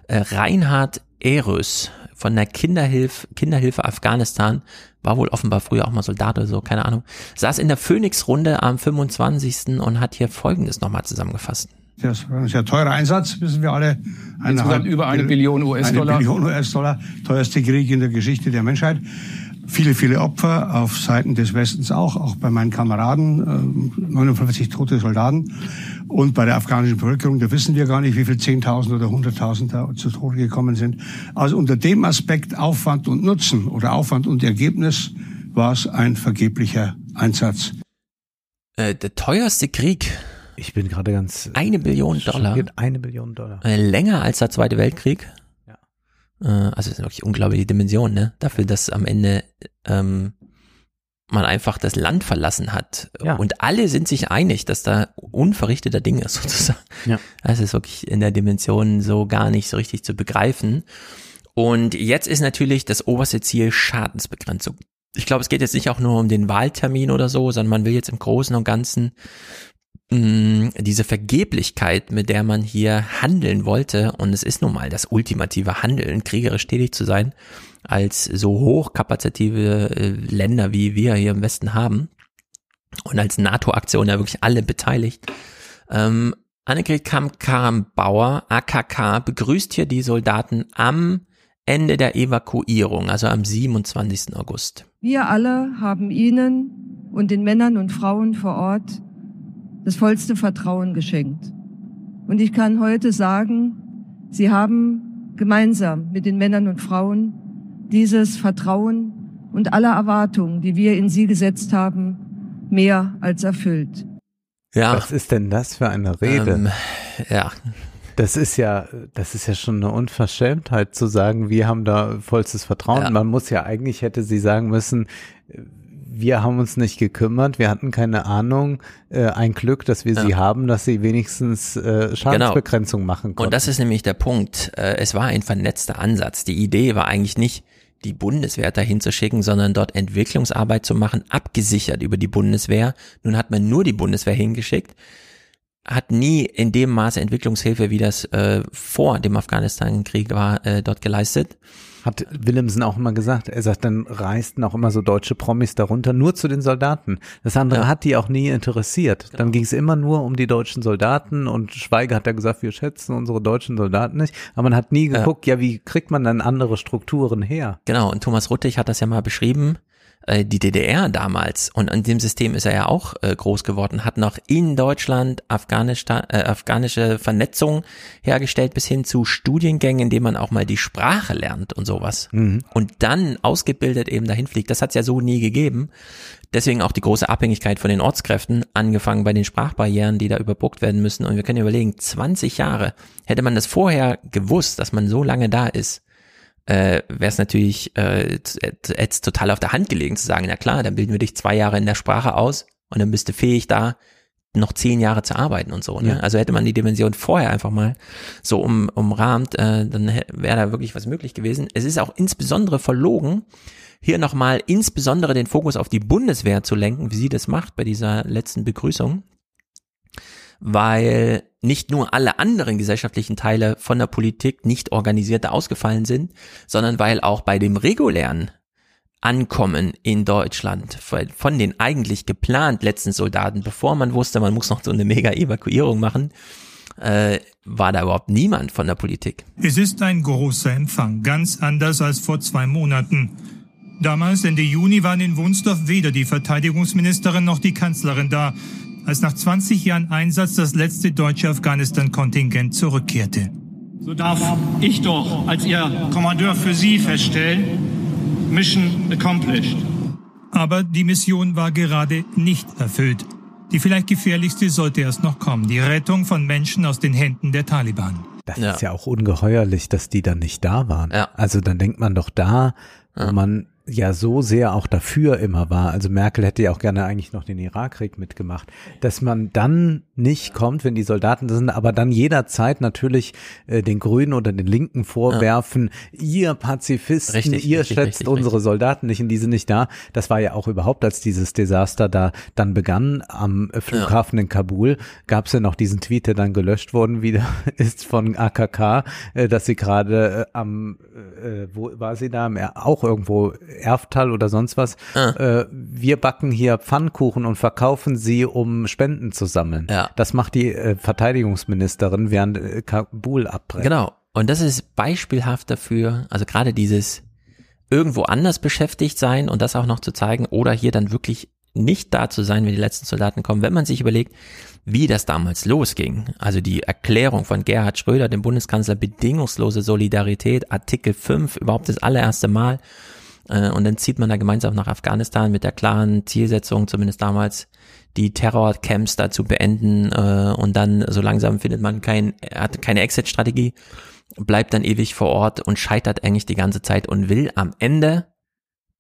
Äh, Reinhard Erös von der Kinderhilfe, Kinderhilfe Afghanistan, war wohl offenbar früher auch mal Soldat oder so, keine Ahnung, saß in der Phoenix-Runde am 25. und hat hier Folgendes nochmal zusammengefasst. Ein sehr teurer Einsatz, wissen wir alle. Insgesamt über eine Billion US-Dollar. Eine Billion US-Dollar, teuerste Krieg in der Geschichte der Menschheit. Viele, viele Opfer auf Seiten des Westens auch, auch bei meinen Kameraden, äh, 59 tote Soldaten. Und bei der afghanischen Bevölkerung, da wissen wir gar nicht, wie viel 10.000 oder 100.000 da zu Tode gekommen sind. Also unter dem Aspekt Aufwand und Nutzen oder Aufwand und Ergebnis war es ein vergeblicher Einsatz. Äh, der teuerste Krieg. Ich bin gerade ganz. Eine Billion Dollar. Eine Billion Dollar. Äh, länger als der Zweite Weltkrieg. Äh, also es sind wirklich unglaubliche Dimensionen, ne? Dafür, dass am Ende ähm, man einfach das Land verlassen hat. Ja. Und alle sind sich einig, dass da unverrichteter Ding ist, sozusagen. Ja. Das ist wirklich in der Dimension so gar nicht so richtig zu begreifen. Und jetzt ist natürlich das oberste Ziel Schadensbegrenzung. Ich glaube, es geht jetzt nicht auch nur um den Wahltermin oder so, sondern man will jetzt im Großen und Ganzen mh, diese Vergeblichkeit, mit der man hier handeln wollte, und es ist nun mal das ultimative Handeln, kriegerisch tätig zu sein, als so hochkapazitive äh, Länder wie wir hier im Westen haben und als NATO-Aktion ja wirklich alle beteiligt. Ähm, Annegret Kamm-Karrenbauer, AKK, begrüßt hier die Soldaten am Ende der Evakuierung, also am 27. August. Wir alle haben Ihnen und den Männern und Frauen vor Ort das vollste Vertrauen geschenkt. Und ich kann heute sagen, Sie haben gemeinsam mit den Männern und Frauen dieses Vertrauen und alle Erwartungen, die wir in Sie gesetzt haben, mehr als erfüllt. Ja. Was ist denn das für eine Rede? Ähm, ja. Das ist ja, das ist ja schon eine Unverschämtheit zu sagen, wir haben da vollstes Vertrauen. Ja. Man muss ja eigentlich hätte sie sagen müssen, wir haben uns nicht gekümmert, wir hatten keine Ahnung. Äh, ein Glück, dass wir sie haben, dass sie wenigstens äh, Schadensbegrenzung machen konnten. Und das ist nämlich der Punkt. Äh, Es war ein vernetzter Ansatz. Die Idee war eigentlich nicht, die Bundeswehr dahin zu schicken, sondern dort Entwicklungsarbeit zu machen, abgesichert über die Bundeswehr. Nun hat man nur die Bundeswehr hingeschickt, hat nie in dem Maße Entwicklungshilfe, wie das äh, vor dem Afghanistan-Krieg war, äh, dort geleistet. Hat Willemsen auch immer gesagt. Er sagt, dann reisten auch immer so deutsche Promis darunter, nur zu den Soldaten. Das andere ja. hat die auch nie interessiert. Dann ging es immer nur um die deutschen Soldaten und Schweiger hat ja gesagt, wir schätzen unsere deutschen Soldaten nicht. Aber man hat nie geguckt, ja, ja wie kriegt man dann andere Strukturen her? Genau, und Thomas Ruttig hat das ja mal beschrieben die DDR damals, und an dem System ist er ja auch äh, groß geworden, hat noch in Deutschland Afghanistan, äh, afghanische Vernetzung hergestellt bis hin zu Studiengängen, in denen man auch mal die Sprache lernt und sowas. Mhm. Und dann ausgebildet eben dahin fliegt. Das hat es ja so nie gegeben. Deswegen auch die große Abhängigkeit von den Ortskräften, angefangen bei den Sprachbarrieren, die da überbrückt werden müssen. Und wir können überlegen, 20 Jahre, hätte man das vorher gewusst, dass man so lange da ist, äh, wäre es natürlich äh, jetzt total auf der Hand gelegen zu sagen, na klar, dann bilden wir dich zwei Jahre in der Sprache aus und dann bist du fähig da noch zehn Jahre zu arbeiten und so. Ne? Ja. Also hätte man die Dimension vorher einfach mal so um, umrahmt, äh, dann wäre da wirklich was möglich gewesen. Es ist auch insbesondere verlogen, hier nochmal insbesondere den Fokus auf die Bundeswehr zu lenken, wie sie das macht bei dieser letzten Begrüßung weil nicht nur alle anderen gesellschaftlichen Teile von der Politik nicht organisiert ausgefallen sind, sondern weil auch bei dem regulären Ankommen in Deutschland von den eigentlich geplant letzten Soldaten, bevor man wusste, man muss noch so eine Mega-Evakuierung machen, äh, war da überhaupt niemand von der Politik. Es ist ein großer Empfang, ganz anders als vor zwei Monaten. Damals, Ende Juni, waren in Wunsdorf weder die Verteidigungsministerin noch die Kanzlerin da als nach 20 Jahren Einsatz das letzte deutsche Afghanistan-Kontingent zurückkehrte. So darf ich doch als Ihr Kommandeur für Sie feststellen, Mission accomplished. Aber die Mission war gerade nicht erfüllt. Die vielleicht gefährlichste sollte erst noch kommen, die Rettung von Menschen aus den Händen der Taliban. Das ja. ist ja auch ungeheuerlich, dass die dann nicht da waren. Ja. Also dann denkt man doch da, wo man ja so sehr auch dafür immer war, also Merkel hätte ja auch gerne eigentlich noch den Irakkrieg mitgemacht, dass man dann nicht kommt, wenn die Soldaten sind, aber dann jederzeit natürlich äh, den Grünen oder den Linken vorwerfen, ja. ihr Pazifisten, richtig, ihr richtig, schätzt richtig, unsere Soldaten nicht und die sind nicht da. Das war ja auch überhaupt, als dieses Desaster da dann begann am Flughafen ja. in Kabul, gab es ja noch diesen Tweet, der dann gelöscht worden wieder ist von AKK, äh, dass sie gerade äh, am, äh, wo war sie da, auch irgendwo Erftal oder sonst was, ah. äh, wir backen hier Pfannkuchen und verkaufen sie, um Spenden zu sammeln. Ja. Das macht die äh, Verteidigungsministerin, während äh, Kabul abbrennt. Genau. Und das ist beispielhaft dafür, also gerade dieses irgendwo anders beschäftigt sein und das auch noch zu zeigen oder hier dann wirklich nicht da zu sein, wenn die letzten Soldaten kommen, wenn man sich überlegt, wie das damals losging. Also die Erklärung von Gerhard Schröder, dem Bundeskanzler, bedingungslose Solidarität, Artikel 5, überhaupt das allererste Mal. Äh, und dann zieht man da gemeinsam nach Afghanistan mit der klaren Zielsetzung, zumindest damals, die Terrorcamps da zu beenden äh, und dann so langsam findet man kein, hat keine Exit-Strategie, bleibt dann ewig vor Ort und scheitert eigentlich die ganze Zeit und will am Ende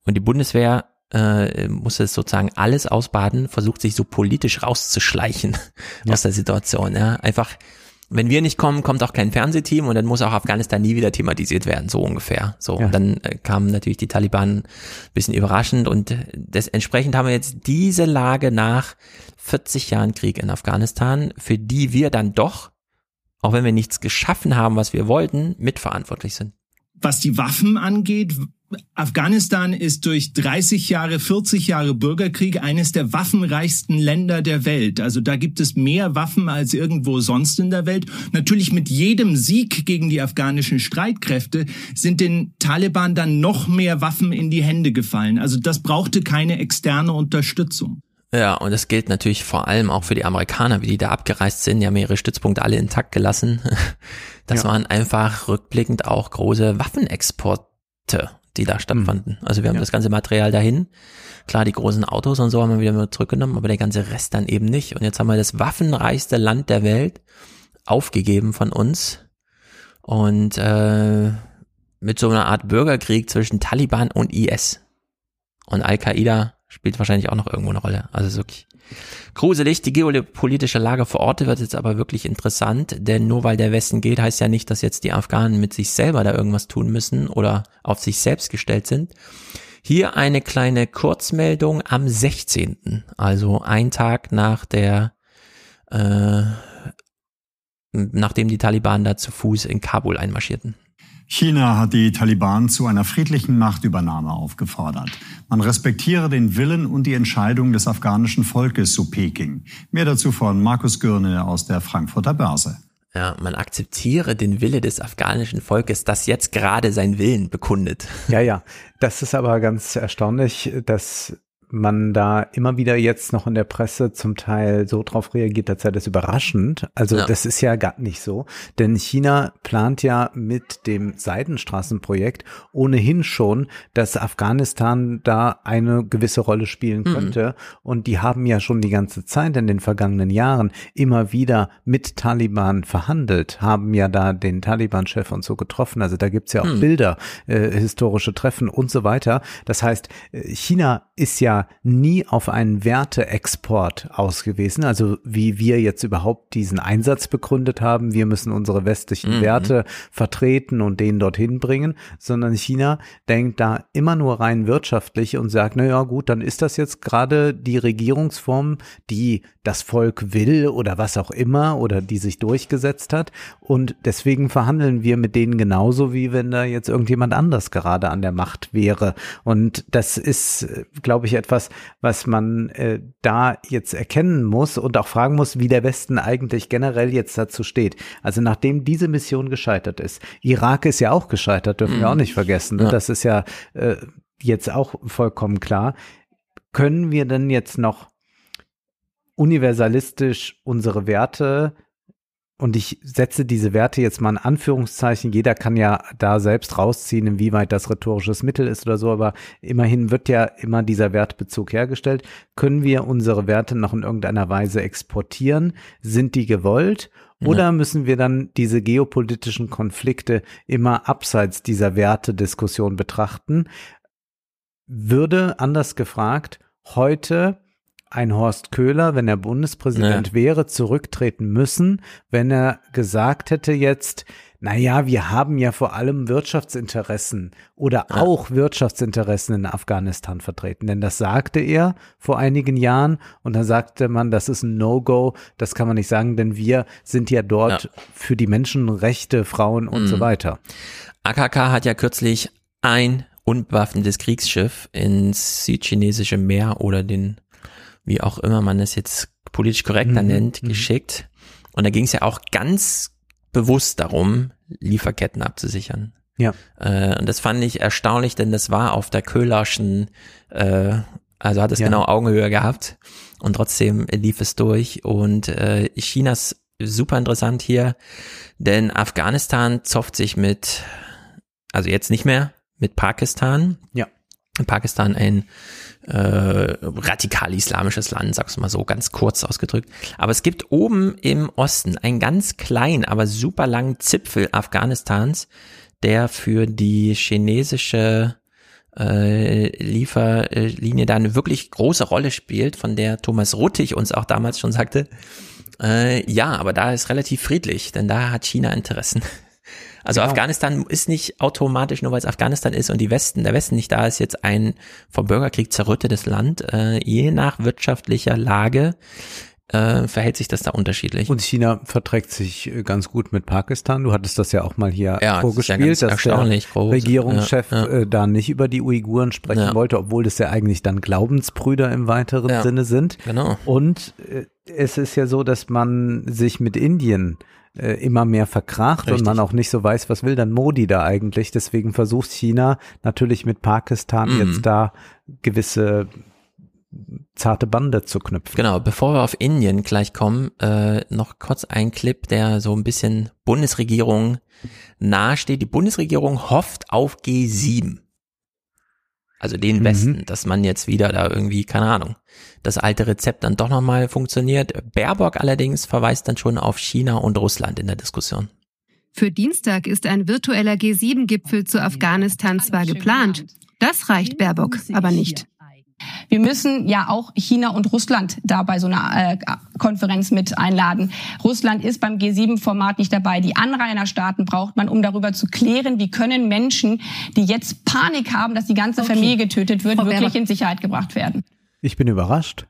und die Bundeswehr äh, muss es sozusagen alles ausbaden, versucht sich so politisch rauszuschleichen ja. aus der Situation. Ja? Einfach wenn wir nicht kommen, kommt auch kein Fernsehteam und dann muss auch Afghanistan nie wieder thematisiert werden, so ungefähr. So, ja. und dann äh, kamen natürlich die Taliban ein bisschen überraschend und das, entsprechend haben wir jetzt diese Lage nach 40 Jahren Krieg in Afghanistan, für die wir dann doch, auch wenn wir nichts geschaffen haben, was wir wollten, mitverantwortlich sind. Was die Waffen angeht, Afghanistan ist durch 30 Jahre, 40 Jahre Bürgerkrieg eines der waffenreichsten Länder der Welt. Also da gibt es mehr Waffen als irgendwo sonst in der Welt. Natürlich mit jedem Sieg gegen die afghanischen Streitkräfte sind den Taliban dann noch mehr Waffen in die Hände gefallen. Also das brauchte keine externe Unterstützung. Ja, und das gilt natürlich vor allem auch für die Amerikaner, wie die da abgereist sind. Die haben ihre Stützpunkte alle intakt gelassen. Das ja. waren einfach rückblickend auch große Waffenexporte die da stattfanden. Mhm. Also wir haben ja. das ganze Material dahin. Klar, die großen Autos und so haben wir wieder zurückgenommen, aber der ganze Rest dann eben nicht. Und jetzt haben wir das waffenreichste Land der Welt aufgegeben von uns und äh, mit so einer Art Bürgerkrieg zwischen Taliban und IS. Und Al-Qaida spielt wahrscheinlich auch noch irgendwo eine Rolle. Also wirklich Gruselig, die geopolitische Lage vor Ort wird jetzt aber wirklich interessant, denn nur weil der Westen geht, heißt ja nicht, dass jetzt die Afghanen mit sich selber da irgendwas tun müssen oder auf sich selbst gestellt sind. Hier eine kleine Kurzmeldung am 16., also ein Tag nach der, äh, nachdem die Taliban da zu Fuß in Kabul einmarschierten. China hat die Taliban zu einer friedlichen Machtübernahme aufgefordert. Man respektiere den Willen und die Entscheidung des afghanischen Volkes, so Peking. Mehr dazu von Markus Gürne aus der Frankfurter Börse. Ja, man akzeptiere den Wille des afghanischen Volkes, das jetzt gerade seinen Willen bekundet. Ja, ja. Das ist aber ganz erstaunlich, dass man da immer wieder jetzt noch in der Presse zum Teil so drauf reagiert, als sei das überraschend. Also ja. das ist ja gar nicht so, denn China plant ja mit dem Seidenstraßenprojekt ohnehin schon, dass Afghanistan da eine gewisse Rolle spielen mhm. könnte. Mhm. Und die haben ja schon die ganze Zeit in den vergangenen Jahren immer wieder mit Taliban verhandelt, haben ja da den Taliban-Chef und so getroffen. Also da gibt's ja auch mhm. Bilder, äh, historische Treffen und so weiter. Das heißt, äh, China ist ja nie auf einen Werteexport ausgewiesen, also wie wir jetzt überhaupt diesen Einsatz begründet haben, wir müssen unsere westlichen mhm. Werte vertreten und den dorthin bringen, sondern China denkt da immer nur rein wirtschaftlich und sagt, na ja, gut, dann ist das jetzt gerade die Regierungsform, die das Volk will oder was auch immer oder die sich durchgesetzt hat. Und deswegen verhandeln wir mit denen genauso wie wenn da jetzt irgendjemand anders gerade an der Macht wäre. Und das ist glaube ich etwas, was man äh, da jetzt erkennen muss und auch fragen muss, wie der Westen eigentlich generell jetzt dazu steht. Also nachdem diese Mission gescheitert ist, Irak ist ja auch gescheitert, dürfen mhm. wir auch nicht vergessen. Ne? Ja. Das ist ja äh, jetzt auch vollkommen klar. Können wir denn jetzt noch universalistisch unsere Werte und ich setze diese Werte jetzt mal in Anführungszeichen. Jeder kann ja da selbst rausziehen, inwieweit das rhetorisches Mittel ist oder so, aber immerhin wird ja immer dieser Wertbezug hergestellt. Können wir unsere Werte noch in irgendeiner Weise exportieren? Sind die gewollt? Oder müssen wir dann diese geopolitischen Konflikte immer abseits dieser Wertediskussion betrachten? Würde anders gefragt, heute ein Horst Köhler, wenn er Bundespräsident nee. wäre, zurücktreten müssen, wenn er gesagt hätte jetzt, na ja, wir haben ja vor allem Wirtschaftsinteressen oder ja. auch Wirtschaftsinteressen in Afghanistan vertreten. Denn das sagte er vor einigen Jahren und dann sagte man, das ist ein No-Go, das kann man nicht sagen, denn wir sind ja dort ja. für die Menschenrechte, Frauen und mhm. so weiter. AKK hat ja kürzlich ein unbewaffnetes Kriegsschiff ins südchinesische Meer oder den wie auch immer man es jetzt politisch korrekter mhm. nennt, mhm. geschickt. Und da ging es ja auch ganz bewusst darum, Lieferketten abzusichern. Ja. Äh, und das fand ich erstaunlich, denn das war auf der Köhlerschen, äh, also hat es ja. genau Augenhöhe gehabt und trotzdem lief es durch. Und äh, Chinas super interessant hier, denn Afghanistan zofft sich mit, also jetzt nicht mehr, mit Pakistan. Ja. Pakistan ein äh, radikal islamisches Land, sag's mal so, ganz kurz ausgedrückt. Aber es gibt oben im Osten einen ganz kleinen, aber super langen Zipfel Afghanistans, der für die chinesische äh, Lieferlinie da eine wirklich große Rolle spielt, von der Thomas Ruttig uns auch damals schon sagte, äh, ja, aber da ist relativ friedlich, denn da hat China Interessen. Also genau. Afghanistan ist nicht automatisch, nur weil es Afghanistan ist und die Westen, der Westen nicht da ist, jetzt ein vom Bürgerkrieg zerrüttetes Land. Äh, je nach wirtschaftlicher Lage äh, verhält sich das da unterschiedlich. Und China verträgt sich äh, ganz gut mit Pakistan. Du hattest das ja auch mal hier ja, vorgespielt, das ja dass der groß. Regierungschef ja, ja. Äh, da nicht über die Uiguren sprechen wollte, obwohl das ja eigentlich dann Glaubensbrüder im weiteren Sinne sind. Genau. Und äh, es ist ja so, dass man sich mit Indien äh, immer mehr verkracht Richtig. und man auch nicht so weiß, was will dann Modi da eigentlich. Deswegen versucht China natürlich mit Pakistan mhm. jetzt da gewisse zarte Bande zu knüpfen. Genau, bevor wir auf Indien gleich kommen, äh, noch kurz ein Clip, der so ein bisschen Bundesregierung nahesteht. Die Bundesregierung hofft auf G7 also den Westen, mhm. dass man jetzt wieder da irgendwie, keine Ahnung, das alte Rezept dann doch nochmal funktioniert. Baerbock allerdings verweist dann schon auf China und Russland in der Diskussion. Für Dienstag ist ein virtueller G7-Gipfel zu Afghanistan zwar geplant, das reicht Baerbock aber nicht. Wir müssen ja auch China und Russland da bei so einer äh, Konferenz mit einladen. Russland ist beim G7-Format nicht dabei. Die Anrainerstaaten braucht man, um darüber zu klären, wie können Menschen, die jetzt Panik haben, dass die ganze okay. Familie getötet wird, Frau wirklich Baerbock. in Sicherheit gebracht werden. Ich bin überrascht.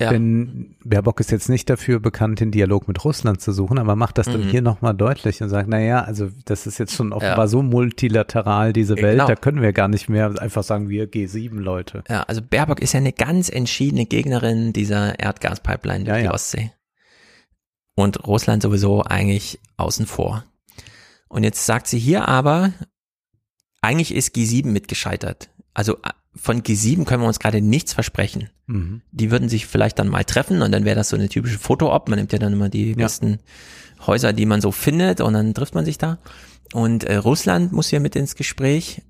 Ja. Denn Baerbock ist jetzt nicht dafür bekannt, den Dialog mit Russland zu suchen, aber macht das mhm. dann hier nochmal deutlich und sagt, naja, also das ist jetzt schon offenbar ja. so multilateral, diese Welt, genau. da können wir gar nicht mehr einfach sagen, wir G7 Leute. Ja, also Baerbock ist ja eine ganz entschiedene Gegnerin dieser Erdgaspipeline durch ja, die Ostsee. Und Russland sowieso eigentlich außen vor. Und jetzt sagt sie hier aber, eigentlich ist G7 mitgescheitert. Also von G7 können wir uns gerade nichts versprechen. Mhm. Die würden sich vielleicht dann mal treffen und dann wäre das so eine typische Foto-Op. Man nimmt ja dann immer die ja. besten Häuser, die man so findet und dann trifft man sich da. Und äh, Russland muss hier mit ins Gespräch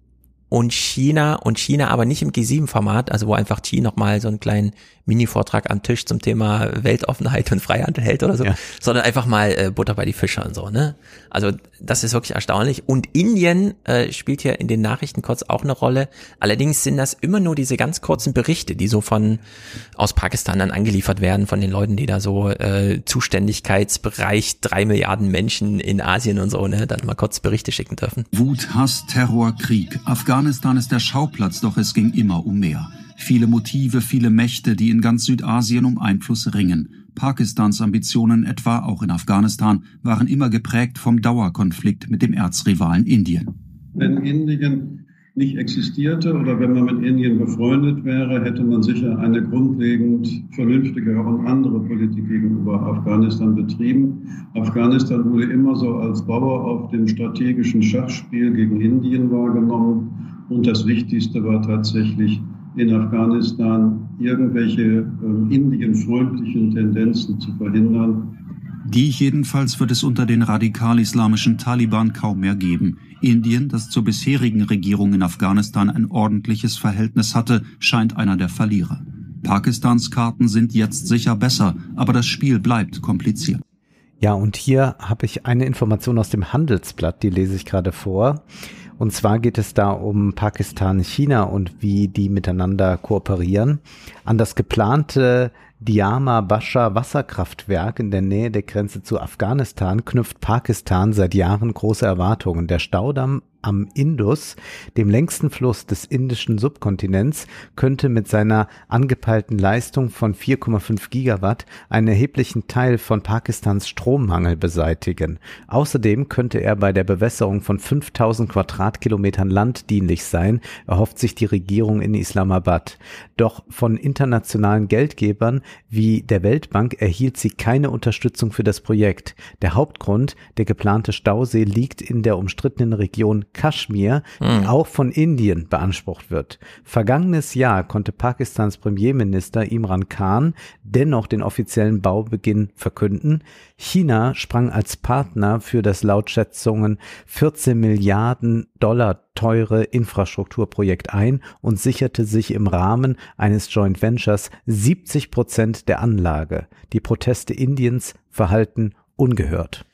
und China und China aber nicht im G7-Format, also wo einfach Xi nochmal so einen kleinen Mini-Vortrag am Tisch zum Thema Weltoffenheit und Freihandel hält oder so, ja. sondern einfach mal äh, Butter bei die Fische und so, ne? Also das ist wirklich erstaunlich. Und Indien äh, spielt hier in den Nachrichten kurz auch eine Rolle. Allerdings sind das immer nur diese ganz kurzen Berichte, die so von aus Pakistan dann angeliefert werden, von den Leuten, die da so äh, Zuständigkeitsbereich drei Milliarden Menschen in Asien und so, ne, dann mal kurz Berichte schicken dürfen. Wut, Hass, Terror, Krieg. Afghanistan ist der Schauplatz, doch es ging immer um mehr. Viele Motive, viele Mächte, die in ganz Südasien um Einfluss ringen. Pakistans Ambitionen etwa auch in Afghanistan waren immer geprägt vom Dauerkonflikt mit dem Erzrivalen Indien. Wenn Indien nicht existierte oder wenn man mit Indien befreundet wäre, hätte man sicher eine grundlegend vernünftige und andere Politik gegenüber Afghanistan betrieben. Afghanistan wurde immer so als Bauer auf dem strategischen Schachspiel gegen Indien wahrgenommen und das Wichtigste war tatsächlich in Afghanistan irgendwelche äh, indienfreundlichen Tendenzen zu verhindern. Die jedenfalls wird es unter den radikal-islamischen Taliban kaum mehr geben. Indien, das zur bisherigen Regierung in Afghanistan ein ordentliches Verhältnis hatte, scheint einer der Verlierer. Pakistans Karten sind jetzt sicher besser, aber das Spiel bleibt kompliziert. Ja, und hier habe ich eine Information aus dem Handelsblatt, die lese ich gerade vor. Und zwar geht es da um Pakistan, China und wie die miteinander kooperieren. An das geplante Diama Basha Wasserkraftwerk in der Nähe der Grenze zu Afghanistan knüpft Pakistan seit Jahren große Erwartungen. Der Staudamm am Indus, dem längsten Fluss des indischen Subkontinents, könnte mit seiner angepeilten Leistung von 4,5 Gigawatt einen erheblichen Teil von Pakistans Strommangel beseitigen. Außerdem könnte er bei der Bewässerung von 5000 Quadratkilometern Land dienlich sein, erhofft sich die Regierung in Islamabad. Doch von internationalen Geldgebern wie der Weltbank erhielt sie keine Unterstützung für das Projekt. Der Hauptgrund, der geplante Stausee liegt in der umstrittenen Region Kaschmir, die mhm. auch von Indien beansprucht wird. Vergangenes Jahr konnte Pakistans Premierminister Imran Khan dennoch den offiziellen Baubeginn verkünden. China sprang als Partner für das laut Schätzungen 14 Milliarden Dollar teure Infrastrukturprojekt ein und sicherte sich im Rahmen eines Joint Ventures 70 Prozent der Anlage. Die Proteste Indiens verhalten ungehört.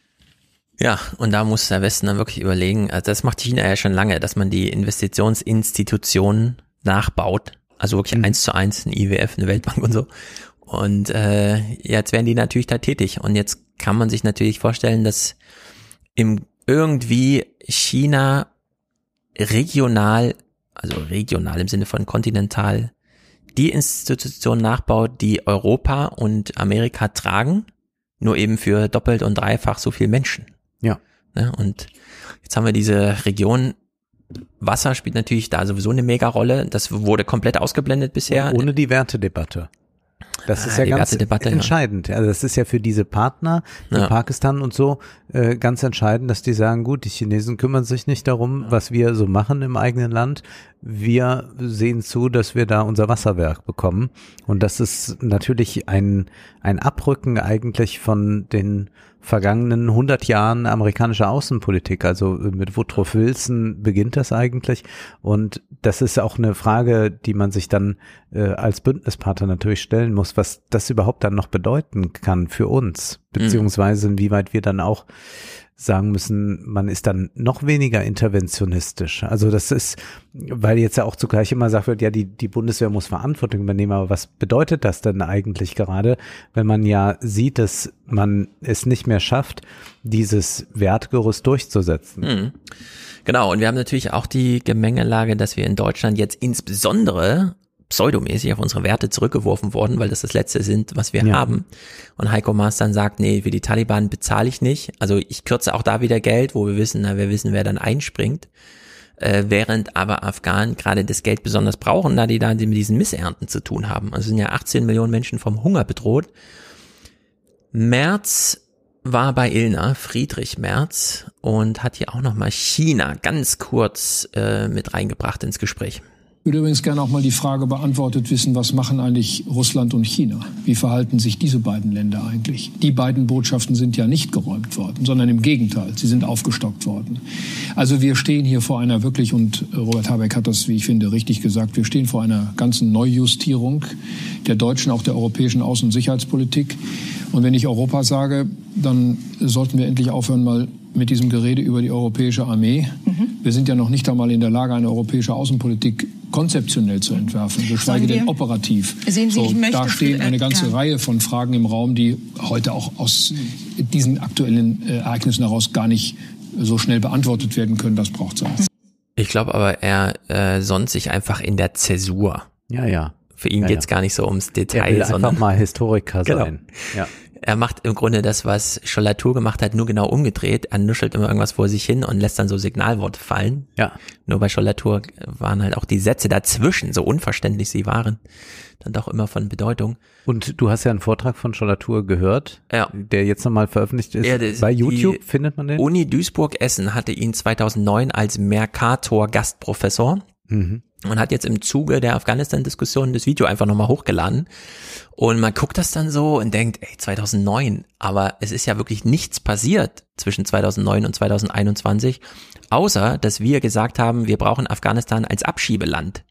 Ja, und da muss der Westen dann wirklich überlegen, also das macht China ja schon lange, dass man die Investitionsinstitutionen nachbaut, also wirklich mhm. eins zu eins, ein IWF, eine Weltbank und so. Und äh, jetzt werden die natürlich da tätig. Und jetzt kann man sich natürlich vorstellen, dass im irgendwie China regional, also regional im Sinne von kontinental, die Institutionen nachbaut, die Europa und Amerika tragen, nur eben für doppelt und dreifach so viel Menschen. Ja. Ne? Und jetzt haben wir diese Region. Wasser spielt natürlich da sowieso eine Mega-Rolle. Das wurde komplett ausgeblendet bisher. Ohne die Wertedebatte. Das ah, ist ja ganz entscheidend. Ja. Also das ist ja für diese Partner, für ja. Pakistan und so, äh, ganz entscheidend, dass die sagen, gut, die Chinesen kümmern sich nicht darum, was wir so machen im eigenen Land. Wir sehen zu, dass wir da unser Wasserwerk bekommen. Und das ist natürlich ein, ein Abrücken eigentlich von den vergangenen 100 Jahren amerikanischer Außenpolitik. Also mit Woodrow Wilson beginnt das eigentlich. Und das ist auch eine Frage, die man sich dann äh, als Bündnispartner natürlich stellen muss, was das überhaupt dann noch bedeuten kann für uns, beziehungsweise inwieweit wir dann auch sagen müssen, man ist dann noch weniger interventionistisch. Also das ist, weil jetzt ja auch zugleich immer gesagt wird, ja, die, die Bundeswehr muss Verantwortung übernehmen, aber was bedeutet das denn eigentlich gerade, wenn man ja sieht, dass man es nicht mehr schafft, dieses Wertgerüst durchzusetzen? Mhm. Genau, und wir haben natürlich auch die Gemengelage, dass wir in Deutschland jetzt insbesondere pseudomäßig auf unsere Werte zurückgeworfen worden, weil das das Letzte sind, was wir ja. haben. Und Heiko Maas dann sagt, nee, für die Taliban bezahle ich nicht. Also ich kürze auch da wieder Geld, wo wir wissen, na, wir wissen, wer dann einspringt. Äh, während aber Afghanen gerade das Geld besonders brauchen, da die da mit diesen Missernten zu tun haben. Also sind ja 18 Millionen Menschen vom Hunger bedroht. März war bei Ilna, Friedrich Merz, und hat hier auch nochmal China ganz kurz äh, mit reingebracht ins Gespräch. Würde übrigens gerne auch mal die Frage beantwortet wissen, was machen eigentlich Russland und China? Wie verhalten sich diese beiden Länder eigentlich? Die beiden Botschaften sind ja nicht geräumt worden, sondern im Gegenteil, sie sind aufgestockt worden. Also wir stehen hier vor einer wirklich, und Robert Habeck hat das, wie ich finde, richtig gesagt, wir stehen vor einer ganzen Neujustierung der deutschen, auch der europäischen Außen- und Sicherheitspolitik. Und wenn ich Europa sage, dann sollten wir endlich aufhören, mal mit diesem Gerede über die europäische Armee. Mhm. Wir sind ja noch nicht einmal in der Lage, eine europäische Außenpolitik konzeptionell zu entwerfen, geschweige denn operativ. Sehen Sie, so, ich möchte da stehen eine ganze ja. Reihe von Fragen im Raum, die heute auch aus diesen aktuellen äh, Ereignissen heraus gar nicht so schnell beantwortet werden können. Das braucht Zeit. Ich glaube aber, er äh, sonnt sich einfach in der Zäsur. Ja, ja. Für ihn ja, geht's ja. gar nicht so ums Detail, er will sondern einfach mal Historiker Genau. sein. Ja. Er macht im Grunde das, was Schollatur gemacht hat, nur genau umgedreht. Er nuschelt immer irgendwas vor sich hin und lässt dann so Signalworte fallen. Ja. Nur bei Schollatur waren halt auch die Sätze dazwischen, so unverständlich sie waren, dann doch immer von Bedeutung. Und du hast ja einen Vortrag von Schollatur gehört, Ja. der jetzt nochmal veröffentlicht ist. Ja, Bei YouTube findet man den. Uni Duisburg-Essen hatte ihn 2009 als Mercator-Gastprofessor Mhm. Und hat jetzt im Zuge der Afghanistan-Diskussion das Video einfach nochmal hochgeladen. Und man guckt das dann so und denkt, ey, 2009, aber es ist ja wirklich nichts passiert zwischen 2009 und 2021, außer dass wir gesagt haben, wir brauchen Afghanistan als Abschiebeland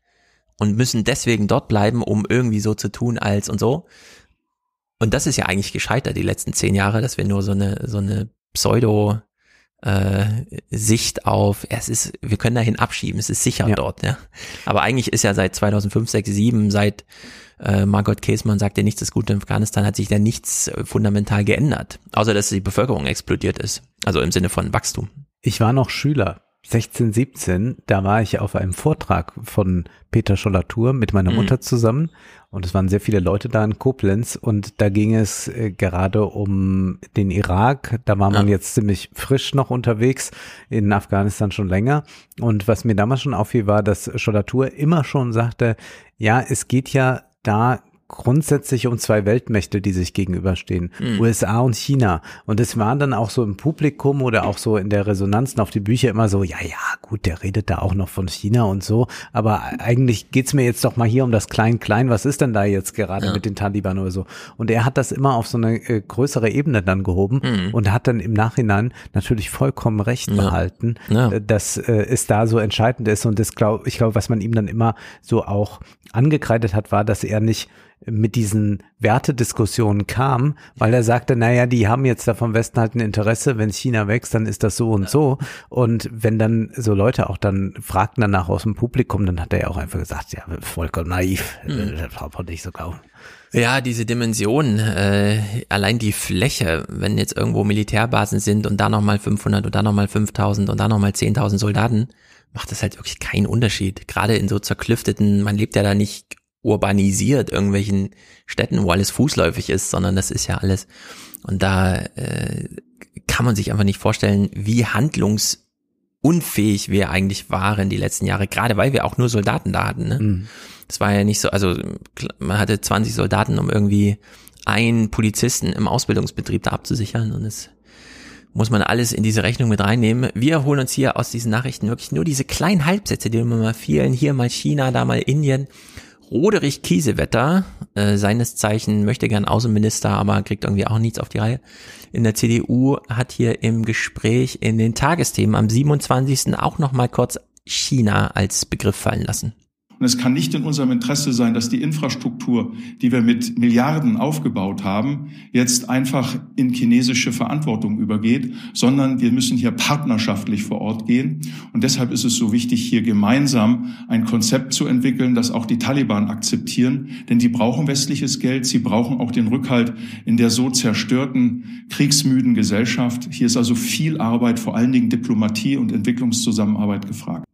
und müssen deswegen dort bleiben, um irgendwie so zu tun als und so. Und das ist ja eigentlich gescheitert die letzten zehn Jahre, dass wir nur so eine, so eine Pseudo, äh, Sicht auf, es ist, wir können dahin abschieben, es ist sicher dort, ja. Aber eigentlich ist ja seit 2005, 6, 7, seit äh, Margot Käßmann sagte, nichts ist gut in Afghanistan, hat sich da nichts äh, fundamental geändert. Außer, dass die Bevölkerung explodiert ist. Also im Sinne von Wachstum. Ich war noch Schüler, 16, 17, da war ich auf einem Vortrag von Peter Schollatur mit meiner Mhm. Mutter zusammen. Und es waren sehr viele Leute da in Koblenz. Und da ging es äh, gerade um den Irak, da war man jetzt ziemlich frisch noch unterwegs, in Afghanistan schon länger. Und was mir damals schon auffiel war, dass Schollatur immer schon sagte, ja, es geht ja da grundsätzlich um zwei Weltmächte, die sich gegenüberstehen, Mhm. USA und China. Und es war dann auch so im Publikum oder auch so in der Resonanzen auf die Bücher immer so, ja, ja, gut, der redet da auch noch von China und so, aber eigentlich geht's mir jetzt doch mal hier um das Klein-Klein, was ist denn da jetzt gerade Ja. mit den Taliban oder so? Und er hat das immer auf so eine äh, größere Ebene dann gehoben Mhm. und hat dann im Nachhinein natürlich vollkommen recht Ja. behalten, Ja. äh, dass äh, es da so entscheidend ist und das glaube ich glaube, was man ihm dann immer so auch angekreidet hat, war, dass er nicht mit diesen Wertediskussionen kam, weil er sagte, naja, die haben jetzt da vom Westen halt ein Interesse, wenn China wächst, dann ist das so und so. Und wenn dann so Leute auch dann fragten danach aus dem Publikum, dann hat er ja auch einfach gesagt, ja, vollkommen naiv, Mhm. das braucht nicht so glauben. Ja, diese Dimension, äh, allein die Fläche, wenn jetzt irgendwo Militärbasen sind und da nochmal 500 und da nochmal 5000 und da nochmal 10.000 Soldaten, macht das halt wirklich keinen Unterschied. Gerade in so zerklüfteten, man lebt ja da nicht urbanisiert, irgendwelchen Städten, wo alles fußläufig ist, sondern das ist ja alles. Und da äh, kann man sich einfach nicht vorstellen, wie handlungsunfähig wir eigentlich waren die letzten Jahre, gerade weil wir auch nur Soldaten da hatten. Ne? Mhm. Das war ja nicht so, also man hatte 20 Soldaten, um irgendwie einen Polizisten im Ausbildungsbetrieb da abzusichern und das muss man alles in diese Rechnung mit reinnehmen. Wir holen uns hier aus diesen Nachrichten wirklich nur diese kleinen Halbsätze, die immer mal vielen, hier mal China, da mal Indien. Roderich Kiesewetter, äh, seines Zeichen möchte gern Außenminister, aber kriegt irgendwie auch nichts auf die Reihe. In der CDU hat hier im Gespräch in den Tagesthemen am 27. auch noch mal kurz China als Begriff fallen lassen. Und es kann nicht in unserem Interesse sein, dass die Infrastruktur, die wir mit Milliarden aufgebaut haben, jetzt einfach in chinesische Verantwortung übergeht, sondern wir müssen hier partnerschaftlich vor Ort gehen. Und deshalb ist es so wichtig, hier gemeinsam ein Konzept zu entwickeln, das auch die Taliban akzeptieren. Denn die brauchen westliches Geld, sie brauchen auch den Rückhalt in der so zerstörten, kriegsmüden Gesellschaft. Hier ist also viel Arbeit, vor allen Dingen Diplomatie und Entwicklungszusammenarbeit gefragt.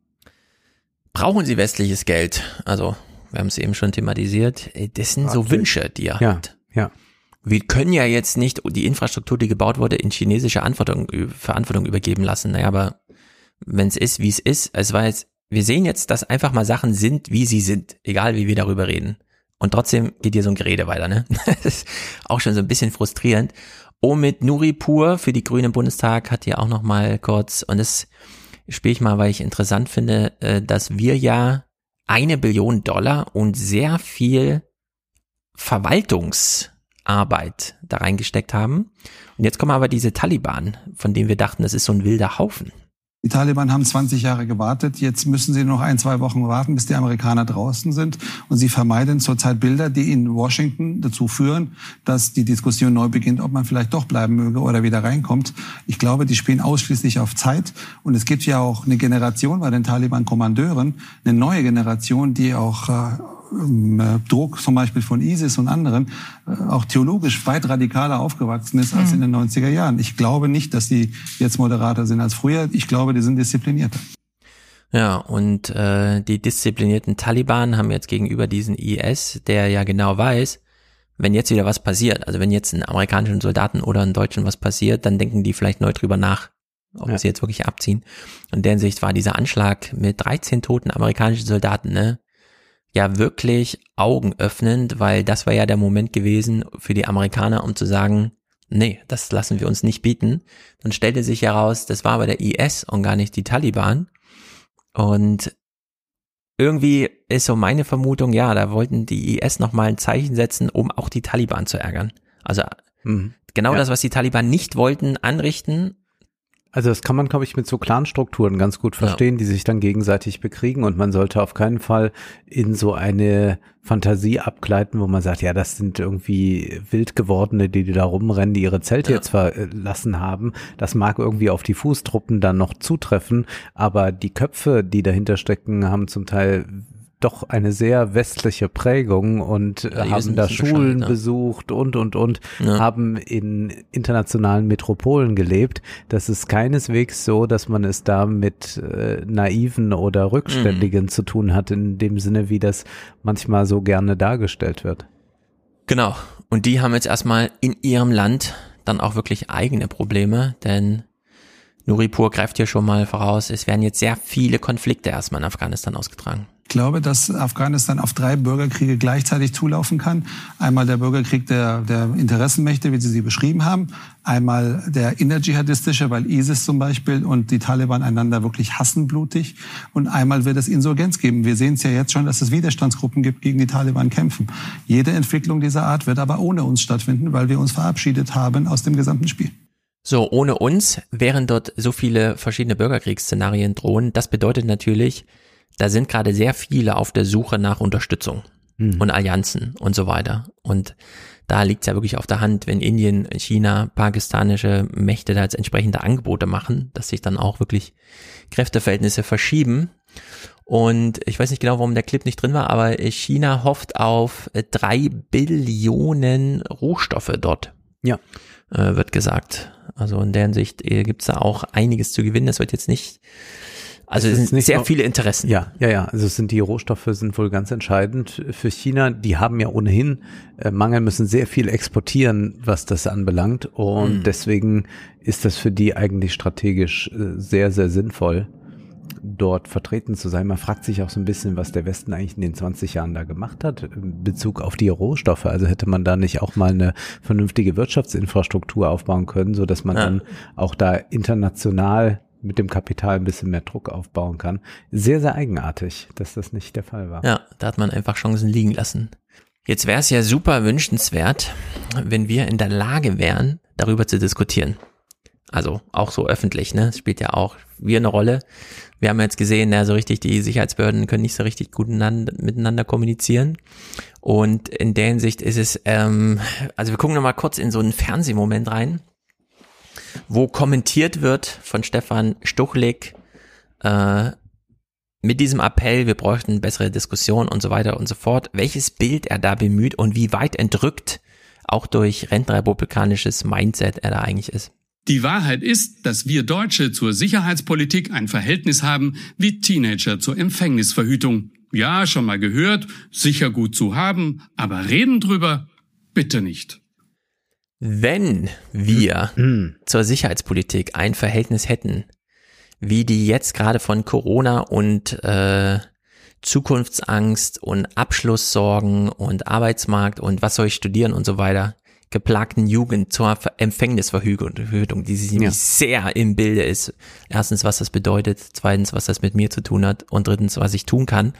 Brauchen Sie westliches Geld? Also, wir haben es eben schon thematisiert. Das sind so Wünsche, die er ja, hat. Ja. Wir können ja jetzt nicht die Infrastruktur, die gebaut wurde, in chinesische Verantwortung, Verantwortung übergeben lassen. Naja, aber wenn es ist, wie es ist, es war jetzt, wir sehen jetzt, dass einfach mal Sachen sind, wie sie sind, egal wie wir darüber reden. Und trotzdem geht hier so ein Gerede weiter, ne? Das ist auch schon so ein bisschen frustrierend. Omid Nuripur für die Grünen im Bundestag hat hier auch noch mal kurz, und das spiele ich mal, weil ich interessant finde, äh, dass wir ja eine Billion Dollar und sehr viel Verwaltungsarbeit da reingesteckt haben. Und jetzt kommen aber diese Taliban, von denen wir dachten, das ist so ein wilder Haufen. Die Taliban haben 20 Jahre gewartet. Jetzt müssen sie noch ein, zwei Wochen warten, bis die Amerikaner draußen sind. Und sie vermeiden zurzeit Bilder, die in Washington dazu führen, dass die Diskussion neu beginnt, ob man vielleicht doch bleiben möge oder wieder reinkommt. Ich glaube, die spielen ausschließlich auf Zeit. Und es gibt ja auch eine Generation bei den Taliban-Kommandeuren, eine neue Generation, die auch äh, Druck zum Beispiel von ISIS und anderen äh, auch theologisch weit radikaler aufgewachsen ist als in den 90er Jahren. Ich glaube nicht, dass die jetzt moderater sind als früher. Ich glaube, die sind disziplinierter. Ja, und äh, die disziplinierten Taliban haben jetzt gegenüber diesen IS, der ja genau weiß, wenn jetzt wieder was passiert, also wenn jetzt einen amerikanischen Soldaten oder einen Deutschen was passiert, dann denken die vielleicht neu drüber nach, ob ja. sie jetzt wirklich abziehen. In der Hinsicht war dieser Anschlag mit 13 toten amerikanischen Soldaten, ne, ja wirklich augenöffnend, weil das war ja der Moment gewesen für die Amerikaner, um zu sagen, nee, das lassen wir uns nicht bieten. Dann stellte sich heraus, das war aber der IS und gar nicht die Taliban. Und irgendwie ist so meine Vermutung, ja, da wollten die IS nochmal ein Zeichen setzen, um auch die Taliban zu ärgern. Also mhm. genau ja. das, was die Taliban nicht wollten, anrichten also das kann man, glaube ich, mit so Clanstrukturen ganz gut verstehen, ja. die sich dann gegenseitig bekriegen und man sollte auf keinen Fall in so eine Fantasie abgleiten, wo man sagt, ja, das sind irgendwie wild gewordene, die, die da rumrennen, die ihre Zelte ja. jetzt verlassen haben. Das mag irgendwie auf die Fußtruppen dann noch zutreffen, aber die Köpfe, die dahinter stecken, haben zum Teil doch eine sehr westliche Prägung und ja, haben da Schulen ja. besucht und, und, und, ja. haben in internationalen Metropolen gelebt. Das ist keineswegs so, dass man es da mit äh, Naiven oder Rückständigen mhm. zu tun hat, in dem Sinne, wie das manchmal so gerne dargestellt wird. Genau. Und die haben jetzt erstmal in ihrem Land dann auch wirklich eigene Probleme, denn Nuripur greift hier schon mal voraus, es werden jetzt sehr viele Konflikte erstmal in Afghanistan ausgetragen. Ich glaube, dass Afghanistan auf drei Bürgerkriege gleichzeitig zulaufen kann. Einmal der Bürgerkrieg der, der Interessenmächte, wie Sie sie beschrieben haben. Einmal der innerjihadistische, weil ISIS zum Beispiel und die Taliban einander wirklich hassen blutig. Und einmal wird es Insurgenz geben. Wir sehen es ja jetzt schon, dass es Widerstandsgruppen gibt, gegen die Taliban kämpfen. Jede Entwicklung dieser Art wird aber ohne uns stattfinden, weil wir uns verabschiedet haben aus dem gesamten Spiel. So, ohne uns wären dort so viele verschiedene Bürgerkriegsszenarien drohen. Das bedeutet natürlich, da sind gerade sehr viele auf der Suche nach Unterstützung mhm. und Allianzen und so weiter. Und da liegt es ja wirklich auf der Hand, wenn Indien, China, pakistanische Mächte da jetzt entsprechende Angebote machen, dass sich dann auch wirklich Kräfteverhältnisse verschieben. Und ich weiß nicht genau, warum der Clip nicht drin war, aber China hofft auf drei Billionen Rohstoffe dort. Ja. Äh, wird gesagt. Also in der Hinsicht äh, gibt es da auch einiges zu gewinnen. Das wird jetzt nicht also es sind sehr viele Interessen. Ja, ja, ja. Also es sind die Rohstoffe sind wohl ganz entscheidend für China. Die haben ja ohnehin äh, Mangel, müssen sehr viel exportieren, was das anbelangt. Und mhm. deswegen ist das für die eigentlich strategisch äh, sehr, sehr sinnvoll, dort vertreten zu sein. Man fragt sich auch so ein bisschen, was der Westen eigentlich in den 20 Jahren da gemacht hat in Bezug auf die Rohstoffe. Also hätte man da nicht auch mal eine vernünftige Wirtschaftsinfrastruktur aufbauen können, so dass man ja. dann auch da international mit dem Kapital ein bisschen mehr Druck aufbauen kann. Sehr, sehr eigenartig, dass das nicht der Fall war. Ja, da hat man einfach Chancen liegen lassen. Jetzt wäre es ja super wünschenswert, wenn wir in der Lage wären, darüber zu diskutieren. Also auch so öffentlich, ne? Das spielt ja auch wir eine Rolle. Wir haben jetzt gesehen, ja, so richtig, die Sicherheitsbehörden können nicht so richtig gut miteinander kommunizieren. Und in der Hinsicht ist es, ähm, also wir gucken nochmal kurz in so einen Fernsehmoment rein, wo kommentiert wird von Stefan Stuchlik, äh, mit diesem Appell, wir bräuchten bessere Diskussion und so weiter und so fort, welches Bild er da bemüht und wie weit entrückt auch durch rentenrepublikanisches Mindset er da eigentlich ist. Die Wahrheit ist, dass wir Deutsche zur Sicherheitspolitik ein Verhältnis haben wie Teenager zur Empfängnisverhütung. Ja, schon mal gehört, sicher gut zu haben, aber reden drüber bitte nicht. Wenn wir mhm. zur Sicherheitspolitik ein Verhältnis hätten, wie die jetzt gerade von Corona und äh, Zukunftsangst und Abschlusssorgen und Arbeitsmarkt und was soll ich studieren und so weiter, geplagten Jugend zur Empfängnisverhütung, die sich ja. sehr im Bilde ist. Erstens, was das bedeutet, zweitens, was das mit mir zu tun hat und drittens, was ich tun kann,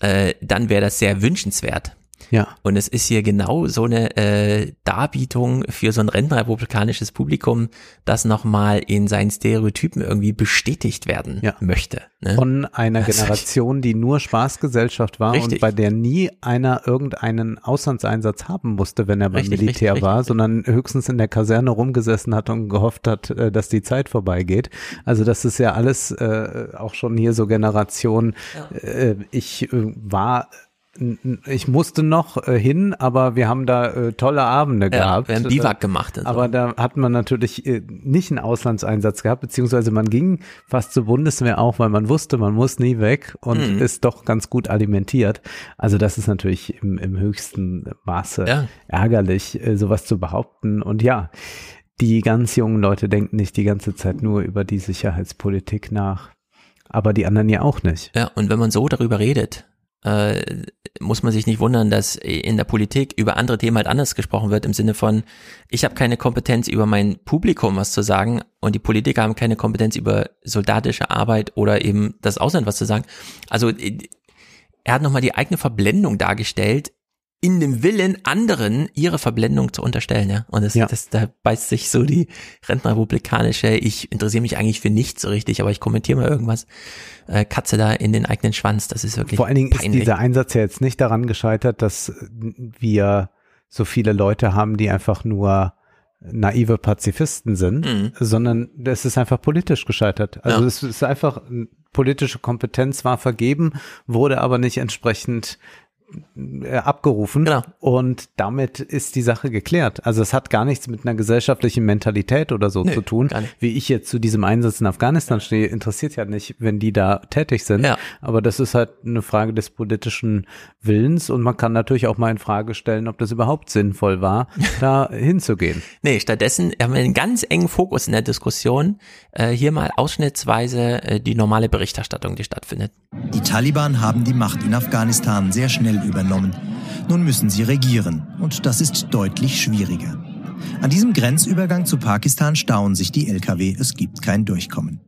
äh, dann wäre das sehr wünschenswert. Ja. Und es ist hier genau so eine äh, Darbietung für so ein rentenrepublikanisches Publikum, das nochmal in seinen Stereotypen irgendwie bestätigt werden ja. möchte. Ne? Von einer Generation, die nur Spaßgesellschaft war richtig. und bei der nie einer irgendeinen Auslandseinsatz haben musste, wenn er beim richtig, Militär richtig, war, sondern höchstens in der Kaserne rumgesessen hat und gehofft hat, äh, dass die Zeit vorbeigeht. Also das ist ja alles äh, auch schon hier so Generation. Ja. Äh, ich äh, war ich musste noch äh, hin, aber wir haben da äh, tolle Abende ja, gehabt. Wir haben Biwak gemacht. Also. Aber da hat man natürlich äh, nicht einen Auslandseinsatz gehabt, beziehungsweise man ging fast zur Bundeswehr auch, weil man wusste, man muss nie weg und mhm. ist doch ganz gut alimentiert. Also das ist natürlich im, im höchsten Maße ja. ärgerlich, äh, sowas zu behaupten. Und ja, die ganz jungen Leute denken nicht die ganze Zeit nur über die Sicherheitspolitik nach. Aber die anderen ja auch nicht. Ja, und wenn man so darüber redet, äh, muss man sich nicht wundern, dass in der Politik über andere Themen halt anders gesprochen wird, im Sinne von, ich habe keine Kompetenz über mein Publikum was zu sagen und die Politiker haben keine Kompetenz über soldatische Arbeit oder eben das Ausland was zu sagen. Also er hat nochmal die eigene Verblendung dargestellt, in dem Willen, anderen ihre Verblendung zu unterstellen, ja. Und das, ja. das da beißt sich so die rentenrepublikanische, ich interessiere mich eigentlich für nichts so richtig, aber ich kommentiere mal irgendwas, äh, Katze da in den eigenen Schwanz. Das ist wirklich. Vor allen Dingen peinlich. ist dieser Einsatz ja jetzt nicht daran gescheitert, dass wir so viele Leute haben, die einfach nur naive Pazifisten sind, mhm. sondern es ist einfach politisch gescheitert. Also ja. es ist einfach politische Kompetenz war vergeben, wurde aber nicht entsprechend abgerufen genau. und damit ist die Sache geklärt. Also es hat gar nichts mit einer gesellschaftlichen Mentalität oder so Nö, zu tun. Wie ich jetzt zu diesem Einsatz in Afghanistan stehe, interessiert ja nicht, wenn die da tätig sind. Ja. Aber das ist halt eine Frage des politischen Willens und man kann natürlich auch mal in Frage stellen, ob das überhaupt sinnvoll war, da hinzugehen. Nee, stattdessen haben wir einen ganz engen Fokus in der Diskussion. Äh, hier mal ausschnittsweise äh, die normale Berichterstattung, die stattfindet. Die Taliban haben die Macht in Afghanistan sehr schnell Teil übernommen. Nun müssen sie regieren und das ist deutlich schwieriger. An diesem Grenzübergang zu Pakistan stauen sich die Lkw, es gibt kein Durchkommen.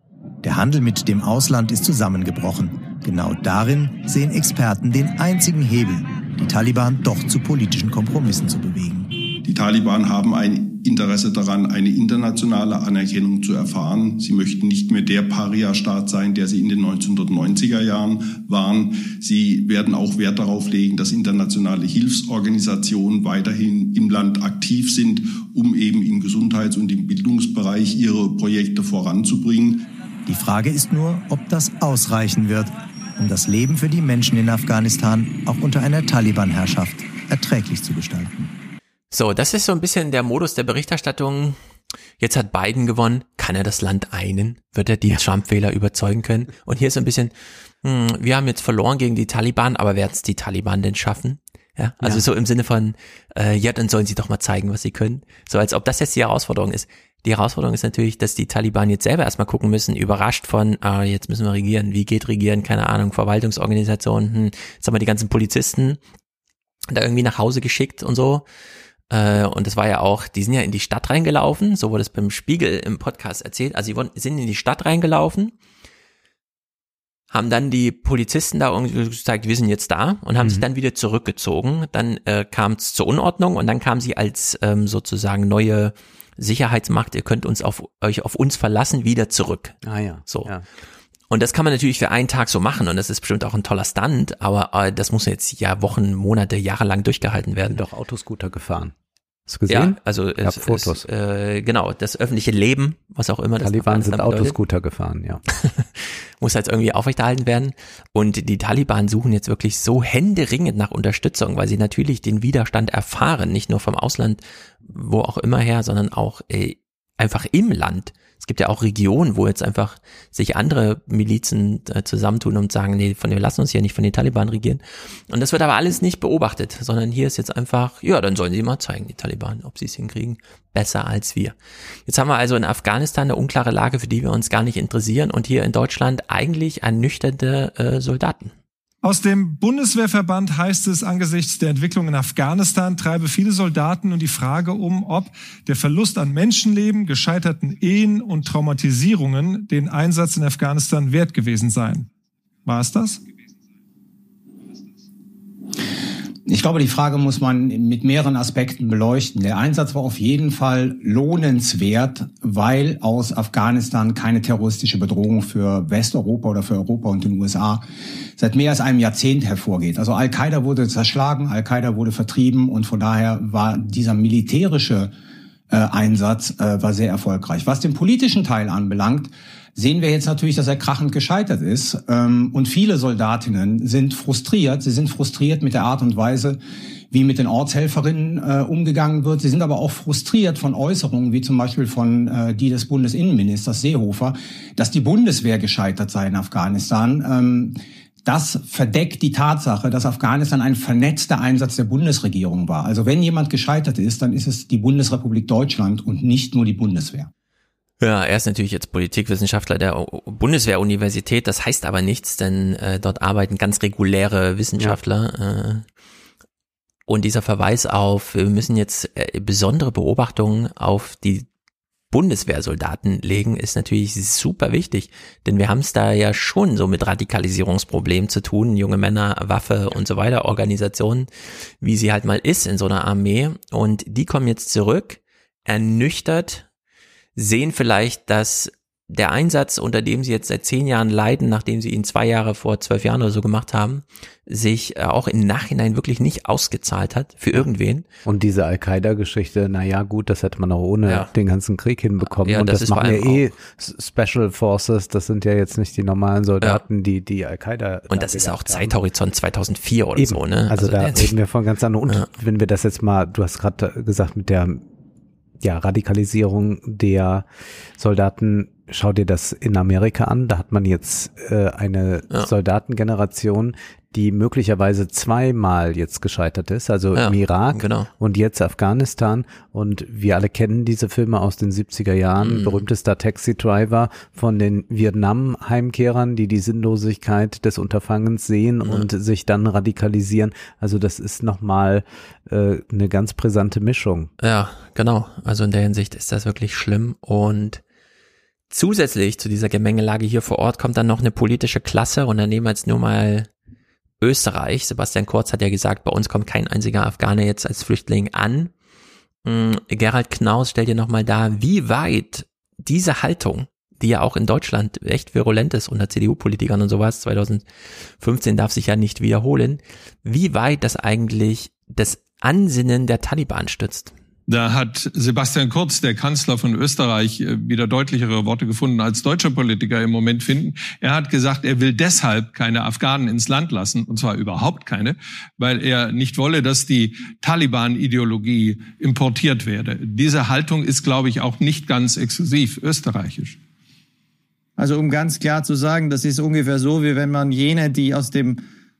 Der Handel mit dem Ausland ist zusammengebrochen. Genau darin sehen Experten den einzigen Hebel, die Taliban doch zu politischen Kompromissen zu bewegen. Die Taliban haben ein Interesse daran, eine internationale Anerkennung zu erfahren. Sie möchten nicht mehr der Paria-Staat sein, der sie in den 1990er Jahren waren. Sie werden auch Wert darauf legen, dass internationale Hilfsorganisationen weiterhin im Land aktiv sind, um eben im Gesundheits- und im Bildungsbereich ihre Projekte voranzubringen. Die Frage ist nur, ob das ausreichen wird, um das Leben für die Menschen in Afghanistan auch unter einer Taliban-Herrschaft erträglich zu gestalten. So, das ist so ein bisschen der Modus der Berichterstattung. Jetzt hat Biden gewonnen. Kann er das Land einen? Wird er die. Trump-Wähler überzeugen können? Und hier ist so ein bisschen, hm, wir haben jetzt verloren gegen die Taliban, aber werden es die Taliban denn schaffen? Ja, also ja. so im Sinne von, äh, ja, dann sollen sie doch mal zeigen, was sie können. So als ob das jetzt die Herausforderung ist. Die Herausforderung ist natürlich, dass die Taliban jetzt selber erstmal gucken müssen, überrascht von, ah, jetzt müssen wir regieren, wie geht regieren, keine Ahnung, Verwaltungsorganisationen, hm, jetzt haben wir die ganzen Polizisten da irgendwie nach Hause geschickt und so. Äh, und das war ja auch, die sind ja in die Stadt reingelaufen, so wurde es beim Spiegel im Podcast erzählt. Also sie sind in die Stadt reingelaufen haben dann die Polizisten da irgendwie gesagt, wir sind jetzt da und haben mhm. sich dann wieder zurückgezogen. Dann äh, kam es zur Unordnung und dann kam sie als ähm, sozusagen neue Sicherheitsmacht, ihr könnt uns auf euch auf uns verlassen, wieder zurück. Ah ja. So. Ja. Und das kann man natürlich für einen Tag so machen und das ist bestimmt auch ein toller Stunt, aber äh, das muss jetzt ja Wochen, Monate, Jahre lang durchgehalten werden. Doch Autoscooter gefahren. Hast du gesehen? Ja, also es, Fotos. Es, äh, genau, das öffentliche Leben, was auch immer das Taliban sind Autoscooter gefahren, ja. muss halt irgendwie aufrechterhalten werden. Und die Taliban suchen jetzt wirklich so händeringend nach Unterstützung, weil sie natürlich den Widerstand erfahren, nicht nur vom Ausland, wo auch immer her, sondern auch äh, einfach im Land. Gibt ja auch Regionen, wo jetzt einfach sich andere Milizen äh, zusammentun und sagen, nee, von wir lassen uns hier nicht von den Taliban regieren. Und das wird aber alles nicht beobachtet, sondern hier ist jetzt einfach, ja, dann sollen sie mal zeigen, die Taliban, ob sie es hinkriegen, besser als wir. Jetzt haben wir also in Afghanistan eine unklare Lage, für die wir uns gar nicht interessieren und hier in Deutschland eigentlich ernüchternde äh, Soldaten. Aus dem Bundeswehrverband heißt es, angesichts der Entwicklung in Afghanistan treibe viele Soldaten nun die Frage um, ob der Verlust an Menschenleben, gescheiterten Ehen und Traumatisierungen den Einsatz in Afghanistan wert gewesen seien. War es das? Ich glaube, die Frage muss man mit mehreren Aspekten beleuchten. Der Einsatz war auf jeden Fall lohnenswert, weil aus Afghanistan keine terroristische Bedrohung für Westeuropa oder für Europa und den USA seit mehr als einem Jahrzehnt hervorgeht. Also Al-Qaida wurde zerschlagen, Al-Qaida wurde vertrieben und von daher war dieser militärische äh, Einsatz äh, war sehr erfolgreich. Was den politischen Teil anbelangt, sehen wir jetzt natürlich, dass er krachend gescheitert ist. Ähm, und viele Soldatinnen sind frustriert. Sie sind frustriert mit der Art und Weise, wie mit den Ortshelferinnen äh, umgegangen wird. Sie sind aber auch frustriert von Äußerungen, wie zum Beispiel von äh, die des Bundesinnenministers Seehofer, dass die Bundeswehr gescheitert sei in Afghanistan. Ähm, das verdeckt die Tatsache, dass Afghanistan ein vernetzter Einsatz der Bundesregierung war. Also wenn jemand gescheitert ist, dann ist es die Bundesrepublik Deutschland und nicht nur die Bundeswehr. Ja, er ist natürlich jetzt Politikwissenschaftler der Bundeswehruniversität. Das heißt aber nichts, denn äh, dort arbeiten ganz reguläre Wissenschaftler. Ja. Äh, und dieser Verweis auf, wir müssen jetzt äh, besondere Beobachtungen auf die Bundeswehrsoldaten legen, ist natürlich super wichtig, denn wir haben es da ja schon so mit Radikalisierungsproblemen zu tun, junge Männer, Waffe und so weiter, Organisationen, wie sie halt mal ist in so einer Armee und die kommen jetzt zurück, ernüchtert sehen vielleicht, dass der Einsatz, unter dem sie jetzt seit zehn Jahren leiden, nachdem sie ihn zwei Jahre vor zwölf Jahren oder so gemacht haben, sich äh, auch im Nachhinein wirklich nicht ausgezahlt hat für irgendwen. Und diese Al-Qaida-Geschichte, naja gut, das hätte man auch ohne ja. den ganzen Krieg hinbekommen. Ja, und das, das machen ja eh Special Forces, das sind ja jetzt nicht die normalen Soldaten, ja. die die Al-Qaida. Und das ist auch Zeithorizont 2004 oder Eben. so, ne? Also, also da reden wir von ganz anderen. Und wenn wir das jetzt mal, du hast gerade gesagt, mit der ja, Radikalisierung der Soldaten. Schau dir das in Amerika an. Da hat man jetzt äh, eine ja. Soldatengeneration, die möglicherweise zweimal jetzt gescheitert ist, also ja, im Irak genau. und jetzt Afghanistan. Und wir alle kennen diese Filme aus den 70er Jahren. Mhm. Berühmtester Taxi Driver von den Vietnam-Heimkehrern, die die Sinnlosigkeit des Unterfangens sehen mhm. und sich dann radikalisieren. Also das ist nochmal äh, eine ganz brisante Mischung. Ja, genau. Also in der Hinsicht ist das wirklich schlimm und Zusätzlich zu dieser Gemengelage hier vor Ort kommt dann noch eine politische Klasse und dann nehmen wir jetzt nur mal Österreich. Sebastian Kurz hat ja gesagt, bei uns kommt kein einziger Afghaner jetzt als Flüchtling an. Mm, Gerald Knaus stellt dir nochmal dar, wie weit diese Haltung, die ja auch in Deutschland echt virulent ist unter CDU-Politikern und sowas, 2015 darf sich ja nicht wiederholen, wie weit das eigentlich das Ansinnen der Taliban stützt. Da hat Sebastian Kurz, der Kanzler von Österreich, äh, wieder deutlichere Worte gefunden als deutsche Politiker im Moment finden. Er hat gesagt, er will deshalb keine Afghanen ins Land lassen, und zwar überhaupt keine, weil er nicht wolle, dass die Taliban-Ideologie importiert werde. Diese Haltung ist, glaube ich, auch nicht ganz exklusiv österreichisch. Also um ganz klar zu sagen, das ist ungefähr so, wie wenn man jene, die aus dem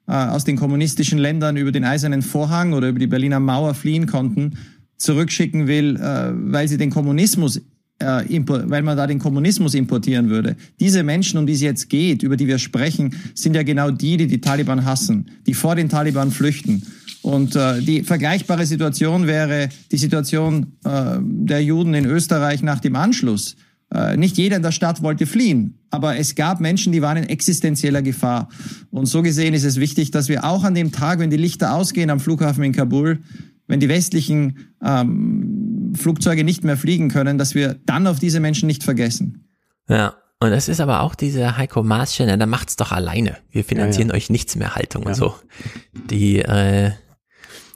äh, aus den kommunistischen Ländern über den Eisernen Vorhang oder über die Berliner Mauer fliehen konnten, zurückschicken will, äh, weil sie den Kommunismus äh, weil man da den Kommunismus importieren würde. Diese Menschen, um die es jetzt geht, über die wir sprechen, sind ja genau die, die die Taliban hassen, die vor den Taliban flüchten. Und äh, die vergleichbare Situation wäre die Situation äh, der Juden in Österreich nach dem Anschluss. äh, nicht jeder in der Stadt wollte fliehen, aber es gab Menschen, die waren in existenzieller Gefahr. Und so gesehen ist es wichtig, dass wir auch an dem Tag, wenn die Lichter ausgehen am Flughafen in Kabul, wenn die westlichen ähm, Flugzeuge nicht mehr fliegen können, dass wir dann auf diese Menschen nicht vergessen. Ja, und das ist aber auch diese Heiko Maaschen, der macht's doch alleine. Wir finanzieren Ja, ja. euch nichts mehr Haltung und Ja. so. Die, äh,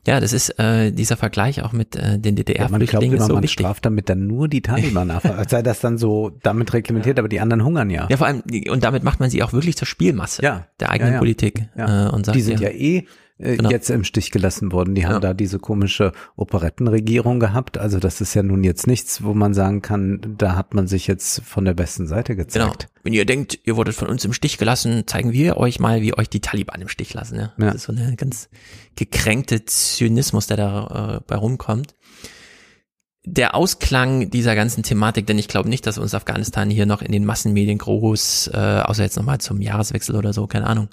ja, das ist äh, dieser Vergleich auch mit äh, den Ja, man glaubt DDR-Flüchtlingen immer, so man wichtig. straft damit dann nur die Taliban ab. Als sei das dann so damit reglementiert, aber die anderen hungern ja. Ja, vor allem, und damit macht man sie auch wirklich zur Spielmasse Ja. der eigenen Ja, ja. Politik. Ja. Äh, und sagt, die sind ja, eh äh, Genau. jetzt im Stich gelassen worden. Die haben Ja. da diese komische Operettenregierung gehabt. Also das ist ja nun jetzt nichts, wo man sagen kann, da hat man sich jetzt von der besten Seite Genau. gezeigt. Wenn ihr denkt, ihr wurdet von uns im Stich gelassen, zeigen wir euch mal, wie euch die Taliban im Stich lassen. Ja? Das Ja. ist so eine ganz gekränkte Zynismus, der da äh, bei rumkommt. Der Ausklang dieser ganzen Thematik, denn ich glaube nicht, dass uns Afghanistan hier noch in den Massenmedien groß, äh, außer jetzt nochmal zum Jahreswechsel oder so, keine Ahnung.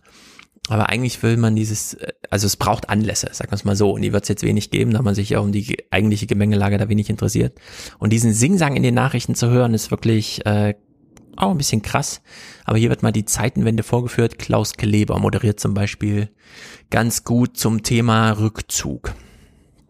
Aber eigentlich will man dieses, äh, also es braucht Anlässe, sagen wir es mal so. Und die wird es jetzt wenig geben, da man sich ja um die ge- eigentliche Gemengelage da wenig interessiert. Und diesen Singsang in den Nachrichten zu hören, ist wirklich äh, auch ein bisschen krass. Aber hier wird mal die Zeitenwende vorgeführt. Klaus Kleber moderiert zum Beispiel ganz gut zum Thema Rückzug.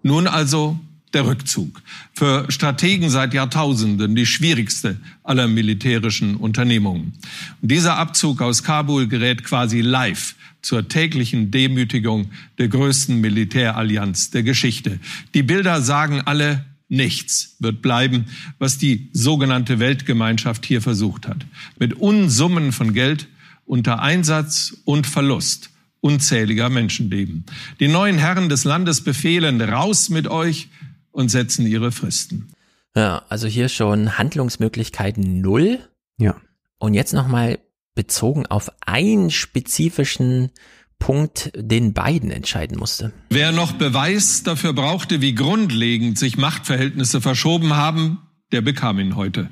Nun also der Rückzug. Für Strategen seit Jahrtausenden die schwierigste aller militärischen Unternehmungen. Und dieser Abzug aus Kabul gerät quasi live zur täglichen Demütigung der größten Militärallianz der Geschichte. Die Bilder sagen alle, nichts wird bleiben, was die sogenannte Weltgemeinschaft hier versucht hat. Mit Unsummen von Geld unter Einsatz und Verlust unzähliger Menschenleben. Die neuen Herren des Landes befehlen raus mit euch und setzen ihre Fristen. Ja, also hier schon Handlungsmöglichkeiten null. Ja. Und jetzt nochmal bezogen auf einen spezifischen Punkt, den Biden entscheiden musste. Wer noch Beweis dafür brauchte, wie grundlegend sich Machtverhältnisse verschoben haben, der bekam ihn heute.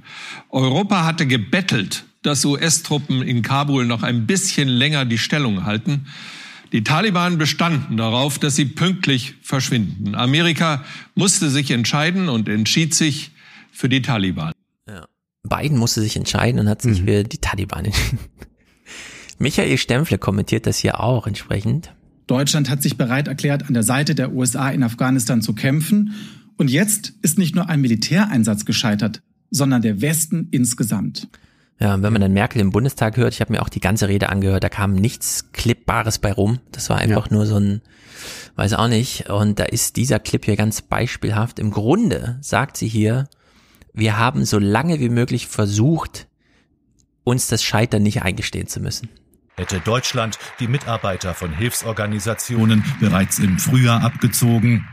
Europa hatte gebettelt, dass US-Truppen in Kabul noch ein bisschen länger die Stellung halten. Die Taliban bestanden darauf, dass sie pünktlich verschwinden. Amerika musste sich entscheiden und entschied sich für die Taliban. Ja. Biden musste sich entscheiden und hat sich für die Taliban entschieden. Michael Stempfle kommentiert das hier auch entsprechend. Deutschland hat sich bereit erklärt, an der Seite der USA in Afghanistan zu kämpfen. Und jetzt ist nicht nur ein Militäreinsatz gescheitert, sondern der Westen insgesamt. Ja, und wenn man dann Merkel im Bundestag hört, ich habe mir auch die ganze Rede angehört, da kam nichts Clipbares bei rum. Das war einfach nur so ein, weiß auch nicht. Und da ist dieser Clip hier ganz beispielhaft. Im Grunde sagt sie hier, wir haben so lange wie möglich versucht, uns das Scheitern nicht eingestehen zu müssen. Hätte Deutschland die Mitarbeiter von Hilfsorganisationen bereits im Frühjahr abgezogen,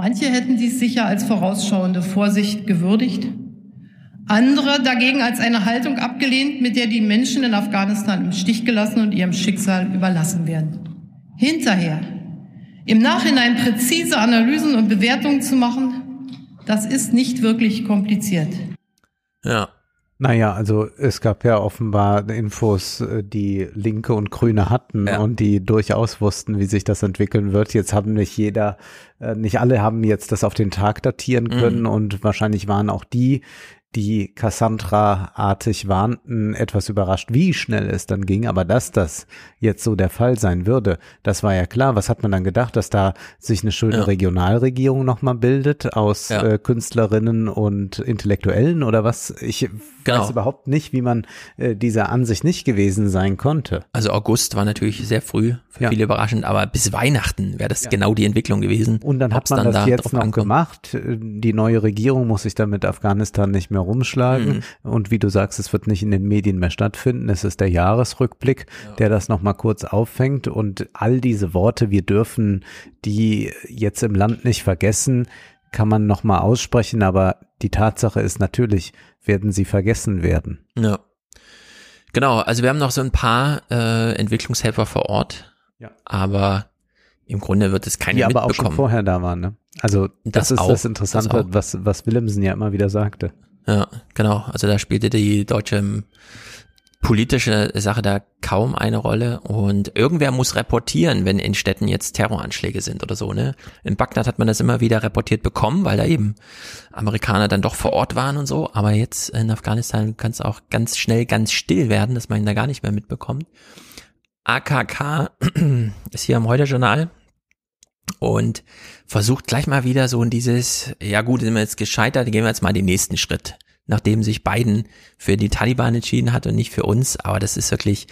Manche hätten dies sicher als vorausschauende Vorsicht gewürdigt, andere dagegen als eine Haltung abgelehnt, mit der die Menschen in Afghanistan im Stich gelassen und ihrem Schicksal überlassen werden. Hinterher, im Nachhinein präzise Analysen und Bewertungen zu machen, das ist nicht wirklich kompliziert. Ja. Naja, also es gab ja offenbar Infos, äh, die Linke und Grüne hatten und die durchaus wussten, wie sich das entwickeln wird. Jetzt haben nicht jeder, äh, nicht alle haben jetzt das auf den Tag datieren Mhm. können und wahrscheinlich waren auch die, die Cassandra-artig warnten, etwas überrascht, wie schnell es dann ging. Aber dass das jetzt so der Fall sein würde, das war ja klar. Was hat man dann gedacht, dass da sich eine schöne Ja. Regionalregierung nochmal bildet aus Ja. äh, Künstlerinnen und Intellektuellen oder was? Ich Genau. weiß überhaupt nicht, wie man äh, dieser Ansicht nicht gewesen sein konnte. Also August war natürlich sehr früh, für viele überraschend, aber bis Weihnachten wäre das genau die Entwicklung gewesen. Und dann hat man das da jetzt noch ankommt. gemacht. Die neue Regierung muss sich dann mit Afghanistan nicht mehr rumschlagen. Mhm. Und wie du sagst, es wird nicht in den Medien mehr stattfinden. Es ist der Jahresrückblick, der das nochmal kurz auffängt. Und all diese Worte, wir dürfen die jetzt im Land nicht vergessen, kann man nochmal aussprechen. Aber die Tatsache ist natürlich, werden sie vergessen werden. Ja. Genau, also wir haben noch so ein paar äh, Entwicklungshelfer vor Ort, Ja. aber im Grunde wird es keine die aber auch schon vorher da waren. Ne? Also das, Das ist auch, das das Interessante, auch. was, was Willemsen ja immer wieder sagte. Ja, genau. Also da spielte die deutsche politische Sache da kaum eine Rolle und irgendwer muss reportieren, wenn in Städten jetzt Terroranschläge sind oder so, ne? In Bagdad hat man das immer wieder reportiert bekommen, weil da eben Amerikaner dann doch vor Ort waren und so, aber jetzt in Afghanistan kann es auch ganz schnell ganz still werden, dass man ihn da gar nicht mehr mitbekommt. AKK ist hier am Heute-Journal und versucht gleich mal wieder so in dieses, ja gut, sind wir jetzt gescheitert, gehen wir jetzt mal den nächsten Schritt nachdem sich Biden für die Taliban entschieden hat und nicht für uns. Aber das ist wirklich,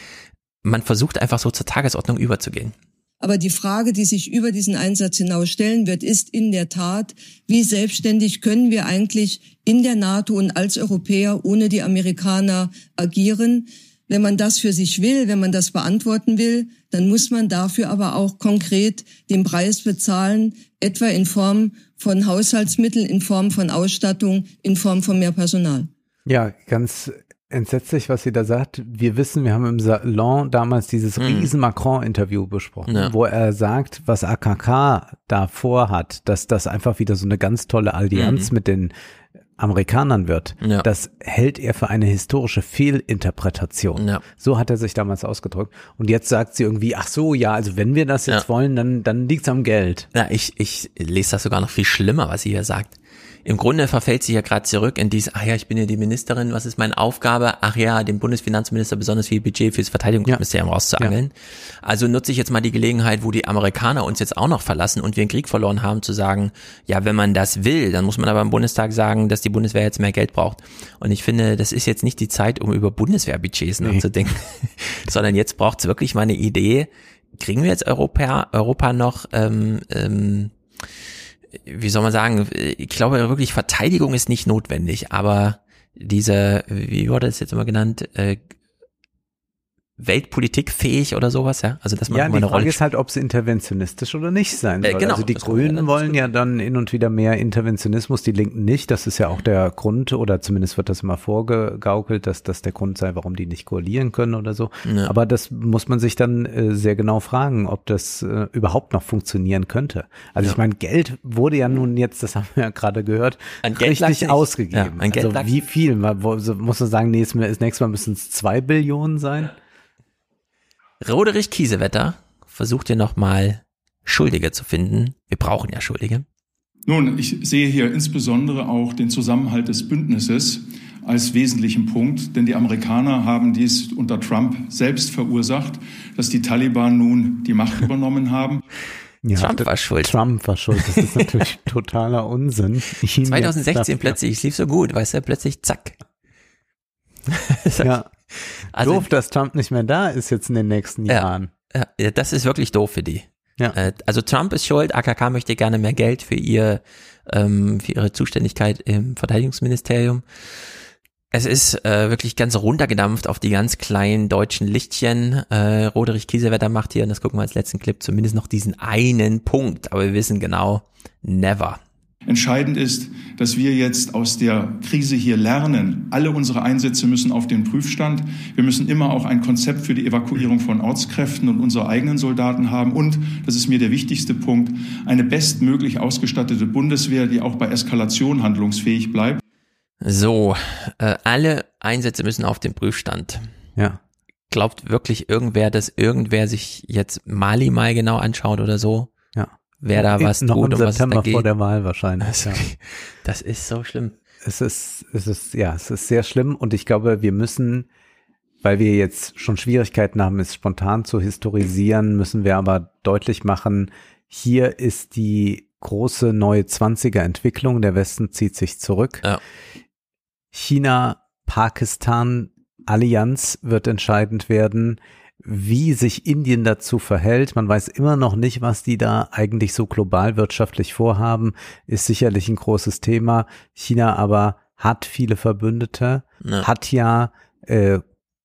man versucht einfach so zur Tagesordnung überzugehen. Aber die Frage, die sich über diesen Einsatz hinaus stellen wird, ist in der Tat, wie selbstständig können wir eigentlich in der NATO und als Europäer ohne die Amerikaner agieren? Wenn man das für sich will, wenn man das beantworten will, dann muss man dafür aber auch konkret den Preis bezahlen, etwa in Form von Haushaltsmitteln, in Form von Ausstattung, in Form von mehr Personal. Ja, ganz entsetzlich, was sie da sagt. Wir wissen, wir haben im Salon damals dieses mhm. riesen Macron-Interview besprochen, ja. wo er sagt, was AKK da vorhat, dass das einfach wieder so eine ganz tolle Allianz mhm. mit den Amerikanern wird, ja. das hält er für eine historische Fehlinterpretation. Ja. So hat er sich damals ausgedrückt. Und jetzt sagt sie irgendwie, ach so, ja, also wenn wir das jetzt ja. wollen, dann, dann liegt's am Geld. Ja, ich, ich lese das sogar noch viel schlimmer, was sie hier sagt im Grunde verfällt sie ja gerade zurück in dies, ach ja, ich bin ja die Ministerin, was ist meine Aufgabe? Ach ja, dem Bundesfinanzminister besonders viel Budget fürs Verteidigungsministerium ja. rauszuangeln. Ja. Also nutze ich jetzt mal die Gelegenheit, wo die Amerikaner uns jetzt auch noch verlassen und wir einen Krieg verloren haben, zu sagen, ja, wenn man das will, dann muss man aber im Bundestag sagen, dass die Bundeswehr jetzt mehr Geld braucht. Und ich finde, das ist jetzt nicht die Zeit, um über Bundeswehrbudgets nee. nachzudenken, sondern jetzt braucht es wirklich mal eine Idee, kriegen wir jetzt Europa, Europa noch ähm, ähm, wie soll man sagen, ich glaube wirklich, Verteidigung ist nicht notwendig, aber diese, wie wurde es jetzt immer genannt, äh, Weltpolitik fähig oder sowas, ja? Also dass man ja, die eine Frage Rolle ist halt, ob es interventionistisch oder nicht sein soll. Äh, genau, also die Grünen wollen ja dann hin und wieder mehr Interventionismus, die Linken nicht. Das ist ja auch der Grund, oder zumindest wird das immer vorgegaukelt, dass das der Grund sei, warum die nicht koalieren können oder so. Ja. Aber das muss man sich dann äh, sehr genau fragen, ob das äh, überhaupt noch funktionieren könnte. Also ja. ich meine, Geld wurde ja nun jetzt, das haben wir ja gerade gehört, richtig ausgegeben. Ja, also wie viel? muss man sagen, nächstes, nächstes Mal müssen es zwei Billionen sein? Roderich Kiesewetter versucht hier nochmal Schuldige zu finden. Wir brauchen ja Schuldige. Nun, ich sehe hier insbesondere auch den Zusammenhalt des Bündnisses als wesentlichen Punkt, denn die Amerikaner haben dies unter Trump selbst verursacht, dass die Taliban nun die Macht übernommen haben. Ja, Trump war schuld. Trump war schuld. Das ist natürlich totaler Unsinn. 2016 plötzlich, es lief so gut, weißt du, plötzlich zack. ja. Also, doof, dass Trump nicht mehr da ist jetzt in den nächsten Jahren. Ja, ja das ist wirklich doof für die. Ja. Äh, also Trump ist schuld, AKK möchte gerne mehr Geld für ihr, ähm, für ihre Zuständigkeit im Verteidigungsministerium. Es ist äh, wirklich ganz runtergedampft auf die ganz kleinen deutschen Lichtchen. Äh, Roderich Kiesewetter macht hier, und das gucken wir als letzten Clip, zumindest noch diesen einen Punkt. Aber wir wissen genau, never. Entscheidend ist, dass wir jetzt aus der Krise hier lernen. Alle unsere Einsätze müssen auf den Prüfstand. Wir müssen immer auch ein Konzept für die Evakuierung von Ortskräften und unserer eigenen Soldaten haben. Und, das ist mir der wichtigste Punkt, eine bestmöglich ausgestattete Bundeswehr, die auch bei Eskalation handlungsfähig bleibt. So, äh, alle Einsätze müssen auf den Prüfstand. Ja. Glaubt wirklich irgendwer, dass irgendwer sich jetzt Mali mal genau anschaut oder so? Wer da was noch tut im und September was vor der Wahl wahrscheinlich. Das, ja. das ist so schlimm. Es ist, es ist, ja, es ist sehr schlimm und ich glaube, wir müssen, weil wir jetzt schon Schwierigkeiten haben, es spontan zu historisieren, müssen wir aber deutlich machen, hier ist die große neue 20er Entwicklung. Der Westen zieht sich zurück. Ja. China, Pakistan, Allianz wird entscheidend werden wie sich Indien dazu verhält. Man weiß immer noch nicht, was die da eigentlich so global wirtschaftlich vorhaben, ist sicherlich ein großes Thema. China aber hat viele Verbündete, ja. hat ja äh,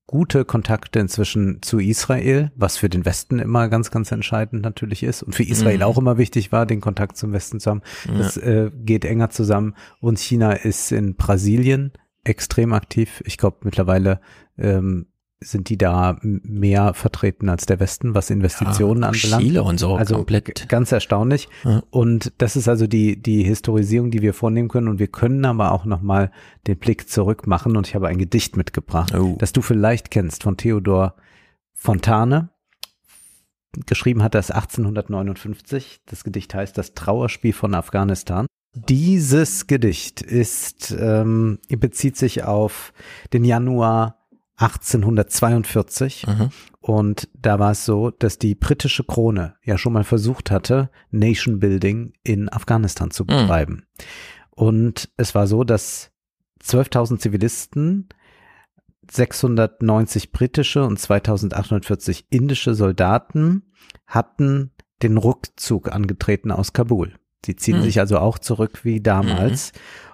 gute Kontakte inzwischen zu Israel, was für den Westen immer ganz, ganz entscheidend natürlich ist und für Israel mhm. auch immer wichtig war, den Kontakt zum Westen zu haben. Ja. Das äh, geht enger zusammen und China ist in Brasilien extrem aktiv. Ich glaube mittlerweile ähm, sind die da mehr vertreten als der Westen, was Investitionen ja, anbelangt. Chile und so also komplett. ganz erstaunlich. Ja. Und das ist also die die Historisierung, die wir vornehmen können. Und wir können aber auch noch mal den Blick zurück machen. Und ich habe ein Gedicht mitgebracht, Oh. das du vielleicht kennst von Theodor Fontane. Geschrieben hat er es 1859. Das Gedicht heißt Das Trauerspiel von Afghanistan. Dieses Gedicht ist ähm, bezieht sich auf den Januar 1842 und da war es so, dass die britische Krone ja schon mal versucht hatte, Nation Building in Afghanistan zu betreiben. Und es war so, dass 12.000 Zivilisten 690 britische und 2840 indische Soldaten hatten den Rückzug angetreten aus Kabul. Sie ziehen Hm. sich also auch zurück wie damals.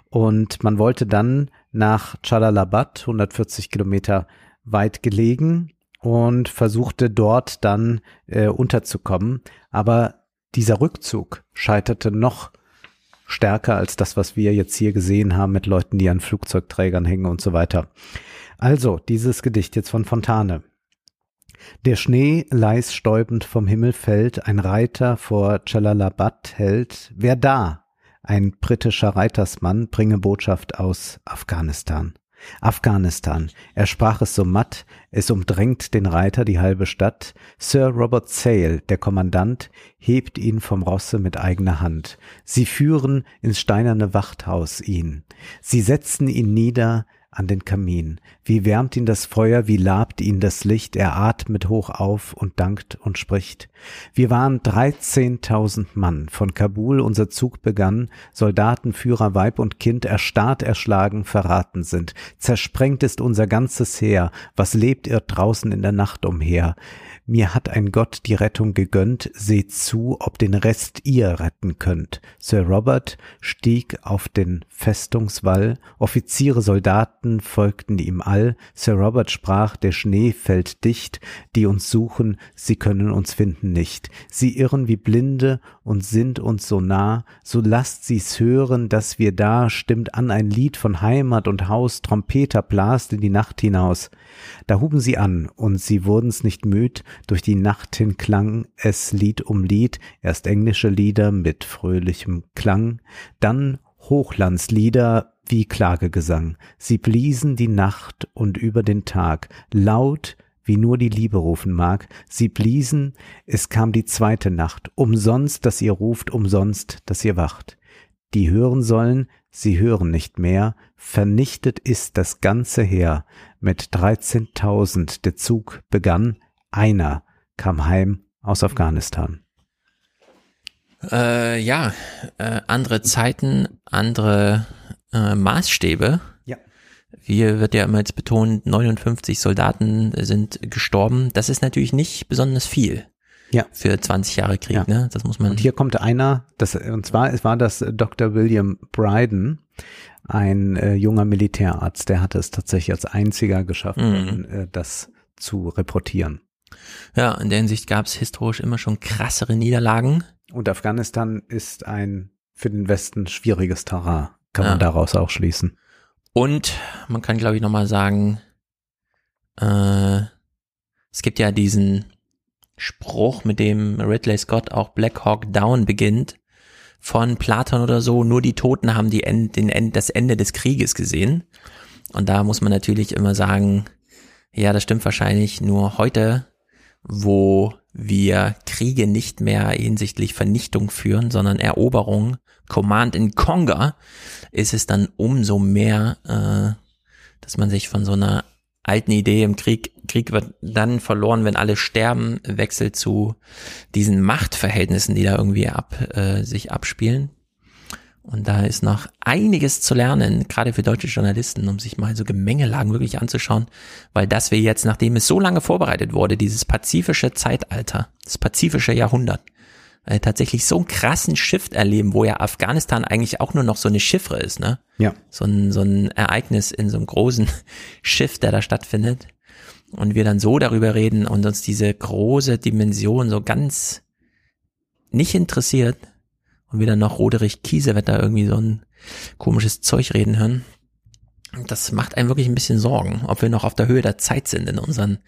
Und man wollte dann nach Jalalabad, 140 Kilometer weit gelegen, und versuchte dort dann äh, unterzukommen. Aber dieser Rückzug scheiterte noch stärker als das, was wir jetzt hier gesehen haben mit Leuten, die an Flugzeugträgern hängen und so weiter. Also, dieses Gedicht jetzt von Fontane. Der Schnee leis stäubend vom Himmel fällt, ein Reiter vor Jalalabad hält. Wer da? Ein britischer Reitersmann bringe Botschaft aus Afghanistan. Afghanistan. Er sprach es so matt, es umdrängt den Reiter die halbe Stadt. Sir Robert Sale, der Kommandant, hebt ihn vom Rosse mit eigener Hand. Sie führen ins steinerne Wachthaus ihn. Sie setzen ihn nieder an den Kamin. Wie wärmt ihn das Feuer, wie labt ihn das Licht, er atmet hoch auf und dankt und spricht. Wir waren dreizehntausend Mann, von Kabul unser Zug begann, Soldaten, Führer, Weib und Kind erstarrt, erschlagen, verraten sind. Zersprengt ist unser ganzes Heer, was lebt ihr draußen in der Nacht umher? Mir hat ein Gott die Rettung gegönnt, seht zu, ob den Rest ihr retten könnt. Sir Robert stieg auf den Festungswall, Offiziere, Soldaten folgten ihm all. Sir Robert sprach, der Schnee fällt dicht, die uns suchen, sie können uns finden nicht. Sie irren wie Blinde und sind uns so nah, so lasst sie's hören, dass wir da, stimmt an ein Lied von Heimat und Haus, Trompeter blast in die Nacht hinaus. Da huben sie an, und sie wurden's nicht müd, durch die Nacht hin klang es Lied um Lied, erst englische Lieder mit fröhlichem Klang, dann Hochlandslieder wie Klagegesang. Sie bliesen die Nacht und über den Tag, laut wie nur die Liebe rufen mag. Sie bliesen, es kam die zweite Nacht, umsonst, dass ihr ruft, umsonst, dass ihr wacht. Die hören sollen, sie hören nicht mehr, vernichtet ist das ganze Heer. Mit dreizehntausend der Zug begann, einer kam heim aus Afghanistan. Äh, ja, äh, andere Zeiten, andere äh, Maßstäbe. Ja. Hier wird ja immer jetzt betont, 59 Soldaten sind gestorben. Das ist natürlich nicht besonders viel. Ja. Für 20 Jahre Krieg, Ja. ne? Das muss man. Und hier kommt einer, das, und zwar es war das Dr. William Bryden, ein äh, junger Militärarzt, der hatte es tatsächlich als einziger geschafft, Mhm. äh, das zu reportieren. Ja, in der Hinsicht gab es historisch immer schon krassere Niederlagen. Und Afghanistan ist ein für den Westen schwieriges Terrain, kann Ja. man daraus auch schließen. Und man kann, glaube ich, nochmal sagen, äh, es gibt ja diesen Spruch, mit dem Ridley Scott auch Black Hawk Down beginnt, von Platon oder so, nur die Toten haben die End, den End, das Ende des Krieges gesehen. Und da muss man natürlich immer sagen, ja, das stimmt wahrscheinlich nur heute, wo wir Kriege nicht mehr hinsichtlich Vernichtung führen, sondern Eroberung, Command in Conga, ist es dann umso mehr, äh, dass man sich von so einer alten Idee im Krieg, Krieg wird dann verloren, wenn alle sterben, wechselt zu diesen Machtverhältnissen, die da irgendwie ab, äh, sich abspielen. Und da ist noch einiges zu lernen, gerade für deutsche Journalisten, um sich mal so Gemengelagen wirklich anzuschauen, weil das wir jetzt, nachdem es so lange vorbereitet wurde, dieses pazifische Zeitalter, das pazifische Jahrhundert, äh, tatsächlich so einen krassen Shift erleben, wo ja Afghanistan eigentlich auch nur noch so eine Chiffre ist, ne? Ja. So ein, so ein Ereignis in so einem großen Shift, der da stattfindet. Und wir dann so darüber reden und uns diese große Dimension so ganz nicht interessiert und wir dann noch Roderich Kiesewetter irgendwie so ein komisches Zeug reden hören. das macht einem wirklich ein bisschen Sorgen, ob wir noch auf der Höhe der Zeit sind in unseren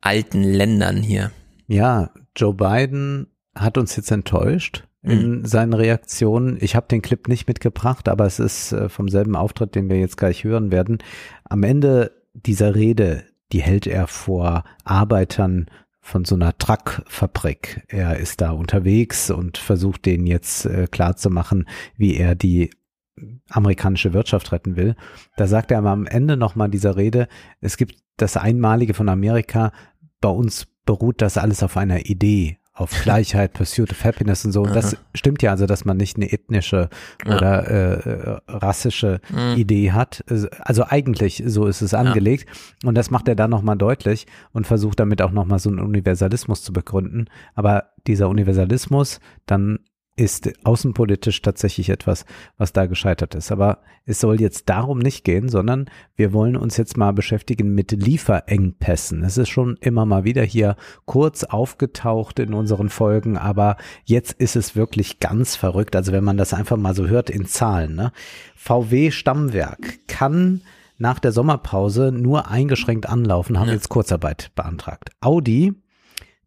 alten Ländern hier. Ja, Joe Biden hat uns jetzt enttäuscht in mhm. seinen Reaktionen. Ich habe den Clip nicht mitgebracht, aber es ist äh, vom selben Auftritt, den wir jetzt gleich hören werden. Am Ende dieser Rede, die hält er vor Arbeitern von so einer Truckfabrik. Er ist da unterwegs und versucht denen jetzt äh, klar zu machen, wie er die amerikanische Wirtschaft retten will. Da sagt er am Ende nochmal dieser Rede, es gibt das Einmalige von Amerika, bei uns beruht das alles auf einer Idee, auf Gleichheit, Pursuit of Happiness und so. Und das stimmt ja also, dass man nicht eine ethnische ja. oder äh, rassische mhm. Idee hat. Also eigentlich so ist es angelegt. Ja. Und das macht er dann nochmal deutlich und versucht damit auch nochmal so einen Universalismus zu begründen. Aber dieser Universalismus dann ist außenpolitisch tatsächlich etwas, was da gescheitert ist. Aber es soll jetzt darum nicht gehen, sondern wir wollen uns jetzt mal beschäftigen mit Lieferengpässen. Es ist schon immer mal wieder hier kurz aufgetaucht in unseren Folgen, aber jetzt ist es wirklich ganz verrückt. Also wenn man das einfach mal so hört in Zahlen. Ne? VW Stammwerk kann nach der Sommerpause nur eingeschränkt anlaufen, haben ja. jetzt Kurzarbeit beantragt. Audi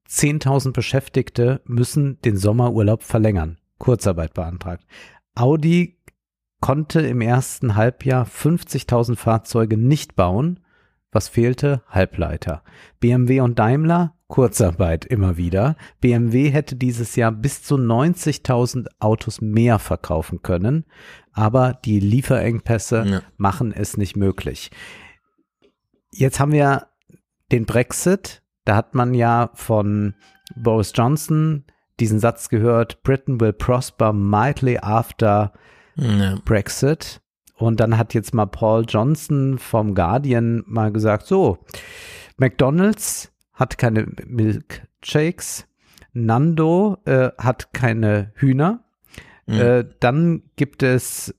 10.000 Beschäftigte müssen den Sommerurlaub verlängern. Kurzarbeit beantragt. Audi konnte im ersten Halbjahr 50.000 Fahrzeuge nicht bauen. Was fehlte? Halbleiter. BMW und Daimler Kurzarbeit immer wieder. BMW hätte dieses Jahr bis zu 90.000 Autos mehr verkaufen können, aber die Lieferengpässe ja. machen es nicht möglich. Jetzt haben wir den Brexit. Da hat man ja von Boris Johnson diesen Satz gehört, Britain will prosper mightily after ja. Brexit. Und dann hat jetzt mal Paul Johnson vom Guardian mal gesagt, so, McDonald's hat keine Milkshakes, Nando äh, hat keine Hühner. Mhm. Äh, dann gibt es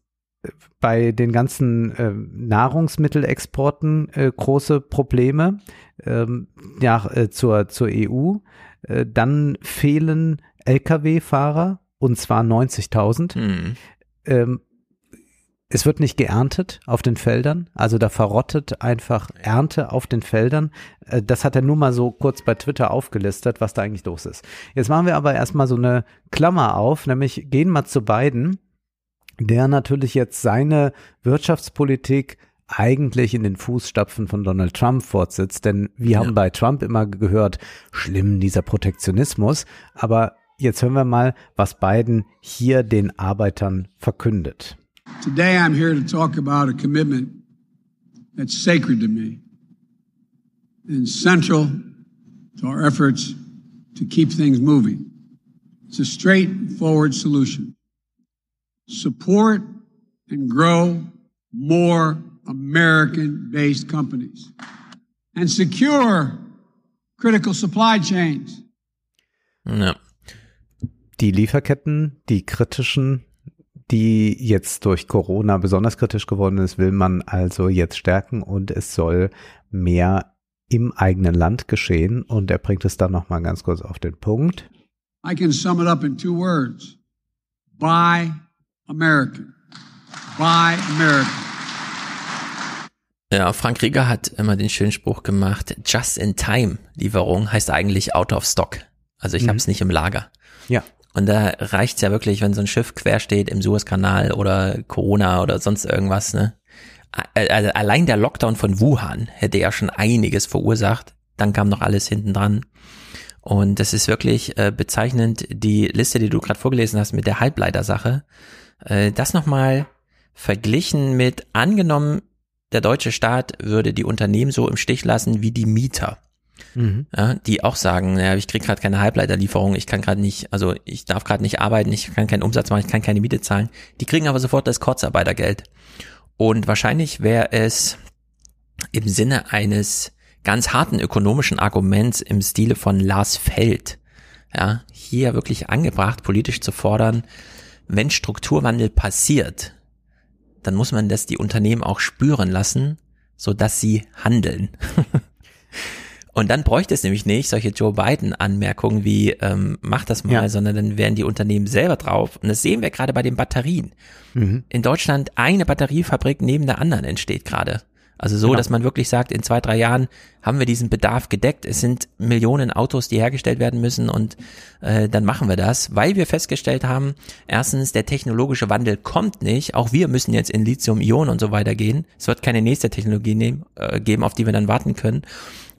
bei den ganzen äh, Nahrungsmittelexporten äh, große Probleme ähm, ja, äh, zur, zur EU. Äh, dann fehlen Lkw-Fahrer und zwar 90.000. Mhm. Ähm, es wird nicht geerntet auf den Feldern, also da verrottet einfach Ernte auf den Feldern. Äh, das hat er nur mal so kurz bei Twitter aufgelistet, was da eigentlich los ist. Jetzt machen wir aber erstmal so eine Klammer auf, nämlich gehen mal zu beiden, der natürlich jetzt seine Wirtschaftspolitik eigentlich in den Fußstapfen von Donald Trump fortsetzt. Denn wir ja. haben bei Trump immer gehört, schlimm dieser Protektionismus. Aber Jetzt hören wir mal, was Biden hier den Arbeitern verkündet. Today I'm here to talk about a commitment that's sacred to me and central to our efforts to keep things moving. It's a straightforward solution. Support and grow more American-based companies and secure critical supply chains. Ja. die Lieferketten, die kritischen, die jetzt durch Corona besonders kritisch geworden ist, will man also jetzt stärken und es soll mehr im eigenen Land geschehen. Und er bringt es dann nochmal ganz kurz auf den Punkt. I can sum it up in two words. Buy American. Buy American. Ja, Frank Rieger hat immer den schönen Spruch gemacht, Just-in-Time-Lieferung heißt eigentlich out of stock. Also ich mhm. habe es nicht im Lager. Ja. Und da reicht's ja wirklich, wenn so ein Schiff quer steht im Suezkanal oder Corona oder sonst irgendwas, ne? Also allein der Lockdown von Wuhan hätte ja schon einiges verursacht. Dann kam noch alles hinten dran. Und das ist wirklich äh, bezeichnend, die Liste, die du gerade vorgelesen hast mit der Halbleitersache. Äh, das nochmal verglichen mit, angenommen, der deutsche Staat würde die Unternehmen so im Stich lassen wie die Mieter mhm. ja, die auch sagen, ja, ich kriege gerade keine Halbleiterlieferung, ich kann gerade nicht, also ich darf gerade nicht arbeiten, ich kann keinen Umsatz machen, ich kann keine Miete zahlen. Die kriegen aber sofort das Kurzarbeitergeld. Und wahrscheinlich wäre es im Sinne eines ganz harten ökonomischen Arguments im Stile von Lars Feld, ja, hier wirklich angebracht, politisch zu fordern, wenn Strukturwandel passiert, dann muss man das die Unternehmen auch spüren lassen, so dass sie handeln. Und dann bräuchte es nämlich nicht solche Joe Biden-Anmerkungen wie, ähm, mach das mal, ja. sondern dann wären die Unternehmen selber drauf. Und das sehen wir gerade bei den Batterien. Mhm. In Deutschland eine Batteriefabrik neben der anderen entsteht gerade. Also so, Genau. dass man wirklich sagt, in zwei, drei Jahren haben wir diesen Bedarf gedeckt. Es sind Millionen Autos, die hergestellt werden müssen und äh, dann machen wir das, weil wir festgestellt haben, erstens, der technologische Wandel kommt nicht. Auch wir müssen jetzt in Lithium-Ionen und so weiter gehen. Es wird keine nächste Technologie nehmen, äh, geben, auf die wir dann warten können.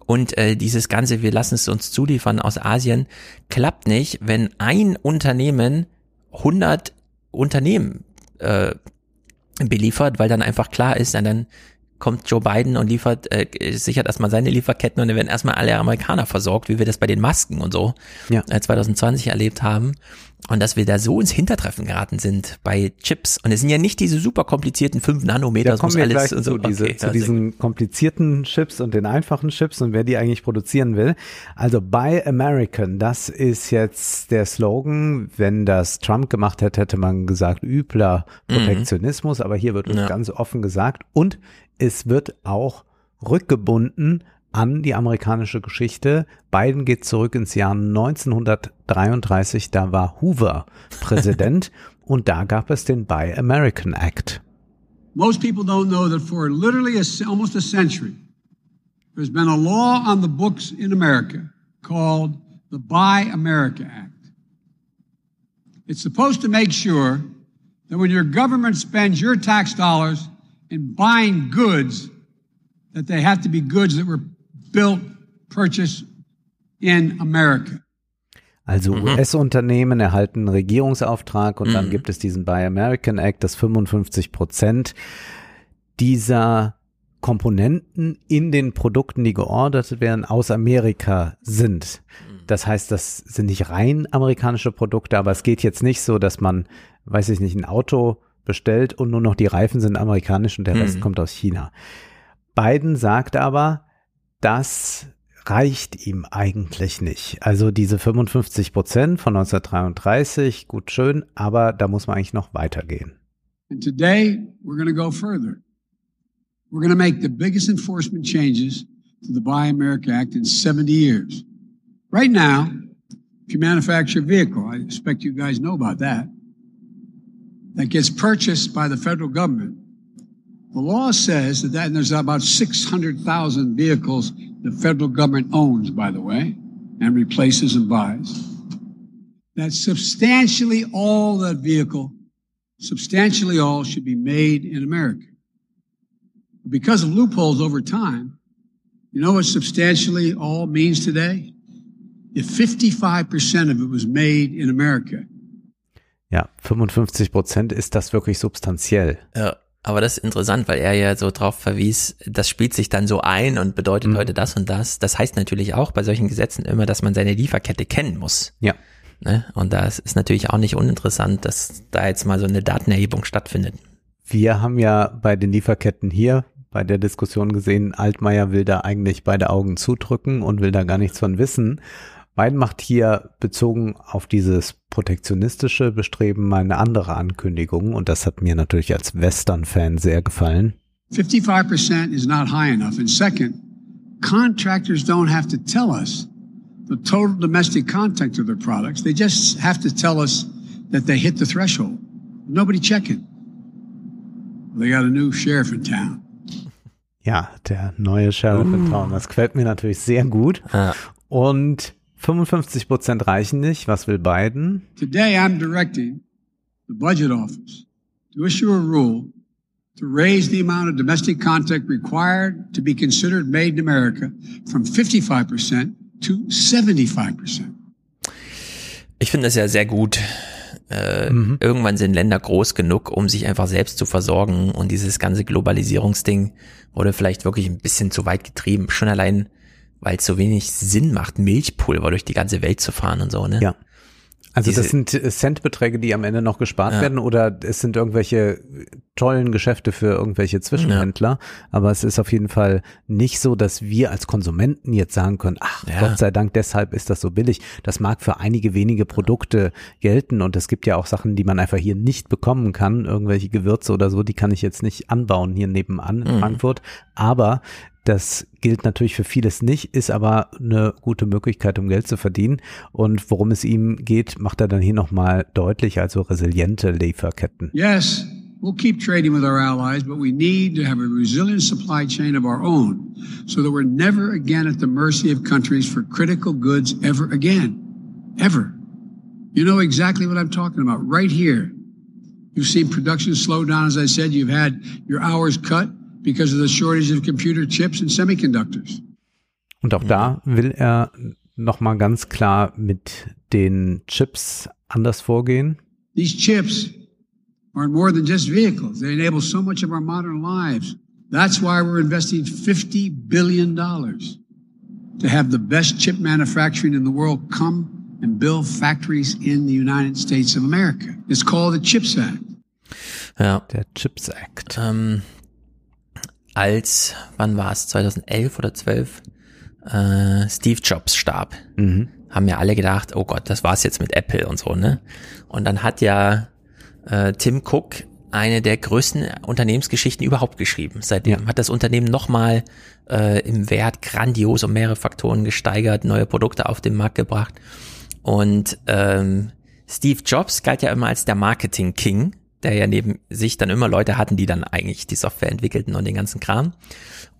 Und äh, dieses Ganze, wir lassen es uns zuliefern aus Asien, klappt nicht, wenn ein Unternehmen 100 Unternehmen äh, beliefert, weil dann einfach klar ist, dann kommt Joe Biden und liefert, äh, sichert erstmal seine Lieferketten und dann werden erstmal alle Amerikaner versorgt, wie wir das bei den Masken und so Ja. äh, 2020 erlebt haben. Und dass wir da so ins Hintertreffen geraten sind bei Chips. Und es sind ja nicht diese super komplizierten 5 Nanometer, Da das muss alles so. zu, diese, Okay, zu ja, sehr diesen komplizierten Chips und den einfachen Chips und wer die eigentlich produzieren will. Also Buy American, das ist jetzt der Slogan. Wenn das Trump gemacht hätte, hätte man gesagt, übler Mhm. Protektionismus, aber hier wird uns ganz offen gesagt und es wird auch rückgebunden an die amerikanische Geschichte. Biden geht zurück ins Jahr 1933, da war Hoover Präsident und da gab es den Buy American Act. Most people don't know that for literally a, almost a century, there's been a law on the books in America called the Buy America Act. It's supposed to make sure that when your government spends your tax dollars in buying goods, that they have to be goods that were built, purchased in America. Also US-Unternehmen erhalten einen Regierungsauftrag und dann gibt es diesen Buy American Act, dass 55 Prozent dieser Komponenten in den Produkten, die geordert werden, aus Amerika sind. Das heißt, das sind nicht rein amerikanische Produkte, aber es geht jetzt nicht so, dass man, weiß ich nicht, ein Auto bestellt und nur noch die Reifen sind amerikanisch und der Rest Mhm. kommt aus China. Biden sagt aber, das reicht ihm eigentlich nicht. Also diese 55 Prozent von 1933, gut schön, aber da muss man eigentlich noch weitergehen. And today, we're going to go further. We're going to make the biggest enforcement changes to the Buy America Act in 70 years. Right now, if you manufacture a vehicle, I expect you guys know about that, that gets purchased by the federal government, the law says that, that and there's about 600,000 vehicles the federal government owns, by the way, and replaces and buys. That substantially all that vehicle substantially all should be made in America. Because of loopholes over time, you know what substantially all means today? If 55% of it was made in America, Ja, 55 Prozent ist das wirklich substanziell. Ja, aber das ist interessant, weil er ja so drauf verwies, das spielt sich dann so ein und bedeutet heute das und das. Das heißt natürlich auch bei solchen Gesetzen immer, dass man seine Lieferkette kennen muss. Ja. Ne? Und das ist natürlich auch nicht uninteressant, dass da jetzt mal so eine Datenerhebung stattfindet. Wir haben ja bei den Lieferketten hier bei der Diskussion gesehen, Altmaier will da eigentlich beide Augen zudrücken und will da gar nichts von wissen. Biden macht hier bezogen auf dieses protektionistische Bestreben mal eine andere Ankündigung und das hat mir natürlich als Western-Fan sehr gefallen. 55% is not high enough. And second, contractors don't have to tell us the total domestic content of their products. They just have to tell us that they hit the threshold. Nobody checking. They got a new sheriff in town. Ja, der neue Sheriff in Town, das gefällt mir natürlich sehr gut. Und 55 Prozent reichen nicht. Was will Biden? Today, I'm directing the Budget Office to issue a rule to raise the amount of domestic content required to be considered made in America from 55% to 75%. Ich finde das ja sehr gut. Äh, Irgendwann sind Länder groß genug, um sich einfach selbst zu versorgen und dieses ganze Globalisierungsding wurde vielleicht wirklich ein bisschen zu weit getrieben. Schon allein, weil es so wenig Sinn macht, Milchpulver durch die ganze Welt zu fahren und so, ne? Ja. Also das Diese- sind äh, Centbeträge, die am Ende noch gespart Ja. werden oder es sind irgendwelche tollen Geschäfte für irgendwelche Zwischenhändler. Aber es ist auf jeden Fall nicht so, dass wir als Konsumenten jetzt sagen können, ach Ja. Gott sei Dank, deshalb ist das so billig. Das mag für einige wenige Produkte gelten und es gibt ja auch Sachen, die man einfach hier nicht bekommen kann. Irgendwelche Gewürze oder so, die kann ich jetzt nicht anbauen hier nebenan in Mhm. Frankfurt. Aber das gilt natürlich für vieles nicht, ist aber eine gute Möglichkeit, um Geld zu verdienen. Und worum es ihm geht, macht er dann hier nochmal deutlich, also resiliente Lieferketten. Yes, We'll keep trading with our allies, but we need to have a resilient supply chain of our own so that we're never again at the mercy of countries for critical goods ever again. Ever. You know exactly what I'm talking about right here. You've seen production slow down, as I said. You've had your hours cut because of the shortage of computer chips and semiconductors. Und auch da will er nochmal ganz klar mit den Chips anders vorgehen. These chips are more than just vehicles. They enable so much of our modern lives. That's why we're investing $50 billion to have the best chip manufacturing in the world come and build factories in the United States of America. It's called the CHIPS Act. Ja. Der Chips Act. Ähm, als, wann war es, 2011 oder 12, äh, Steve Jobs starb, mhm. haben ja alle gedacht, oh Gott, das war's jetzt mit Apple und so, ne? Und dann hat ja äh, Tim Cook eine der größten Unternehmensgeschichten überhaupt geschrieben. Seitdem ja. hat das Unternehmen nochmal äh, im Wert grandios um mehrere Faktoren gesteigert, neue Produkte auf den Markt gebracht. Und ähm, Steve Jobs galt ja immer als der Marketing King, der ja neben sich dann immer Leute hatten, die dann eigentlich die Software entwickelten und den ganzen Kram.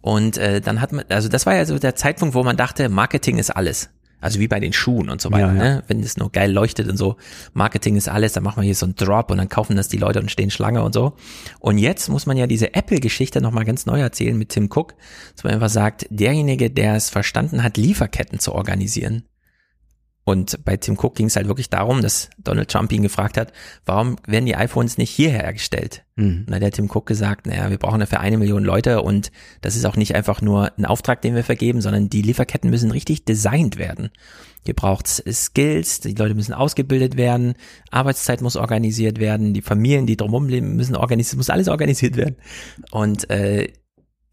Und äh, dann hat man, also das war ja so der Zeitpunkt, wo man dachte, Marketing ist alles. Also wie bei den Schuhen und so weiter, ja, ja. ne? Wenn es nur geil leuchtet und so, Marketing ist alles, dann machen wir hier so einen Drop und dann kaufen das die Leute und stehen Schlange und so. Und jetzt muss man ja diese Apple-Geschichte nochmal ganz neu erzählen mit Tim Cook, dass man einfach sagt, derjenige, der es verstanden hat, Lieferketten zu organisieren, und bei Tim Cook ging es halt wirklich darum, dass Donald Trump ihn gefragt hat, warum werden die iPhones nicht hierher hergestellt? Mhm. Und dann hat der Tim Cook gesagt, naja, wir brauchen dafür eine Million Leute und das ist auch nicht einfach nur ein Auftrag, den wir vergeben, sondern die Lieferketten müssen richtig designt werden. Hier braucht's Skills, die Leute müssen ausgebildet werden, Arbeitszeit muss organisiert werden, die Familien, die drumherum leben, müssen organisiert, muss alles organisiert werden. Und äh,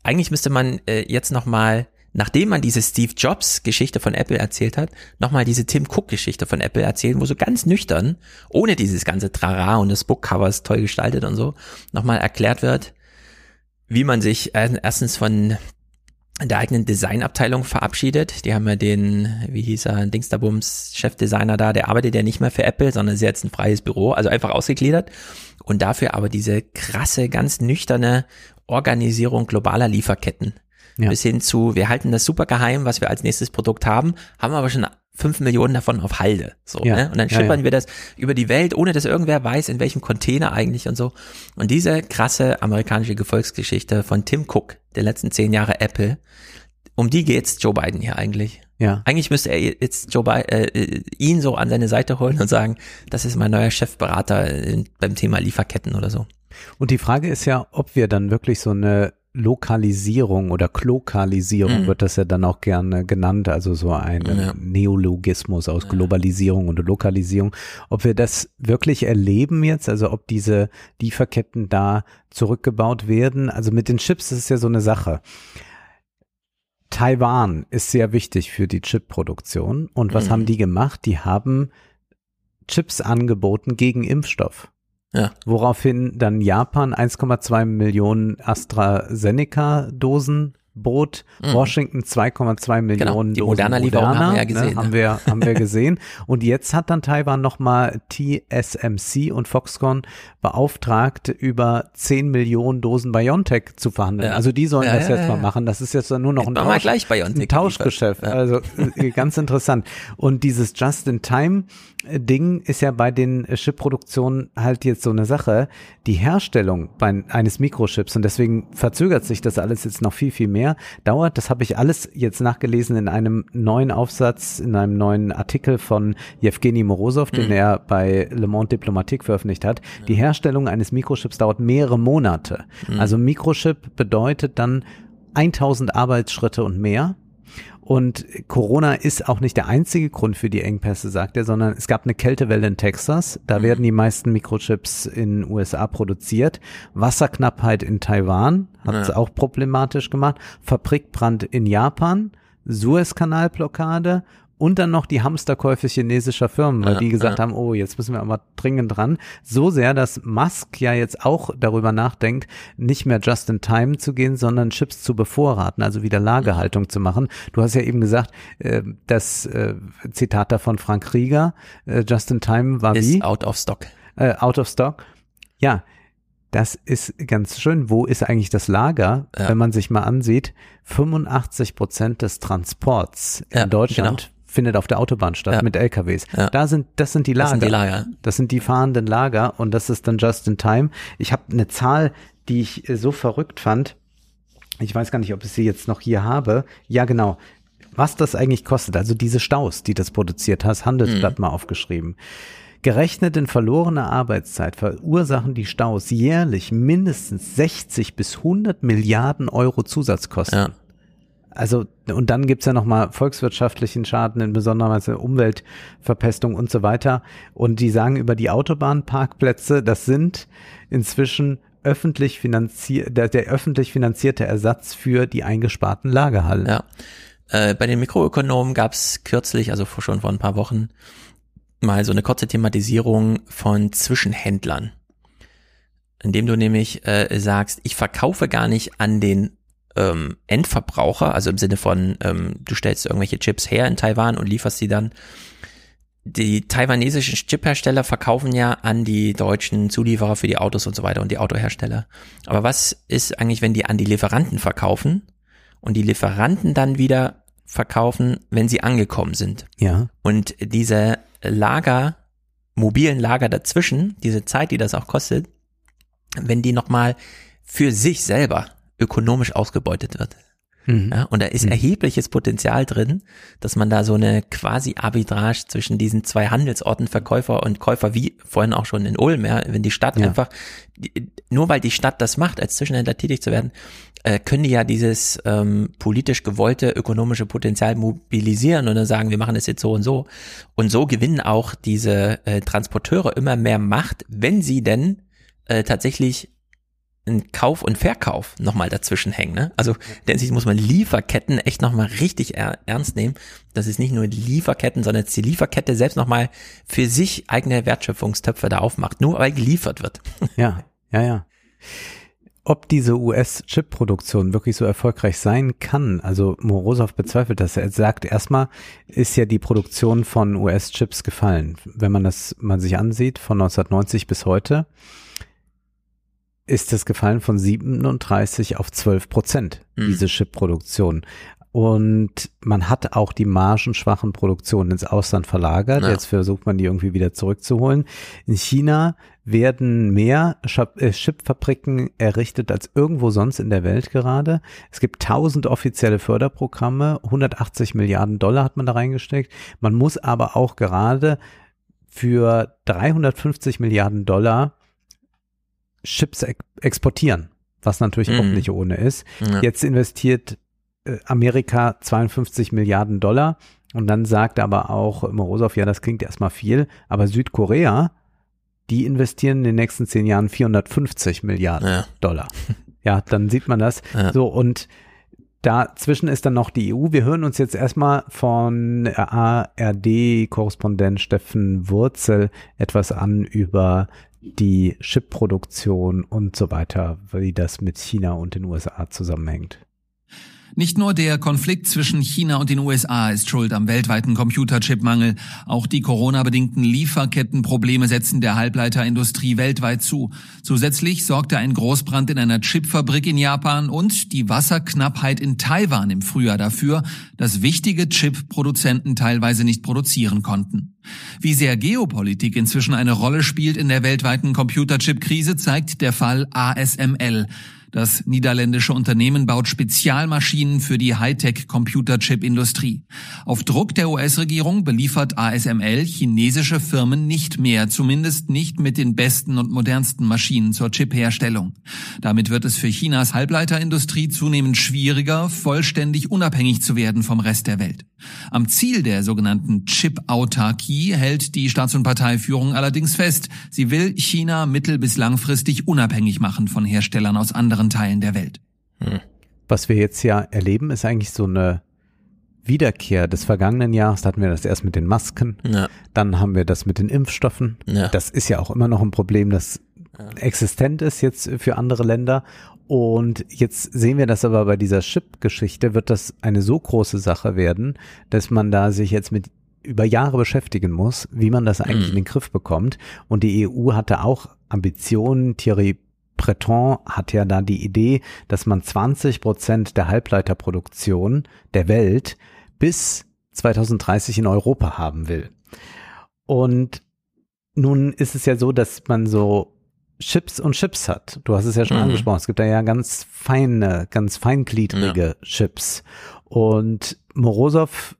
eigentlich müsste man äh, jetzt nochmal nachdem man diese Steve Jobs Geschichte von Apple erzählt hat, nochmal diese Tim Cook Geschichte von Apple erzählen, wo so ganz nüchtern, ohne dieses ganze Trara und das Bookcover ist toll gestaltet und so, nochmal erklärt wird, wie man sich erstens von der eigenen Designabteilung verabschiedet. Die haben ja den, wie hieß er, Dingsterbums Chefdesigner da, der arbeitet ja nicht mehr für Apple, sondern ist jetzt ein freies Büro, also einfach ausgegliedert. Und dafür aber diese krasse, ganz nüchterne Organisierung globaler Lieferketten ja. bis hin zu, wir halten das super geheim, was wir als nächstes Produkt haben, haben aber schon fünf Millionen davon auf Halde. So, ja. ne? Und dann schippern ja, ja. wir das über die Welt, ohne dass irgendwer weiß, in welchem Container eigentlich und so. Und diese krasse amerikanische Gefolgsgeschichte von Tim Cook, der letzten zehn Jahre Apple, um die geht's Joe Biden hier eigentlich. Ja. Eigentlich müsste er jetzt Joe Biden, äh, ihn so an seine Seite holen und sagen, das ist mein neuer Chefberater beim Thema Lieferketten oder so. Und die Frage ist ja, ob wir dann wirklich so eine Lokalisierung oder Klokalisierung mhm. wird das ja dann auch gerne genannt, also so ein ja. Neologismus aus Globalisierung und Lokalisierung. Ob wir das wirklich erleben jetzt, also ob diese Lieferketten da zurückgebaut werden, also mit den Chips ist es ja so eine Sache. Taiwan ist sehr wichtig für die Chipproduktion und was mhm. haben die gemacht? Die haben Chips angeboten gegen Impfstoff. Ja. Woraufhin dann Japan 1,2 Millionen AstraZeneca-Dosen bot, mhm. Washington 2,2 Millionen genau. Die Moderna, Moderna haben wir ja gesehen. Ne, haben, wir, haben wir gesehen. Und jetzt hat dann Taiwan nochmal TSMC und Foxconn beauftragt, über 10 Millionen Dosen BioNTech zu verhandeln. Ja. Also die sollen ja, das jetzt mal machen. Das ist jetzt nur noch ein, Tausch, ein Tauschgeschäft. Also äh, ganz interessant. Und dieses Just-in-Time Ding ist ja bei den Chip-Produktionen halt jetzt so eine Sache. Die Herstellung bei, eines Mikrochips, und deswegen verzögert sich das alles jetzt noch viel, viel mehr, dauert, das habe ich alles jetzt nachgelesen in einem neuen Aufsatz, in einem neuen Artikel von Jewgeni Morozov, den mhm. er bei Le Monde Diplomatique veröffentlicht hat. Ja. Die Herstellung eines Mikrochips dauert mehrere Monate. Mhm. Also Mikrochip bedeutet dann 1000 Arbeitsschritte und mehr. Und Corona ist auch nicht der einzige Grund für die Engpässe, sagt er, sondern es gab eine Kältewelle in Texas. Da mhm. werden die meisten Mikrochips in den USA produziert. Wasserknappheit in Taiwan hat es ja. auch problematisch gemacht. Fabrikbrand in Japan. Suezkanalblockade und dann noch die Hamsterkäufe chinesischer Firmen, weil die gesagt haben, oh, jetzt müssen wir aber dringend dran. So sehr, dass Musk ja jetzt auch darüber nachdenkt, nicht mehr just in time zu gehen, sondern Chips zu bevorraten, also wieder Lagerhaltung zu machen. Du hast ja eben gesagt, äh, das äh, Zitat da von Frank Rieger, äh, just in time war Is wie? out of stock. Äh, out of stock. Ja, Das ist ganz schön. Wo ist eigentlich das Lager? Ja. Wenn man sich mal ansieht, 85 Prozent des Transports in Ja, Deutschland genau. Findet auf der Autobahn statt Ja. mit LKWs. Ja. Da sind, das sind die Lager. Das sind die Lager. Das sind die fahrenden Lager und das ist dann just in time. Ich habe eine Zahl, die ich äh, so verrückt fand. Ich weiß gar nicht, ob ich sie jetzt noch hier habe. Ja, genau. Was das eigentlich kostet, also diese Staus, die das produziert hast, Handelsblatt mal aufgeschrieben. Gerechnet in verlorener Arbeitszeit verursachen die Staus jährlich mindestens 60 bis 100 Milliarden Euro Zusatzkosten. Also, und dann gibt's ja nochmal volkswirtschaftlichen Schaden, in besonderer Weise Umweltverpestung und so weiter. Und die sagen über die Autobahnparkplätze, das sind inzwischen öffentlich finanziert, der, der öffentlich finanzierte Ersatz für die eingesparten Lagerhallen. Ja. Äh, bei den Mikroökonomen gab es kürzlich, also schon vor ein paar Wochen, mal so eine kurze Thematisierung von Zwischenhändlern. Indem du nämlich äh, sagst, ich verkaufe gar nicht an den ähm, Endverbraucher, also im Sinne von, ähm, du stellst irgendwelche Chips her in Taiwan und lieferst sie dann. Die taiwanesischen Chiphersteller verkaufen ja an die deutschen Zulieferer für die Autos und so weiter und die Autohersteller. Aber was ist eigentlich, wenn die an die Lieferanten verkaufen und die Lieferanten dann wieder verkaufen, wenn sie angekommen sind? Ja. Und diese Lager, mobilen Lager dazwischen, diese Zeit, die das auch kostet, wenn die nochmal für sich selber ökonomisch ausgebeutet wird. Mhm. Ja, und da ist erhebliches Potenzial drin, dass man da so eine quasi Arbitrage zwischen diesen zwei Handelsorten, Verkäufer und Käufer, wie vorhin auch schon in Ulm, ja, wenn die Stadt Ja. einfach, nur weil die Stadt das macht, als Zwischenhändler tätig zu werden, äh, können die ja dieses ähm, politisch gewollte ökonomische Potenzial mobilisieren und dann sagen, wir machen das jetzt so und so. Und so gewinnen auch diese äh, Transporteure immer mehr Macht, wenn sie denn äh, tatsächlich einen Kauf und Verkauf nochmal dazwischen hängen. Ne? Also letztlich muss man Lieferketten echt nochmal richtig er ernst nehmen. Das ist nicht nur Lieferketten, sondern dass die Lieferkette selbst nochmal für sich eigene Wertschöpfungstöpfe da aufmacht, nur weil geliefert wird. Ja, ja, ja. Ob diese US-Chip-Produktion wirklich so erfolgreich sein kann, also Morozov bezweifelt das. Er sagt, erstmal ist ja die Produktion von US-Chips gefallen. Wenn man das mal sich ansieht, von 1990 bis heute, ist es gefallen von 37 auf 12 Prozent, Mhm. diese Chip-Produktion. Und man hat auch die margenschwachen Produktionen ins Ausland verlagert. Ja. Jetzt versucht man die irgendwie wieder zurückzuholen. In China werden mehr äh, Chipfabriken errichtet als irgendwo sonst in der Welt gerade. Es gibt 1000 offizielle Förderprogramme, 180 Milliarden Dollar hat man da reingesteckt. Man muss aber auch gerade für 350 Milliarden Dollar Chips ex exportieren, was natürlich auch Mhm. nicht ohne ist. Ja. Jetzt investiert äh, Amerika 52 Milliarden Dollar und dann sagt aber auch Morozov, ja, das klingt erstmal viel, aber Südkorea, die investieren in den nächsten zehn Jahren 450 Milliarden Ja. Dollar. Ja, dann sieht man das. Ja. So, und dazwischen ist dann noch die EU. Wir hören uns jetzt erstmal von ARD-Korrespondent Steffen Wurzel etwas an über die Chipproduktion und so weiter, wie das mit China und den USA zusammenhängt. Nicht nur der Konflikt zwischen China und den USA ist schuld am weltweiten Computerchipmangel. Auch die Corona-bedingten Lieferkettenprobleme setzen der Halbleiterindustrie weltweit zu. Zusätzlich sorgte ein Großbrand in einer Chipfabrik in Japan und die Wasserknappheit in Taiwan im Frühjahr dafür, dass wichtige Chip-Produzenten teilweise nicht produzieren konnten. Wie sehr Geopolitik inzwischen eine Rolle spielt in der weltweiten Computerchip-Krise, zeigt der Fall ASML. Das niederländische Unternehmen baut Spezialmaschinen für die Hightech-Computerchip-Industrie. Auf Druck der US-Regierung beliefert ASML chinesische Firmen nicht mehr, zumindest nicht mit den besten und modernsten Maschinen zur Chipherstellung. Damit wird es für Chinas Halbleiterindustrie zunehmend schwieriger, vollständig unabhängig zu werden vom Rest der Welt. Am Ziel der sogenannten Chip-Autarkie hält die Staats- und Parteiführung allerdings fest. Sie will China mittel- bis langfristig unabhängig machen von Herstellern aus anderen Teilen der Welt. Was wir jetzt ja erleben, ist eigentlich so eine Wiederkehr des vergangenen Jahres. Da hatten wir das erst mit den Masken, Ja. dann haben wir das mit den Impfstoffen. Ja. Das ist ja auch immer noch ein Problem, das existent ist jetzt für andere Länder. Und jetzt sehen wir das aber bei dieser Chip-Geschichte, wird das eine so große Sache werden, dass man da sich jetzt mit über Jahre beschäftigen muss, wie man das eigentlich Mhm. in den Griff bekommt. Und die EU hatte auch Ambitionen. Thierry Breton hat ja da die Idee, dass man 20 Prozent der Halbleiterproduktion der Welt bis 2030 in Europa haben will. Und nun ist es ja so, dass man so Chips und Chips hat. Du hast es ja schon mhm. angesprochen. Es gibt da ja ganz feine, ganz feingliedrige ja. Chips. Und Morozov,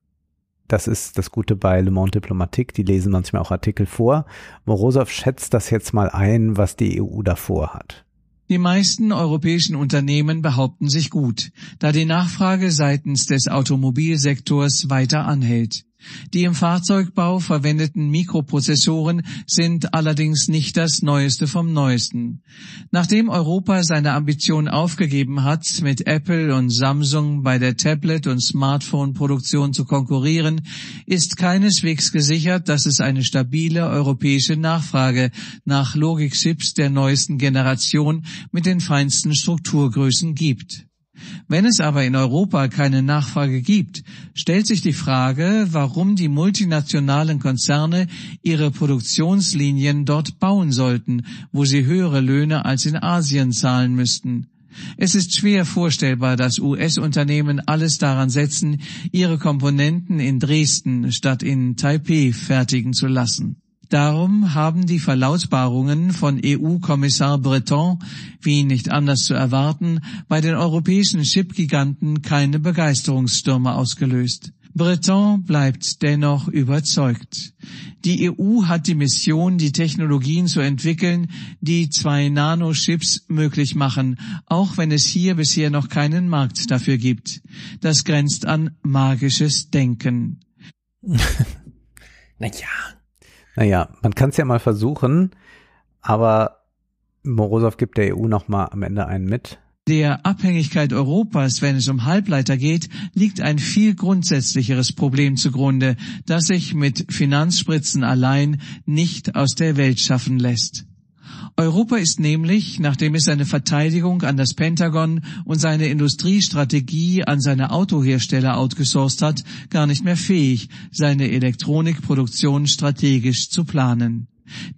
das ist das Gute bei Le Monde Diplomatique, die lesen manchmal auch Artikel vor. Morozov schätzt das jetzt mal ein, was die EU davor hat. Die meisten europäischen Unternehmen behaupten sich gut, da die Nachfrage seitens des Automobilsektors weiter anhält. Die im Fahrzeugbau verwendeten Mikroprozessoren sind allerdings nicht das Neueste vom Neuesten. Nachdem Europa seine Ambition aufgegeben hat, mit Apple und Samsung bei der Tablet- und Smartphone-Produktion zu konkurrieren, ist keineswegs gesichert, dass es eine stabile europäische Nachfrage nach Logikchips der neuesten Generation mit den feinsten Strukturgrößen gibt. Wenn es aber in Europa keine Nachfrage gibt, stellt sich die Frage, warum die multinationalen Konzerne ihre Produktionslinien dort bauen sollten, wo sie höhere Löhne als in Asien zahlen müssten. Es ist schwer vorstellbar, dass US-Unternehmen alles daran setzen, ihre Komponenten in Dresden statt in Taipei fertigen zu lassen. Darum haben die Verlautbarungen von EU-Kommissar Breton, wie nicht anders zu erwarten, bei den europäischen Chipgiganten keine Begeisterungsstürme ausgelöst. Breton bleibt dennoch überzeugt. Die EU hat die Mission, die Technologien zu entwickeln, die zwei Nanochips möglich machen, auch wenn es hier bisher noch keinen Markt dafür gibt. Das grenzt an magisches Denken. naja, naja, man kann es ja mal versuchen, aber Morosow gibt der EU nochmal am Ende einen mit. Der Abhängigkeit Europas, wenn es um Halbleiter geht, liegt ein viel grundsätzlicheres Problem zugrunde, das sich mit Finanzspritzen allein nicht aus der Welt schaffen lässt. Europa ist nämlich, nachdem es seine Verteidigung an das Pentagon und seine Industriestrategie an seine Autohersteller outgesourced hat, gar nicht mehr fähig, seine Elektronikproduktion strategisch zu planen.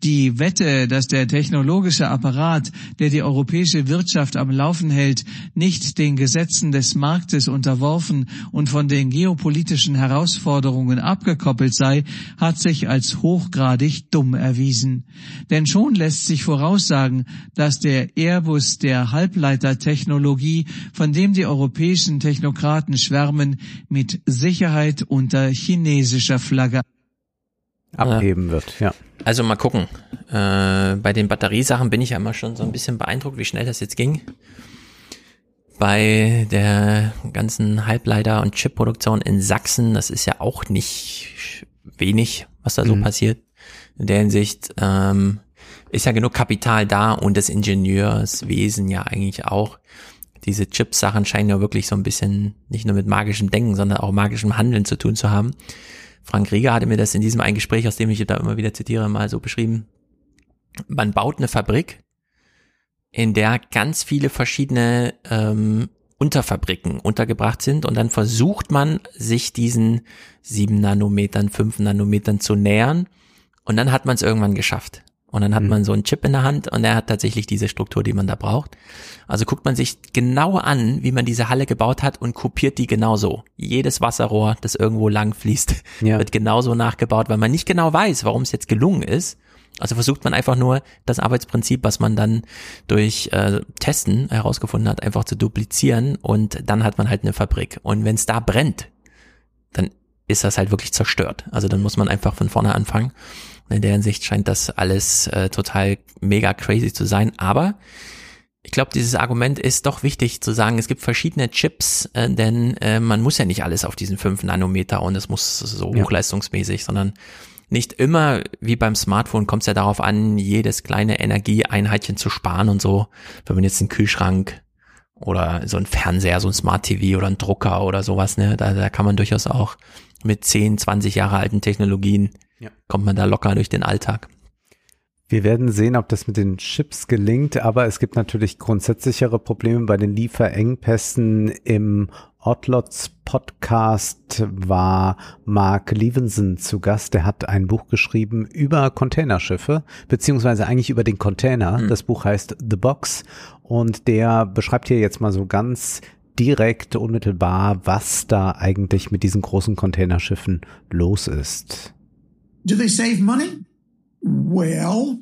Die Wette, dass der technologische Apparat, der die europäische Wirtschaft am Laufen hält, nicht den Gesetzen des Marktes unterworfen und von den geopolitischen Herausforderungen abgekoppelt sei, hat sich als hochgradig dumm erwiesen. Denn schon lässt sich voraussagen, dass der Airbus der Halbleitertechnologie, von dem die europäischen Technokraten schwärmen, mit Sicherheit unter chinesischer Flagge abheben wird, ja. Also mal gucken. Äh, bei den Batteriesachen bin ich ja immer schon so ein bisschen beeindruckt, wie schnell das jetzt ging. Bei der ganzen Halbleiter- und Chipproduktion in Sachsen, das ist ja auch nicht wenig, was da so mhm. passiert. In der Hinsicht ähm, ist ja genug Kapital da und das Ingenieurswesen ja eigentlich auch. Diese Chips-Sachen scheinen ja wirklich so ein bisschen nicht nur mit magischem Denken, sondern auch magischem Handeln zu tun zu haben. Frank Rieger hatte mir das in diesem einen Gespräch, aus dem ich da immer wieder zitiere, mal so beschrieben. Man baut eine Fabrik, in der ganz viele verschiedene ähm, Unterfabriken untergebracht sind und dann versucht man, sich diesen sieben Nanometern, fünf Nanometern zu nähern und dann hat man es irgendwann geschafft. Und dann hat mhm. man so einen Chip in der Hand und er hat tatsächlich diese Struktur, die man da braucht. Also guckt man sich genau an, wie man diese Halle gebaut hat und kopiert die genauso. Jedes Wasserrohr, das irgendwo lang fließt, ja. wird genauso nachgebaut, weil man nicht genau weiß, warum es jetzt gelungen ist. Also versucht man einfach nur das Arbeitsprinzip, was man dann durch äh, Testen herausgefunden hat, einfach zu duplizieren und dann hat man halt eine Fabrik. Und wenn es da brennt, dann ist das halt wirklich zerstört. Also dann muss man einfach von vorne anfangen. In der Hinsicht scheint das alles äh, total mega crazy zu sein. Aber ich glaube, dieses Argument ist doch wichtig zu sagen, es gibt verschiedene Chips, äh, denn äh, man muss ja nicht alles auf diesen 5 Nanometer und es muss so ja. hochleistungsmäßig, sondern nicht immer wie beim Smartphone kommt es ja darauf an, jedes kleine Energieeinheitchen zu sparen und so. Wenn man jetzt einen Kühlschrank oder so ein Fernseher, so ein Smart TV oder ein Drucker oder sowas, ne, da, da kann man durchaus auch mit 10, 20 Jahre alten Technologien ja. kommt man da locker durch den Alltag. Wir werden sehen, ob das mit den Chips gelingt, aber es gibt natürlich grundsätzlichere Probleme bei den Lieferengpässen im Ortlots Podcast war Mark Levinson zu Gast. Der hat ein Buch geschrieben über Containerschiffe, beziehungsweise eigentlich über den Container. Hm. Das Buch heißt The Box und der beschreibt hier jetzt mal so ganz direkt, unmittelbar, was da eigentlich mit diesen großen Containerschiffen los ist. Do they save money? Well,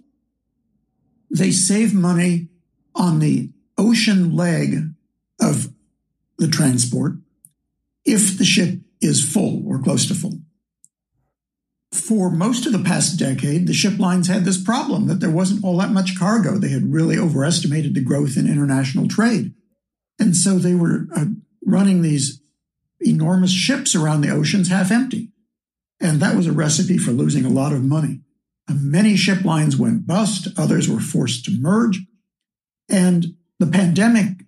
they save money on the ocean leg of the transport if the ship is full or close to full. For most of the past decade, the ship lines had this problem that there wasn't all that much cargo. They had really overestimated the growth in international trade. And so they were uh, running these enormous ships around the oceans half empty. And that was a recipe for losing a lot of money. And many ship lines went bust, others were forced to merge. And the pandemic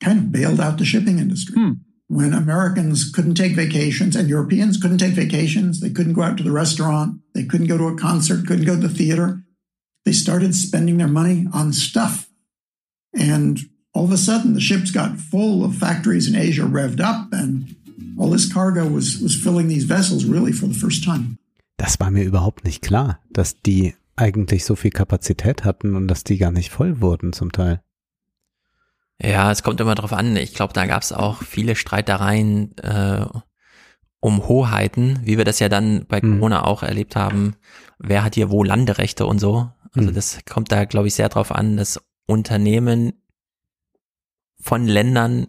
kind of bailed out the shipping industry. Hmm. When Americans couldn't take vacations and Europeans couldn't take vacations, they couldn't go out to the restaurant, they couldn't go to a concert, couldn't go to the theater. They started spending their money on stuff. And all of a sudden, the ships got full of factories in Asia revved up, and all this cargo was, was filling these vessels really for the first time. Das war mir überhaupt nicht klar, dass die eigentlich so viel Kapazität hatten und dass die gar nicht voll wurden zum Teil. Ja, es kommt immer drauf an. Ich glaube, da gab es auch viele Streitereien äh, um Hoheiten, wie wir das ja dann bei Corona auch erlebt haben. Wer hat hier wo Landerechte und so? Also Mhm. das kommt da, glaube ich, sehr drauf an, dass Unternehmen von Ländern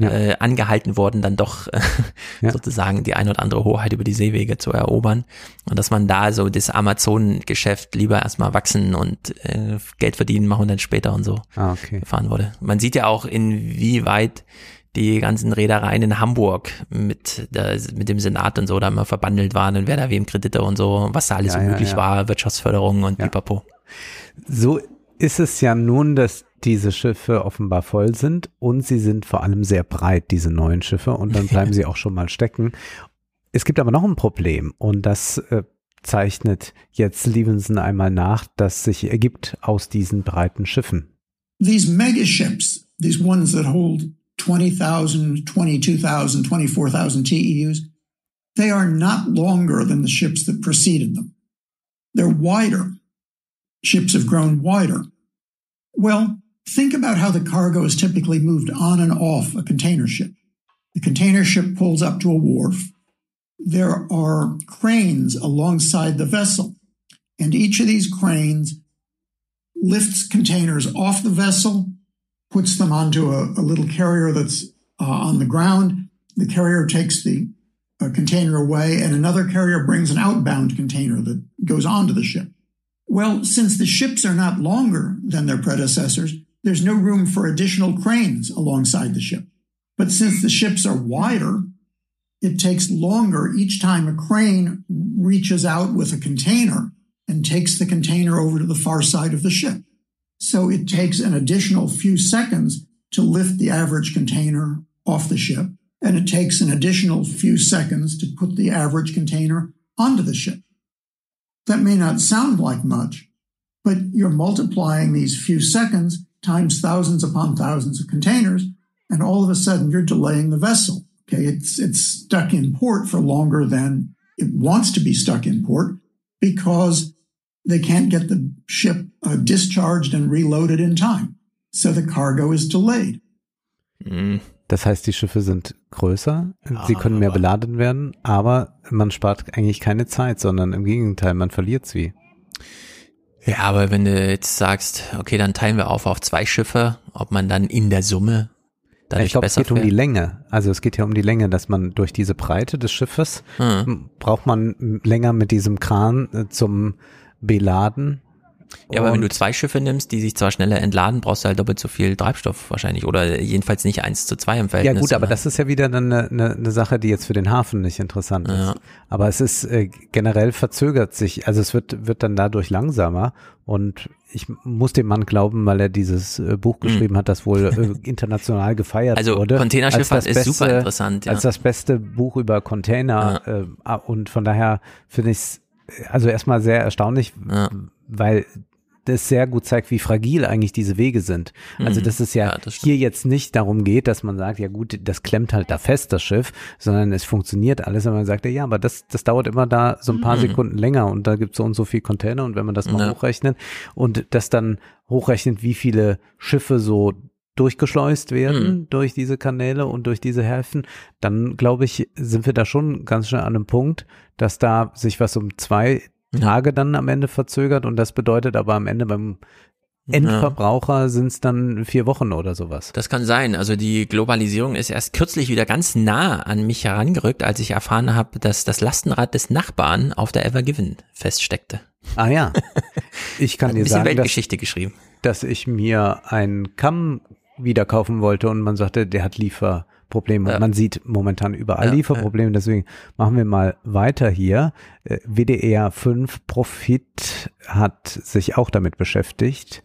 äh, angehalten worden, dann doch äh, Ja. sozusagen die ein oder andere Hoheit über die Seewege zu erobern. Und dass man da so das Amazon-Geschäft lieber erstmal wachsen und äh, Geld verdienen machen und dann später und so Ah, okay. gefahren wurde. Man sieht ja auch, inwieweit die ganzen Reedereien in Hamburg mit, der, mit dem Senat und so da immer verbandelt waren und wer da wem Kredite und so, was da alles Ja, so ja, möglich ja. war, Wirtschaftsförderung und pipapo. So ist es ja nun, dass diese Schiffe offenbar voll sind und sie sind vor allem sehr breit, diese neuen Schiffe, und dann bleiben sie auch schon mal stecken. Es gibt aber noch ein Problem und das äh, zeichnet jetzt Stevenson einmal nach, das sich ergibt aus diesen breiten Schiffen. These mega ships, these ones that hold 20,000, 22,000, 24,000 TEUs, they are not longer than the ships that preceded them. They're wider. Ships have grown wider. Well, think about how the cargo is typically moved on and off a container ship. The container ship pulls up to a wharf. There are cranes alongside the vessel, and each of these cranes lifts containers off the vessel, puts them onto a, a little carrier that's uh, on the ground. The carrier takes the uh, container away, and another carrier brings an outbound container that goes onto the ship. Well, since the ships are not longer than their predecessors, there's no room for additional cranes alongside the ship. But since the ships are wider, it takes longer each time a crane reaches out with a container and takes the container over to the far side of the ship. So it takes an additional few seconds to lift the average container off the ship, and it takes an additional few seconds to put the average container onto the ship. That may not sound like much, but you're multiplying these few seconds times thousands upon thousands of containers, and all of a sudden you're delaying the vessel. Okay, it's it's stuck in port for longer than it wants to be stuck in port because they can't get the ship uh, discharged and reloaded in time. So the cargo is delayed. Das heißt, die Schiffe sind größer, sie können mehr beladen werden, aber man spart eigentlich keine Zeit, sondern im Gegenteil, man verliert sie. Ja, aber wenn du jetzt sagst, okay, dann teilen wir auf auf zwei Schiffe, ob man dann in der Summe dadurch ich glaube, es besser geht um die? Länge. Also es geht ja um die Länge, dass man durch diese Breite des Schiffes Hm. m- braucht man länger mit diesem Kran äh, zum Beladen. Ja, aber wenn du zwei Schiffe nimmst, die sich zwar schneller entladen, brauchst du halt doppelt so viel Treibstoff wahrscheinlich oder jedenfalls nicht eins zu zwei im Ja Verhältnis. gut, aber sondern- das ist ja wieder dann eine, eine, eine Sache, die jetzt für den Hafen nicht interessant ist. Aber es ist äh, generell verzögert sich, also es wird wird dann dadurch langsamer und ich muss dem Mann glauben, weil er dieses äh, Buch geschrieben hat, das wohl äh, international gefeiert Also, wurde. Containerschifffahrt als das ist super interessant, ja. Als das beste Buch über Container äh, ah, und von daher finde ich es also erstmal sehr erstaunlich, weil das sehr gut zeigt, wie fragil eigentlich diese Wege sind. Also, Mhm. dass es ja, Ja, das hier jetzt nicht darum geht, dass man sagt, ja gut, das klemmt halt da fest, das Schiff, sondern es funktioniert alles. Und man sagt, ja, aber das, das dauert immer da so ein paar Mhm. Sekunden länger und da gibt es so und so viel Container und wenn man das mal Ja. hochrechnet und das dann hochrechnet, wie viele Schiffe so durchgeschleust werden Mhm. durch diese Kanäle und durch diese Häfen, dann glaube ich, sind wir da schon ganz schnell an einem Punkt, dass da sich was um zwei Tage dann am Ende verzögert und das bedeutet aber am Ende beim Endverbraucher sind es dann vier Wochen oder sowas. Das kann sein. Also die Globalisierung ist erst kürzlich wieder ganz nah an mich herangerückt, als ich erfahren habe, dass das Lastenrad des Nachbarn auf der Ever Given feststeckte. Ah ja, ich kann dir sagen, dass, Weltgeschichte geschrieben. dass ich mir einen Kamm wieder kaufen wollte und man sagte, der hat Lieferprobleme. Ja. Man sieht momentan überall Ja, Lieferprobleme, deswegen machen wir mal weiter hier. Äh, WDR 5 Profit hat sich auch damit beschäftigt.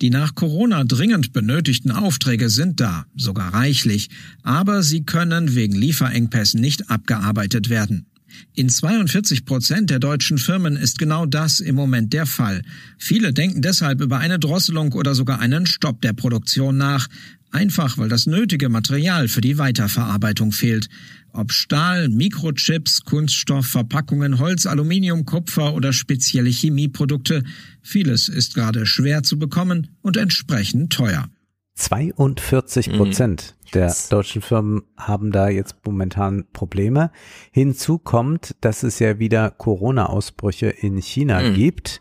Die nach Corona dringend benötigten Aufträge sind da, sogar reichlich, aber sie können wegen Lieferengpässen nicht abgearbeitet werden. In 42 Prozent der deutschen Firmen ist genau das im Moment der Fall. Viele denken deshalb über eine Drosselung oder sogar einen Stopp der Produktion nach, einfach weil das nötige Material für die Weiterverarbeitung fehlt. Ob Stahl, Mikrochips, Kunststoff, Verpackungen, Holz, Aluminium, Kupfer oder spezielle Chemieprodukte, vieles ist gerade schwer zu bekommen und entsprechend teuer. 42 Mhm. Prozent der deutschen Firmen haben da jetzt momentan Probleme. Hinzu kommt, dass es ja wieder Corona-Ausbrüche in China Mhm. gibt.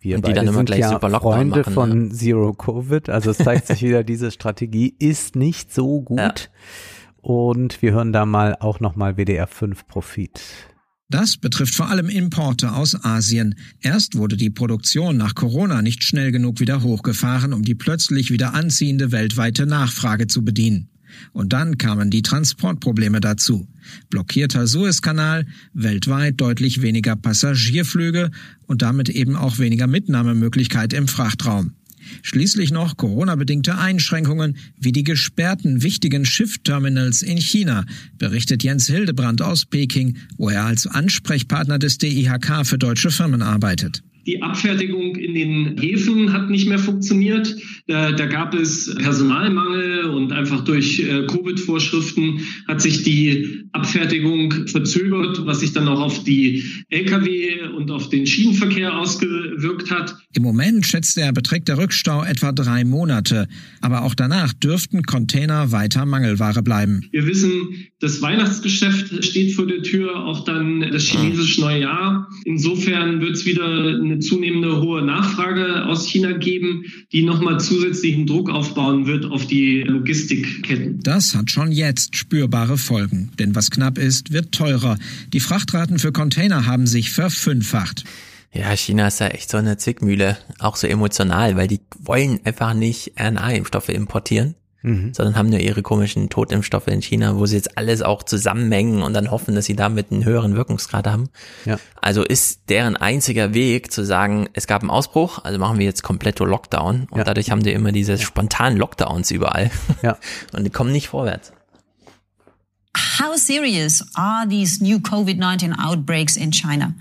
Wir die beide sind ja Freunde machen, von Zero Covid. Also es zeigt sich wieder, diese Strategie ist nicht so gut. Ja. Und wir hören da mal auch nochmal WDR 5 Profit. Das betrifft vor allem Importe aus Asien. Erst wurde die Produktion nach Corona nicht schnell genug wieder hochgefahren, um die plötzlich wieder anziehende weltweite Nachfrage zu bedienen. Und dann kamen die Transportprobleme dazu. Blockierter Suezkanal, weltweit deutlich weniger Passagierflüge und damit eben auch weniger Mitnahmemöglichkeit im Frachtraum. Schließlich noch Corona-bedingte Einschränkungen wie die gesperrten wichtigen Schiffterminals in China, berichtet Jens Hildebrand aus Peking, wo er als Ansprechpartner des DIHK für deutsche Firmen arbeitet. Die Abfertigung in den Häfen hat nicht mehr funktioniert. Da, da gab es Personalmangel und einfach durch äh, Covid-Vorschriften hat sich die Abfertigung verzögert, was sich dann auch auf die Lkw und auf den Schienenverkehr ausgewirkt hat. Im Moment schätzt er, beträgt der Rückstau etwa drei Monate. Aber auch danach dürften Container weiter Mangelware bleiben. Wir wissen, das Weihnachtsgeschäft steht vor der Tür, auch dann das chinesische Neujahr. Insofern wird es wieder eine zunehmende hohe Nachfrage aus China geben, die nochmal zusätzlichen Druck aufbauen wird auf die Logistikketten. Das hat schon jetzt spürbare Folgen. Denn was knapp ist, wird teurer. Die Frachtraten für Container haben sich verfünffacht. Ja, China ist ja echt so eine Zwickmühle, auch so emotional, weil die wollen einfach nicht RNA-Impfstoffe importieren, Mhm. sondern haben nur ihre komischen Totimpfstoffe in China, wo sie jetzt alles auch zusammenmengen und dann hoffen, dass sie damit einen höheren Wirkungsgrad haben. Ja. Also ist deren einziger Weg zu sagen, es gab einen Ausbruch, also machen wir jetzt komplett Lockdown und Ja. dadurch haben die immer diese spontanen Lockdowns überall. Ja. Und die kommen nicht vorwärts. How serious are these new COVID 19 outbreaks in China?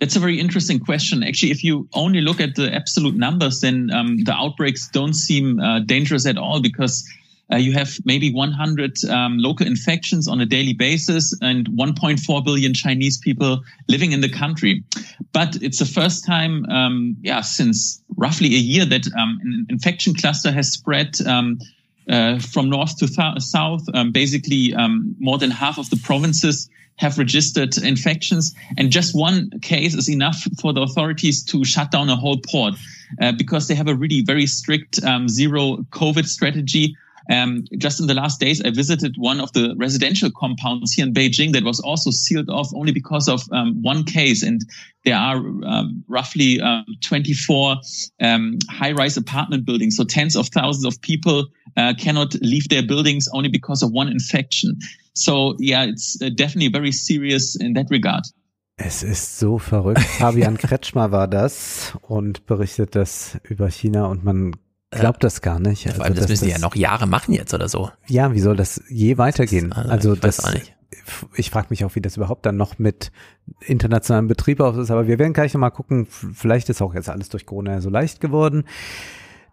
That's a very interesting question. Actually, if you only look at the absolute numbers, then um, the outbreaks don't seem uh, dangerous at all because uh, you have maybe 100 um, local infections on a daily basis and 1.4 billion Chinese people living in the country. But it's the first time, um, yeah, since roughly a year that um, an infection cluster has spread um, uh, from north to th- south. Um, basically, um, more than half of the provinces have registered infections, and just one case is enough for the authorities to shut down a whole port uh, because they have a really very strict um, zero COVID strategy. Um, just in the last days, I visited one of the residential compounds here in Beijing that was also sealed off only because of um, one case. And there are um, roughly um, 24 um, high-rise apartment buildings. So tens of thousands of people uh, cannot leave their buildings only because of one infection. So yeah, it's uh, definitely very serious in that regard. Es ist so verrückt. Fabian Kretschmer war das und berichtet das über China und man glaubt das gar nicht. Vor allem, das dass müssen die ja noch Jahre machen jetzt oder so. Ja, wie soll das je weitengehen? Also, Also ich weiß das, ich frage mich auch, wie das überhaupt dann noch mit internationalem Betrieb aus ist. Aber wir werden gleich nochmal gucken. Vielleicht ist auch jetzt alles durch Corona so leicht geworden.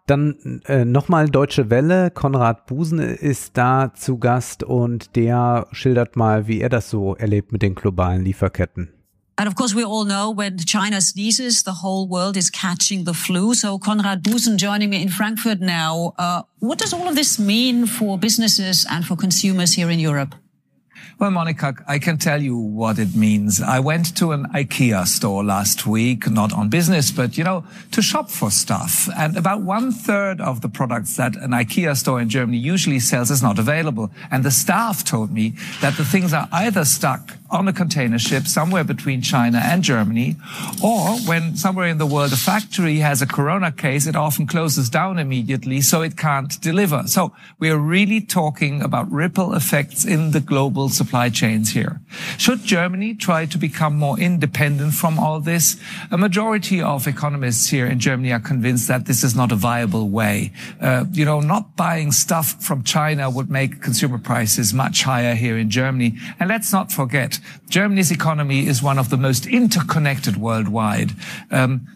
Dann äh, nochmal Deutsche Welle. Konrad Busen ist da zu Gast und der schildert mal, wie er das so erlebt mit den globalen Lieferketten. And of course, we all know when China sneezes, the whole world is catching the flu. So Konrad Busen joining me in Frankfurt now. Uh, what does all of this mean for businesses and for consumers here in Europe? Well, Monica, I can tell you what it means. I went to an IKEA store last week, not on business, but, you know, to shop for stuff. And about one third of the products that an IKEA store in Germany usually sells is not available. And the staff told me that the things are either stuck on a container ship somewhere between China and Germany, or when somewhere in the world a factory has a corona case, it often closes down immediately, so it can't deliver. So we are really talking about ripple effects in the global supply chains here. Should Germany try to become more independent from all this? A majority of economists here in Germany are convinced that this is not a viable way. Uh, you know, not buying stuff from China would make consumer prices much higher here in Germany. And let's not forget, Germany's economy is one of the most interconnected worldwide. Um,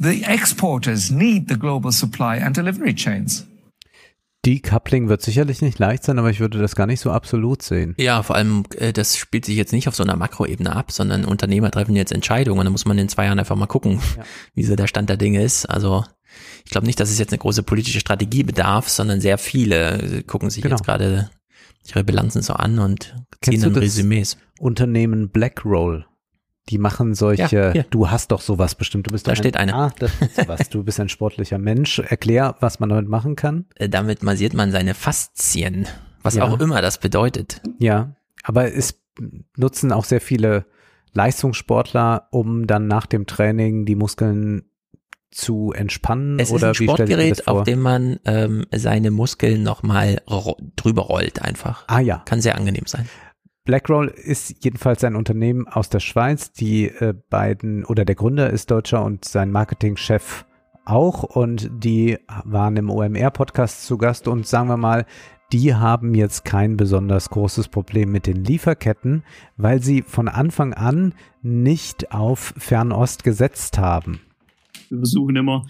the exporters need the global supply and delivery chains. Decoupling wird sicherlich nicht leicht sein, aber ich würde das gar nicht so absolut sehen. Ja, vor allem, äh, das spielt sich jetzt nicht auf so einer Makroebene ab, sondern Unternehmer treffen jetzt Entscheidungen und da muss man in zwei Jahren einfach mal gucken, ja. wie so der Stand der Dinge ist. Also ich glaube nicht, dass es jetzt eine große politische Strategie bedarf, sondern sehr viele gucken sich genau. jetzt gerade ihre Bilanzen so an und ziehen dann Resümees. Unternehmen Blackroll. Die machen solche, ja, ja. du hast doch sowas bestimmt. Du bist da steht ein, eine. Ah, das ist was. Du bist ein sportlicher Mensch. Erklär, was man damit machen kann. Äh, damit massiert man seine Faszien, was ja. auch immer das bedeutet. Ja, aber es nutzen auch sehr viele Leistungssportler, um dann nach dem Training die Muskeln zu entspannen? Es oder ist ein Sportgerät, auf dem man ähm, seine Muskeln nochmal ro drüber rollt einfach. Ah ja. Kann sehr angenehm sein. BlackRoll ist jedenfalls ein Unternehmen aus der Schweiz. Die äh, beiden oder der Gründer ist Deutscher und sein Marketingchef auch. Und die waren im OMR-Podcast zu Gast. Und sagen wir mal, die haben jetzt kein besonders großes Problem mit den Lieferketten, weil sie von Anfang an nicht auf Fernost gesetzt haben. Wir versuchen immer,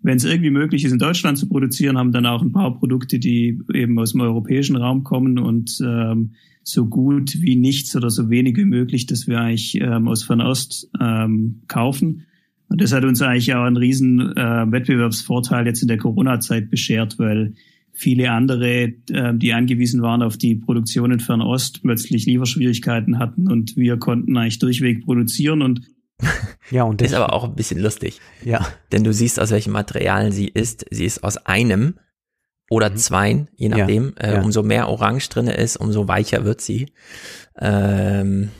wenn es irgendwie möglich ist, in Deutschland zu produzieren, haben dann auch ein paar Produkte, die eben aus dem europäischen Raum kommen und ähm, so gut wie nichts oder so wenig wie möglich, dass wir eigentlich ähm, aus Fernost ähm, kaufen. Und das hat uns eigentlich auch einen riesen äh, Wettbewerbsvorteil jetzt in der Corona-Zeit beschert, weil viele andere, äh, die angewiesen waren auf die Produktion in Fernost, plötzlich Lieferschwierigkeiten hatten und wir konnten eigentlich durchweg produzieren und ja, und ist aber auch ein bisschen lustig. Ja. Denn du siehst, aus welchen Materialien sie ist. Sie ist aus einem oder mhm. zweien, je nachdem. Ja, äh, ja. Umso mehr Orange drinne ist, umso weicher wird sie. Ähm,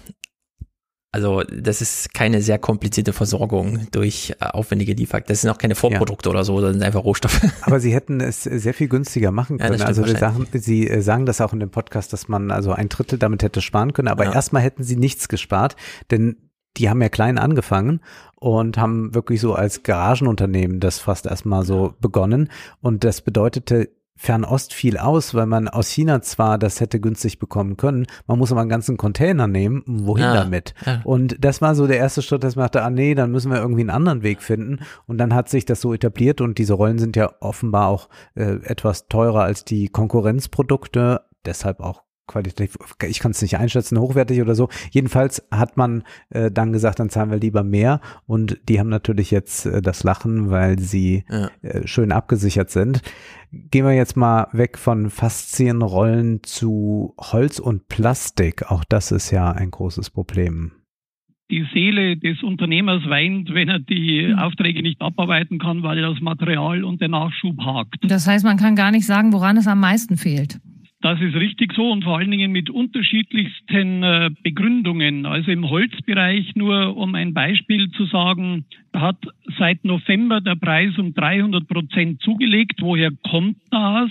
also das ist keine sehr komplizierte Versorgung durch äh, aufwendige Lieferketten. Das sind auch keine Vorprodukte ja. oder so, das sind einfach Rohstoffe. Aber sie hätten es sehr viel günstiger machen können. Ja, also sagen, sie äh, sagen das auch in dem Podcast, dass man also ein Drittel damit hätte sparen können. Aber ja. erstmal hätten sie nichts gespart, denn die haben ja klein angefangen und haben wirklich so als Garagenunternehmen das fast erstmal so begonnen. Und das bedeutete Fernost viel aus, weil man aus China zwar das hätte günstig bekommen können, man muss aber einen ganzen Container nehmen, wohin ja, damit? Ja. Und das war so der erste Schritt, dass man dachte, ah nee, dann müssen wir irgendwie einen anderen Weg finden. Und dann hat sich das so etabliert und diese Rollen sind ja offenbar auch äh, etwas teurer als die Konkurrenzprodukte, deshalb auch qualitativ, ich kann es nicht einschätzen, hochwertig oder so. Jedenfalls hat man äh, dann gesagt, dann zahlen wir lieber mehr und die haben natürlich jetzt äh, das Lachen, weil sie ja. äh, schön abgesichert sind. Gehen wir jetzt mal weg von Faszienrollen zu Holz und Plastik. Auch das ist ja ein großes Problem. Die Seele des Unternehmers weint, wenn er die hm. Aufträge nicht abarbeiten kann, weil er das Material und den Nachschub hakt. Das heißt, man kann gar nicht sagen, woran es am meisten fehlt. Das ist richtig so und vor allen Dingen mit unterschiedlichsten äh, Begründungen. Also im Holzbereich nur um ein Beispiel zu sagen, hat seit November der Preis um 300 Prozent zugelegt. Woher kommt das?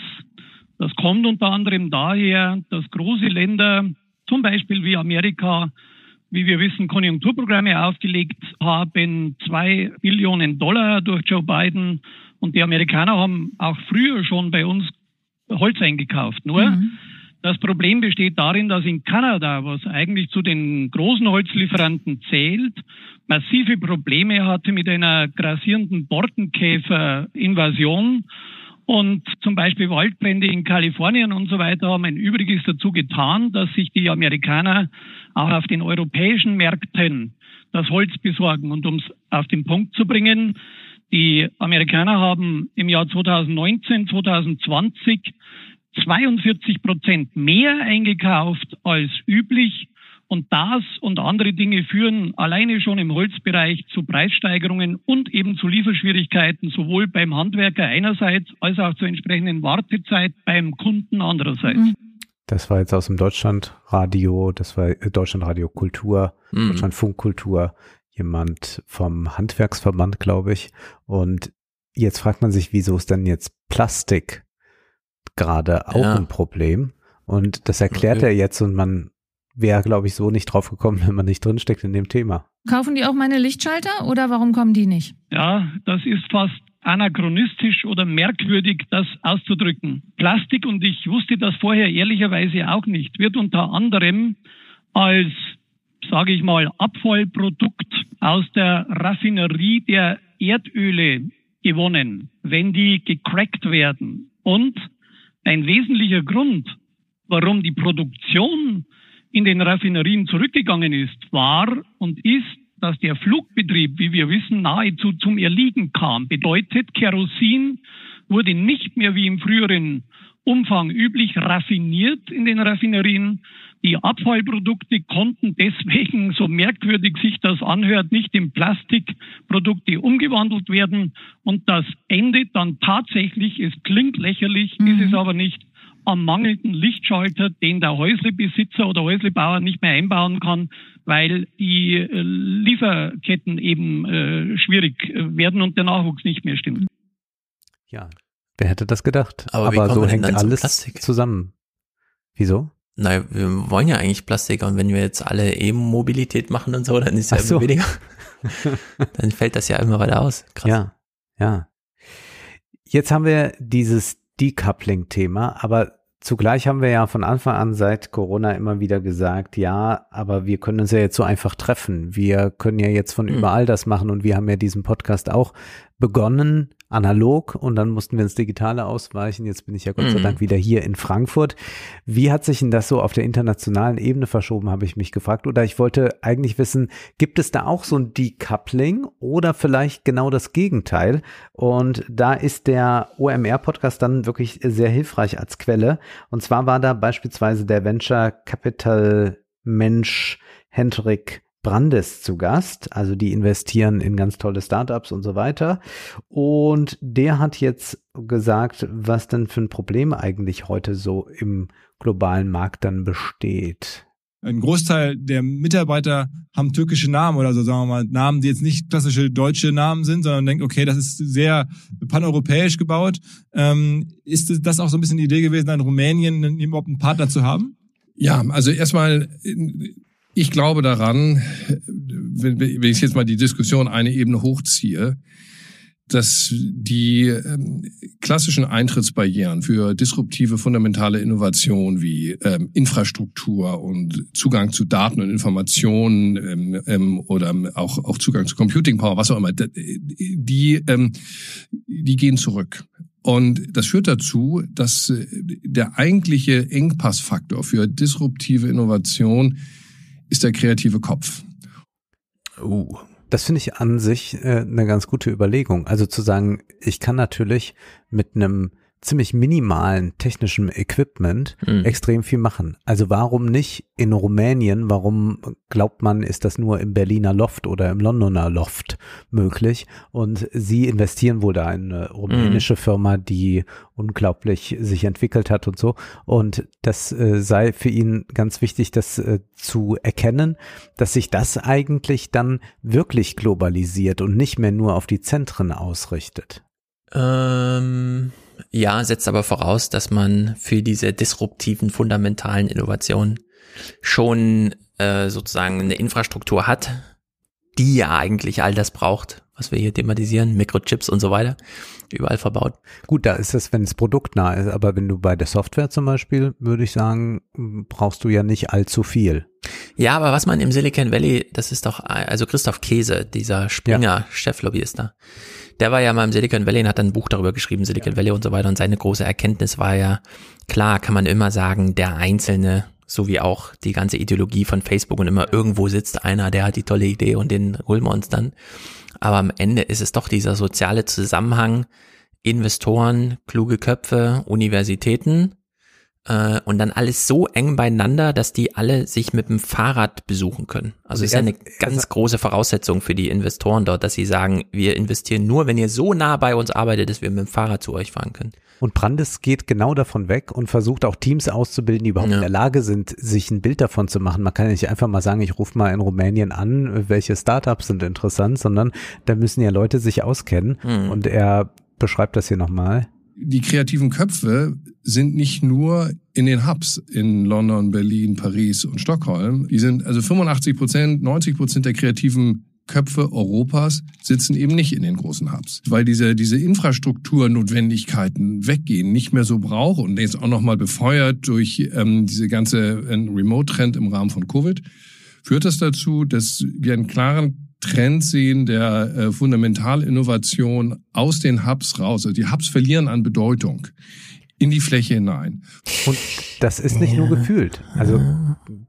Das kommt unter anderem daher, dass große Länder, zum Beispiel wie Amerika, wie wir wissen, Konjunkturprogramme aufgelegt haben, zwei Billionen Dollar durch Joe Biden. Und die Amerikaner haben auch früher schon bei uns Holz eingekauft. Nur mhm. Das Problem besteht darin, dass in Kanada, was eigentlich zu den großen Holzlieferanten zählt, massive Probleme hatte mit einer grassierenden Borkenkäferinvasion. Und zum Beispiel Waldbrände in Kalifornien und so weiter haben ein Übriges dazu getan, dass sich die Amerikaner auch auf den europäischen Märkten das Holz besorgen. Und um es auf den Punkt zu bringen, die Amerikaner haben im Jahr 2019, 2020 42 Prozent mehr eingekauft als üblich. Und das und andere Dinge führen alleine schon im Holzbereich zu Preissteigerungen und eben zu Lieferschwierigkeiten, sowohl beim Handwerker einerseits als auch zur entsprechenden Wartezeit beim Kunden andererseits. Das war jetzt aus dem Deutschlandradio, das war äh, Deutschlandradio Kultur, mhm. Deutschlandfunkkultur, jemand vom Handwerksverband, glaube ich. Und jetzt fragt man sich, wieso ist denn jetzt Plastik gerade auch ja. ein Problem? Und das erklärt okay. er jetzt und man wäre, glaube ich, so nicht drauf gekommen, wenn man nicht drinsteckt in dem Thema. Kaufen die auch meine Lichtschalter oder warum kommen die nicht? Ja, das ist fast anachronistisch oder merkwürdig, das auszudrücken. Plastik, und ich wusste das vorher ehrlicherweise auch nicht, wird unter anderem als, sage ich mal, Abfallprodukt aus der Raffinerie der Erdöle gewonnen, wenn die gecrackt werden. Und ein wesentlicher Grund, warum die Produktion in den Raffinerien zurückgegangen ist, war und ist, dass der Flugbetrieb, wie wir wissen, nahezu zum Erliegen kam. Bedeutet, Kerosin wurde nicht mehr wie im früheren Umfang üblich raffiniert in den Raffinerien. Die Abfallprodukte konnten deswegen, so merkwürdig sich das anhört, nicht in Plastikprodukte umgewandelt werden. Und das endet dann tatsächlich, es klingt lächerlich, mhm. ist es aber nicht, am mangelnden Lichtschalter, den der Häuslebesitzer oder Häuslebauer nicht mehr einbauen kann, weil die äh, Lieferketten eben äh, schwierig äh, werden und der Nachwuchs nicht mehr stimmt. Ja, wer hätte das gedacht? Aber, Aber so hängt alles zusammen. Wieso? Naja, wir wollen ja eigentlich Plastik und wenn wir jetzt alle E-Mobilität machen und so, dann ist ja so. immer weniger. dann fällt das ja immer weiter aus. Krass. Ja, ja. Jetzt haben wir dieses Decoupling-Thema, aber zugleich haben wir ja von Anfang an seit Corona immer wieder gesagt, ja, aber wir können uns ja jetzt so einfach treffen. Wir können ja jetzt von mhm. überall das machen und wir haben ja diesen Podcast auch begonnen analog und dann mussten wir ins Digitale ausweichen. Jetzt bin ich ja Gott sei mhm. Dank wieder hier in Frankfurt. Wie hat sich denn das so auf der internationalen Ebene verschoben, habe ich mich gefragt. Oder ich wollte eigentlich wissen, gibt es da auch so ein Decoupling oder vielleicht genau das Gegenteil? Und da ist der OMR-Podcast dann wirklich sehr hilfreich als Quelle. Und zwar war da beispielsweise der Venture Capital Mensch Hendrik Brandes zu Gast. Also die investieren in ganz tolle Startups und so weiter. Und der hat jetzt gesagt, was denn für ein Problem eigentlich heute so im globalen Markt dann besteht. Ein Großteil der Mitarbeiter haben türkische Namen oder so, sagen wir mal, Namen, die jetzt nicht klassische deutsche Namen sind, sondern denken, okay, das ist sehr paneuropäisch gebaut. Ähm, ist das auch so ein bisschen die Idee gewesen, in Rumänien überhaupt einen Partner zu haben? Ja, also erstmal ich glaube daran, wenn, wenn ich jetzt mal die Diskussion eine Ebene hochziehe, dass die ähm, klassischen Eintrittsbarrieren für disruptive fundamentale Innovation wie ähm, Infrastruktur und Zugang zu Daten und Informationen ähm, oder auch, Zugang zu Computing Power, was auch immer, die, die gehen zurück. Und das führt dazu, dass äh, der eigentliche Engpassfaktor für disruptive Innovation ist der kreative Kopf. Oh. Das finde ich an sich äh, eine ganz gute Überlegung. Also zu sagen, ich kann natürlich mit einem ziemlich minimalen technischen Equipment mhm. extrem viel machen. Also warum nicht in Rumänien? Warum glaubt man, ist das nur im Berliner Loft oder im Londoner Loft möglich? Und sie investieren wohl da in eine rumänische mhm. Firma, die unglaublich sich entwickelt hat und so. Und das äh, sei für ihn ganz wichtig, das äh, zu erkennen, dass sich das eigentlich dann wirklich globalisiert und nicht mehr nur auf die Zentren ausrichtet. Ähm ja, setzt aber voraus, dass man für diese disruptiven, fundamentalen Innovationen schon äh, sozusagen eine Infrastruktur hat, die ja eigentlich all das braucht, was wir hier thematisieren, Mikrochips und so weiter, überall verbaut. Gut, da ist es, wenn es produktnah ist, aber wenn du bei der Software zum Beispiel, würde ich sagen, brauchst du ja nicht allzu viel. Ja, aber was man im Silicon Valley, das ist doch, also Christoph Käse, dieser Springer, Cheflobbyist da, der war ja mal im Silicon Valley und hat dann ein Buch darüber geschrieben, Silicon Valley und so weiter. Und seine große Erkenntnis war ja, klar kann man immer sagen, der Einzelne, so wie auch die ganze Ideologie von Facebook und immer irgendwo sitzt einer, der hat die tolle Idee und den holen wir uns dann. Aber am Ende ist es doch dieser soziale Zusammenhang, Investoren, kluge Köpfe, Universitäten äh, und dann alles so eng beieinander, dass die alle sich mit dem Fahrrad besuchen können. Also es ist ja eine ganz große Voraussetzung für die Investoren dort, dass sie sagen, wir investieren nur, wenn ihr so nah bei uns arbeitet, dass wir mit dem Fahrrad zu euch fahren können. Und Brandes geht genau davon weg und versucht auch Teams auszubilden, die überhaupt ja. in der Lage sind, sich ein Bild davon zu machen. Man kann ja nicht einfach mal sagen, ich rufe mal in Rumänien an, welche Startups sind interessant, sondern da müssen ja Leute sich auskennen. Mhm. Und er beschreibt das hier nochmal. Die kreativen Köpfe sind nicht nur in den Hubs in London, Berlin, Paris und Stockholm. Die sind also 85 Prozent, 90 Prozent der kreativen Köpfe Europas sitzen eben nicht in den großen Hubs, weil diese, diese Infrastrukturnotwendigkeiten weggehen, nicht mehr so braucht und jetzt auch nochmal befeuert durch ähm, diese ganze äh, Remote-Trend im Rahmen von Covid, führt das dazu, dass wir einen klaren Trend sehen der äh, Fundamentalinnovation aus den Hubs raus. Also die Hubs verlieren an Bedeutung in die Fläche hinein. Und das ist nicht ja. nur gefühlt. Also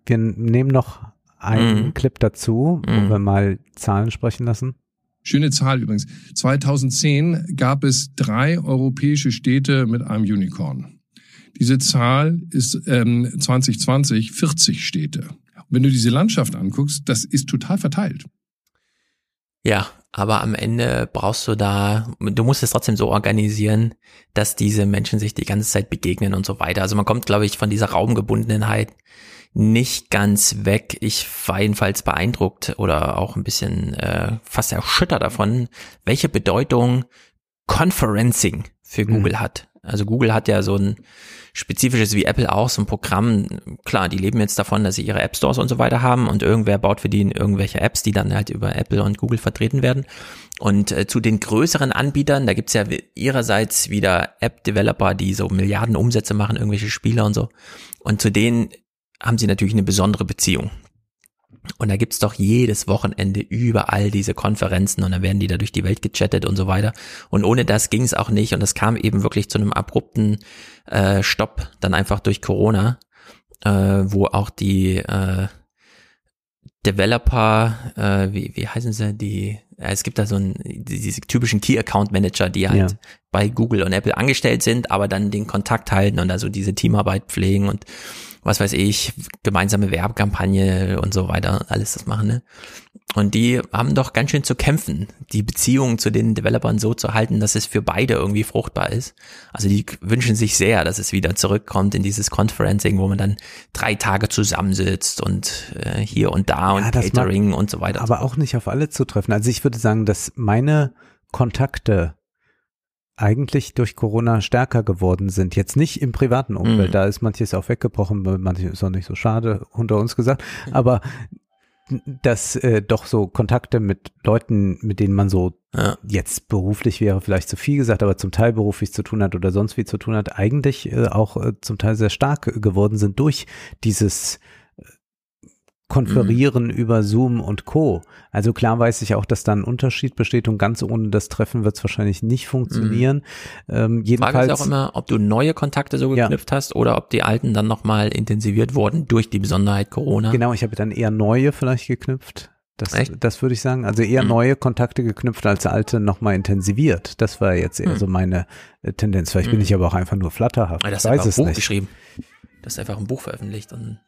wir nehmen noch einen mhm. Clip dazu, wo mhm. wir mal Zahlen sprechen lassen. Schöne Zahl übrigens. 2010 gab es drei europäische Städte mit einem Unicorn. Diese Zahl ist ähm, 2020 40 Städte. Und wenn du diese Landschaft anguckst, das ist total verteilt. Ja, aber am Ende brauchst du da, du musst es trotzdem so organisieren, dass diese Menschen sich die ganze Zeit begegnen und so weiter. Also man kommt, glaube ich, von dieser Raumgebundenheit nicht ganz weg. Ich war jedenfalls beeindruckt oder auch ein bisschen äh, fast erschüttert davon, welche Bedeutung Conferencing für mhm. Google mhm. hat. Also Google hat ja so ein spezifisches wie Apple auch, so ein Programm, klar, die leben jetzt davon, dass sie ihre App Stores und so weiter haben und irgendwer baut für die irgendwelche Apps, die dann halt über Apple und Google vertreten werden. Und äh, zu den größeren Anbietern, da gibt's ja ihrerseits wieder App-Developer, die so Milliarden Umsätze machen, irgendwelche Spieler und so. Und zu denen haben sie natürlich eine besondere Beziehung. Und da gibt's doch jedes Wochenende überall diese Konferenzen und dann werden die da durch die Welt gechattet und so weiter. Und ohne das ging's auch nicht. Und das kam eben wirklich zu einem abrupten äh, Stopp, dann einfach durch Corona, äh, wo auch die äh, Developer, äh, wie, wie heißen sie, die, ja, es gibt da so ein, diese typischen Key Account Manager, die halt ja. bei Google und Apple angestellt sind, aber dann den Kontakt halten und also diese Teamarbeit pflegen und was weiß ich, gemeinsame Werbekampagne und so weiter, alles das machen. Ne? Und die haben doch ganz schön zu kämpfen, die Beziehung zu den Developern so zu halten, dass es für beide irgendwie fruchtbar ist. Also die wünschen sich sehr, dass es wieder zurückkommt in dieses Conferencing, wo man dann drei Tage zusammensitzt und äh, hier und da ja, und Catering und so weiter. Aber auch nicht auf alle zu treffen. Also ich würde sagen, dass meine Kontakte eigentlich durch Corona stärker geworden sind. Jetzt nicht im privaten Umfeld, mhm. da ist manches auch weggebrochen, manches ist auch nicht so schade, unter uns gesagt, aber dass äh, doch so Kontakte mit Leuten, mit denen man so ja. jetzt beruflich wäre vielleicht zu viel gesagt, aber zum Teil beruflich zu tun hat oder sonst wie zu tun hat, eigentlich äh, auch äh, zum Teil sehr stark geworden sind durch dieses konferieren mhm. über Zoom und Co. Also klar weiß ich auch, dass da ein Unterschied besteht und ganz ohne das Treffen wird es wahrscheinlich nicht funktionieren. Mhm. Ähm, jedenfalls, Frage ist auch immer, ob du neue Kontakte so geknüpft ja. hast oder ob die alten dann nochmal intensiviert wurden durch die Besonderheit Corona. Genau, ich habe dann eher neue vielleicht geknüpft. Das, das würde ich sagen. Also eher mhm. neue Kontakte geknüpft als alte nochmal intensiviert. Das war jetzt eher mhm. so meine äh, Tendenz. Vielleicht bin mhm. ich aber auch einfach nur flatterhaft. Das ist einfach ein Buch nicht. geschrieben. Das ist einfach ein Buch veröffentlicht und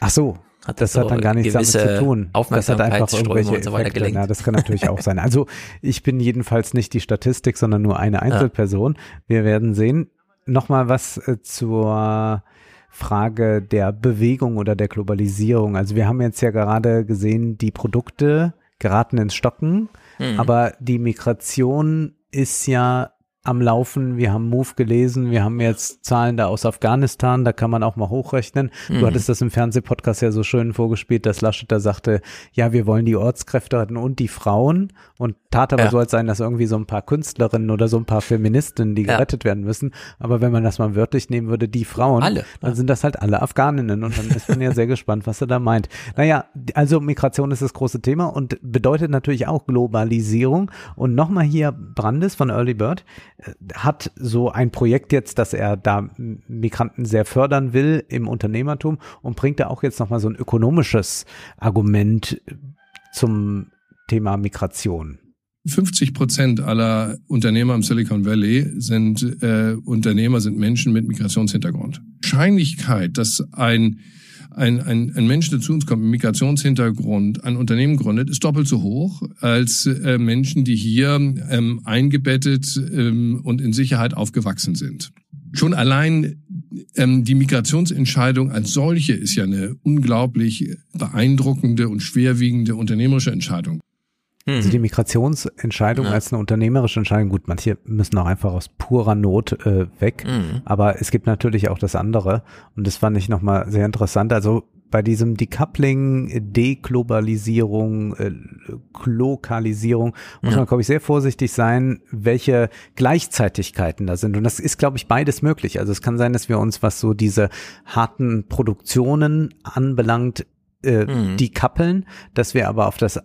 Ach so, hat das, das hat dann gar nichts damit zu tun. Das hat einfach irgendwelche und so weiter Effekte. Na, das kann natürlich auch sein. Also ich bin jedenfalls nicht die Statistik, sondern nur eine Einzelperson. Ja. Wir werden sehen. Nochmal was äh, zur Frage der Bewegung oder der Globalisierung. Also wir haben jetzt ja gerade gesehen, die Produkte geraten ins Stocken, mhm. aber die Migration ist ja am Laufen. Wir haben Move gelesen. Wir haben jetzt Zahlen da aus Afghanistan. Da kann man auch mal hochrechnen. Mhm. Du hattest das im Fernsehpodcast ja so schön vorgespielt, dass Laschet da sagte, ja, wir wollen die Ortskräfte retten und die Frauen und tat aber Ja. so, als seien das irgendwie so ein paar Künstlerinnen oder so ein paar Feministinnen, die Ja. gerettet werden müssen. Aber wenn man das mal wörtlich nehmen würde, die Frauen, Alle, dann sind das halt alle Afghaninnen und dann ist man ja sehr gespannt, was er da meint. Naja, also Migration ist das große Thema und bedeutet natürlich auch Globalisierung. Und nochmal hier Brandes von Early Bird hat so ein Projekt jetzt, dass er da Migranten sehr fördern will im Unternehmertum und bringt da auch jetzt nochmal so ein ökonomisches Argument äh, zum Thema Migration. 50 Prozent aller Unternehmer im Silicon Valley sind äh, Unternehmer, sind Menschen mit Migrationshintergrund. Wahrscheinlichkeit, dass ein, ein, ein, ein Mensch, der zu uns kommt mit Migrationshintergrund, ein Unternehmen gründet, ist doppelt so hoch als äh, Menschen, die hier ähm, eingebettet ähm, und in Sicherheit aufgewachsen sind. Schon allein ähm, die Migrationsentscheidung als solche ist ja eine unglaublich beeindruckende und schwerwiegende unternehmerische Entscheidung. Also die Migrationsentscheidung Ja. als eine unternehmerische Entscheidung, gut, manche müssen auch einfach aus purer Not äh, weg, Mhm. aber es gibt natürlich auch das andere und das fand ich nochmal sehr interessant. Also bei diesem Decoupling, Deglobalisierung, äh, Lokalisierung muss Ja. man, glaube ich, sehr vorsichtig sein, welche Gleichzeitigkeiten da sind. Und das ist, glaube ich, beides möglich. Also es kann sein, dass wir uns, was so diese harten Produktionen anbelangt, äh, Mhm. decoupeln, dass wir aber auf das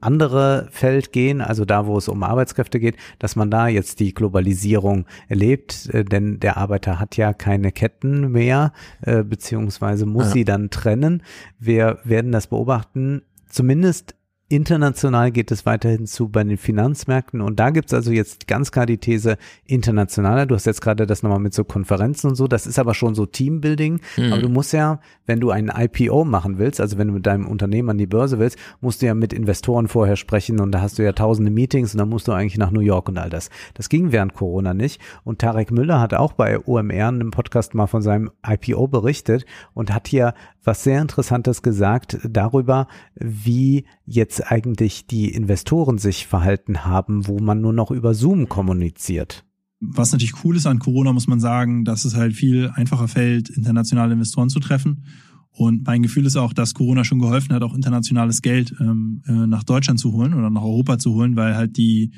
andere Feld gehen, also da, wo es um Arbeitskräfte geht, dass man da jetzt die Globalisierung erlebt, äh, denn der Arbeiter hat ja keine Ketten mehr, äh, beziehungsweise muss Ja. sie dann trennen. Wir werden das beobachten, zumindest International geht es weiterhin zu bei den Finanzmärkten und da gibt's also jetzt ganz klar die These internationaler. Du hast jetzt gerade das nochmal mit so Konferenzen und so, das ist aber schon so Teambuilding. Mhm. Aber du musst ja, wenn du ein IPO machen willst, also wenn du mit deinem Unternehmen an die Börse willst, musst du ja mit Investoren vorher sprechen und da hast du ja tausende Meetings und dann musst du eigentlich nach New York und all das. Das ging während Corona nicht und Tarek Müller hat auch bei OMR in einem Podcast mal von seinem IPO berichtet und hat hier was sehr Interessantes gesagt darüber, wie jetzt eigentlich die Investoren sich verhalten haben, wo man nur noch über Zoom kommuniziert. Was natürlich cool ist an Corona, muss man sagen, dass es halt viel einfacher fällt, internationale Investoren zu treffen. Und mein Gefühl ist auch, dass Corona schon geholfen hat, auch internationales Geld ähm, äh, nach Deutschland zu holen oder nach Europa zu holen, weil halt die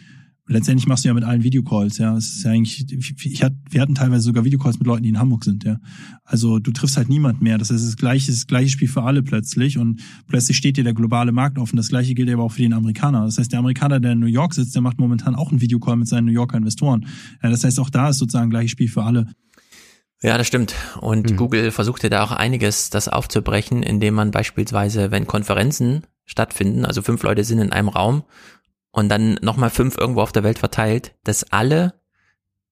letztendlich machst du ja mit allen Videocalls, ja. Es ist ja eigentlich, ich hatte, wir hatten teilweise sogar Videocalls mit Leuten, die in Hamburg sind, ja. Also du triffst halt niemand mehr. Das ist das gleiche, das gleiche Spiel für alle plötzlich und plötzlich steht dir der globale Markt offen. Das gleiche gilt aber auch für den Amerikaner. Das heißt, der Amerikaner, der in New York sitzt, der macht momentan auch einen Videocall mit seinen New Yorker Investoren. Ja, das heißt, auch da ist sozusagen gleiches Spiel für alle. Ja, das stimmt. Und Google versuchte da auch einiges, das aufzubrechen, indem man beispielsweise, wenn Konferenzen stattfinden, also fünf Leute sind in einem Raum und dann nochmal fünf irgendwo auf der Welt verteilt, dass alle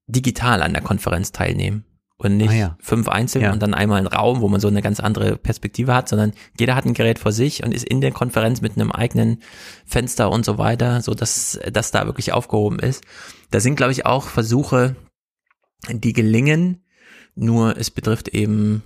digital an der Konferenz teilnehmen und nicht Ah ja. fünf einzeln Ja. und dann einmal ein Raum, wo man so eine ganz andere Perspektive hat, sondern jeder hat ein Gerät vor sich und ist in der Konferenz mit einem eigenen Fenster und so weiter, so dass das da wirklich aufgehoben ist. Da sind, glaube ich, auch Versuche, die gelingen, nur es betrifft eben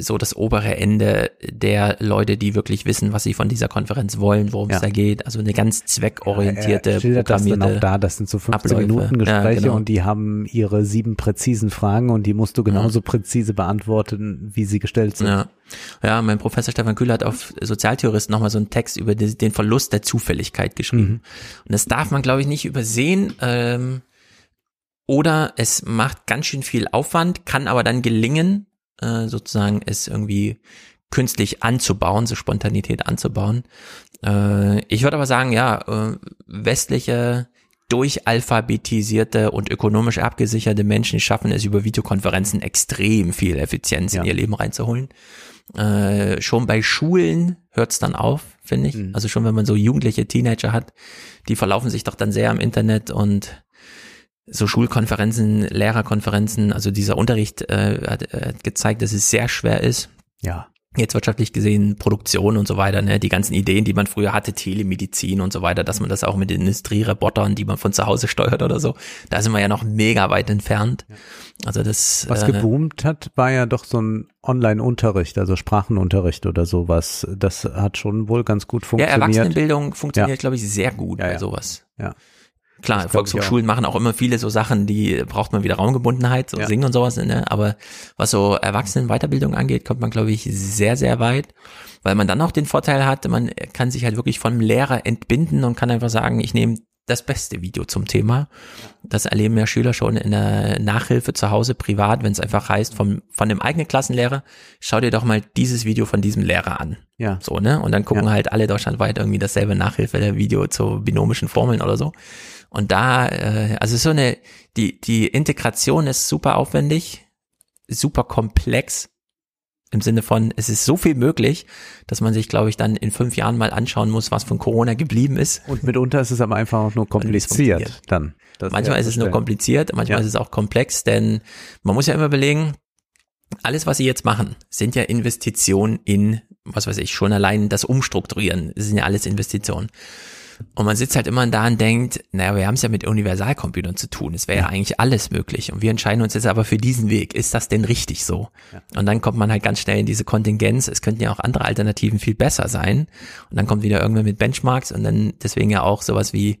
so das obere Ende der Leute, die wirklich wissen, was sie von dieser Konferenz wollen, worum es Ja. da geht. Also eine ganz zweckorientierte, er schildert das dann auch da, das sind so 15 Abläufe. Minuten Gespräche Ja, genau. und die haben ihre sieben präzisen Fragen und die musst du genauso präzise beantworten, wie sie gestellt sind. Ja. ja, mein Professor Stefan Kühler hat auf Sozialtheorist nochmal so einen Text über den Verlust der Zufälligkeit geschrieben. Mhm. Und das darf man, glaube ich, nicht übersehen. Ähm, oder es macht ganz schön viel Aufwand, kann aber dann gelingen, äh, sozusagen es irgendwie künstlich anzubauen, so Spontanität anzubauen. Äh, ich würde aber sagen, ja, äh, westliche durchalphabetisierte und ökonomisch abgesicherte Menschen schaffen es über Videokonferenzen extrem viel Effizienz in ihr Leben reinzuholen. Äh, schon bei Schulen hört es dann auf, finde ich. Also schon wenn man so jugendliche Teenager hat, die verlaufen sich doch dann sehr im Internet und so Schulkonferenzen, Lehrerkonferenzen, also dieser Unterricht äh, hat, äh, hat gezeigt, dass es sehr schwer ist. Ja. Jetzt wirtschaftlich gesehen, Produktion und so weiter, ne, die ganzen Ideen, die man früher hatte, Telemedizin und so weiter, dass man das auch mit Industrierobotern, die man von zu Hause steuert oder so, da sind wir ja noch mega weit entfernt. Also das Was äh, geboomt hat, war ja doch so ein Online-Unterricht, also Sprachenunterricht oder sowas. Das hat schon wohl ganz gut ja, funktioniert. Erwachsenenbildung funktioniert, Ja. glaube ich, sehr gut bei sowas. Ja. Klar, ich Volkshochschulen machen auch immer viele so Sachen, die braucht man wieder Raumgebundenheit, so Ja. singen und sowas, ne? Aber was so Erwachsenenweiterbildung angeht, kommt man, glaube ich, sehr, sehr weit. Weil man dann auch den Vorteil hat, man kann sich halt wirklich vom Lehrer entbinden und kann einfach sagen, ich nehme das beste Video zum Thema. Das erleben ja Schüler schon in der Nachhilfe zu Hause privat, wenn es einfach heißt, vom, von dem eigenen Klassenlehrer, schau dir doch mal dieses Video von diesem Lehrer an. Ja. So, ne? Und dann gucken Ja. halt alle deutschlandweit irgendwie dasselbe Nachhilfe-Video zu binomischen Formeln oder so. Und da, äh, also so eine, die, die Integration ist super aufwendig, super komplex. Im Sinne von, es ist so viel möglich, dass man sich, glaube ich, dann in fünf Jahren mal anschauen muss, was von Corona geblieben ist. Und mitunter ist es aber einfach auch nur kompliziert dann. Manchmal ist es nur kompliziert, manchmal Ja. ist es auch komplex, denn man muss ja immer überlegen, alles, was sie jetzt machen, sind ja Investitionen in, was weiß ich, schon allein das Umstrukturieren, das sind ja alles Investitionen. Und man sitzt halt immer da und denkt, naja, wir haben es ja mit Universalcomputern zu tun. Es wäre ja. eigentlich alles möglich. Und wir entscheiden uns jetzt aber für diesen Weg. Ist das denn richtig so? Und dann kommt man halt ganz schnell in diese Kontingenz. Es könnten ja auch andere Alternativen viel besser sein. Und dann kommt wieder irgendwer mit Benchmarks und dann deswegen ja auch sowas wie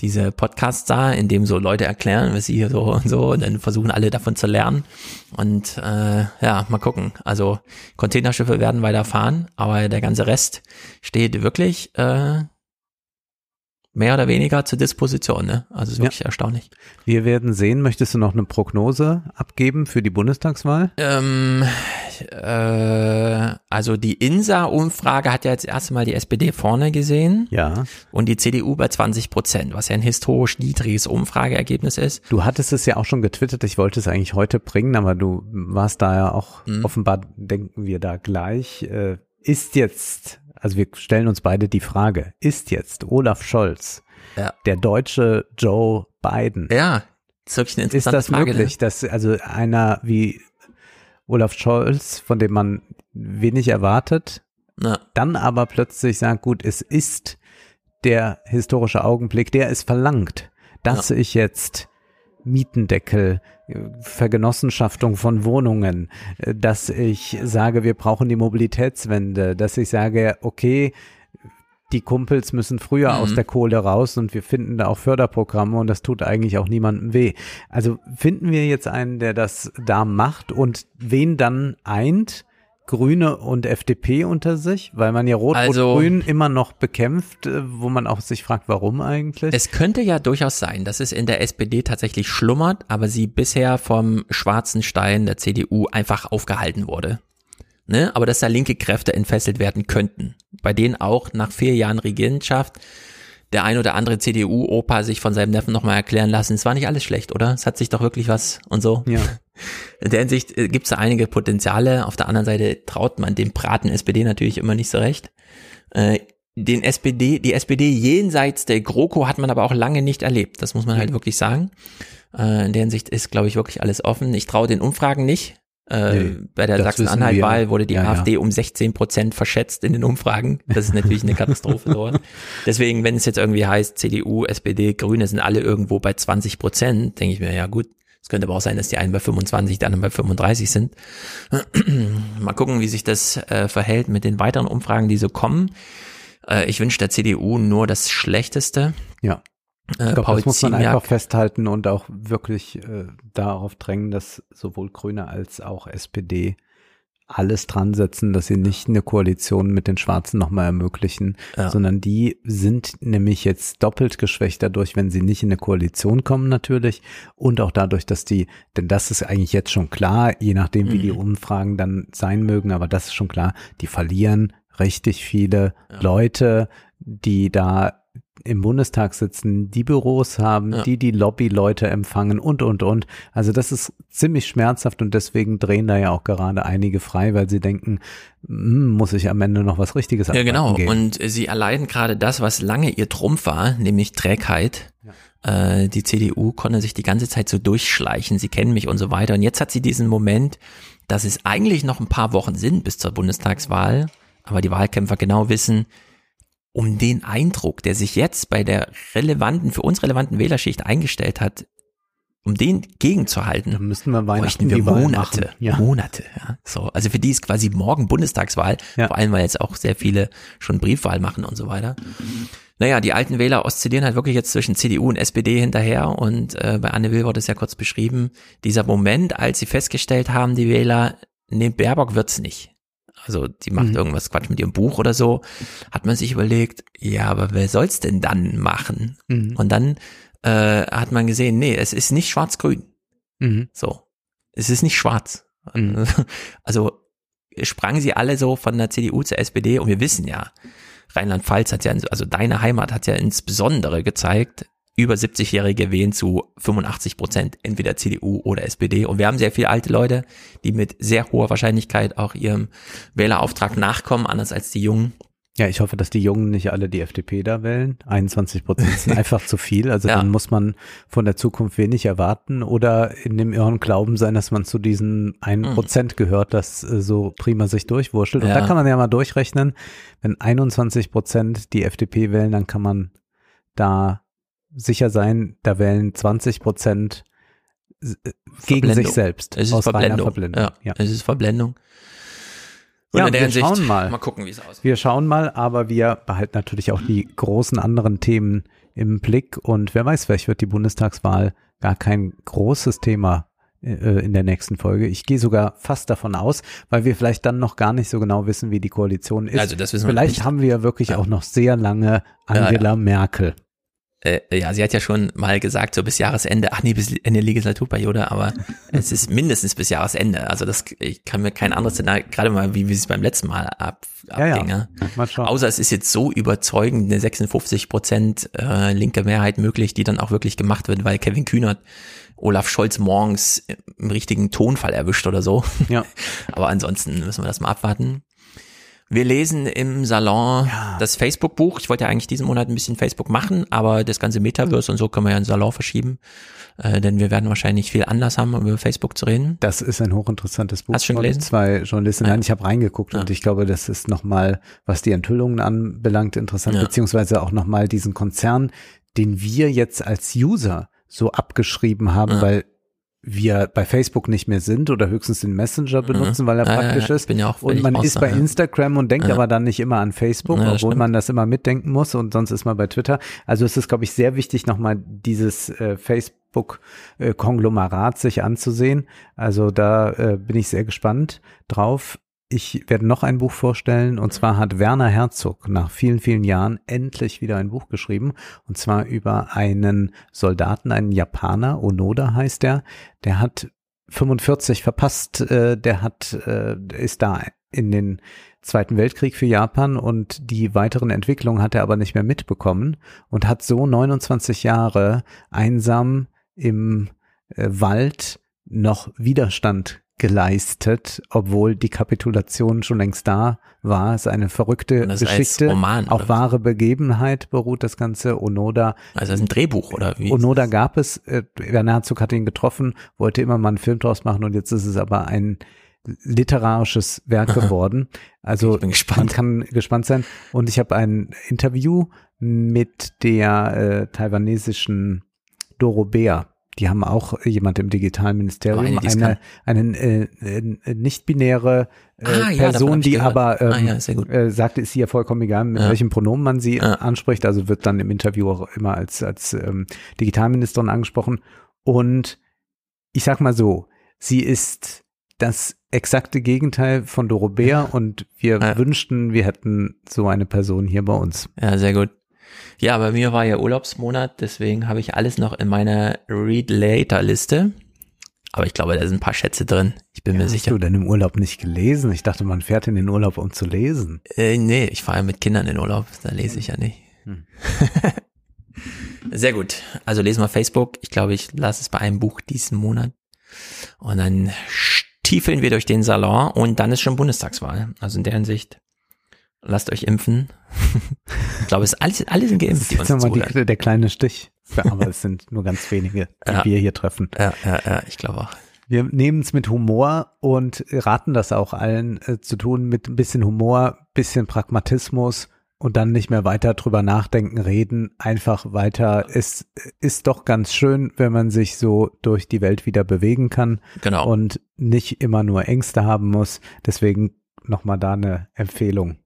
diese Podcasts da, in dem so Leute erklären, was sie hier so und so, und dann versuchen alle davon zu lernen. Und äh, ja, mal gucken. Also Containerschiffe werden weiter fahren, aber der ganze Rest steht wirklich äh, mehr oder weniger zur Disposition. Ne? Also ist wirklich erstaunlich. Wir werden sehen. Möchtest du noch eine Prognose abgeben für die Bundestagswahl? Ähm, äh, also die INSA-Umfrage hat ja jetzt erst mal die SPD vorne gesehen. Ja. Und die CDU bei 20 Prozent, was ja ein historisch niedriges Umfrageergebnis ist. Du hattest es ja auch schon getwittert. Ich wollte es eigentlich heute bringen, aber du warst da ja auch, Mhm. offenbar denken wir da gleich. Äh, ist jetzt, also wir stellen uns beide die Frage, ist jetzt Olaf Scholz Ja. der deutsche Joe Biden? Ja, das ist wirklich eine Ist interessante das Frage. möglich, dass also einer wie Olaf Scholz, von dem man wenig erwartet, Ja. dann aber plötzlich sagt, gut, es ist der historische Augenblick, der es verlangt, dass ich jetzt Mietendeckel, Vergenossenschaftung von Wohnungen, äh, dass ich sage, wir brauchen die Mobilitätswende, dass ich sage, okay, die Kumpels müssen früher Mhm. aus der Kohle raus und wir finden da auch Förderprogramme und das tut eigentlich auch niemandem weh. Also finden wir jetzt einen, der das da macht und wen dann eint? Grüne und FDP unter sich, weil man ja Also- Rot-Rot-Grün immer noch bekämpft, äh, wo man auch sich fragt, warum eigentlich? Es könnte ja durchaus sein, dass es in der SPD tatsächlich schlummert, aber sie bisher vom schwarzen Stein der CDU einfach aufgehalten wurde. Ne? Aber dass da linke Kräfte entfesselt werden könnten, bei denen auch nach vier Jahren Regentschaft der ein oder andere CDU-Opa sich von seinem Neffen nochmal erklären lassen, es war nicht alles schlecht, oder? Es hat sich doch wirklich was und so. Ja. In der Hinsicht gibt es da einige Potenziale. Auf der anderen Seite traut man dem Braten SPD natürlich immer nicht so recht. Äh, den SPD, die SPD jenseits der GroKo hat man aber auch lange nicht erlebt. Das muss man halt wirklich sagen. Äh, in der Hinsicht ist, glaube ich, wirklich alles offen. Ich traue den Umfragen nicht. Äh, Nee, bei der Sachsen-Anhalt-Wahl wurde die Ja, ja. AfD um 16 Prozent verschätzt in den Umfragen. Das ist natürlich eine Katastrophe dort. Deswegen, wenn es jetzt irgendwie heißt, CDU, SPD, Grüne sind alle irgendwo bei 20 Prozent, denke ich mir, ja gut, es könnte aber auch sein, dass die einen bei 25, die anderen bei 35 sind. Mal gucken, wie sich das äh, verhält mit den weiteren Umfragen, die so kommen. Äh, ich wünsche der CDU nur das Schlechteste. Ja. Äh, Ich glaube, Paul das muss man Ziemiak- einfach festhalten und auch wirklich äh, darauf drängen, dass sowohl Grüne als auch SPD alles dran setzen, dass sie nicht eine Koalition mit den Schwarzen nochmal ermöglichen, Ja. sondern die sind nämlich jetzt doppelt geschwächt dadurch, wenn sie nicht in eine Koalition kommen natürlich und auch dadurch, dass die, denn das ist eigentlich jetzt schon klar, je nachdem wie die Mhm. Umfragen dann sein mögen, aber das ist schon klar, die verlieren richtig viele Leute, die da im Bundestag sitzen, die Büros haben, Ja. die die Lobbyleute empfangen und, und, und. Also das ist ziemlich schmerzhaft und deswegen drehen da ja auch gerade einige frei, weil sie denken, hm, muss ich am Ende noch was Richtiges Ja, genau. gehen. Und sie erleiden gerade das, was lange ihr Trumpf war, nämlich Trägheit. Äh, die CDU konnte sich die ganze Zeit so durchschleichen, sie kennen mich und so weiter. Und jetzt hat sie diesen Moment, dass es eigentlich noch ein paar Wochen sind bis zur Bundestagswahl, aber die Wahlkämpfer genau wissen, um den Eindruck, der sich jetzt bei der relevanten, für uns relevanten Wählerschicht eingestellt hat, um den gegenzuhalten, Dann müssten wir Weihnachten wir Monate. Ja. Monate. Ja. So, also für die ist quasi morgen Bundestagswahl, Ja. vor allem weil jetzt auch sehr viele schon Briefwahl machen und so weiter. Naja, die alten Wähler oszillieren halt wirklich jetzt zwischen CDU und SPD hinterher und äh, bei Anne Will wurde es ja kurz beschrieben, dieser Moment, als sie festgestellt haben, die Wähler, nee, Baerbock wird's nicht. Also die macht Mhm. irgendwas Quatsch mit ihrem Buch oder so, hat man sich überlegt, ja, aber wer soll's denn dann machen? Mhm. Und dann äh, hat man gesehen, nee, es ist nicht schwarz-grün. Mhm. So. Es ist nicht schwarz. Also sprangen sie alle so von der CDU zur SPD und wir wissen ja, Rheinland-Pfalz hat ja, also deine Heimat hat ja insbesondere gezeigt, über 70-Jährige wählen zu 85 Prozent entweder CDU oder SPD. Und wir haben sehr viele alte Leute, die mit sehr hoher Wahrscheinlichkeit auch ihrem Wählerauftrag nachkommen, anders als die Jungen. Ja, ich hoffe, dass die Jungen nicht alle die FDP da wählen. 21 Prozent sind einfach zu viel. Also Ja. dann muss man von der Zukunft wenig erwarten oder in dem irren Glauben sein, dass man zu diesen 1 Mhm. Prozent gehört, das äh, so prima sich durchwurschtelt. Und Ja. da kann man ja mal durchrechnen, wenn 21 Prozent die FDP wählen, dann kann man da sicher sein, da wählen 20 Prozent äh, gegen sich selbst. Es ist aus reiner Verblendung. Verblendung. Ja, es ist Verblendung. Und Ja, wir Hinsicht, schauen mal. Mal gucken, wie es aussieht. Wir schauen mal, aber wir behalten natürlich auch die großen anderen Themen im Blick und wer weiß, vielleicht wird die Bundestagswahl gar kein großes Thema äh, in der nächsten Folge. Ich gehe sogar fast davon aus, weil wir vielleicht dann noch gar nicht so genau wissen, wie die Koalition ist. Also das wissen wir vielleicht nicht. haben wir wirklich auch noch sehr lange Ja, Angela Merkel. Äh, ja, sie hat ja schon mal gesagt, so bis Jahresende, ach nee, bis Ende Legislaturperiode, aber es ist mindestens bis Jahresende. Also das, ich kann mir kein anderes Szenario, gerade mal, wie, wie es beim letzten Mal ab, Ja, ja. abging. Ja, schauen. Außer es ist jetzt so überzeugend, eine 56 Prozent äh, linke Mehrheit möglich, die dann auch wirklich gemacht wird, weil Kevin Kühnert Olaf Scholz morgens im richtigen Tonfall erwischt oder so. Ja. Aber ansonsten müssen wir das mal abwarten. Wir lesen im Salon das Facebook-Buch. Ich wollte ja eigentlich diesen Monat ein bisschen Facebook machen, aber das ganze Metaverse und so können wir ja in den Salon verschieben. Äh, denn wir werden wahrscheinlich viel Anlass haben, um über Facebook zu reden. Das ist ein hochinteressantes Buch. Hast du schon gelesen? Zwei Journalisten. Ja. Nein, ich habe reingeguckt und ich glaube, das ist nochmal, was die Enthüllungen anbelangt, interessant, Ja. beziehungsweise auch nochmal diesen Konzern, den wir jetzt als User so abgeschrieben haben, Ja. weil wir bei Facebook nicht mehr sind oder höchstens den Messenger benutzen, weil er Mhm. Ja, ja, praktisch ja. ist. Ich bin ja und man ist bei ja. Instagram und denkt Ja. aber dann nicht immer an Facebook, Ja, obwohl stimmt. man das immer mitdenken muss und sonst ist man bei Twitter. Also es ist, glaube ich, sehr wichtig, nochmal dieses äh, Facebook-Konglomerat sich anzusehen. Also da äh, bin ich sehr gespannt drauf. Ich werde noch ein Buch vorstellen. Und zwar hat Werner Herzog nach vielen, vielen Jahren endlich wieder ein Buch geschrieben. Und zwar über einen Soldaten, einen Japaner, Onoda heißt der, der hat 45 verpasst, äh, der hat, äh, ist da in den Zweiten Weltkrieg für Japan. Und die weiteren Entwicklungen hat er aber nicht mehr mitbekommen. Und hat so 29 Jahre einsam im äh, Wald noch Widerstand geleistet, obwohl die Kapitulation schon längst da war. Es ist eine verrückte Geschichte, Roman, auf wahre Begebenheit beruht das Ganze. Onoda Also das ist ein Drehbuch oder wie? Onoda gab es, äh, Werner Herzog hat ihn getroffen, wollte immer mal einen Film draus machen und jetzt ist es aber ein literarisches Werk geworden. Also man kann gespannt sein. Und ich habe ein Interview mit der äh, taiwanesischen Doro Bär. Die haben auch jemand im Digitalministerium, Oh, eine, eine, eine äh, äh, nicht-binäre äh, Ah, ja, Person, die gehört. aber ähm, Ah, ja, äh, sagte, ist sie ja vollkommen egal, mit Ja. welchem Pronomen man sie anspricht. Also wird dann im Interview auch immer als, als ähm, Digitalministerin angesprochen. Und ich sag mal so, sie ist das exakte Gegenteil von Doro Bär und wir wünschten, wir hätten so eine Person hier bei uns. Ja, sehr gut. Ja, bei mir war ja Urlaubsmonat, deswegen habe ich alles noch in meiner Read Later Liste. Aber ich glaube, da sind ein paar Schätze drin. Ich bin mir Hast sicher. du denn im Urlaub nicht gelesen? Ich dachte, man fährt in den Urlaub, um zu lesen. Äh, nee, ich fahre ja mit Kindern in Urlaub, da lese ich ja nicht. Hm. Sehr gut. Also lesen wir Facebook. Ich glaube, ich lasse es bei einem Buch diesen Monat. Und dann stiefeln wir durch den Salon und dann ist schon Bundestagswahl. Also in der Hinsicht, lasst euch impfen. ich glaube, es ist alles, alle sind geimpft, Das ist nochmal zuhören. die, der kleine Stich. Aber es sind nur ganz wenige, die Ja. wir hier treffen. Ja, ja, ja, ich glaube auch. Wir nehmen es mit Humor und raten das auch allen äh, zu tun, mit ein bisschen Humor, bisschen Pragmatismus und dann nicht mehr weiter drüber nachdenken, reden, einfach weiter. Es ist doch ganz schön, wenn man sich so durch die Welt wieder bewegen kann Genau. und nicht immer nur Ängste haben muss. Deswegen nochmal da eine Empfehlung.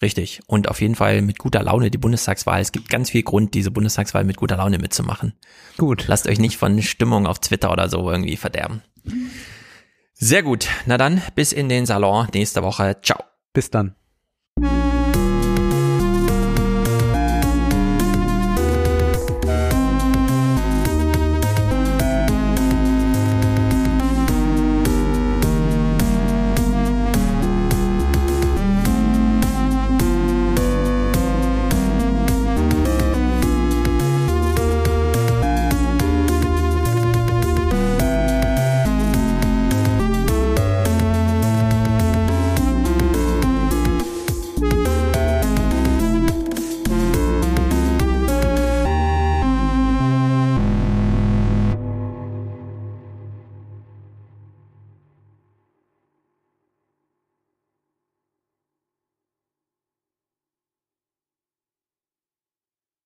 Richtig. Und auf jeden Fall mit guter Laune die Bundestagswahl. Es gibt ganz viel Grund, diese Bundestagswahl mit guter Laune mitzumachen. Gut. Lasst euch nicht von Stimmung auf Twitter oder so irgendwie verderben. Sehr gut. Na dann, bis in den Salon nächste Woche. Ciao. Bis dann.